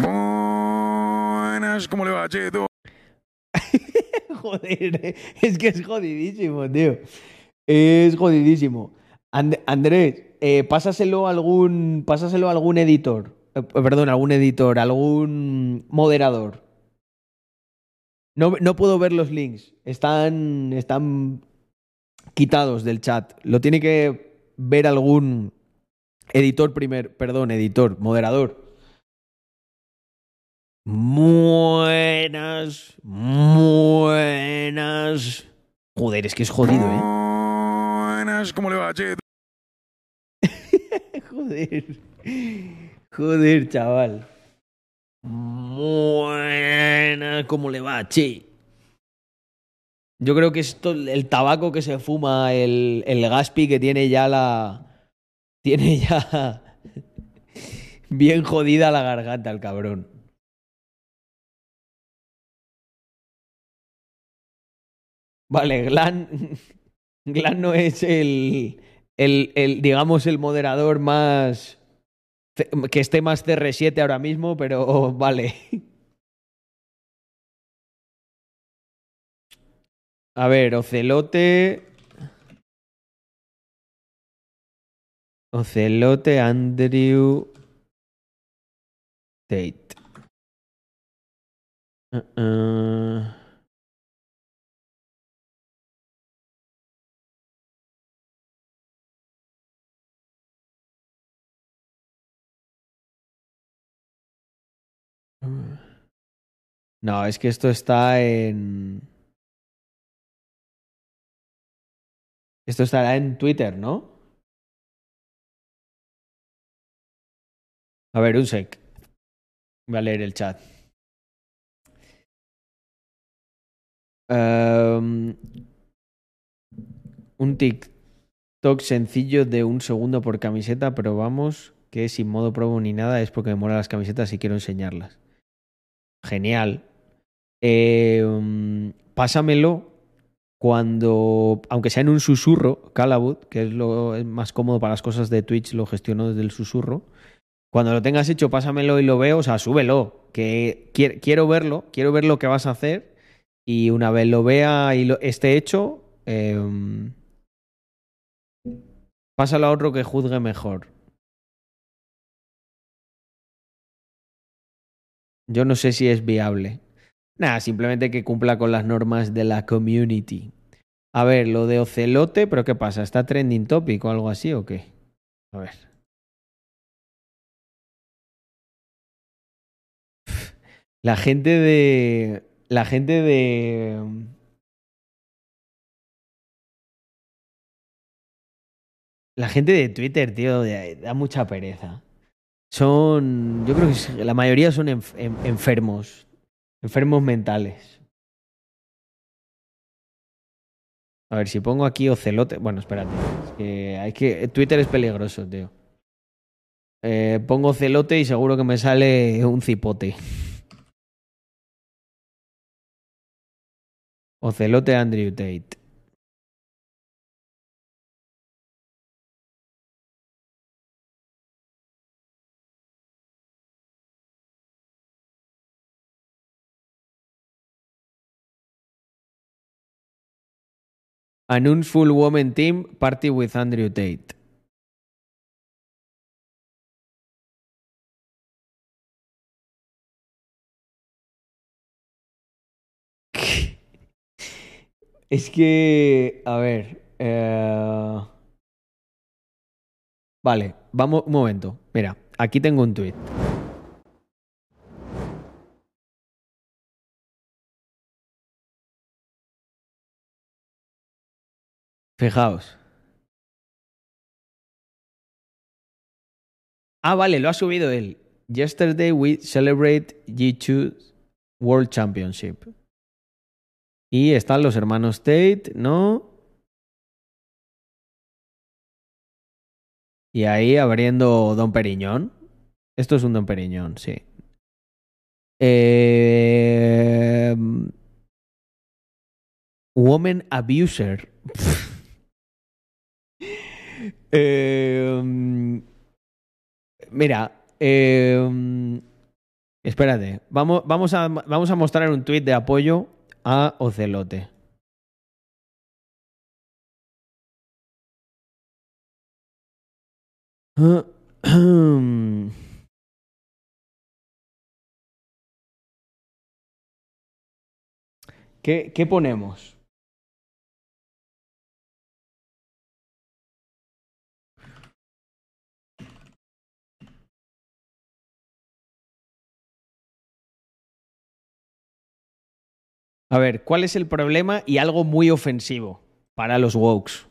Buenas, ¿cómo le va, Cheto? [LAUGHS]
Joder, es que es jodidísimo, tío. Es jodidísimo. And- Andrés, eh, pásaselo a algún, pásaselo a algún editor. Eh, perdón, algún editor, algún moderador. No, no puedo ver los links. Están, están quitados del chat. Lo tiene que ver algún editor primer, perdón, editor, moderador. Buenas, buenas. Joder, es que es jodido, ¿eh?
Buenas, ¿cómo le va, Cheto? [LAUGHS]
Joder. Joder, chaval. Buenas, ¿cómo le va, che? Yo creo que esto, el tabaco que se fuma, el, el Gaspi que tiene ya la. Tiene [LAUGHS] ya. Bien jodida la garganta, el cabrón. Vale, Glan. [LAUGHS] Glan no es el, el, el, digamos, el moderador más. Que esté más CR7 ahora mismo, pero [LAUGHS] vale. A ver, Ocelote. Ocelote, Andrew. Tate. Uh, uh. No, es que esto está en. Esto estará en Twitter, ¿no? A ver, un sec. Voy a leer el chat. Em, un TikTok sencillo de un segundo por camiseta, pero vamos, que sin modo promo ni nada, es porque me molan las camisetas y quiero enseñarlas. Genial. Em, pásamelo cuando, aunque sea en un susurro, Calabut, que es lo más cómodo para las cosas de Twitch, lo gestiono desde el susurro. Cuando lo tengas hecho, pásamelo y lo veo, o sea, súbelo, que quier- quiero verlo, quiero ver lo que vas a hacer y una vez lo vea y lo, esté hecho, em, pásalo a otro que juzgue mejor. Yo no sé si es viable. Nada, simplemente que cumpla con las normas de la community. A ver, lo de Ocelote, pero ¿qué pasa? ¿Está trending topic o algo así o qué? A ver. La gente de. La gente de. La gente de Twitter, tío, da mucha pereza. Son. Yo creo que la mayoría son enf- en- enfermos. Enfermos mentales. A ver, si pongo aquí ocelote. Bueno, espérate. Es que hay que. Twitter es peligroso, tío. Eh, pongo celote y seguro que me sale un cipote. Ocelote Andrew Tate. An unfull woman team party with Andrew Tate. [LAUGHS] Es que, a ver, eh, vale, vamos un momento. Mira, aquí tengo un tweet. Fijaos. Ah, vale, lo ha subido él. Yesterday we celebrate G2 World Championship. Y están los hermanos Tate, ¿no? Y ahí abriendo Don Periñón. Esto es un Don Periñón, sí. Eh, woman Abuser. Eh, mira, eh, espérate. Vamos, vamos, a, vamos a mostrar un tuit de apoyo a Ocelote. ¿Qué, qué ponemos? A ver, ¿cuál es el problema y algo muy ofensivo para los wokes?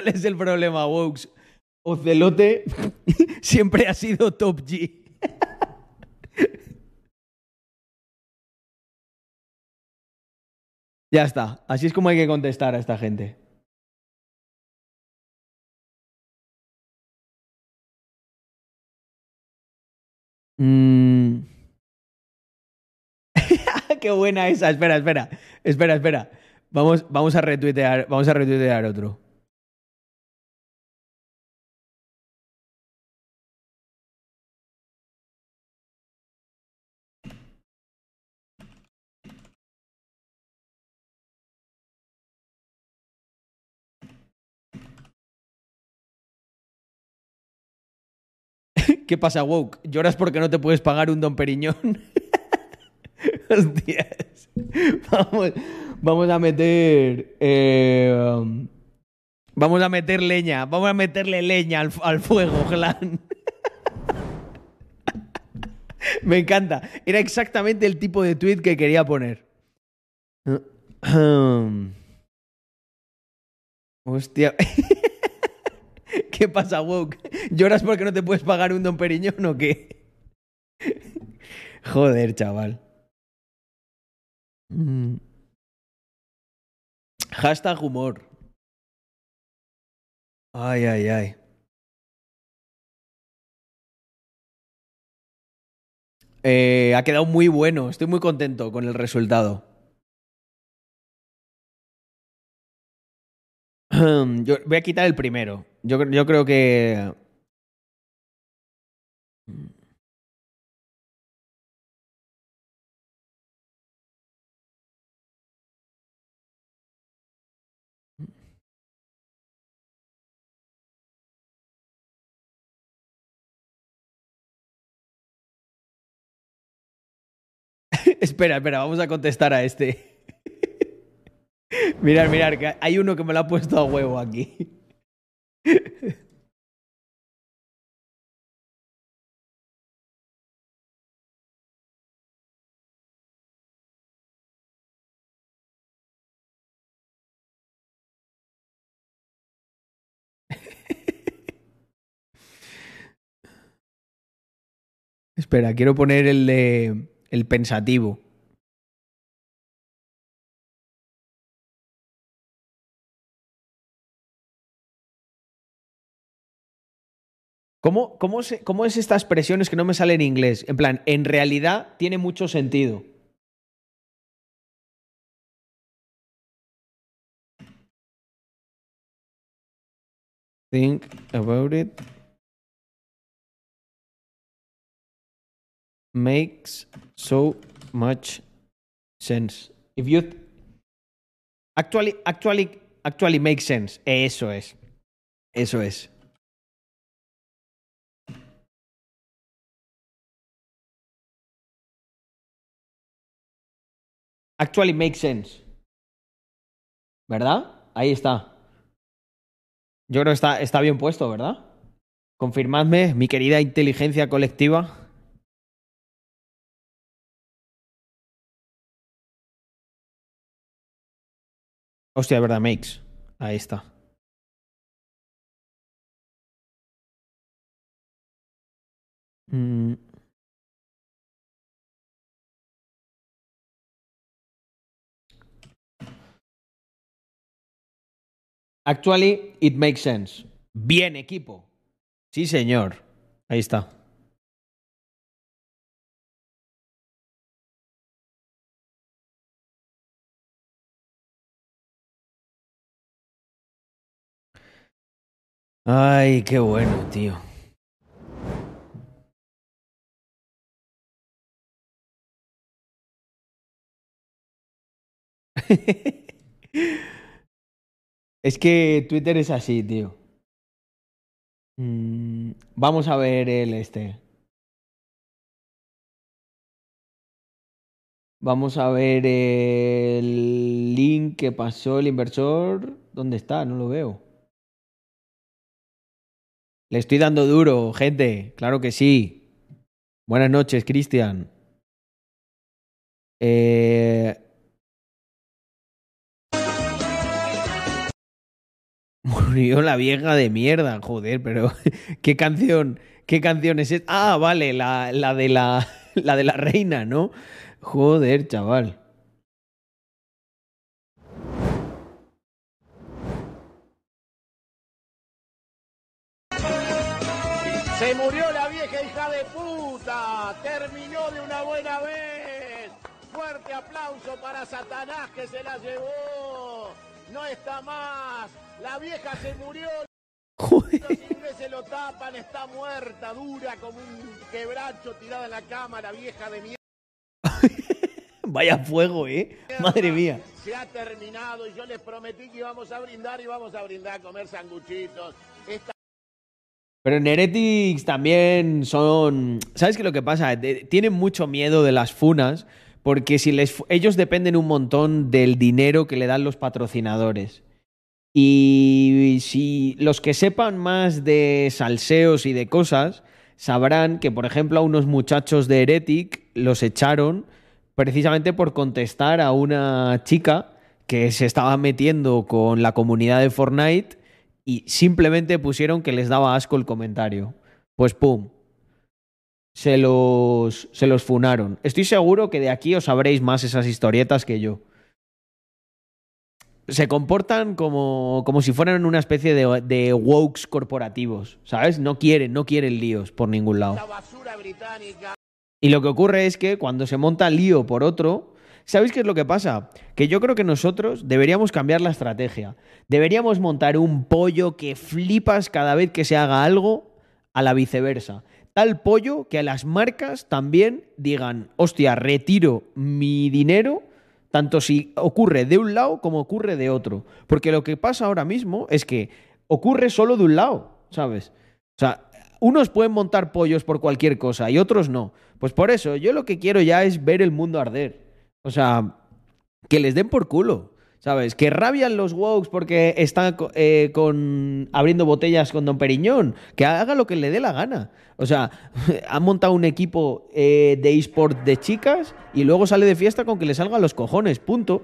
¿Cuál es el problema, Wokes? Ocelote [LAUGHS] siempre ha sido top G. [LAUGHS] ya está. Así es como hay que contestar a esta gente. Mm. [LAUGHS] Qué buena esa. Espera, espera. Espera, espera. Vamos, vamos a retuitear, vamos a retuitear otro. ¿Qué pasa, Woke? ¿Lloras porque no te puedes pagar un Don Periñón? [LAUGHS] Hostias. Vamos, vamos a meter. eh, vamos a meter leña. Vamos a meterle leña al, al fuego, Glan. [LAUGHS] Me encanta. Era exactamente el tipo de tweet que quería poner. [CLEARS THROAT] Hostia. [LAUGHS] ¿Qué pasa, Woke? ¿Lloras porque no te puedes pagar un Don Periñón o qué? Joder, chaval. Mm. Hashtag humor. Ay, ay, ay. Eh, ha quedado muy bueno. Estoy muy contento con el resultado. [CLEARS THROAT] Yo voy a quitar el primero. Yo, yo creo que. [LAUGHS] espera, espera, vamos a contestar a este. [LAUGHS] mirar, mirar, que hay uno que me lo ha puesto a huevo aquí. [LAUGHS] Espera, quiero poner el de. el pensativo. ¿Cómo, cómo, se- ¿Cómo es esta expresión? Es que no me sale en inglés. En plan, en realidad tiene mucho sentido. Think about it. Makes so much sense. If you actually, actually, actually makes sense. Eso es. Eso es. Actually makes sense. ¿Verdad? Ahí está. Yo creo que está, está bien puesto, ¿verdad? Confirmadme, mi querida inteligencia colectiva. Hostia, de verdad, makes. Ahí está. Mm. Actually, it makes sense. Bien, equipo. Sí, señor. Ahí está. Ay, qué bueno, tío. [LAUGHS] Es que Twitter es así, tío. Mm, vamos a ver el este. Vamos a ver el link que pasó el inversor. ¿Dónde está? No lo veo. Le estoy dando duro, gente. Claro que sí. Buenas noches, Cristian. Eh... [LAUGHS] Murió la vieja de mierda, joder, pero [LAUGHS] ¿qué canción? ¿Qué canción es esta? Ah, vale, la, la de la, [LAUGHS] la de la reina, ¿no? Joder, chaval.
Se murió la vieja hija de puta. Terminó de una buena vez. Fuerte aplauso para Satanás que se la llevó. No está más. La vieja se murió. [LAUGHS] Los ingleses lo tapan, está muerta, dura como un quebracho tirada en la cama, la vieja de mierda. [LAUGHS]
Vaya fuego, ¿eh? Madre mía.
Se ha terminado y yo les prometí que íbamos a brindar y vamos a brindar, a comer sanguchitos. Esta
Pero en Heretics también son. ¿Sabes qué es lo que pasa? De- tienen mucho miedo de las funas porque si les ellos dependen un montón del dinero que le dan los patrocinadores. Y si los que sepan más de salseos y de cosas sabrán que, por ejemplo, a unos muchachos de Heretic los echaron precisamente por contestar a una chica que se estaba metiendo con la comunidad de Fortnite y simplemente pusieron que les daba asco el comentario. Pues pum. Se los, se los funaron. Estoy seguro que de aquí os sabréis más esas historietas que yo. Se comportan como, como si fueran una especie de, de wokes corporativos, ¿sabes? No quieren, no quieren líos por ningún lado. Y lo que ocurre es que cuando se monta lío por otro, ¿sabéis qué es lo que pasa? Que yo creo que nosotros deberíamos cambiar la estrategia. Deberíamos montar un pollo que flipas cada vez que se haga algo a la viceversa. Tal pollo que a las marcas también digan, hostia, retiro mi dinero, tanto si ocurre de un lado como ocurre de otro. Porque lo que pasa ahora mismo es que ocurre solo de un lado, ¿sabes? O sea, unos pueden montar pollos por cualquier cosa y otros no. Pues por eso, yo lo que quiero ya es ver el mundo arder. O sea, que les den por culo. ¿Sabes? Que rabian los wokes porque están eh, con, abriendo botellas con Don Periñón. Que haga lo que le dé la gana. O sea, [LAUGHS] han montado un equipo eh, de eSport de chicas y luego sale de fiesta con que le salgan los cojones. Punto.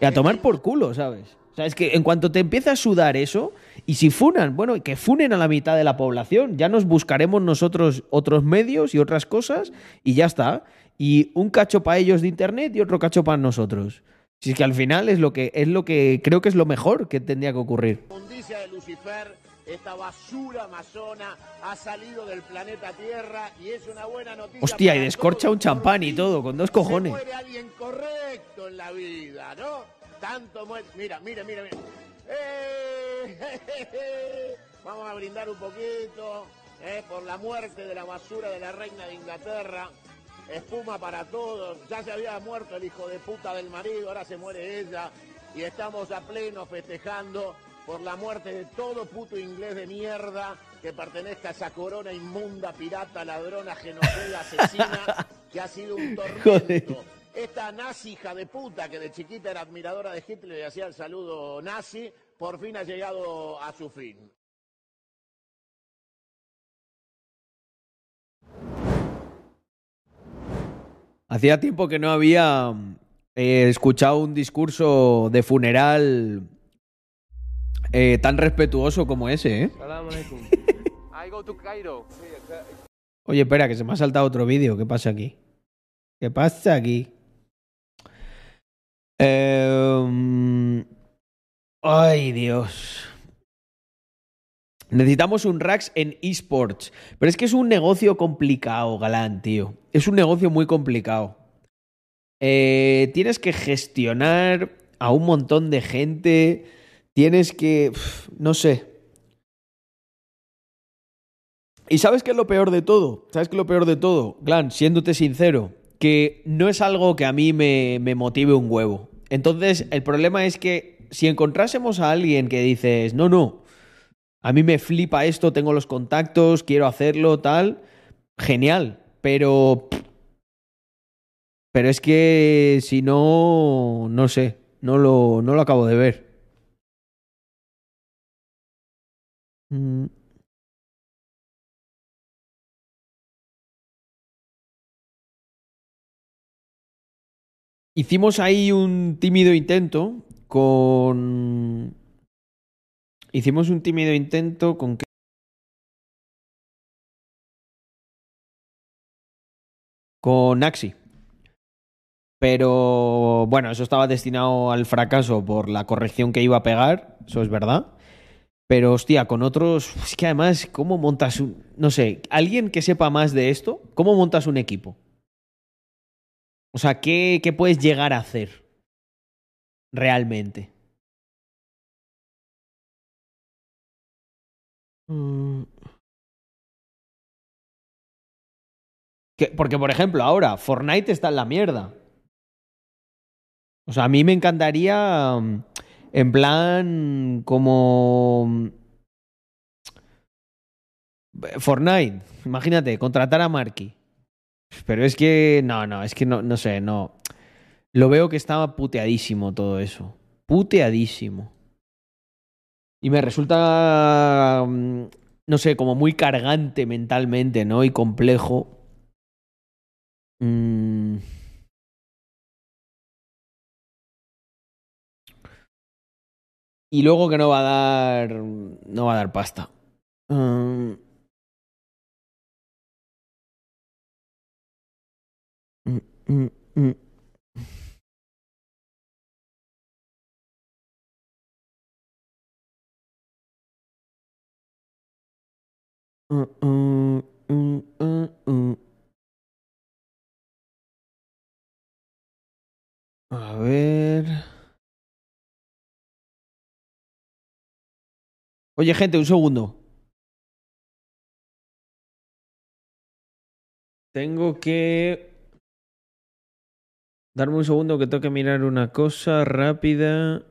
Y a tomar por culo, ¿sabes? O sea, es que en cuanto te empieza a sudar eso, y si funan, bueno, que funen a la mitad de la población, ya nos buscaremos nosotros otros medios y otras cosas, y ya está. Y un cacho para ellos de internet y otro cacho para nosotros. Si es que al final es lo que, es lo que creo que es lo mejor que tendría que ocurrir.
inmundicia de Lucifer, esta basura amazona ha salido del planeta Tierra y es una buena noticia.
Hostia, y descorcha un champán y todo, con dos cojones.
Se muere alguien correcto en la vida, ¿no? Tanto muere. Mira, mira, mira, mira. ¡Eh! [LAUGHS] Vamos a brindar un poquito ¿eh? por la muerte de la basura de la reina de Inglaterra. Espuma para todos. Ya se había muerto el hijo de puta del marido, ahora se muere ella. Y estamos a pleno festejando por la muerte de todo puto inglés de mierda que pertenezca a esa corona inmunda, pirata, ladrona, genocida, asesina, que ha sido un [LAUGHS] tormento. Esta nazi hija de puta que de chiquita era admiradora de Hitler y hacía el saludo nazi, por fin ha llegado a su fin.
Hacía tiempo que no había eh, escuchado un discurso de funeral eh, tan respetuoso como ese, ¿eh?
I [LAUGHS] go to Cairo.
Oye, espera, que se me ha saltado otro vídeo. ¿Qué pasa aquí? ¿Qué pasa aquí? Em, Ay, Dios. Necesitamos un Rax en esports. Pero es que es un negocio complicado, Galán, tío. Es un negocio muy complicado. Eh, tienes que gestionar a un montón de gente. Tienes que. No sé. ¿Y sabes qué es lo peor de todo? ¿Sabes qué es lo peor de todo? Glan, siéndote sincero, que no es algo que a mí me, me motive un huevo. Entonces, el problema es que si encontrásemos a alguien que dices, no, no, a mí me flipa esto, tengo los contactos, quiero hacerlo, tal, genial, pero... Pero es que si no, no sé, no lo, no lo acabo de ver. Mm. Hicimos ahí un tímido intento con... Hicimos un tímido intento con... qué? Con Axi. Pero bueno, eso estaba destinado al fracaso por la corrección que iba a pegar, eso es verdad. Pero hostia, con otros, es que además, ¿cómo montas un... No sé, alguien que sepa más de esto, ¿cómo montas un equipo? O sea, ¿qué, qué puedes llegar a hacer realmente? Mm. Que- porque, por ejemplo, ahora Fortnite está en la mierda. O sea, a mí me encantaría, mm, en plan, como... Fortnite, imagínate, contratar a Marky. Pero es que, no, no, es que no, no sé, no. Lo veo que estaba puteadísimo todo eso. Puteadísimo. Y me resulta, mm, no sé, como muy cargante mentalmente, ¿no? Y complejo. Mm. Y luego que no va a dar. No va a dar pasta. Mm. A ver. Oye, gente, un segundo. Tengo que darme un segundo que tengo que mirar una cosa rápida.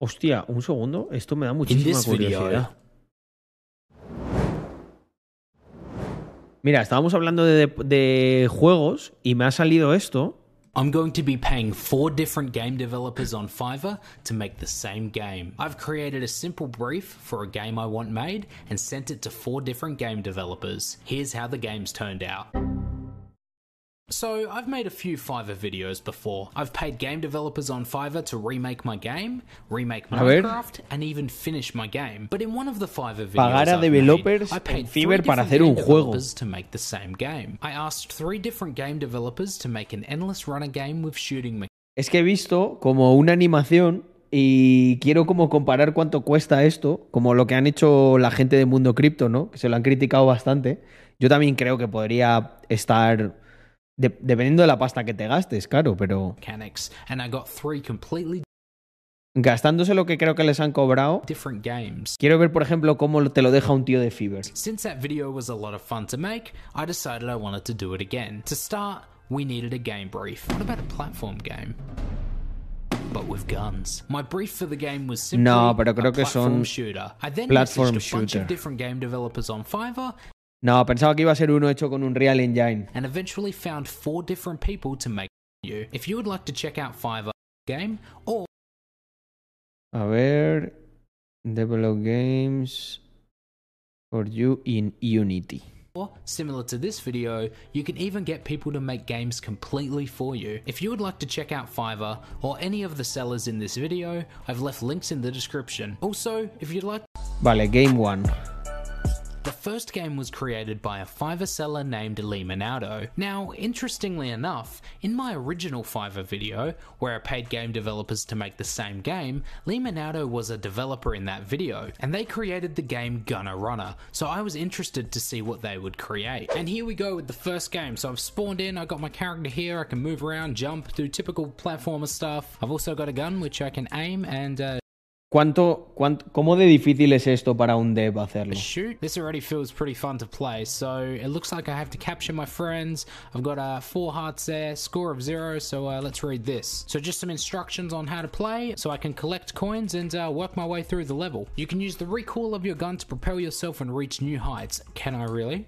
Hostia, un segundo. Esto me da muchísima
video-
curiosidad. Mira, estábamos hablando de, de juegos y me ha salido esto.
I'm going to be paying four different game developers on Fiverr to make the same game. I've created a simple brief for a game I want made and sent it to four different game developers. Here's how the game's turned out. So, I've made a few Fiverr videos before. I've paid game developers on Fiverr to remake my game, remake. Minecraft, and even finish my game. But in one of the Fiverr videos
Pagar a developers
I paid
Fiverr para hacer un juego.
to make the same game. I asked three different game developers to make an endless runner game with shooting mechanics.
Es que he visto como una animación y quiero como comparar cuánto cuesta esto, como lo que han hecho la gente de Mundo Cripto, ¿no? Que se lo han criticado bastante. Yo también creo que podría estar, de- dependiendo de la pasta que te gastes, claro, pero
mechanics, and I got three completely
gastándose lo que creo que les han cobrado,
different games.
quiero ver, por ejemplo, cómo te lo deja un tío de Fiverr.
Since that video was a lot of fun to make, I decided I wanted to do it again. To start, we needed a game brief. What about a platform game? But with guns. My brief for the game was simply
No, pero creo
a
que son
shooter. I then
platform
a bunch of different game developers on Fiverr
No, pensaba que iba a ser uno hecho con un Real Engine.
and eventually found four different people to make you. If you would like to check out Fiverr game or
A ver, develop games for you in Unity.
Or, similar to this video, you can even get people to make games completely for you. If you would like to check out Fiverr or any of the sellers in this video, I've left links in the description. Also, if you'd like
Vale, Game One.
The first game was created by a Fiverr seller named Lee Monaudo. Now, interestingly enough, in my original Fiverr video, where I paid game developers to make the same game, Lee Monaudo was a developer in that video, and they created the game Gunner Runner, so I was interested to see what they would create. And here we go with the first game. So I've spawned in, I got my character here, I can move around, jump, do typical platformer stuff. I've also got a gun which I can aim and uh,
¿Cuánto, cuánto, ¿Cómo de difícil es esto para un dev hacerlo?
shoot. This already feels pretty fun to play. So it looks like I have to capture my friends. I've got uh, four hearts there, score of zero. So uh, let's read this. So just some instructions on how to play, so I can collect coins and uh, work my way through the level. You can use the recoil of your gun to propel yourself and reach new heights. Can I really?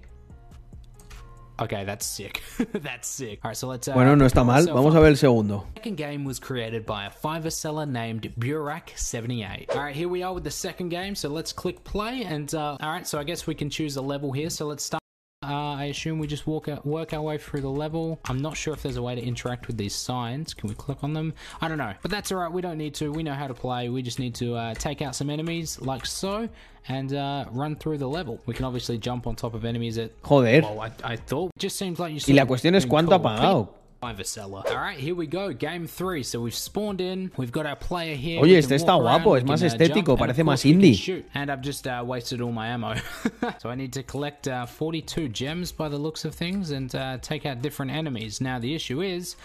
Okay, that's sick. [LAUGHS] that's sick. All right, so let's. Uh,
Bueno, no está mal. Vamos a ver el segundo.
The second game was created by a Fiverr seller named Burak78. Alright, here we are with the second game, so let's click play and uh, alright, so I guess we can choose a level here, so let's start. Uh, I assume we just walk out, work our way through the level. I'm not sure if there's a way to interact with these signs. Can we click on them? I don't know, but that's alright. We don't need to. We know how to play. We just need to uh, take out some enemies like so and uh, run through the level. We can obviously jump on top of enemies at.
Joder.
Well, I, I thought just seems like you.
Y la cuestión es cuánto ha
Cool.
pagado.
Fiverr seller. All right, here we go. Game three. So we've spawned in. We've got our player here.
Oye, este está guapo, es más estético, parece más
course we can
indie.
And I've just uh, wasted all my ammo. [LAUGHS] so I need to collect uh, 42 gems by the looks of things and uh, take out different enemies. Now the issue is.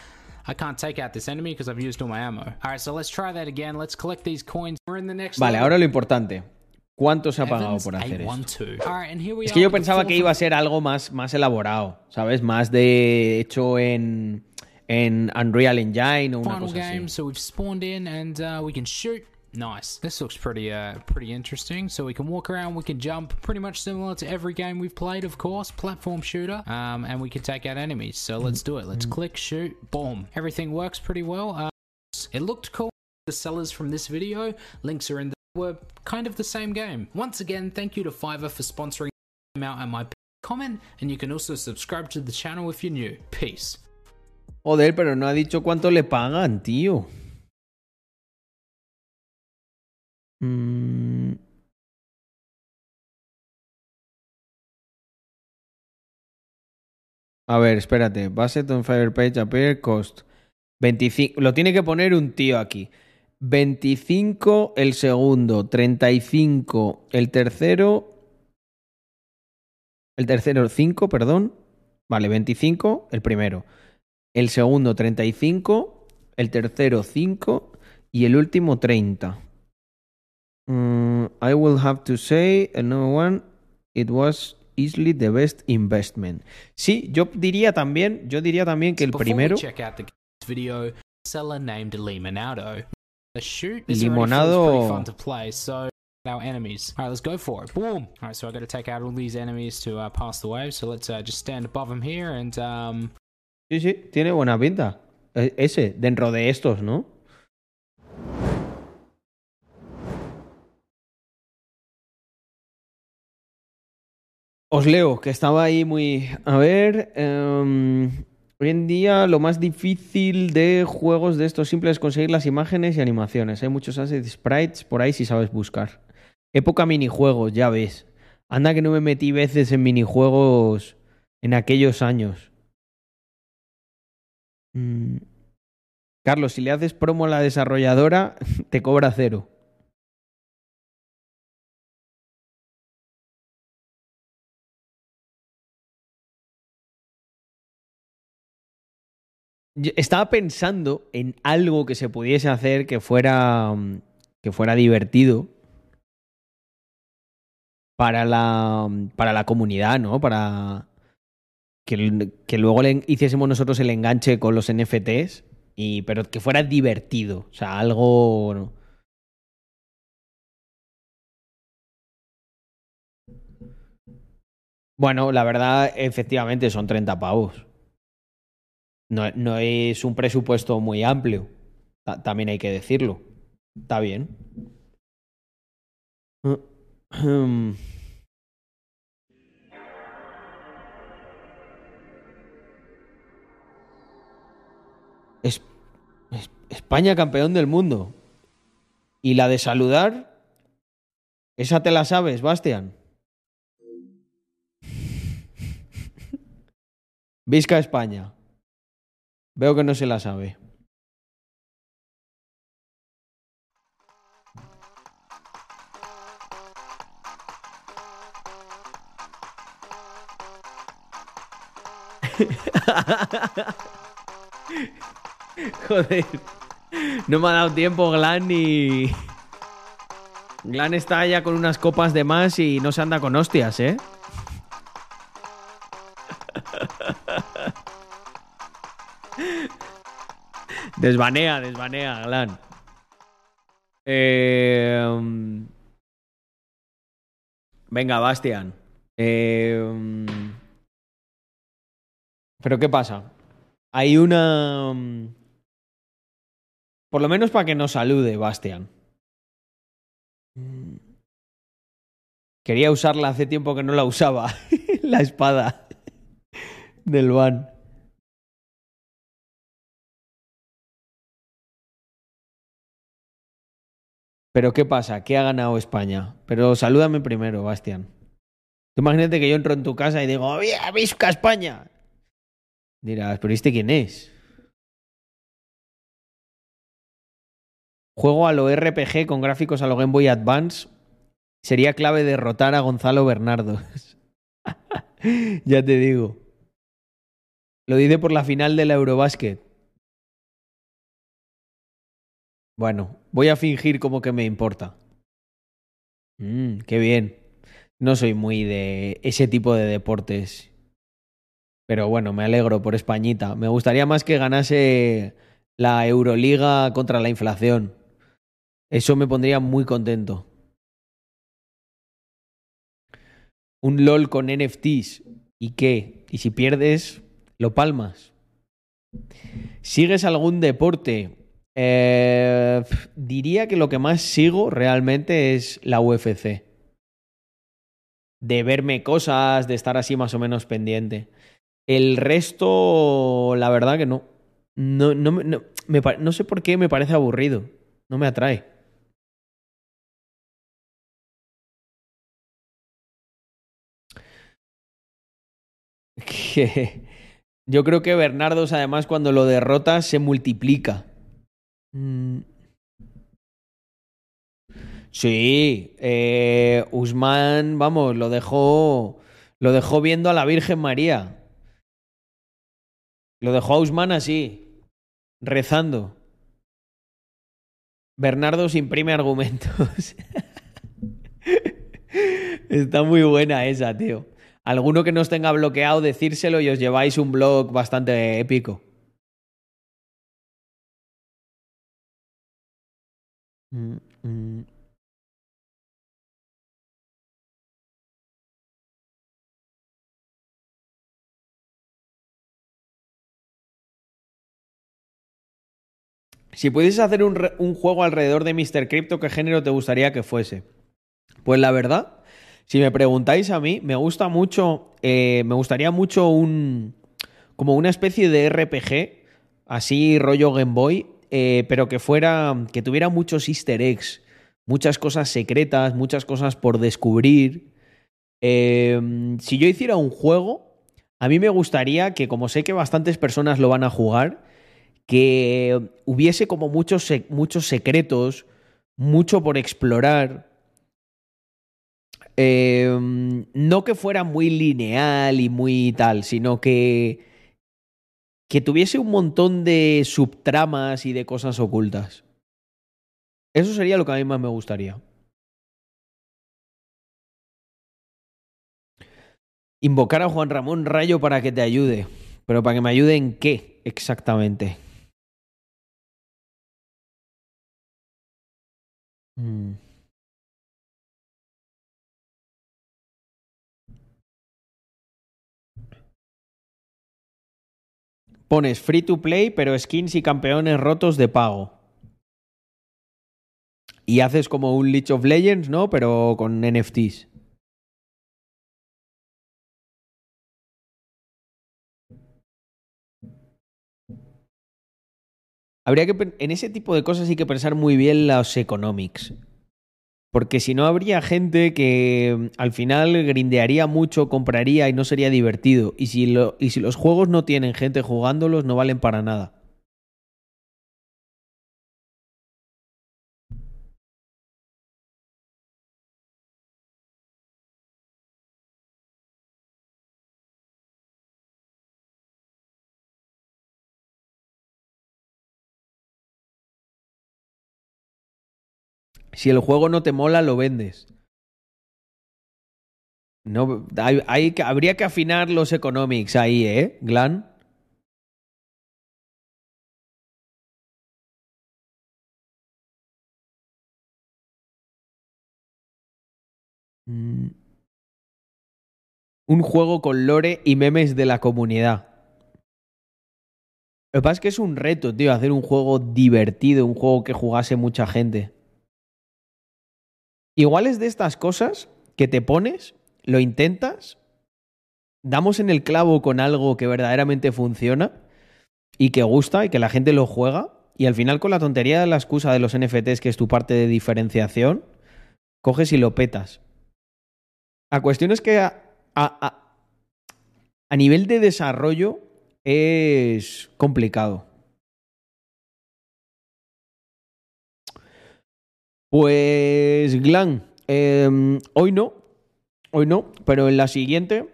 I can't take out this enemy because I've used all my ammo. All right, so let's try that again. Let's collect these coins. We're in the next
Vale,
level.
ahora lo importante. ¿Cuánto se ha pagado
Evans,
por hacer esto?
812. All right, and here we
Es que yo pensaba que iba a ser algo más, más elaborado, ¿sabes? Más de hecho en, en Unreal Engine o una cosa
game,
así.
so we've spawned in and uh, we can shoot. Nice. This looks pretty uh pretty interesting. So we can walk around, we can jump, pretty much similar to every game we've played, of course. Platform shooter. Um, and we can take out enemies. So let's do it. Let's click, shoot, boom. Everything works pretty well. Uh, it looked cool. The sellers from this video, links are in the were kind of the same game. Once again, thank you to Fiverr for sponsoring out and my comment, and you can also subscribe to the channel if you're new. Peace.
Joder, pero no ha dicho cuánto le pagan, tío. Mm. A ver, espérate. Based on Fire Page Appear Cost. 25. Lo tiene que poner un tío aquí. 25 el segundo, 35 el tercero. El tercero 5, perdón. Vale, 25 el primero. El segundo 35, el tercero 5 y el último 30. Mm, I will have to say another one. It was easily the best investment. Sí, yo diría también, yo diría también que el primero.
Limonado. To our enemies. Alright, let's go for it. Boom! Alright, so I gotta take out all these enemies to uh, pass the wave, so let's uh, just stand above them here and um
Sí, sí, tiene buena pinta. E- Ese, dentro de estos, ¿no? Os leo, que estaba ahí muy... A ver... em, hoy en día lo más difícil de juegos de estos simples es conseguir las imágenes y animaciones. Hay muchos assets, sprites por ahí si sabes buscar. Época minijuegos, ya ves. Anda que no me metí veces en minijuegos en aquellos años. Mm. Carlos, si le haces promo a la desarrolladora, [LAUGHS] te cobra cero. Estaba pensando en algo que se pudiese hacer que fuera mm, que fuera divertido para la para la comunidad, ¿no? Para que, luego hiciésemos nosotros el enganche con los NFTs y pero que fuera divertido, o sea, algo ¿no? Bueno, la verdad, efectivamente, son 30 pavos. No, no es un presupuesto muy amplio. Ta- También hay que decirlo. Está bien. [CLEARS THROAT] Es- España campeón del mundo. Y la de saludar, esa te la sabes, Bastian. [LAUGHS] Visca España. Veo que no se la sabe. [LAUGHS] Joder. No me ha dado tiempo, Glan, ni. Glan está ya con unas copas de más y no se anda con hostias, ¿eh? Desvanea, desvanea, Glan. Eh, um, Venga, Bastian. Um, Pero ¿qué pasa? Hay una... um, Por lo menos para que nos salude, Bastian. Mm. Quería usarla hace tiempo que no la usaba. [LAUGHS] la espada del van. Pero ¿qué pasa? ¿Qué ha ganado España? Pero salúdame primero, Bastian. Tú imagínate que yo entro en tu casa y digo, ¡Viva Visca España! Dirás, ¿pero este quién es? Juego a lo RPG con gráficos a lo Game Boy Advance. Sería clave derrotar a Gonzalo Bernardo. [LAUGHS] ya te digo. Lo dice por la final de la Eurobasket. Bueno, voy a fingir como que me importa. Mm, qué bien. No soy muy de ese tipo de deportes. Pero bueno, me alegro por Españita. Me gustaría más que ganase la Euroliga contra la inflación. Eso me pondría muy contento. Un LOL con NFTs. ¿Y qué? ¿Y si pierdes, lo palmas? ¿Sigues algún deporte? Eh, diría que lo que más sigo realmente es la UFC. De verme cosas, de estar así más o menos pendiente. El resto, la verdad que no. No, no, me- no, sé por qué me parece aburrido. No me atrae. [LAUGHS] Yo creo que Bernardos, además, cuando lo derrotas, se multiplica. Mm. Sí, eh, Usman, vamos, lo dejó, lo dejó viendo a la Virgen María. Lo dejó a Usman así, rezando. Bernardo se imprime argumentos. [LAUGHS] Está muy buena esa, tío. Alguno que nos tenga bloqueado, decírselo y os lleváis un blog bastante épico. Si pudieses hacer un, re- un juego alrededor de Mr. Crypto, ¿qué género te gustaría que fuese? Pues la verdad, si me preguntáis a mí, me gusta mucho, eh, me gustaría mucho un, como una especie de RPG, así rollo Game Boy, eh, pero que fuera, que tuviera muchos easter eggs, muchas cosas secretas, muchas cosas por descubrir. Eh, si yo hiciera un juego, a mí me gustaría que, como sé que bastantes personas lo van a jugar, que hubiese como muchos, muchos secretos, mucho por explorar. Eh, no que fuera muy lineal y muy tal, sino que, que tuviese un montón de subtramas y de cosas ocultas. Eso sería lo que a mí más me gustaría. Invocar a Juan Ramón Rayo para que te ayude. Pero para que me ayude en qué exactamente. Mm. Pones free to play, pero skins y campeones rotos de pago. Y haces como un League of Legends, ¿no? Pero con NFTs. Habría que en ese tipo de cosas hay que pensar muy bien los economics. Porque si no habría gente que mm, al final grindearía mucho, compraría y no sería divertido. Y si, lo- y si los juegos no tienen gente jugándolos, no valen para nada. Si el juego no te mola, lo vendes. No, hay, habría que afinar los economics ahí, ¿eh, Glan? Mm. Un juego con lore y memes de la comunidad. Lo que pasa es que es un reto, tío, hacer un juego divertido, un juego que jugase mucha gente. Igual es de estas cosas que te pones, lo intentas, damos en el clavo con algo que verdaderamente funciona y que gusta y que la gente lo juega, y al final con la tontería de la excusa de los NFTs, que es tu parte de diferenciación, coges y lo petas. La cuestión es que a, a- a- a nivel de desarrollo es complicado. Pues, Glan, eh, hoy no, hoy no, pero en la siguiente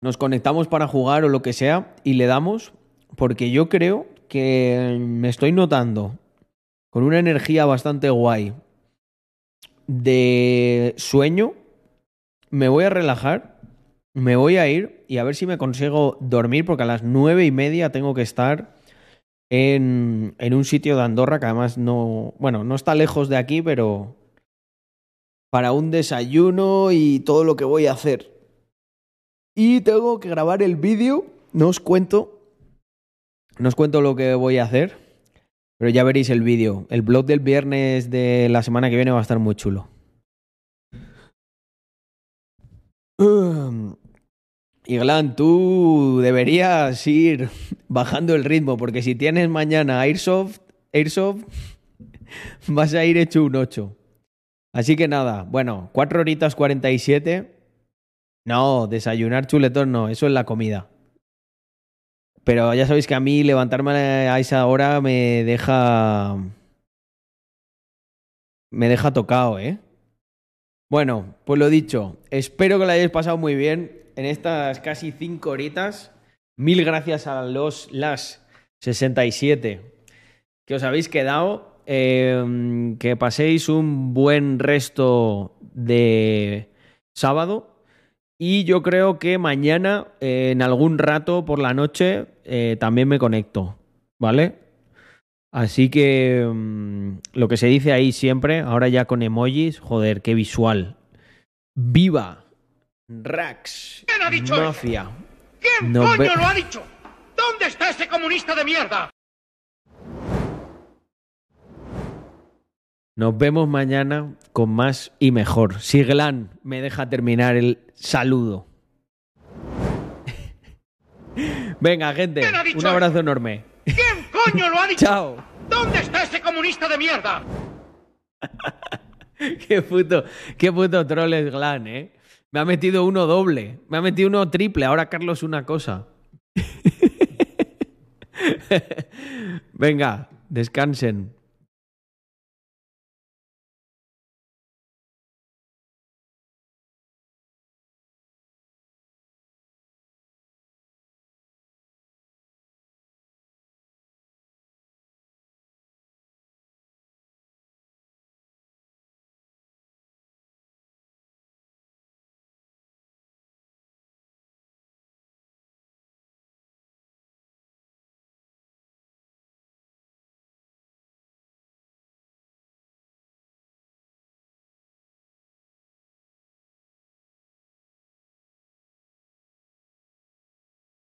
nos conectamos para jugar o lo que sea y le damos, porque yo creo que me estoy notando con una energía bastante guay de sueño. Me voy a relajar me voy a ir y a ver si me consigo dormir, porque a las nueve y media tengo que estar en, un sitio de Andorra que además no, bueno, no está lejos de aquí, pero para un desayuno y todo lo que voy a hacer. Y tengo que grabar el vídeo, no os cuento, no os cuento lo que voy a hacer, pero ya veréis el vídeo. El blog del viernes de la semana que viene va a estar muy chulo. Um, [CLEARS THROAT] Y Glan, tú deberías ir bajando el ritmo, porque si tienes mañana Airsoft, Airsoft, [LAUGHS] vas a ir hecho un 8. Así que nada, bueno, 4 horitas 47. No, desayunar chuletón no, eso es la comida. Pero ya sabéis que a mí levantarme a esa hora me deja. Me deja tocado, ¿eh? Bueno, pues lo dicho, espero que lo hayáis pasado muy bien en estas casi 5 horitas. Mil gracias a los las 67 que os habéis quedado. Eh, que paséis un buen resto de sábado. Y yo creo que mañana, en algún rato por la noche, eh, también me conecto. ¿Vale? Así que mm, lo que se dice ahí siempre, ahora ya con emojis, joder, qué visual. ¡Viva! Rax.
¿Quién ha dicho eso?
Mafia.
¿Quién coño
ve-
lo ha dicho? ¿Dónde está ese comunista de mierda?
Nos vemos mañana con más y mejor. Siglan me deja terminar el saludo. [LAUGHS] Venga, gente,
¿Quién ha dicho
un abrazo enorme.
¿Quién coño lo ha [LAUGHS] dicho?
Chao.
¿Dónde está ese comunista de mierda? [LAUGHS]
Qué puto, qué puto troll es Glan, ¿eh? Me ha metido uno doble, me ha metido uno triple, ahora Carlos una cosa. [LAUGHS] Venga, descansen.